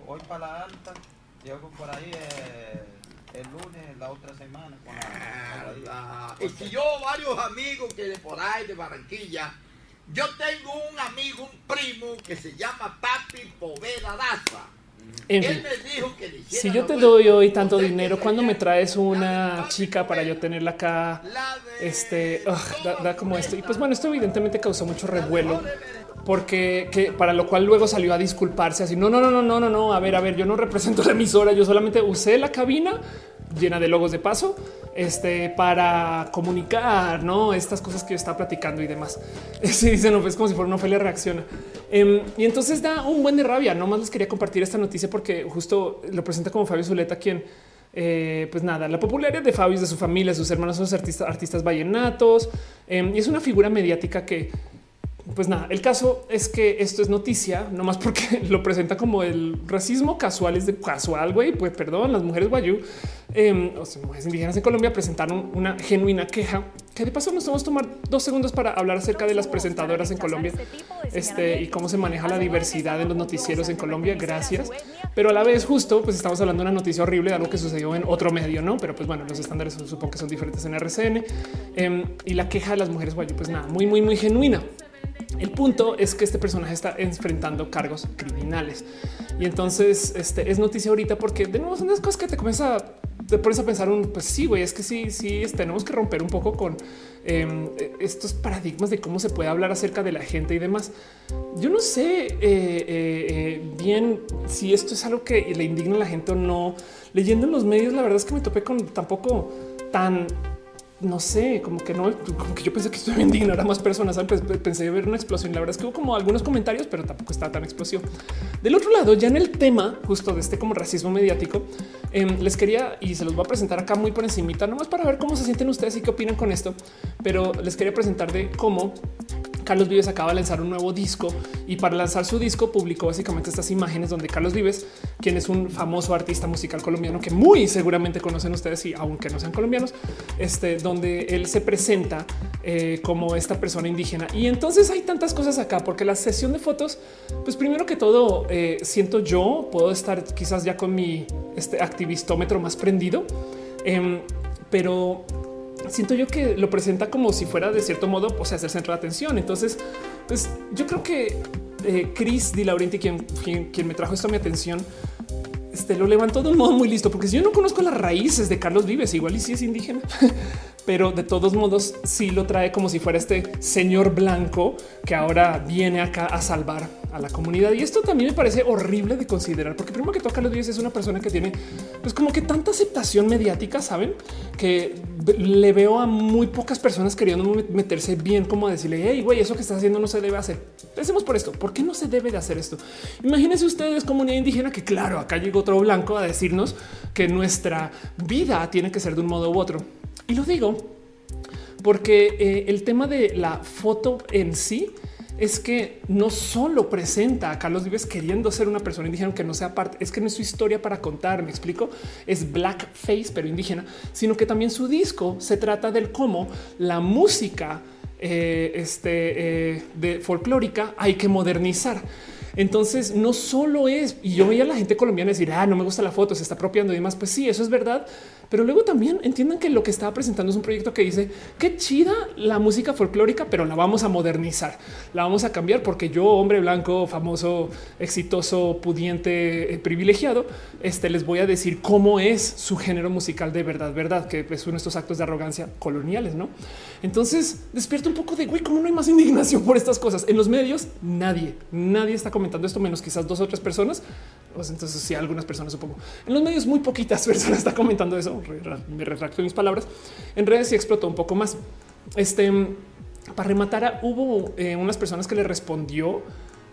hoy para la alta, llego por ahí eh, el lunes, la otra semana. y si yo varios amigos que de por ahí, de Barranquilla, yo tengo un amigo, un primo que se llama Papi Poveda Daza. En Él me dijo que si yo te doy hoy tanto dinero, ¿cuándo me traes una chica para yo tenerla acá? Este da, como esto. Y pues bueno, esto evidentemente causó mucho revuelo porque que para lo cual luego salió a disculparse así. No, no, no, no, no, no, no. A ver, a ver, yo no represento la emisora, yo solamente usé la cabina llena de logos de paso este, para comunicar ¿no? estas cosas que yo estaba platicando y demás. <laughs> Sí, dice, no, pues como si fuera una Ofelia reacciona. Em, y entonces da un buen de rabia. No más les quería compartir esta noticia porque justo lo presenta como Fabio Zuleta, quien eh, pues nada, la popularidad de Fabio, de su familia, sus hermanos, artistas, artistas vallenatos. Em, y es una figura mediática que pues nada, el caso es que esto es noticia, no más porque <laughs> lo presenta como el racismo casual es de casual, güey. Pues perdón, las mujeres guayú eh, o sea, mujeres indígenas en Colombia presentaron una genuina queja que de paso nos vamos a tomar dos segundos para hablar acerca de las presentadoras en Colombia este, y cómo se maneja la diversidad en los noticieros en Colombia. Gracias. Pero a la vez justo pues estamos hablando de una noticia horrible de algo que sucedió en otro medio, no? Pero pues bueno, los estándares supongo que son diferentes en RCN em, y la queja de las mujeres guayú, pues nada, muy, muy, muy genuina. El punto es que este personaje está enfrentando cargos criminales y entonces este es noticia ahorita porque de nuevo son las cosas que te comienza te pones a pensar un, pues sí, güey, es que sí, sí, tenemos que romper un poco con em, estos paradigmas de cómo se puede hablar acerca de la gente y demás. Yo no sé eh, eh, eh, bien si esto es algo que le indigna a la gente o no. Leyendo en los medios, la verdad es que me topé con tampoco tan no sé, como que no, como que yo pensé que esto iba a indignar a más personas. Pues, pensé ver una explosión. La verdad es que hubo como algunos comentarios, pero tampoco está tan explosivo. Del otro lado, ya en el tema justo de este como racismo mediático, em, les quería y se los voy a presentar acá muy por encimita, nomás para ver cómo se sienten ustedes y qué opinan con esto. Pero les quería presentar de cómo Carlos Vives acaba de lanzar un nuevo disco y para lanzar su disco publicó básicamente estas imágenes donde Carlos Vives, quien es un famoso artista musical colombiano que muy seguramente conocen ustedes y aunque no sean colombianos, este donde él se presenta eh, como esta persona indígena. Y entonces hay tantas cosas acá porque la sesión de fotos, pues primero que todo eh, siento yo puedo estar quizás ya con mi este activistómetro más prendido, em, pero siento yo que lo presenta como si fuera de cierto modo, o sea, el centro de atención. Entonces, pues yo creo que eh, Chris Di Laurenti, quien, quien, me trajo esto a mi atención, este lo levantó de un modo muy listo, porque si yo no conozco las raíces de Carlos Vives, igual y si es indígena, <laughs> pero de todos modos sí lo trae como si fuera este señor blanco que ahora viene acá a salvar a la comunidad. Y esto también me parece horrible de considerar, porque primero que todo Carlos Vives es una persona que tiene pues como que tanta aceptación mediática, saben que le veo a muy pocas personas queriendo meterse bien como a decirle, hey, güey, eso que estás haciendo no se debe hacer. Pensemos por esto. ¿Por qué no se debe de hacer esto? Imagínense ustedes comunidad indígena que claro, acá llegó otro blanco a decirnos que nuestra vida tiene que ser de un modo u otro. Y lo digo porque eh, el tema de la foto en sí es que no solo presenta a Carlos Vives queriendo ser una persona indígena que no sea parte, es que no es su historia para contar, me explico, es blackface pero indígena, sino que también su disco se trata del cómo la música eh, este, eh, de folclórica hay que modernizar. Entonces no solo es, y yo veía a la gente colombiana decir, ah, no me gusta la foto, se está apropiando y demás. Pues sí, eso es verdad, pero luego también entiendan que lo que estaba presentando es un proyecto que dice qué chida la música folclórica, pero la vamos a modernizar, la vamos a cambiar porque yo, hombre blanco, famoso, exitoso, pudiente, eh, privilegiado, este les voy a decir cómo es su género musical de verdad, verdad, que es uno de estos actos de arrogancia coloniales, no? Entonces despierta un poco de güey, cómo no hay más <laughs> indignación por estas cosas en los medios. Nadie, nadie está comentando esto, menos quizás dos o tres personas. Pues entonces, sí, algunas personas supongo en los medios, muy poquitas <laughs> personas está comentando eso me retracto mis palabras, en redes sí explotó un poco más. Este, para rematar, hubo eh, unas personas que le respondió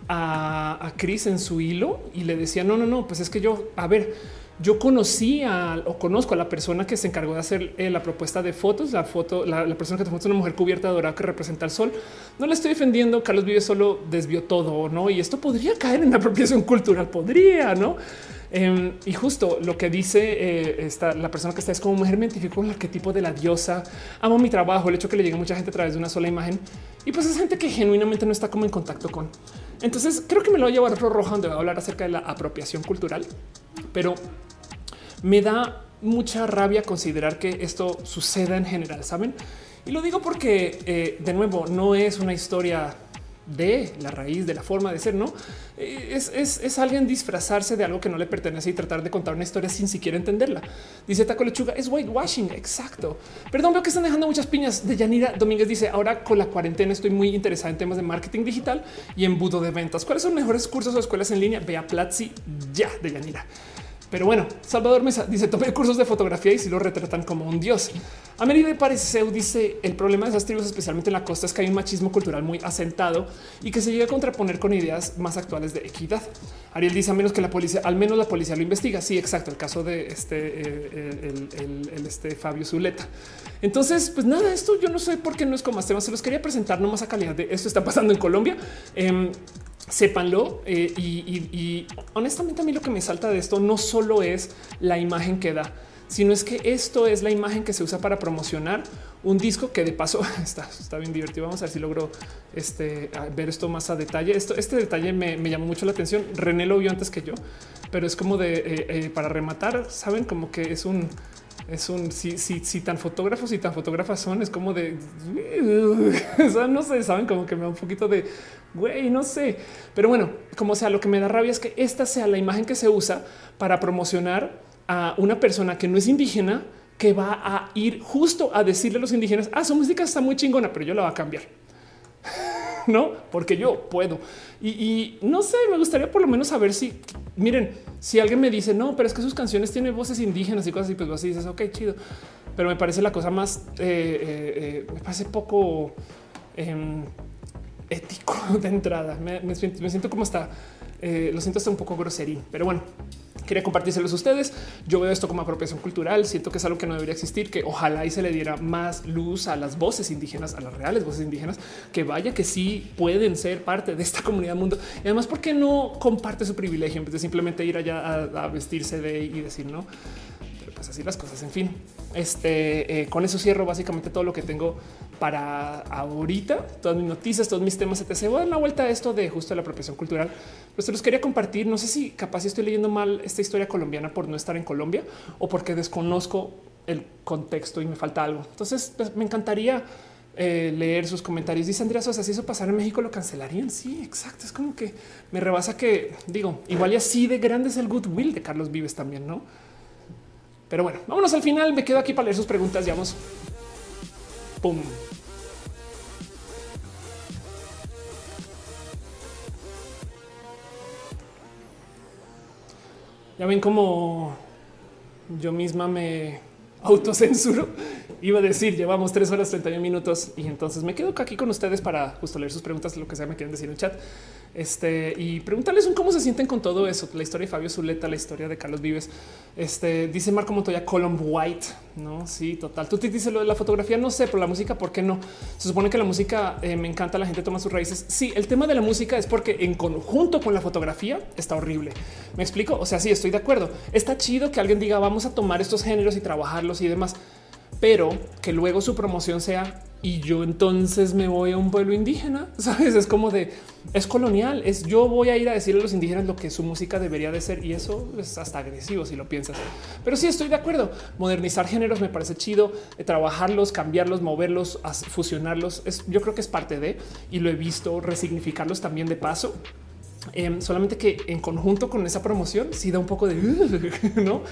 a, a Chris en su hilo y le decía, no, no, no, pues es que yo, a ver, yo conocí o conozco a la persona que se encargó de hacer eh, la propuesta de fotos, la foto, la, persona que te es una mujer cubierta de dorado que representa el sol. No le estoy defendiendo. Carlos Vive solo desvió todo, no? Y esto podría caer en apropiación cultural, podría, no? Em, y justo lo que dice eh, la persona que está es como mujer me identifico el arquetipo de la diosa. Amo mi trabajo, el hecho que le llegue mucha gente a través de una sola imagen. Y pues es gente que genuinamente no está como en contacto con. Entonces creo que me lo voy a llevar a Roja, donde voy a hablar acerca de la apropiación cultural, pero me da mucha rabia considerar que esto suceda en general, saben? Y lo digo porque eh, de nuevo no es una historia de la raíz de la forma de ser, no eh, es, alguien disfrazarse de algo que no le pertenece y tratar de contar una historia sin siquiera entenderla. Dice Taco Lechuga es whitewashing. Exacto. Perdón, veo que están dejando muchas piñas. De Yanira Domínguez dice ahora con la cuarentena estoy muy interesada en temas de marketing digital y embudo de ventas. ¿Cuáles son mejores cursos o escuelas en línea? Vea Platzi ya de Yanira. Pero bueno, Salvador Mesa dice tomé cursos de fotografía y si lo retratan como un dios. A Merida Pareceu dice el problema de esas tribus, especialmente en la costa, es que hay un machismo cultural muy asentado y que se llega a contraponer con ideas más actuales de equidad. Ariel dice a menos que la policía, al menos la policía lo investiga. Sí, exacto. El caso de este, eh, el, este Fabio Zuleta. Entonces, pues nada, esto yo no sé por qué no es como más temas. Se los quería presentar nomás a calidad de esto está pasando en Colombia. Em, sépanlo. Eh, y, honestamente a mí lo que me salta de esto no solo es la imagen que da, sino es que esto es la imagen que se usa para promocionar un disco que de paso <laughs> está, está bien divertido. Vamos a ver si logro este, ver esto más a detalle. Esto, este detalle me, llamó mucho la atención. René lo vio antes que yo, pero es como de eh, eh, para rematar, saben como que es un es un si, si, si tan fotógrafos y tan fotógrafas son, es como de <laughs> no sé, saben como que me da un poquito de güey, no sé, pero bueno, como sea, lo que me da rabia es que esta sea la imagen que se usa para promocionar a una persona que no es indígena que va a ir justo a decirle a los indígenas, ah, su música está muy chingona, pero yo la voy a cambiar. <laughs> no, porque yo puedo. Y, no sé, me gustaría por lo menos saber si, miren, si alguien me dice, no, pero es que sus canciones tienen voces indígenas y cosas así, pues así dices, ok, chido. Pero me parece la cosa más, eh, eh, eh, me parece poco em, ético <laughs> de entrada. Me, siento, como está, lo siento hasta un poco groserín, pero bueno quería compartírselos a ustedes. Yo veo esto como apropiación cultural. Siento que es algo que no debería existir, que ojalá y se le diera más luz a las voces indígenas, a las reales voces indígenas, que vaya que sí pueden ser parte de esta comunidad mundo. Y además, ¿por qué no comparte su privilegio en vez de simplemente ir allá a, a vestirse de y decir no? Pues así las cosas. En fin, este eh, con eso cierro básicamente todo lo que tengo para ahorita. Todas mis noticias, todos mis temas, etc. Voy a dar la vuelta a esto de justo la apropiación cultural. Pues te los quería compartir. No sé si capaz estoy leyendo mal esta historia colombiana por no estar en Colombia o porque desconozco el contexto y me falta algo. Entonces pues, me encantaría eh, leer sus comentarios. Dice Andrea Sosa, si eso pasara en México lo cancelarían. Sí, exacto. Es como que me rebasa que digo, igual y así de grande es el goodwill de Carlos Vives también, ¿no? Pero bueno, vámonos al final. Me quedo aquí para leer sus preguntas. Ya. Pum. Ya ven cómo yo misma me autocensuro. Iba a decir, llevamos tres horas 31 minutos y entonces me quedo aquí con ustedes para justo leer sus preguntas, lo que sea me quieren decir en chat. Este y preguntarles un cómo se sienten con todo eso. La historia de Fabio Zuleta, la historia de Carlos Vives. Este dice Marco Montoya, Column White. No, sí, total. Tú te dices lo de la fotografía. No sé, pero la música, ¿por qué no? Se supone que la música eh, me encanta. La gente toma sus raíces. Sí, el tema de la música es porque en conjunto con la fotografía está horrible. Me explico. O sea, sí, estoy de acuerdo. Está chido que alguien diga vamos a tomar estos géneros y trabajarlos y demás, pero que luego su promoción sea y yo entonces me voy a un pueblo indígena. <laughs> Sabes, es como de es colonial. Es yo voy a ir a decirle a los indígenas lo que su música debería de ser y eso es hasta agresivo si lo piensas. Pero sí estoy de acuerdo. Modernizar géneros me parece chido, eh, trabajarlos, cambiarlos, moverlos, fusionarlos. Es, yo creo que es parte de y lo he visto resignificarlos también de paso. Em, solamente que en conjunto con esa promoción sí da un poco de <laughs> no,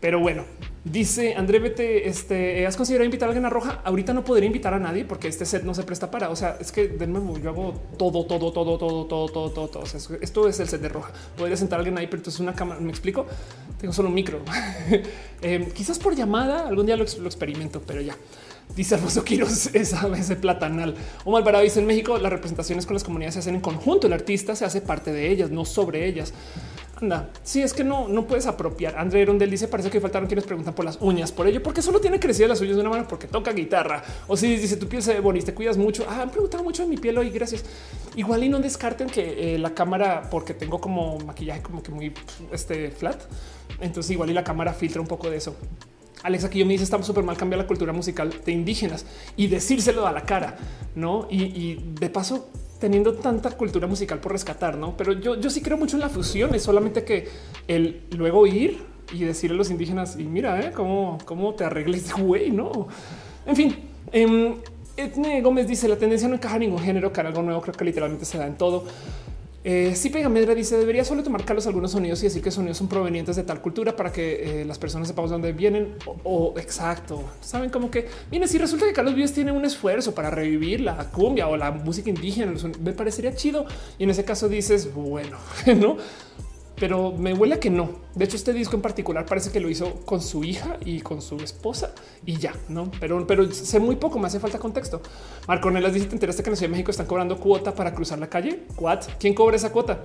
pero bueno, Dice André, vete, este, ¿has considerado invitar a alguien a Roja? Ahorita no podría invitar a nadie porque este set no se presta para, o sea, es que de nuevo yo hago todo, todo, todo, todo, todo, todo, todo, todo. O sea, esto es el set de Roja. Podría sentar a alguien ahí, pero entonces una cámara, ¿me explico? Tengo solo un micro. <laughs> eh, quizás por llamada, algún día lo, experimento, pero ya. Dice Alfonso Quiroz, <laughs> esa vez platanal. O Alvarado dice en México las representaciones con las comunidades se hacen en conjunto. El artista se hace parte de ellas, no sobre ellas. Anda, si sí, es que no, no puedes apropiar. André Rondel dice parece que faltaron quienes preguntan por las uñas por ello, porque solo tiene crecidas las uñas de una mano porque toca guitarra. O si dice tu piel se ve bonita, te cuidas mucho. Ah, han preguntado mucho de mi piel hoy. Gracias. Igual y no descarten que eh, la cámara, porque tengo como maquillaje como que muy este flat. Entonces igual y la cámara filtra un poco de eso. Alexa que yo me dice estamos súper mal cambiar la cultura musical de indígenas y decírselo a la cara, no? Y, de paso, teniendo tanta cultura musical por rescatar, no? Pero yo, yo sí creo mucho en la fusión, es solamente que el luego ir y decirle a los indígenas y mira ¿eh? cómo, cómo te arregles, güey, no? En fin, eh, Gómez dice la tendencia no encaja en ningún género, que algo nuevo creo que literalmente se da en todo. Eh, sí, Pega Medra dice debería solo tomar Carlos algunos sonidos y decir que sonidos son provenientes de tal cultura para que eh, las personas sepamos de dónde vienen o, exacto. Saben como que viene si resulta que Carlos Vives tiene un esfuerzo para revivir la cumbia o la música indígena, me parecería chido. Y en ese caso dices bueno, <laughs> no? Pero me huele a que no. De hecho, este disco en particular parece que lo hizo con su hija y con su esposa y ya, no? Pero, pero sé muy poco, me hace falta contexto. Marco Nelas dice: Te enteraste que en la Ciudad de México están cobrando cuota para cruzar la calle. ¿What? ¿Quién cobra esa cuota?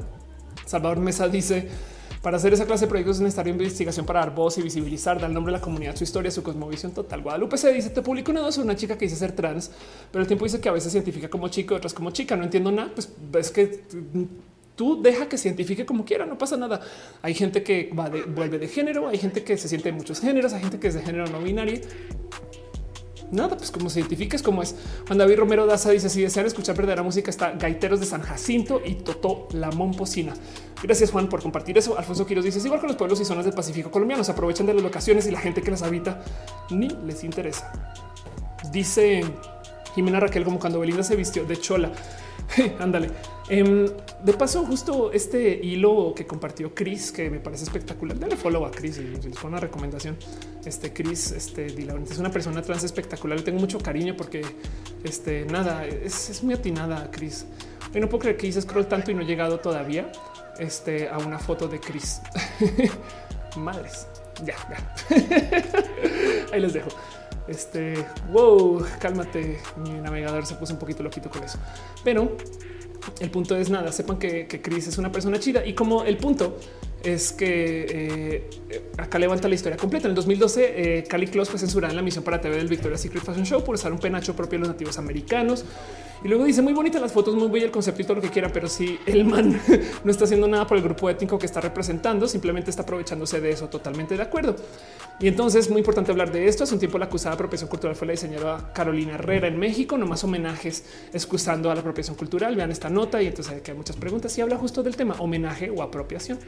Salvador Mesa dice: Para hacer esa clase de proyectos es necesario investigación para dar voz y visibilizar, dar nombre a la comunidad, su historia, su cosmovisión total. Guadalupe se dice: Te publico una dos una chica que dice ser trans, pero el tiempo dice que a veces se identifica como chico, otras como chica. No entiendo nada. Pues es que tú deja que se identifique como quiera, no pasa nada. Hay gente que va de, vuelve de género, hay gente que se siente en muchos géneros, hay gente que es de género no binario. Nada, pues como se identifica es como es. Juan David Romero Daza dice: Si desean escuchar verdadera música, está Gaiteros de San Jacinto y Totó la Momposina. Gracias, Juan, por compartir eso. Alfonso Quiroz dice: igual con los pueblos y zonas del Pacífico colombiano, se aprovechan de las locaciones y la gente que las habita ni les interesa. Dice Jimena Raquel, como cuando Belinda se vistió de chola. <laughs> Ándale. Em, de paso, justo este hilo que compartió Chris, que me parece espectacular. Dale follow a Chris y les pongo una recomendación. Este Chris, este es una persona trans espectacular. Tengo mucho cariño porque este nada es, muy atinada, Chris. Y no puedo creer que hice scroll tanto y no he llegado todavía este, a una foto de Chris. <laughs> Madres. Ya, ya. <laughs> Ahí les dejo. Este, wow, cálmate. Mi navegador se puso un poquito loquito con eso. Pero el punto es nada. Sepan que, Chris es una persona chida y como el punto es que eh, acá levanta la historia completa. En el 2012, eh, Cali Close fue censurada en la misión para TV del Victoria's Secret Fashion Show por usar un penacho propio de los nativos americanos. Y luego dice muy bonita las fotos, muy bello el concepto y todo lo que quiera, pero si el man <laughs> no está haciendo nada por el grupo étnico que está representando, simplemente está aprovechándose de eso. Totalmente de acuerdo. Y entonces muy importante hablar de esto. Hace un tiempo la acusada apropiación cultural fue la diseñadora Carolina Herrera en México, no más homenajes excusando a la apropiación cultural. Vean esta nota y entonces hay que hay muchas preguntas y habla justo del tema homenaje o apropiación.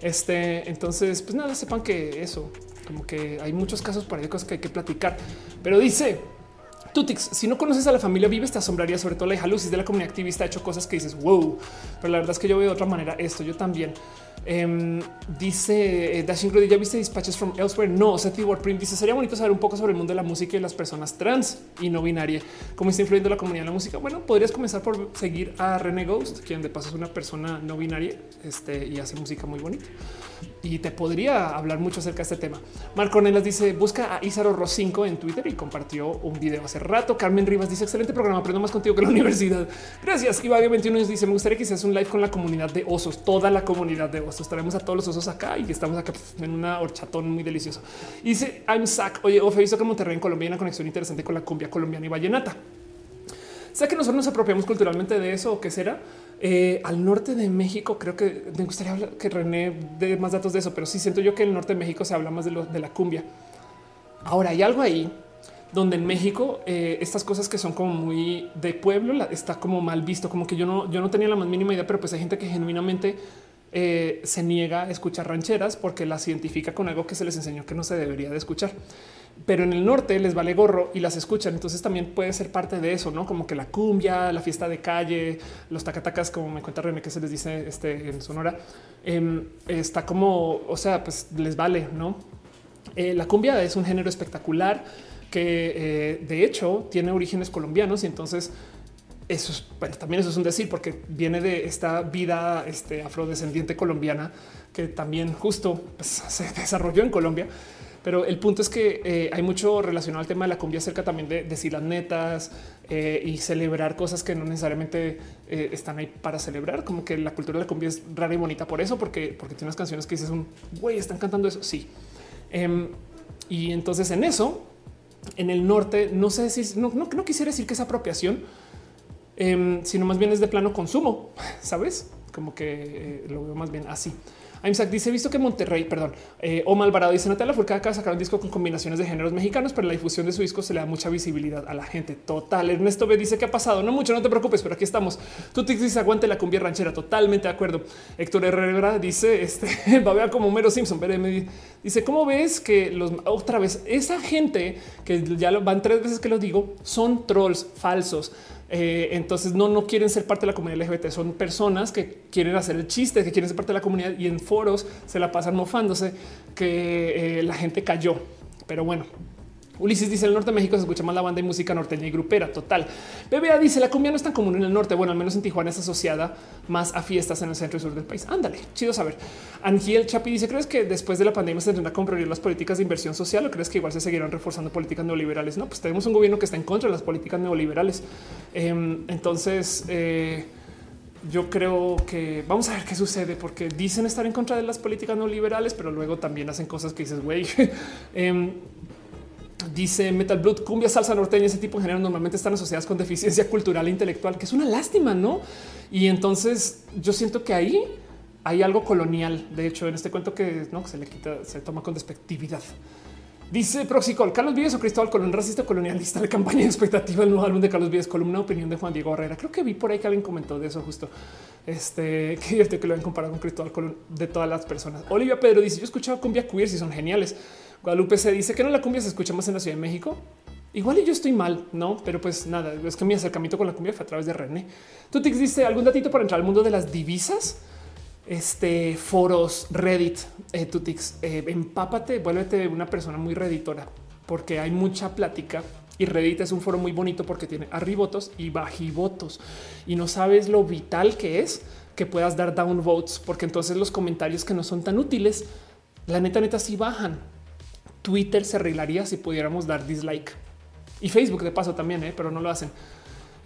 Este entonces, pues nada, sepan que eso como que hay muchos casos por ahí, cosas que hay que platicar, pero dice Tutix, si no conoces a la familia Vives, te asombraría, sobre todo la hija Lucis de la comunidad activista, ha hecho cosas que dices wow, pero la verdad es que yo veo de otra manera esto. Yo también em, dice eh, Dashing ya viste Dispatches from Elsewhere? No, Seti Print dice sería bonito saber un poco sobre el mundo de la música y las personas trans y no binaria, cómo está influyendo la comunidad en la música. Bueno, podrías comenzar por seguir a René Ghost, quien de paso es una persona no binaria este, y hace música muy bonita y te podría hablar mucho acerca de este tema. Marco Nelas dice busca a Isaro Rocinco en Twitter y compartió un video hace rato. Carmen Rivas dice excelente programa, aprendo más contigo que la <laughs> universidad. Gracias. Y 21 nos dice me gustaría que seas un live con la comunidad de osos, toda la comunidad de osos. Estaremos a todos los osos acá y estamos acá en una horchatón muy delicioso. Y dice I'm Zach. Oye, Ofe, visto que Monterrey en Colombia hay una conexión interesante con la cumbia colombiana y vallenata. Sé que nosotros nos apropiamos culturalmente de eso o qué será. Eh, al norte de México, creo que me gustaría que René dé más datos de eso, pero sí siento yo que en el norte de México se habla más de la cumbia. Ahora hay algo ahí donde en México eh, estas cosas que son como muy de pueblo está como mal visto, como que yo no, yo no tenía la más mínima idea, pero pues hay gente que genuinamente eh, se niega a escuchar rancheras porque las identifica con algo que se les enseñó que no se debería de escuchar pero en el norte les vale gorro y las escuchan. Entonces también puede ser parte de eso, no como que la cumbia, la fiesta de calle, los tacatacas, como me cuenta René que se les dice este, en Sonora, em, está como, o sea, pues les vale, no? Eh, la cumbia es un género espectacular que eh, de hecho tiene orígenes colombianos y entonces eso es, también eso es un decir porque viene de esta vida este, afrodescendiente colombiana que también justo pues, se desarrolló en Colombia pero el punto es que eh, hay mucho relacionado al tema de la cumbia acerca también de decir las netas eh, y celebrar cosas que no necesariamente eh, están ahí para celebrar. Como que la cultura de la cumbia es rara y bonita por eso, porque, porque tiene unas canciones que dices un güey, están cantando eso. Sí. Em, y entonces en eso, en el norte, no sé si no, no, no quisiera decir que es apropiación, em, sino más bien es de plano consumo, <laughs> sabes? Como que lo veo más bien así. Aimsac dice: Visto que Monterrey, perdón, eh, o Malvarado dice Natalia Furcada acaba de sacar un disco con combinaciones de géneros mexicanos, pero la difusión de su disco se le da mucha visibilidad a la gente. Total. Ernesto B dice que ha pasado. No mucho, no te preocupes, pero aquí estamos. Tú te dices aguante la cumbia ranchera. Totalmente de acuerdo. Héctor Herrera dice: <laughs> Este va a ver como Mero Simpson. Dice: ¿Cómo ves que los otra vez esa gente que ya van tres veces que lo digo son trolls falsos? Eh, entonces no, no quieren ser parte de la comunidad LGBT, son personas que quieren hacer el chiste, que quieren ser parte de la comunidad y en foros se la pasan mofándose que eh, la gente cayó. Pero bueno, Ulises dice el norte de México se escucha más la banda y música norteña y grupera total. BBA dice la cumbia no es tan común en el norte. Bueno, al menos en Tijuana es asociada más a fiestas en el centro y sur del país. Ándale, chido saber. Angiel Chapi dice: ¿Crees que después de la pandemia se tendrá que comprender las políticas de inversión social o crees que igual se seguirán reforzando políticas neoliberales? No, pues tenemos un gobierno que está en contra de las políticas neoliberales. Em, entonces, eh, yo creo que vamos a ver qué sucede porque dicen estar en contra de las políticas neoliberales, pero luego también hacen cosas que dices, güey. <laughs> Em, Dice Metal Blood, cumbia, salsa norteña, ese tipo de género normalmente están asociadas con deficiencia cultural e intelectual, que es una lástima, ¿no? Y entonces yo siento que ahí hay algo colonial. De hecho, en este cuento que no se le quita, se toma con despectividad. Dice Proxicol, Carlos Vives o Cristóbal Colón, racista colonialista, de campaña de expectativa, el nuevo álbum de Carlos Vives, columna opinión de Juan Diego Herrera. Creo que vi por ahí que alguien comentó de eso justo. Este, <laughs> que divertido que lo han comparado con Cristóbal Colón de todas las personas. Olivia Pedro dice, yo he escuchado cumbia queer y son geniales. Guadalupe se dice que no la cumbia se escucha más en la Ciudad de México. Igual yo estoy mal, no, pero pues nada, es que mi acercamiento con la cumbia fue a través de René. Tutix dice algún datito para entrar al mundo de las divisas. Este foros, Reddit, eh, Tutix, eh, empápate, vuélvete una persona muy redditora porque hay mucha plática y Reddit es un foro muy bonito porque tiene arribotos y bajivotos y no sabes lo vital que es que puedas dar downvotes porque entonces los comentarios que no son tan útiles, la neta neta sí bajan. Twitter se arreglaría si pudiéramos dar dislike y Facebook de paso también, ¿eh? pero no lo hacen.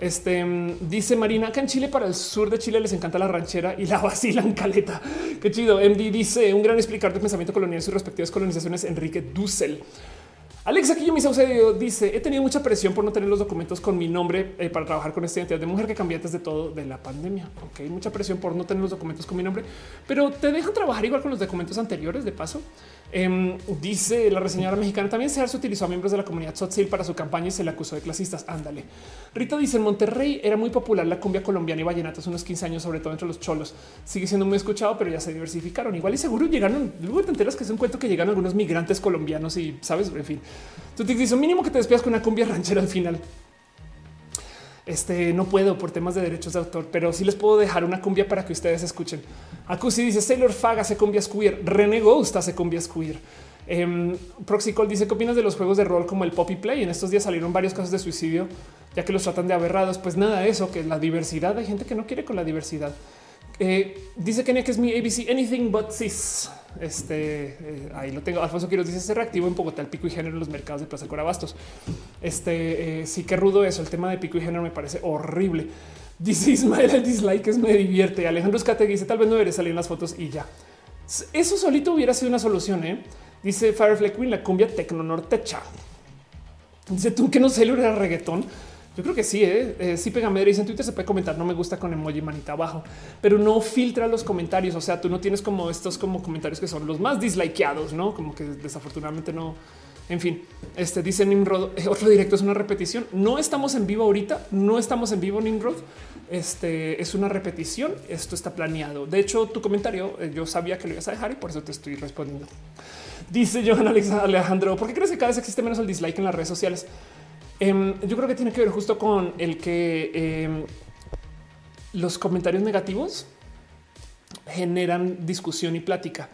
Este mm, dice Marina acá en Chile para el sur de Chile les encanta la ranchera y la <laughs> vacilan caleta. Qué chido. MD dice un gran explicar de pensamiento colonial y sus respectivas colonizaciones. Enrique Dussel. Alex, aquí yo mi Saucedo dice: He tenido mucha presión por no tener los documentos con mi nombre eh, para trabajar con esta identidad de mujer que cambié antes de todo de la pandemia. Ok, mucha presión por no tener los documentos con mi nombre, pero te dejan trabajar igual con los documentos anteriores. De paso, Em, dice la reseñadora mexicana también se utilizó a miembros de la comunidad Tzotzil para su campaña y se le acusó de clasistas. Ándale. Rita dice en Monterrey era muy popular la cumbia colombiana y vallenatos unos 15 años, sobre todo entre los cholos. Sigue siendo muy escuchado, pero ya se diversificaron. Igual y seguro llegaron. Luego te enteras que es un cuento que llegan algunos migrantes colombianos y sabes, en fin. Tú te dices mínimo que te despidas con una cumbia ranchera al final. Este no puedo por temas de derechos de autor, pero sí les puedo dejar una cumbia para que ustedes escuchen. Acusi dice Sailor Fag hace cumbias queer, René Ghost hace cumbias queer. Eh, Proxicol dice qué opinas de los juegos de rol como el Poppy Play. En estos días salieron varios casos de suicidio, ya que los tratan de aberrados. Pues nada, eso que la diversidad hay gente que no quiere con la diversidad. Eh, dice Kenia que es mi ABC Anything But Cis. Este eh, ahí lo tengo. Alfonso Quiroz dice se reactivo en Bogotá el pico y género en los mercados de Plaza Corabastos. Este eh, sí que rudo eso. El tema de pico y género me parece horrible. Dice Ismael el dislike es me divierte. Alejandro Escategui dice tal vez no debería salir en las fotos y ya. Eso solito hubiera sido una solución. ¿eh? Dice Firefly Queen la cumbia tecno nortecha. Dice tú que no celebra reggaetón. Yo creo que sí, ¿eh? eh sí pega dice en Twitter se puede comentar, no me gusta con emoji manita abajo, pero no filtra los comentarios. O sea, tú no tienes como estos como comentarios que son los más dislikeados, no como que desafortunadamente no. En fin, este dice Nimrod, eh, otro directo es una repetición. No estamos en vivo ahorita, no estamos en vivo Nimrod. Este es una repetición. Esto está planeado. De hecho, tu comentario eh, yo sabía que lo ibas a dejar y por eso te estoy respondiendo. Dice Johan Alejandro, ¿por qué crees que cada vez existe menos el dislike en las redes sociales? Em, yo creo que tiene que ver justo con el que em, los comentarios negativos generan discusión y plática.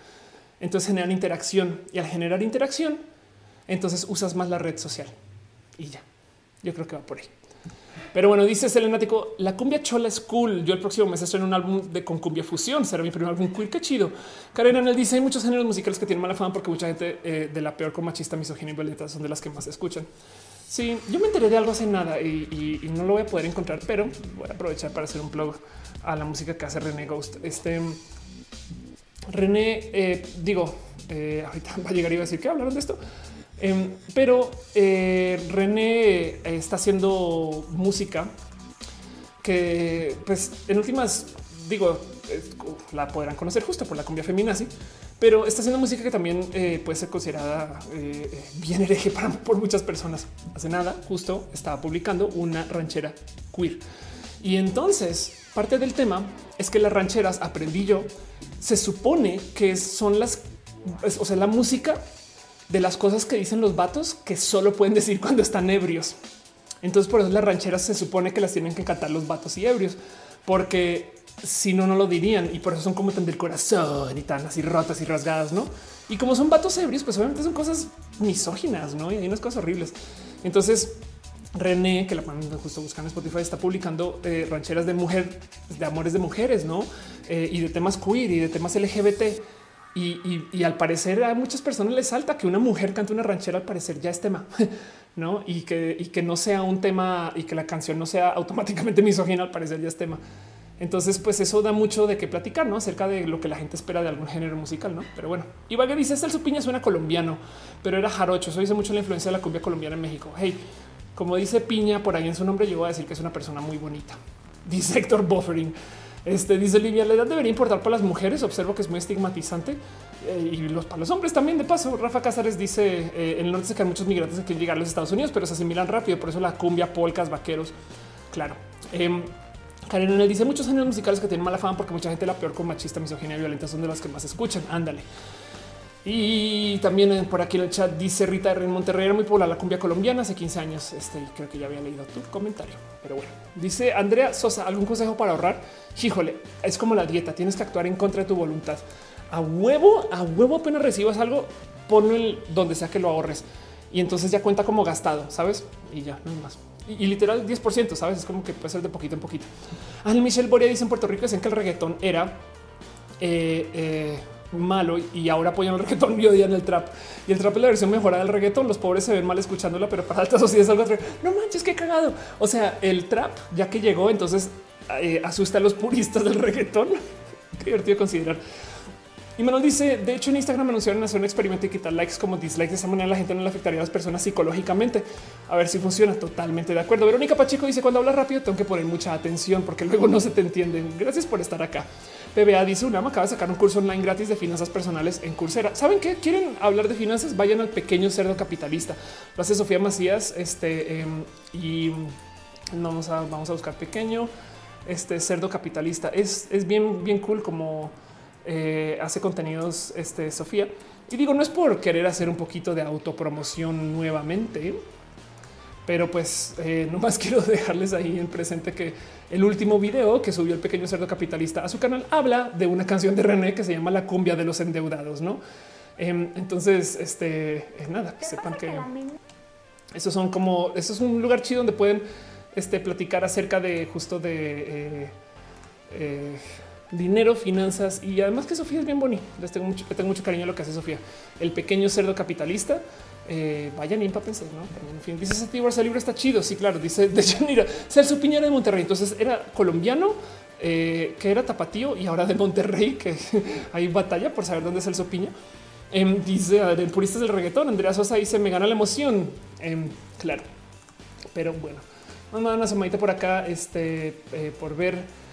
Entonces generan interacción y al generar interacción, entonces usas más la red social y ya. Yo creo que va por ahí. Pero bueno, dice Selenático, la cumbia chola es cool. Yo el próximo mes estoy en un álbum de con cumbia fusión. Será mi primer álbum queer. Qué chido. Karen Anel dice hay muchos géneros musicales que tienen mala fama porque mucha gente eh, de la peor con machista, misógina y violenta son de las que más escuchan. Sí, yo me enteré de algo hace nada y, no lo voy a poder encontrar, pero voy a aprovechar para hacer un plug a la música que hace René Ghost. Este René, eh, digo, eh, ahorita <laughs> va a llegar y va a decir que hablaron de esto, em, pero eh, René está haciendo música que, pues, en últimas, digo, la podrán conocer justo por la cumbia feminazi pero está haciendo música que también eh, puede ser considerada eh, bien hereje para, por muchas personas. Hace nada, justo estaba publicando una ranchera queer. Y entonces parte del tema es que las rancheras, aprendí yo, se supone que son las, o sea, la música de las cosas que dicen los vatos que solo pueden decir cuando están ebrios. Entonces por eso las rancheras se supone que las tienen que cantar los vatos y ebrios, porque si no, no lo dirían y por eso son como tan del corazón y tan así rotas y rasgadas, no? Y como son vatos ebrios, pues obviamente son cosas misóginas, no? Y hay unas cosas horribles. Entonces, René, que la justo buscando en Spotify, está publicando eh, rancheras de mujer, de amores de mujeres, no? Eh, y de temas queer y de temas LGBT. Y, al parecer a muchas personas les salta que una mujer cante una ranchera, al parecer ya es tema, <laughs> no? Y que, y que no sea un tema y que la canción no sea automáticamente misógina, al parecer ya es tema. Entonces, pues eso da mucho de qué platicar, ¿no? Acerca de lo que la gente espera de algún género musical, ¿no? Pero bueno, Ibagué dice, este el Piña suena colombiano, pero era jarocho. Eso dice mucho la influencia de la cumbia colombiana en México. Hey, como dice Piña por ahí en su nombre, yo voy a decir que es una persona muy bonita. <laughs> Dice Héctor Buffering. Este dice Olivia, la edad debería importar para las mujeres. Observo que es muy estigmatizante eh, y los para los hombres también. De paso, Rafa Cázares dice eh, en el norte se quedan muchos migrantes que quieren llegar a los Estados Unidos, pero se asimilan rápido. Por eso la cumbia, polcas, vaqueros. Claro. Em, Karen dice muchos géneros musicales que tienen mala fama porque mucha gente la peor con machista, misoginia y violenta son de las que más escuchan. Ándale. Y también eh, por aquí en el chat dice Rita en Monterrey era muy popular la cumbia colombiana hace 15 años. Este creo que ya había leído tu comentario, pero bueno, dice Andrea Sosa. ¿Algún consejo para ahorrar? Híjole, es como la dieta. Tienes que actuar en contra de tu voluntad. A huevo, a huevo, apenas recibas algo, ponlo en donde sea que lo ahorres y entonces ya cuenta como gastado, sabes? Y ya no hay más. Y, y literal 10%, sabes? Es como que puede ser de poquito en poquito. Ángel Michel Boria dice en Puerto Rico dicen que el reggaetón era eh, eh, malo y ahora apoyan el reggaetón <laughs> y odian el trap. Y el trap es la versión mejorada del reggaetón. Los pobres se ven mal escuchándola, pero para alta <laughs> sociedad es algo otro. No manches, qué cagado. O sea, el trap ya que llegó, entonces eh, asusta a los puristas del <laughs> reggaetón. qué divertido considerar. Y lo dice, de hecho en Instagram anunciaron hacer un experimento y quitar likes como dislikes. De esa manera la gente no le afectaría a las personas psicológicamente. A ver si funciona. Totalmente de acuerdo. Verónica Pacheco dice, cuando hablas rápido tengo que poner mucha atención porque luego no se te entienden. Gracias por estar acá. PBA dice, Unama acaba de sacar un curso online gratis de finanzas personales en Coursera. ¿Saben qué? ¿Quieren hablar de finanzas? Vayan al pequeño cerdo capitalista. Lo hace Sofía Macías este, eh, y vamos a, vamos a buscar pequeño este cerdo capitalista. Es, es bien, bien cool como eh, hace contenidos este, Sofía. Y digo, no es por querer hacer un poquito de autopromoción nuevamente, pero pues eh, nomás <laughs> quiero dejarles ahí en presente que el último video que subió el pequeño cerdo capitalista a su canal habla de una canción de René que se llama La cumbia de los endeudados, ¿no? Em, entonces, este, eh, nada, que sepan que esos son como, eso es un lugar chido donde pueden este, platicar acerca de justo de... Eh, eh, dinero, finanzas y además que Sofía es bien bonita. Les tengo mucho, tengo mucho cariño a lo que hace Sofía. El pequeño cerdo capitalista. Eh, vayan y empápense, ¿no? En fin, dice ese ese libro está chido. Sí, claro, dice <laughs> de mira, Celso Piñera de Monterrey. Entonces era colombiano eh, que era tapatío y ahora de Monterrey, que <laughs> hay batalla por saber dónde es Celso Piña. Em, dice el purista del reggaetón. Andrea Sosa dice me gana la emoción. Em, claro, pero bueno, vamos a dar una semanita por acá este, eh, por ver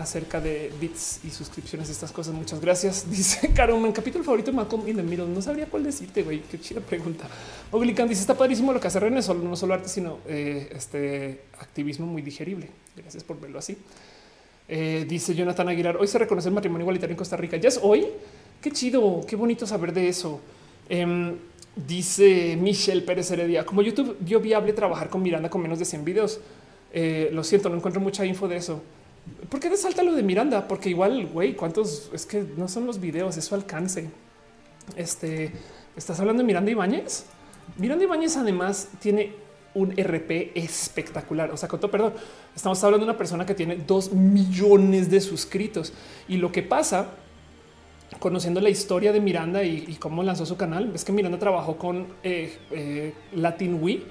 acerca de bits y suscripciones, estas cosas. Muchas gracias. <laughs> Dice Carmen, capítulo favorito de Malcolm in the Middle. No sabría cuál decirte, güey. Qué chida pregunta. Oglican dice: Está padrísimo lo que hace René, solo, no solo arte, sino eh, este activismo muy digerible. Gracias por verlo así. Eh, dice Jonathan Aguilar: Hoy se reconoce el matrimonio igualitario en Costa Rica. Ya es hoy. Qué chido, qué bonito saber de eso. Eh, dice Michelle Pérez Heredia: Como YouTube vio viable trabajar con Miranda con menos de 100 videos. Eh, lo siento, no encuentro mucha info de eso. ¿Por qué resalta lo de Miranda? Porque igual, güey, cuántos es que no son los videos, es su alcance. Este estás hablando de Miranda Ibáñez. Miranda Ibáñez además tiene un RP espectacular. O sea, con todo perdón, estamos hablando de una persona que tiene dos millones de suscritos y lo que pasa conociendo la historia de Miranda y, y cómo lanzó su canal, es que Miranda trabajó con eh, eh, Latin Wii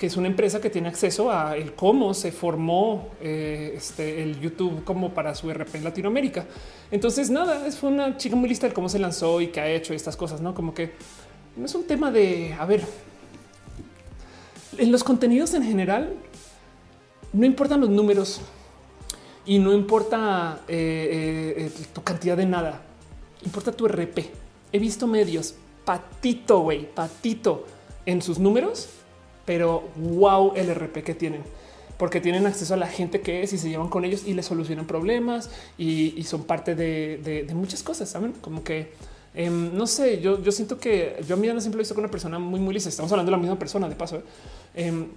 que es una empresa que tiene acceso a el cómo se formó eh, este, el YouTube como para su RP en Latinoamérica. Entonces, nada, es una chica muy lista de cómo se lanzó y qué ha hecho estas cosas, no como que no es un tema de a ver. En los contenidos en general, no importan los números y no importa eh, eh, tu cantidad de nada, importa tu RP. He visto medios patito, güey, patito en sus números pero wow el RP que tienen porque tienen acceso a la gente que es y se llevan con ellos y les solucionan problemas y, son parte de, muchas cosas, saben? Como que em, no sé, yo, yo siento que yo a Miranda siempre he visto con una persona muy, muy lista. Estamos hablando de la misma persona de paso. ¿eh? Em,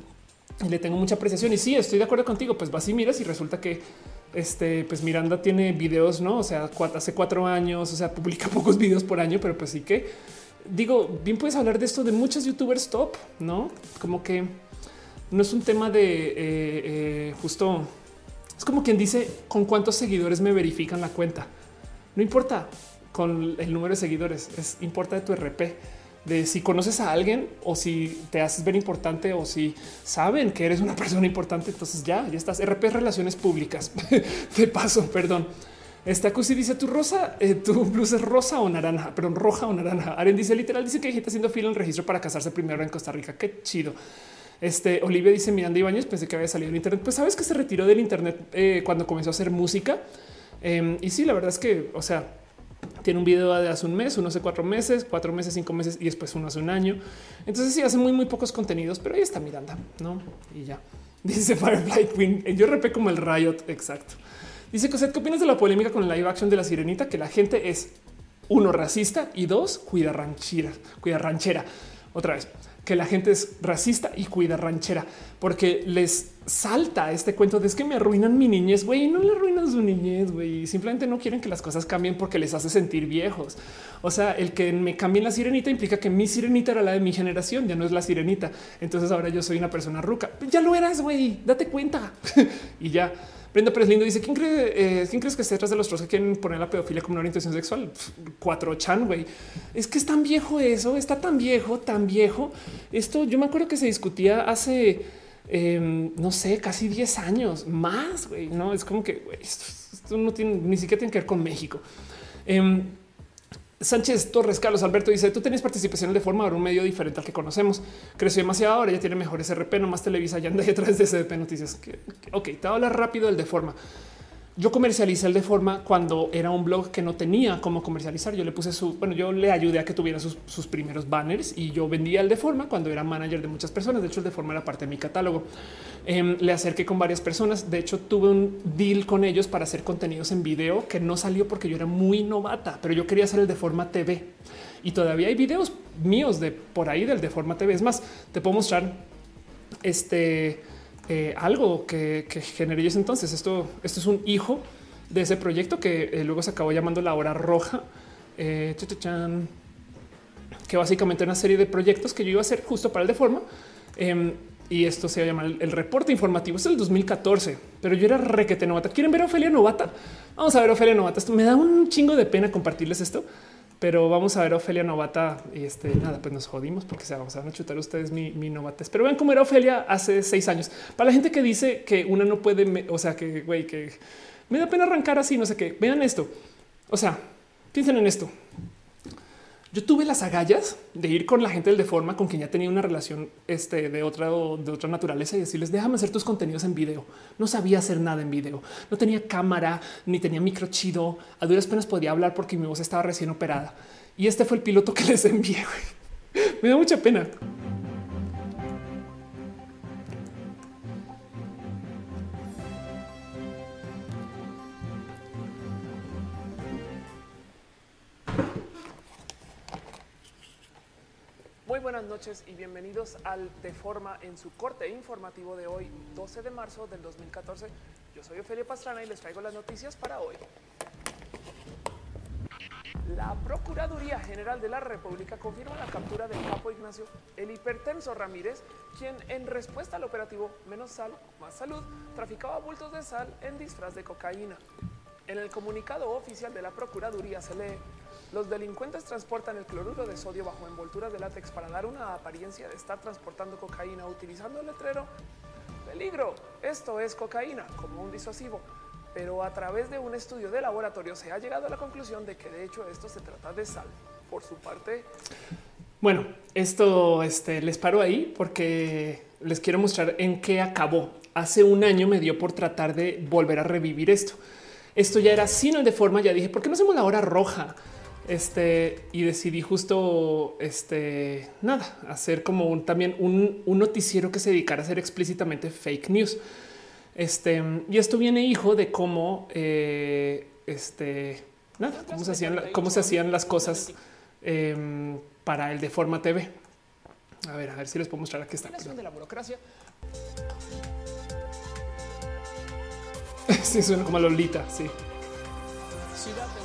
le tengo mucha apreciación y sí, estoy de acuerdo contigo. Pues vas y miras y resulta que este, pues Miranda tiene videos, no? O sea, hace cuatro años, o sea, publica <laughs> pocos videos por año, pero pues sí que digo, bien puedes hablar de esto de muchos youtubers top, no como que no es un tema de eh, eh, justo. Es como quien dice con cuántos seguidores me verifican la cuenta. No importa con el número de seguidores, es importa de tu RP, de si conoces a alguien o si te haces ver importante o si saben que eres una <laughs> persona importante. Entonces ya, ya estás. RP relaciones públicas. <laughs> de paso, perdón. Esta Cusi dice tu rosa, eh, tu blusa es rosa o naranja, pero roja o naranja. Aren dice literal, dice que gente haciendo fila en registro para casarse primero en Costa Rica. Qué chido. Este Olivia dice Miranda Ibáñez, pensé que había salido en Internet. Pues sabes que se retiró del Internet eh, cuando comenzó a hacer música. Em, y sí, la verdad es que, o sea, tiene un video de hace un mes, uno hace cuatro meses, cuatro meses, cinco meses y después uno hace un año. Entonces sí hace muy, muy pocos contenidos, pero ahí está Miranda, no? Y ya <laughs> dice Firefly Queen. Yo repé como el Riot. Exacto. Dice Cosette, ¿qué opinas de la polémica con el live action de la sirenita? Que la gente es uno racista y dos cuida ranchera, cuida ranchera. Otra vez que la gente es racista y cuida ranchera porque les salta este cuento de es que me arruinan mi niñez. Güey, no le arruinan su niñez. Güey, simplemente no quieren que las cosas cambien porque les hace sentir viejos. O sea, el que me cambien la sirenita implica que mi sirenita era la de mi generación, ya no es la sirenita. Entonces ahora yo soy una persona ruca. Ya lo eras, güey, date cuenta <laughs> y ya. Brenda Pérez Lindo dice: ¿Quién, cree, eh, ¿Quién crees que se detrás de los trozos que quieren poner la pedofilia como una orientación sexual? cuatro chan, güey. Es que es tan viejo eso, está tan viejo, tan viejo. Esto yo me acuerdo que se discutía hace, em, no sé, casi 10 años más, güey. No es como que esto, no tiene ni siquiera tiene que ver con México. Em, Sánchez Torres, Carlos Alberto dice: Tú tenías participación en de forma ahora un medio diferente al que conocemos. Creció demasiado. Ahora ya tiene mejores RP, no más Televisa. Ya anda detrás de SDP Noticias. Ok, te voy a hablar rápido del de forma. Yo comercialicé el de forma cuando era un blog que no tenía cómo comercializar. Yo le puse su, bueno, yo le ayudé a que tuviera sus, sus primeros banners y yo vendía el de forma cuando era manager de muchas personas. De hecho, el de forma era parte de mi catálogo. Em, le acerqué con varias personas. De hecho, tuve un deal con ellos para hacer contenidos en video que no salió porque yo era muy novata, pero yo quería hacer el de forma TV y todavía hay videos míos de por ahí del de forma TV. Es más, te puedo mostrar este eh, algo que, que generé ese entonces. Esto, esto es un hijo de ese proyecto que eh, luego se acabó llamando la hora roja, eh, que básicamente era una serie de proyectos que yo iba a hacer justo para el de forma. Em, y esto se llama el, reporte informativo. Es el 2014, pero yo era requete novata. ¿Quieren ver a Ofelia Novata? Vamos a ver a Ofelia Novata. Esto me da un chingo de pena compartirles esto, pero vamos a ver a Ofelia Novata y este nada, pues nos jodimos porque se, van a chutar ustedes mi, mi. Pero vean cómo era Ofelia hace seis años. Para la gente que dice que una no puede, o sea, que güey, que me da pena arrancar así, no sé qué. Vean esto. O sea, piensen en esto. Yo tuve las agallas de ir con la gente del de forma con quien ya tenía una relación este, de otra de otra naturaleza y decirles déjame hacer tus contenidos en video. No sabía hacer nada en video, no tenía cámara ni tenía micro chido. A duras penas podía hablar porque mi voz estaba recién operada y este fue el piloto que <laughs> les envié. Me da mucha pena. Muy buenas noches y bienvenidos al Deforma en su corte informativo de hoy, 12 de marzo del 2014. Yo soy Ofelia Pastrana y les traigo las noticias para hoy. La Procuraduría General de la República confirma la captura del capo Ignacio el hipertenso Ramírez, quien en respuesta al operativo Menos Sal, Más Salud, traficaba bultos de sal en disfraz de cocaína. En el comunicado oficial de la Procuraduría se lee los delincuentes transportan el cloruro de sodio bajo envoltura de látex para dar una apariencia de estar transportando cocaína utilizando el letrero peligro. Esto es cocaína como un disuasivo. Pero a través de un estudio de laboratorio se ha llegado a la conclusión de que de hecho esto se trata de sal. Por su parte, bueno, esto este, les paro ahí porque les quiero mostrar en qué acabó. Hace un año me dio por tratar de volver a revivir esto. Esto ya era sino de forma. Ya dije, ¿por qué no hacemos la hora roja? Este y decidí justo este nada, hacer como un también un, un, noticiero que se dedicara a hacer explícitamente fake news. Este y esto viene hijo de cómo eh, este nada, cómo se hacían, cómo se hacían las cosas eh, para el de forma TV. A ver, a ver si les puedo mostrar aquí está. De la burocracia. <laughs> Sí, suena como a Lolita. Sí. Ciudad de México.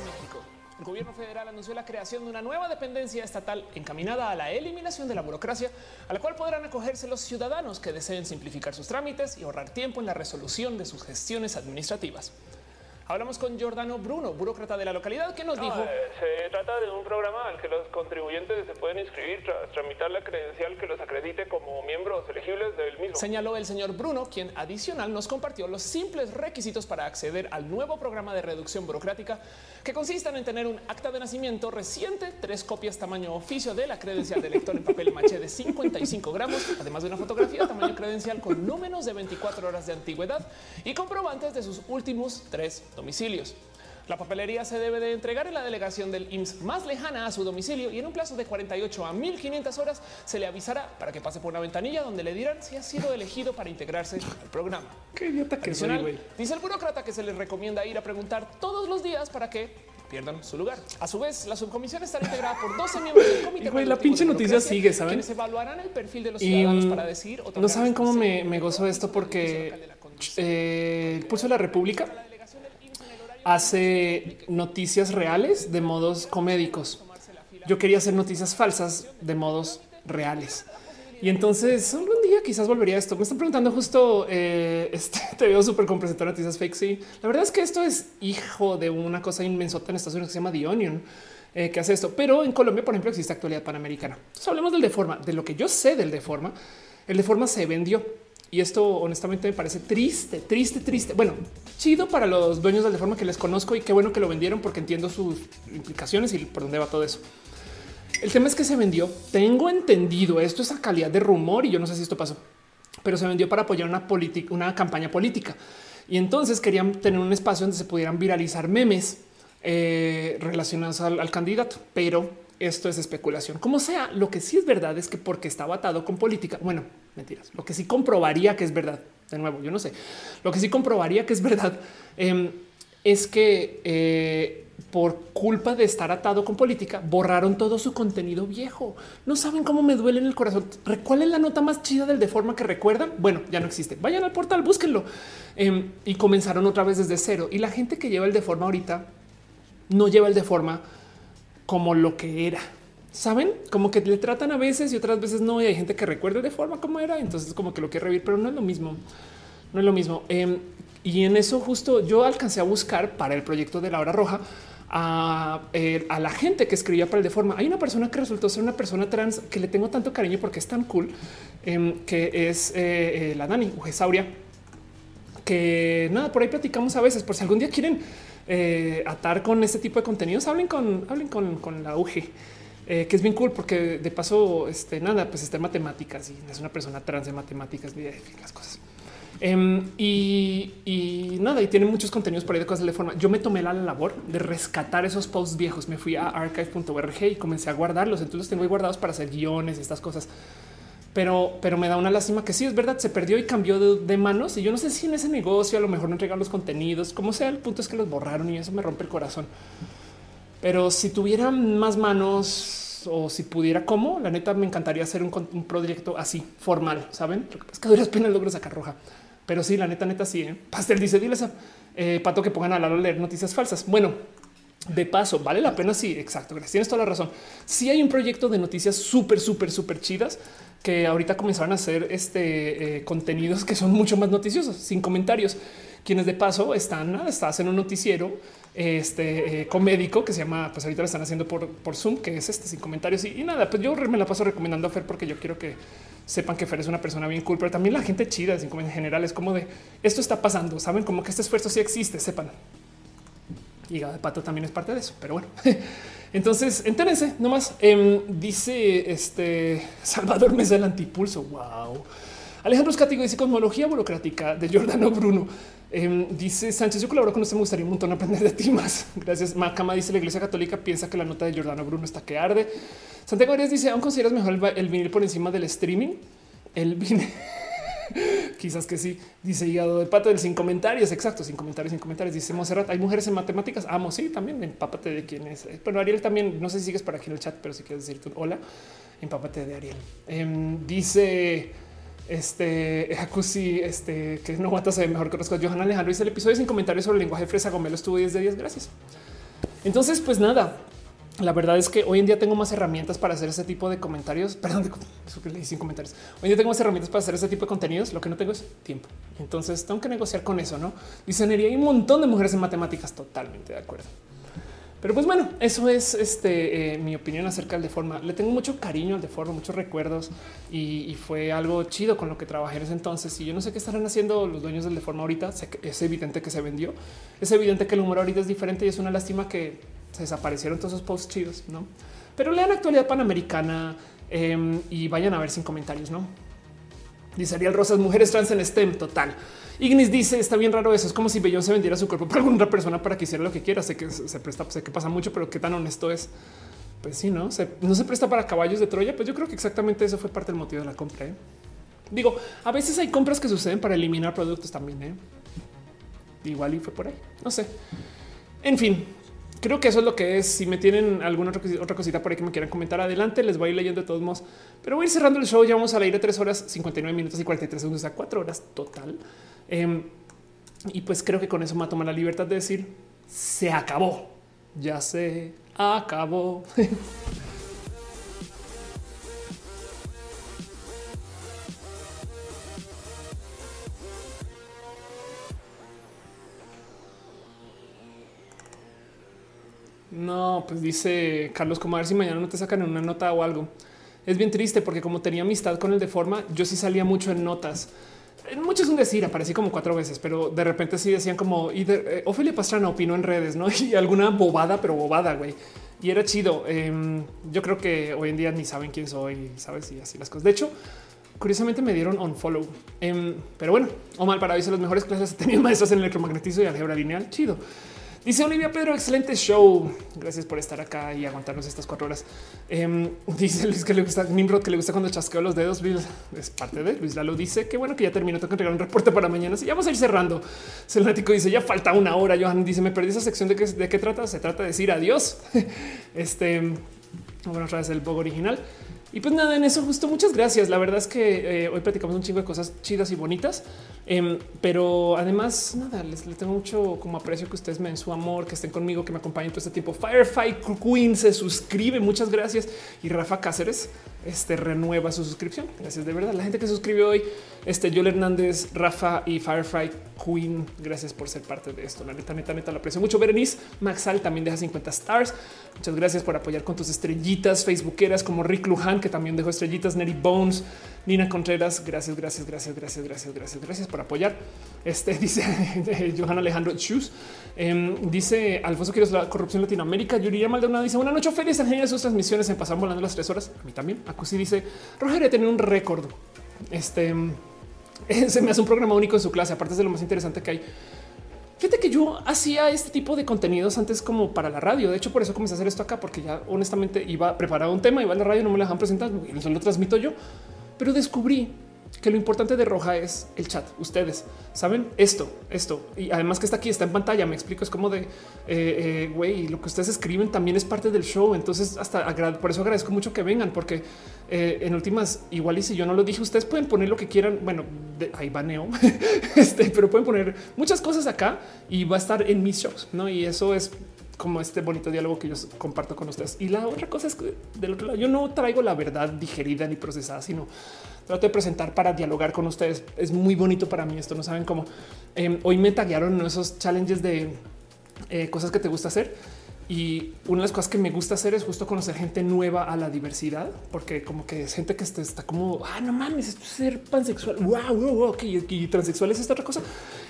El gobierno federal anunció la creación de una nueva dependencia estatal encaminada a la eliminación de la burocracia, a la cual podrán acogerse los ciudadanos que deseen simplificar sus trámites y ahorrar tiempo en la resolución de sus gestiones administrativas. Hablamos con Giordano Bruno, burócrata de la localidad, que nos dijo... Eh, se trata de un programa al que los contribuyentes se pueden inscribir tras tramitar la credencial que los acredite como miembros elegibles del mismo. Señaló el señor Bruno, quien adicional nos compartió los simples requisitos para acceder al nuevo programa de reducción burocrática, que consisten en tener un acta de nacimiento reciente, tres copias tamaño oficio de la credencial de lector en papel maché de 55 gramos, además de una fotografía tamaño credencial con no menos de 24 horas de antigüedad y comprobantes de sus últimos tres domicilios. La papelería se debe de entregar en la delegación del IMSS más lejana a su domicilio y en un plazo de 48 a 1500 horas se le avisará para que pase por una ventanilla donde le dirán si ha sido elegido para integrarse al programa. Qué idiota que soy, güey. Dice el burócrata que se les recomienda ir a preguntar todos los días para que pierdan su lugar. A su vez, la subcomisión estará integrada por 12 miembros del comité. Güey, la pinche noticia sigue, ¿saben? Quienes evaluarán el perfil de los ciudadanos mm, para decir. No saben cómo me, me gozo esto porque eh, el Pulso de la República hace noticias reales de modos comédicos. Yo quería hacer noticias falsas de modos reales. Y entonces algún día quizás volvería a esto. Me están preguntando justo, eh, <laughs> este, te veo súper con presentar noticias fake. Sí, la verdad es que esto es hijo de una cosa inmensota en Estados Unidos que se llama The Onion, eh, que hace esto. Pero en Colombia, por ejemplo, existe actualidad panamericana. Hablemos del Deforma, de lo que yo sé del Deforma. El Deforma se vendió y esto honestamente me parece triste, triste, triste. Bueno, chido para los dueños del Deforma que les conozco y qué bueno que lo vendieron porque entiendo sus implicaciones y por dónde va todo eso. El tema es que se vendió. Tengo entendido esto es a calidad de rumor y yo no sé si esto pasó, pero se vendió para apoyar una política, una campaña política. Y entonces querían tener un espacio donde se pudieran viralizar memes eh, relacionados al, al candidato, pero esto es especulación. Como sea, lo que sí es verdad es que porque estaba atado con política, bueno, mentiras, lo que sí comprobaría que es verdad, de nuevo, yo no sé, lo que sí comprobaría que es verdad eh, es que eh, por culpa de estar atado con política, borraron todo su contenido viejo. No saben cómo me duele en el corazón. ¿Cuál es la nota más chida del de forma que recuerdan? Bueno, ya no existe. Vayan al portal, búsquenlo. Eh, y comenzaron otra vez desde cero. Y la gente que lleva el de forma ahorita no lleva el de forma como lo que era. Saben como que le tratan a veces y otras veces no. Y hay gente que recuerda de forma como era. Entonces, como que lo quiere revivir, pero no es lo mismo. No es lo mismo. Eh, y en eso, justo yo alcancé a buscar para el proyecto de la hora roja a, eh, a, la gente que escribía para el de forma. Hay una persona que resultó ser una persona trans que le tengo tanto cariño porque es tan cool, eh, que es eh, la Dani Ujesauria, que nada, por ahí platicamos a veces, por si algún día quieren eh, atar con este tipo de contenidos, hablen con, hablen con, con la UG. Eh, que es bien cool porque de paso, este nada, pues está en matemáticas y es una persona trans de matemáticas, las cosas. Um, y, y, nada, y tiene muchos contenidos por ahí de cosas de forma. Yo me tomé la labor de rescatar esos posts viejos. Me fui a archive.org y comencé a guardarlos. Entonces tengo ahí guardados para hacer guiones y estas cosas. Pero, pero me da una lástima que sí es verdad, se perdió y cambió de, manos. Y yo no sé si en ese negocio a lo mejor no entregaron los contenidos, como sea. El punto es que los borraron y eso me rompe el corazón. Pero si tuviera más manos o si pudiera, como la neta, me encantaría hacer un, un proyecto así formal. Saben, es que duras penas logro sacar roja. Pero sí, la neta, neta, sí. ¿eh? Pastel dice, diles a eh, Pato que pongan a Lalo a leer noticias falsas. Bueno, de paso, vale la pena. Sí, exacto. Gracias. Tienes toda la razón. Sí hay un proyecto de noticias súper, súper, súper chidas que ahorita comenzaron a hacer este eh, contenidos que son mucho más noticiosos, sin comentarios. Quienes de paso están, están haciendo un noticiero este eh, comédico que se llama, pues ahorita lo están haciendo por, por Zoom, que es este sin comentarios y, y, nada. Pues yo me la paso recomendando a Fer porque yo quiero que sepan que Fer es una persona bien cool, pero también la gente chida en general es como de esto está pasando. Saben como que este esfuerzo sí existe, sepan. Hígado de pato también es parte de eso, pero bueno. <laughs> Entonces, entérense nomás. Eh, dice este Salvador Mesa del antipulso. Wow. Alejandro Escático dice cosmología burocrática de Giordano Bruno. Eh, dice Sánchez, yo colaboro con usted, me gustaría un montón aprender de ti más. <laughs> Gracias. Macama dice la iglesia católica piensa que la nota de Giordano Bruno está que arde. Santiago Arias dice, ¿aún consideras mejor el, el vinil por encima del streaming? El vinil. <laughs> Quizás que sí. Dice hígado de pato del sin comentarios. Exacto, sin comentarios, sin comentarios. Dice Monserrat, hay mujeres en matemáticas. Amo, sí, también. Empápate de quién es. Bueno, Ariel también. No sé si sigues para aquí en el chat, pero si quieres decir tú hola, empápate de Ariel. Eh, dice este Jacuzzi, este que no aguanta se ve mejor que los. Johanna Alejandro dice el episodio sin comentarios sobre el lenguaje fresa Gomelo estuvo 10 de 10. Gracias. Entonces, pues nada, la verdad es que hoy en día tengo más herramientas para hacer ese tipo de comentarios. Perdón, eso que leí sin comentarios. Hoy en día tengo más herramientas para hacer ese tipo de contenidos. Lo que no tengo es tiempo. Entonces tengo que negociar con eso. No diseñaría hay un montón de mujeres en matemáticas. Totalmente de acuerdo. Pero pues bueno, eso es este, eh, mi opinión acerca del Deforma. Le tengo mucho cariño al Deforma, muchos recuerdos y, y, fue algo chido con lo que trabajé en ese entonces. Y yo no sé qué estarán haciendo los dueños del Deforma ahorita. Sé que es evidente que se vendió. Es evidente que el humor ahorita es diferente y es una lástima que se desaparecieron todos esos posts chidos, no? Pero lean actualidad panamericana eh, y vayan a ver sin comentarios, no? Dice Ariel Rosas, mujeres trans en STEM total. Ignis dice está bien raro eso. Es como si Bellón se vendiera su cuerpo para alguna persona para que hiciera lo que quiera. Sé que se presta, sé que pasa mucho, pero qué tan honesto es. Pues sí, no se, no se presta para caballos de Troya. Pues yo creo que exactamente eso fue parte del motivo de la compra. ¿eh? Digo, a veces hay compras que suceden para eliminar productos también. ¿eh? Igual y fue por ahí. No sé. En fin, creo que eso es lo que es. Si me tienen alguna otra cosita por ahí que me quieran comentar adelante, les voy a ir leyendo de todos modos. Pero voy a ir cerrando el show. Ya vamos a ir de tres horas, 59 minutos y 43 segundos a cuatro horas total. Em, y pues creo que con eso me va a tomar la libertad de decir se acabó. Ya se acabó. <laughs> No, pues dice Carlos, como a ver si mañana no te sacan en una nota o algo. Es bien triste porque como tenía amistad con el de forma, yo sí salía mucho en notas. Mucho es un decir, aparecí como cuatro veces, pero de repente sí decían como y eh, Pastrana opinó en redes, no? <laughs> Y alguna bobada, pero bobada, güey. Y era chido. Em, yo creo que hoy en día ni saben quién soy, sabes? Y así las cosas. De hecho, curiosamente me dieron on follow, em, pero bueno, o mal para avisar las mejores clases. Tenía <laughs> maestros en electromagnetismo y álgebra lineal. Chido. Dice Olivia Pedro, excelente show. Gracias por estar acá y aguantarnos estas cuatro horas. Em, <laughs> dice Luis que le gusta Nimrod, que le gusta cuando chasqueo los dedos. Es parte de Luis Lalo. Dice que bueno que ya terminó. Tengo que entregar un reporte para mañana. Sí, ya vamos a ir cerrando. Selenático dice ya falta una hora. Johan dice me perdí esa sección de qué, de qué trata. Se trata de decir adiós. <laughs> este, bueno, otra vez el blog original. Y pues nada, en eso justo muchas gracias. La verdad es que eh, hoy platicamos un chingo de cosas chidas y bonitas, em, pero además nada, les, tengo mucho como aprecio que ustedes me den su amor, que estén conmigo, que me acompañen todo este tiempo. Firefight Queen se suscribe, muchas gracias. Y Rafa Cáceres este, renueva su suscripción. Gracias de verdad. La gente que suscribe hoy, este Joel Hernández, Rafa y Firefight Queen, gracias por ser parte de esto. La neta, neta, neta, lo aprecio mucho. Berenice Maxal también deja 50 stars. Muchas gracias por apoyar con tus estrellitas facebookeras como Rick Lujan, que también dejó estrellitas, Neri Bones, Nina Contreras. Gracias, gracias, gracias, gracias, gracias, gracias, gracias apoyar. Este <laughs> dice Johan Alejandro Chus. Em, dice Alfonso Quiroz, la corrupción en Latinoamérica. Yuriya Maldonado dice una noche feliz, genial sus transmisiones. Se pasan volando las tres horas. A mí también. Acusi dice Roger tener un récord. Este <laughs> se me hace un programa único en su clase. Aparte de lo más interesante que hay. Fíjate que yo hacía este tipo de contenidos antes como para la radio. De hecho, por eso comencé a hacer esto acá, porque ya honestamente iba a preparar un tema, iba a la radio, no me lo dejan presentar, y lo transmito yo. Pero descubrí que lo importante de Roja es el chat. Ustedes saben esto, esto y además que está aquí, está en pantalla. Me explico. Es como de eh, eh, güey, lo que ustedes escriben también es parte del show. Entonces, hasta por eso agradezco mucho que vengan, porque eh, en últimas, igual y si yo no lo dije, ustedes pueden poner lo que quieran. Bueno, ahí baneo, <laughs> este, pero pueden poner muchas cosas acá y va a estar en mis shows, no? Y eso es como este bonito diálogo que yo comparto con ustedes. Y la otra cosa es que del otro lado, yo no traigo la verdad digerida ni procesada, sino trato de presentar para dialogar con ustedes. Es muy bonito para mí esto. No saben cómo em, hoy me taguearon esos challenges de eh, cosas que te gusta hacer. Y una de las cosas que me gusta hacer es justo conocer gente nueva a la diversidad, porque como que es gente que está, como, ah, no mames, es ser pansexual, wow, wow, wow, y transexual es esta otra cosa.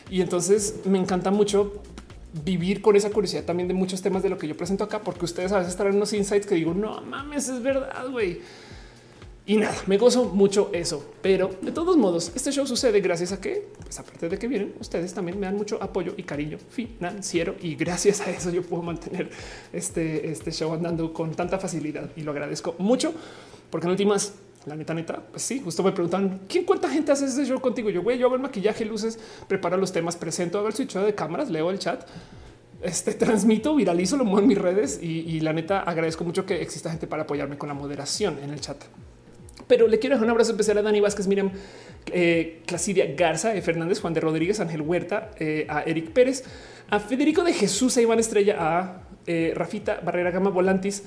Y entonces me encanta mucho vivir con esa curiosidad también de muchos temas de lo que yo presento acá, porque ustedes a veces traen unos insights que digo, no mames, es verdad, güey. Y nada, me gozo mucho eso. Pero de todos modos, este show sucede gracias a que, pues aparte de que vienen, ustedes también me dan mucho apoyo y cariño financiero. Y gracias a eso yo puedo mantener este, este show andando con tanta facilidad y lo agradezco mucho. Porque en últimas, la neta, neta, pues sí, justo me preguntan quién cuánta gente hace ese show contigo. Yo, güey, yo hago el maquillaje, luces, preparo los temas, presento, hago el switch de cámaras, leo el chat este transmito, viralizo, lo muevo en mis redes y, la neta agradezco mucho que exista gente para apoyarme con la moderación en el chat. Pero le quiero dejar un abrazo especial a Dani Vázquez, Miriam eh, Clasidia Garza, eh, Fernández, Juan de Rodríguez, Ángel Huerta, eh, a Eric Pérez, a Federico de Jesús, a Iván Estrella, a Rafita Barrera Gama Volantis,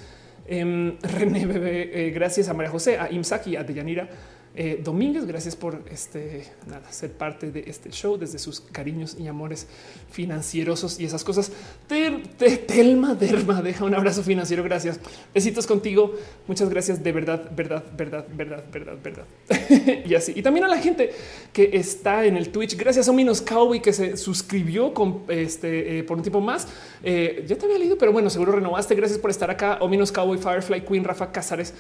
em, <laughs> René Bebé, gracias a María José, a Imsaki, a Deyanira. Eh, Domínguez, gracias por este nada, ser parte de este show desde sus cariños y amores financieros y esas cosas. Telma Derma deja un abrazo financiero. Gracias. Besitos contigo. Muchas gracias de verdad, verdad, verdad, verdad, verdad, verdad. <laughs> y así. Y también a la gente que está en el Twitch. Gracias a Minos Cowboy que se suscribió con este eh, por un tiempo más. Eh, ya te había leído, pero bueno, seguro renovaste. Gracias por estar acá. Ominos Cowboy, Firefly Queen, Rafa Casares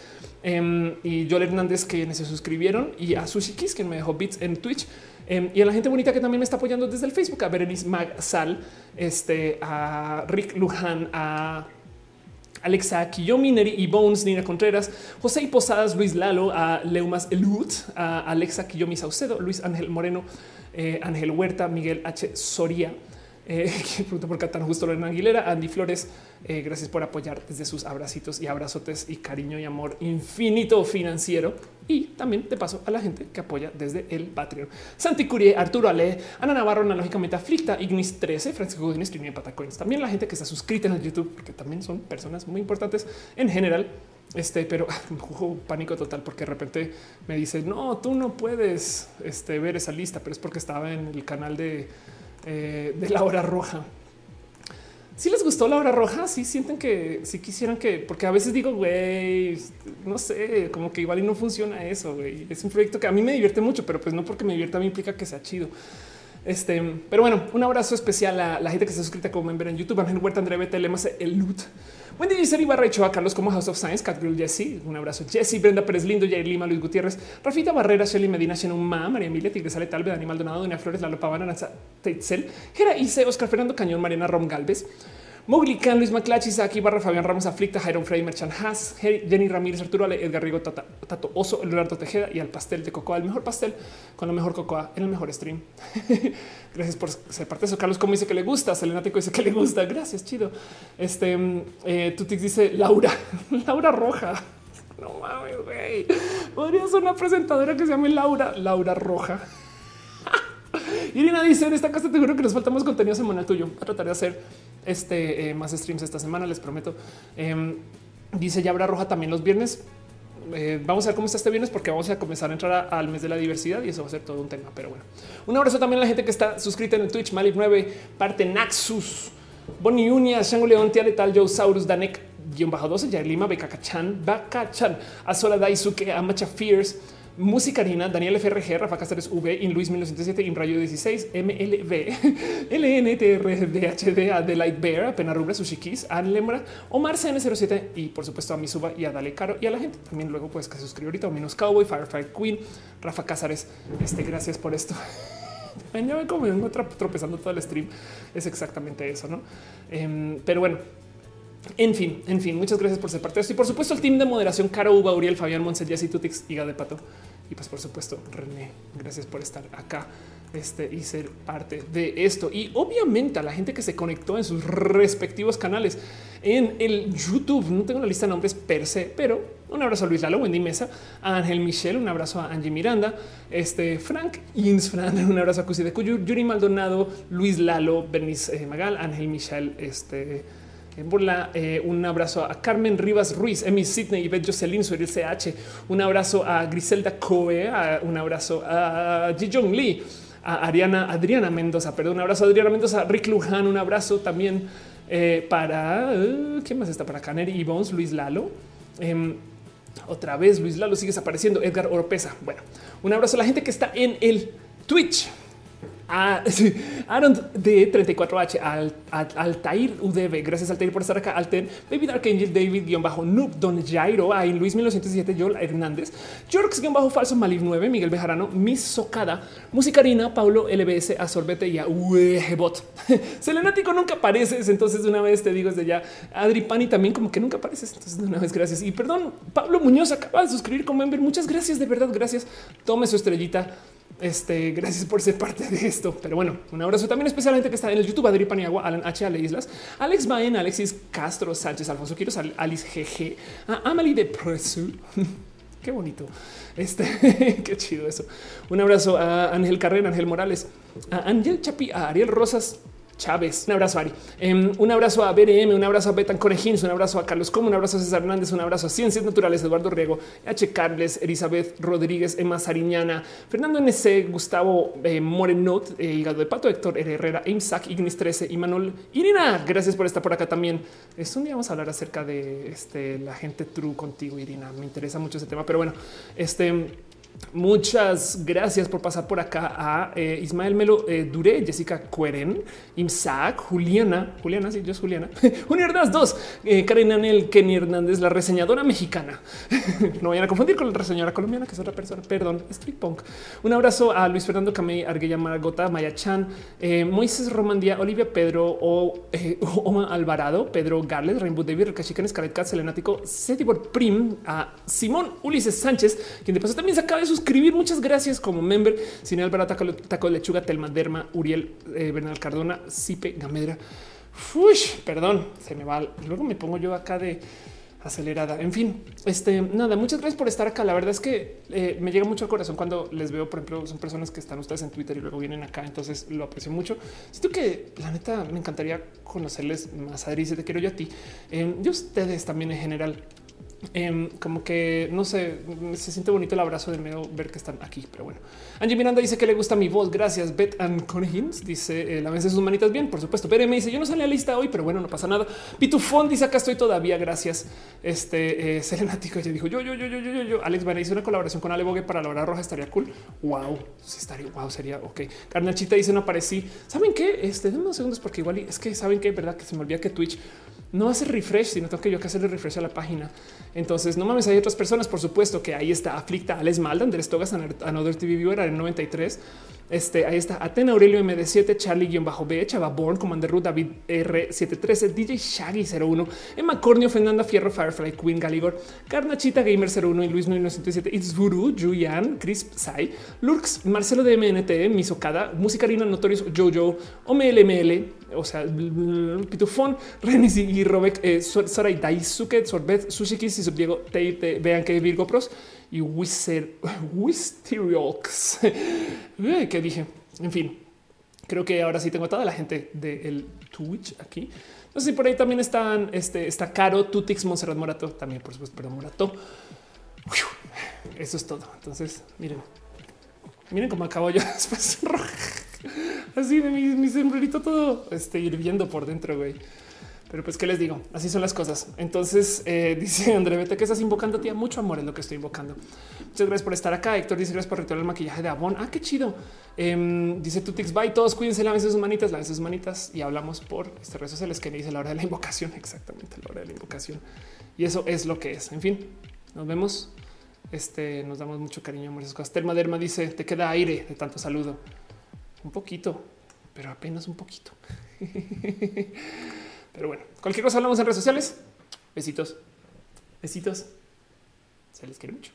em, y Joel Hernández que se suscribió y a Sushi Kiss, que me dejó bits en Twitch. Em, y a la gente bonita que también me está apoyando desde el Facebook, a Berenice Magsal, este, a Rick Luján, a Alexa Kiyomi, Neri y Bones, Nina Contreras, José y Posadas, Luis Lalo, a Leumas Elut, a Alexa Kiyomi Saucedo, Luis Ángel Moreno, eh, Ángel Huerta, Miguel H. Soria, Eh, <laughs> pregunta por Catán Justo Lorena Aguilera, Andy Flores. Eh, gracias por apoyar desde sus abracitos y abrazotes y cariño y amor infinito financiero. Y también de paso a la gente que apoya desde el Patreon. Santi Curie, Arturo Ale, Ana Navarro, analógicamente aflicta, Ignis 13, Francisco Godínez, y Patacoins. También la gente que está suscrita en el YouTube, porque también son personas muy importantes en general. Este, pero <laughs> uh, pánico total porque de repente me dice no, tú no puedes este, ver esa lista, pero es porque estaba en el canal de, eh, de la hora roja. Si les gustó la hora roja, si sienten que si quisieran que, porque a veces digo, güey, no sé, como que igual y no funciona eso. Es un proyecto que a mí me divierte mucho, pero pues no porque me divierta, me implica que sea chido. Este, pero bueno, un abrazo especial a la gente que se suscrita como member en YouTube, Ángel Huerta, André Bete, el Loot, Wendy Giselle Ibarra y a Carlos como House of Science, Catgirl Jesse, un abrazo, Jesse, Brenda Pérez Lindo, Jair Lima, Luis Gutiérrez, Rafita Barrera, Shelly Medina, Ma, María Emilia, Tigre Sale Talve, Dani Maldonado, Doña Flores, Lalo Pavana, Teitzel, Gera Ice, Oscar Fernando Cañón, Mariana Rom Galvez, Mowgli Luis Maclachi, Isaac Barra, Fabián Ramos, Aflicta, Jairo Frey, Merchan Haas, Jenny Ramírez, Arturo Ale, Edgar Rigo, Tato Oso, Leonardo Tejeda y al pastel de cocoa, el mejor pastel con la mejor cocoa en el mejor stream. <laughs> Gracias por ser parte de eso. Carlos, como dice que le gusta, Selenático dice que le gusta. Gracias, chido. Este eh, Tutix dice Laura, <laughs> Laura Roja. No mames, güey. Podría ser una presentadora que se llame Laura, Laura Roja. <laughs> Irina dice en esta casa te juro que nos falta más contenido semanal tuyo. Voy a tratar de hacer este eh, más streams esta semana, les prometo. Em, dice ya habrá roja también los viernes. Eh, vamos a ver cómo está este viernes porque vamos a comenzar a entrar al mes de la diversidad y eso va a ser todo un tema. Pero bueno, un abrazo también a la gente que está suscrita en el Twitch, Malik 9, parte Naxus, Bonnie Unia, Shango León, Tia Letal, Joe Saurus, Danek, guion bajo 12, Jair Lima, Becacachan, Bacachan, Azola Daisuke, Amacha Fears, Música Harina, Daniel FRG, Rafa Cáceres V, In Luis 1907, Inrayo 16, MLV, LNTR, DHD, Adelaide Bear, Pena Rubra, Sushikis, Anne Lembra, Omar CN07 y por supuesto a mi suba y a Dale Caro y a la gente también luego pues que se suscribe ahorita, o menos Cowboy, Firefight Queen, Rafa Cáceres. Este, gracias por esto. <laughs> Ya me vengo tropezando todo el stream. Es exactamente eso, no? Em, pero bueno, en fin, en fin, muchas gracias por ser parte de esto. Y por supuesto, el team de moderación, Caro Uba, Uriel, Fabián Monse, Jessy Tutix, Higa de Pato. Y pues por supuesto, René, gracias por estar acá este, y ser parte de esto. Y obviamente a la gente que se conectó en sus respectivos canales en el YouTube. No tengo la lista de nombres per se, pero un abrazo a Luis Lalo, Wendy Mesa, a Ángel Michel, un abrazo a Angie Miranda, este Frank Insfran, un abrazo a Cusi de Cuyo, Yuri Maldonado, Luis Lalo, Bernice eh, Magal, Ángel Michel, este en burla, eh, un abrazo a Carmen Rivas Ruiz, Emi Sidney, Beth Jocelyn, el CH. Un abrazo a Griselda Coe, un abrazo a Jijong Lee, a Ariana, Adriana Mendoza, perdón, un abrazo a Adriana Mendoza, Rick Luján, un abrazo también eh, para uh, quién más está para Canary y Bones, Luis Lalo. Em, otra vez Luis Lalo sigue desapareciendo. Edgar Oropesa. Bueno, un abrazo a la gente que está en el Twitch. Ah, <laughs> Aaron de 34H, al, Altair UDB. Gracias Altair por estar acá. Alten, David Archangel, David guion bajo Noob, Don Jairo, Luis 1907, Joel Hernández, Jorx guion bajo falso Malif 9, Miguel Bejarano, Miss Socada, Musicarina, Paulo LBS, Asorbete y a Bot. <laughs> Selenático nunca apareces. Entonces, de una vez te digo desde ya, Adri Pani también como que nunca apareces. Entonces, de una vez, gracias. Y perdón, Pablo Muñoz acaba de suscribir con member. Muchas gracias, de verdad, gracias. Tome su estrellita este, gracias por ser parte de esto. Pero bueno, un abrazo también especialmente que está en el YouTube, Adri Paniagua, Alan H. Ale Islas, Alex Baen, Alexis Castro, Sánchez, Alfonso Quiros, Alice GG, a Amelie de Presu. <laughs> Qué bonito. Este, <laughs> qué chido eso. Un abrazo a Ángel Carrera, Ángel Morales, a Ángel Chapi, a Ariel Rosas, Chávez. Un abrazo, Ari. Em, un abrazo a BRM, un abrazo a Betan Conejins, un abrazo a Carlos Como, un abrazo a César Hernández, un abrazo a Ciencias Naturales, Eduardo Riego, H. Carles, Elizabeth Rodríguez, Emma Sariñana, Fernando NC, Gustavo eh, eh, Hígado de Pato, Héctor Herrera, Imsac, Ignis 13, Imanol, Irina. Gracias por estar por acá también. Es un día vamos a hablar acerca de este, la gente true contigo, Irina. Me interesa mucho ese tema, pero bueno, este Muchas gracias por pasar por acá a eh, Ismael Melo eh, Duré, Jessica Cueren, Imsac, Juliana, Juliana, sí, yo es Juliana, <laughs> Unirdas 2, eh, Karen Anel, Kenny Hernández, la reseñadora mexicana. <laughs> no vayan a confundir con la reseñadora colombiana, que es otra persona, perdón, Street Punk. Un abrazo a Luis Fernando Camey, Arguella Maragota, Maya Chan, eh, Moisés Romandía, Olivia Pedro, o, <laughs> Oma Alvarado, Pedro Garlet, Rainbow David, Recachican, Scarlet Cat, Selenático, Setibor Prim, a Simón Ulises Sánchez, quien de paso también se acaba suscribir. Muchas gracias como member. Sin Álvaro Taco, Taco de Lechuga, Telma Derma, Uriel eh, Bernal Cardona, Sipe Gamedra. Perdón, se me va. Luego me pongo yo acá de acelerada. En fin, este nada, muchas gracias por estar acá. La verdad es que eh, me llega mucho al corazón cuando les veo, por ejemplo, son personas que están ustedes en Twitter y luego vienen acá. Entonces lo aprecio mucho. Siento que la neta me encantaría conocerles más. Adri, te quiero yo a ti eh, y ustedes también en general. Em, como que no sé, se siente bonito el abrazo de medio ver que están aquí, pero bueno. Angie Miranda dice que le gusta mi voz. Gracias. Beth and Conhins dice la vez de sus manitas bien, por supuesto. Pero me dice yo no salí a lista hoy, pero bueno, no pasa nada. Pitufón dice acá estoy todavía. Gracias. Este eh, Selenático ya dijo yo, yo, yo, yo, yo, yo. Alex Van hizo una colaboración con Ale Bogue para la hora roja. Estaría cool. Wow, sí estaría. Wow, sería ok. Carnachita dice no aparecí. Saben qué? Este, denme unos segundos porque igual es que saben que verdad que se me olvida que Twitch no hace refresh, sino tengo que yo que hacerle refresh a la página. Entonces, no mames, hay otras personas, por supuesto, que ahí está Aflicta, Alex Malda, Andrés Togas, Another TV Viewer en 93. Este ahí está Atena Aurelio MD7, Charlie-B, Chava Born, Commander Root, David R713, DJ Shaggy 01, Emma Cornio, Fernanda Fierro, Firefly, Queen Galigor, Carnachita Gamer 01 y Luis 1907, It's Vuru, Julian, Chris Sai, Lurks, Marcelo de MNT, Misocada, Musicarina Notorious, Jojo, OMLML, o sea, Pitufón, Renis y Robek, eh, Soray Daisuke, Sorbet, Sushikis y Subdiego, vean que Virgo Pros y Wisteriox. <laughs> ¿Qué dije? En fin, creo que ahora sí tengo a toda la gente del Twitch aquí. No sé si por ahí también están, este, está Caro, Tutix, Monserrat Morato, también por supuesto, pero Morato. Eso es todo. Entonces, miren, miren cómo acabo yo <laughs> después así de mi, mi sombrerito todo este, hirviendo por dentro, güey. Pero pues, ¿qué les digo? Así son las cosas. Entonces, eh, <laughs> dice André, vete que estás invocando, tía. Mucho amor es lo que estoy invocando. Muchas gracias por estar acá. Héctor dice gracias por retirar el maquillaje de Avon. Ah, qué chido. Eh, dice Tutix, bye. Todos cuídense, lávense sus manitas, lávense sus manitas. Y hablamos por este redes sociales que me dice la hora de la invocación. <laughs> Exactamente, la hora de la invocación. Y eso es lo que es. En fin, nos vemos. Este, nos damos mucho cariño, amor. Esas cosas. Terma Derma dice, te queda aire de tanto saludo. Un poquito, pero apenas un poquito. <laughs> Pero bueno, cualquier cosa hablamos en redes sociales. Besitos. Besitos. Se les quiere mucho.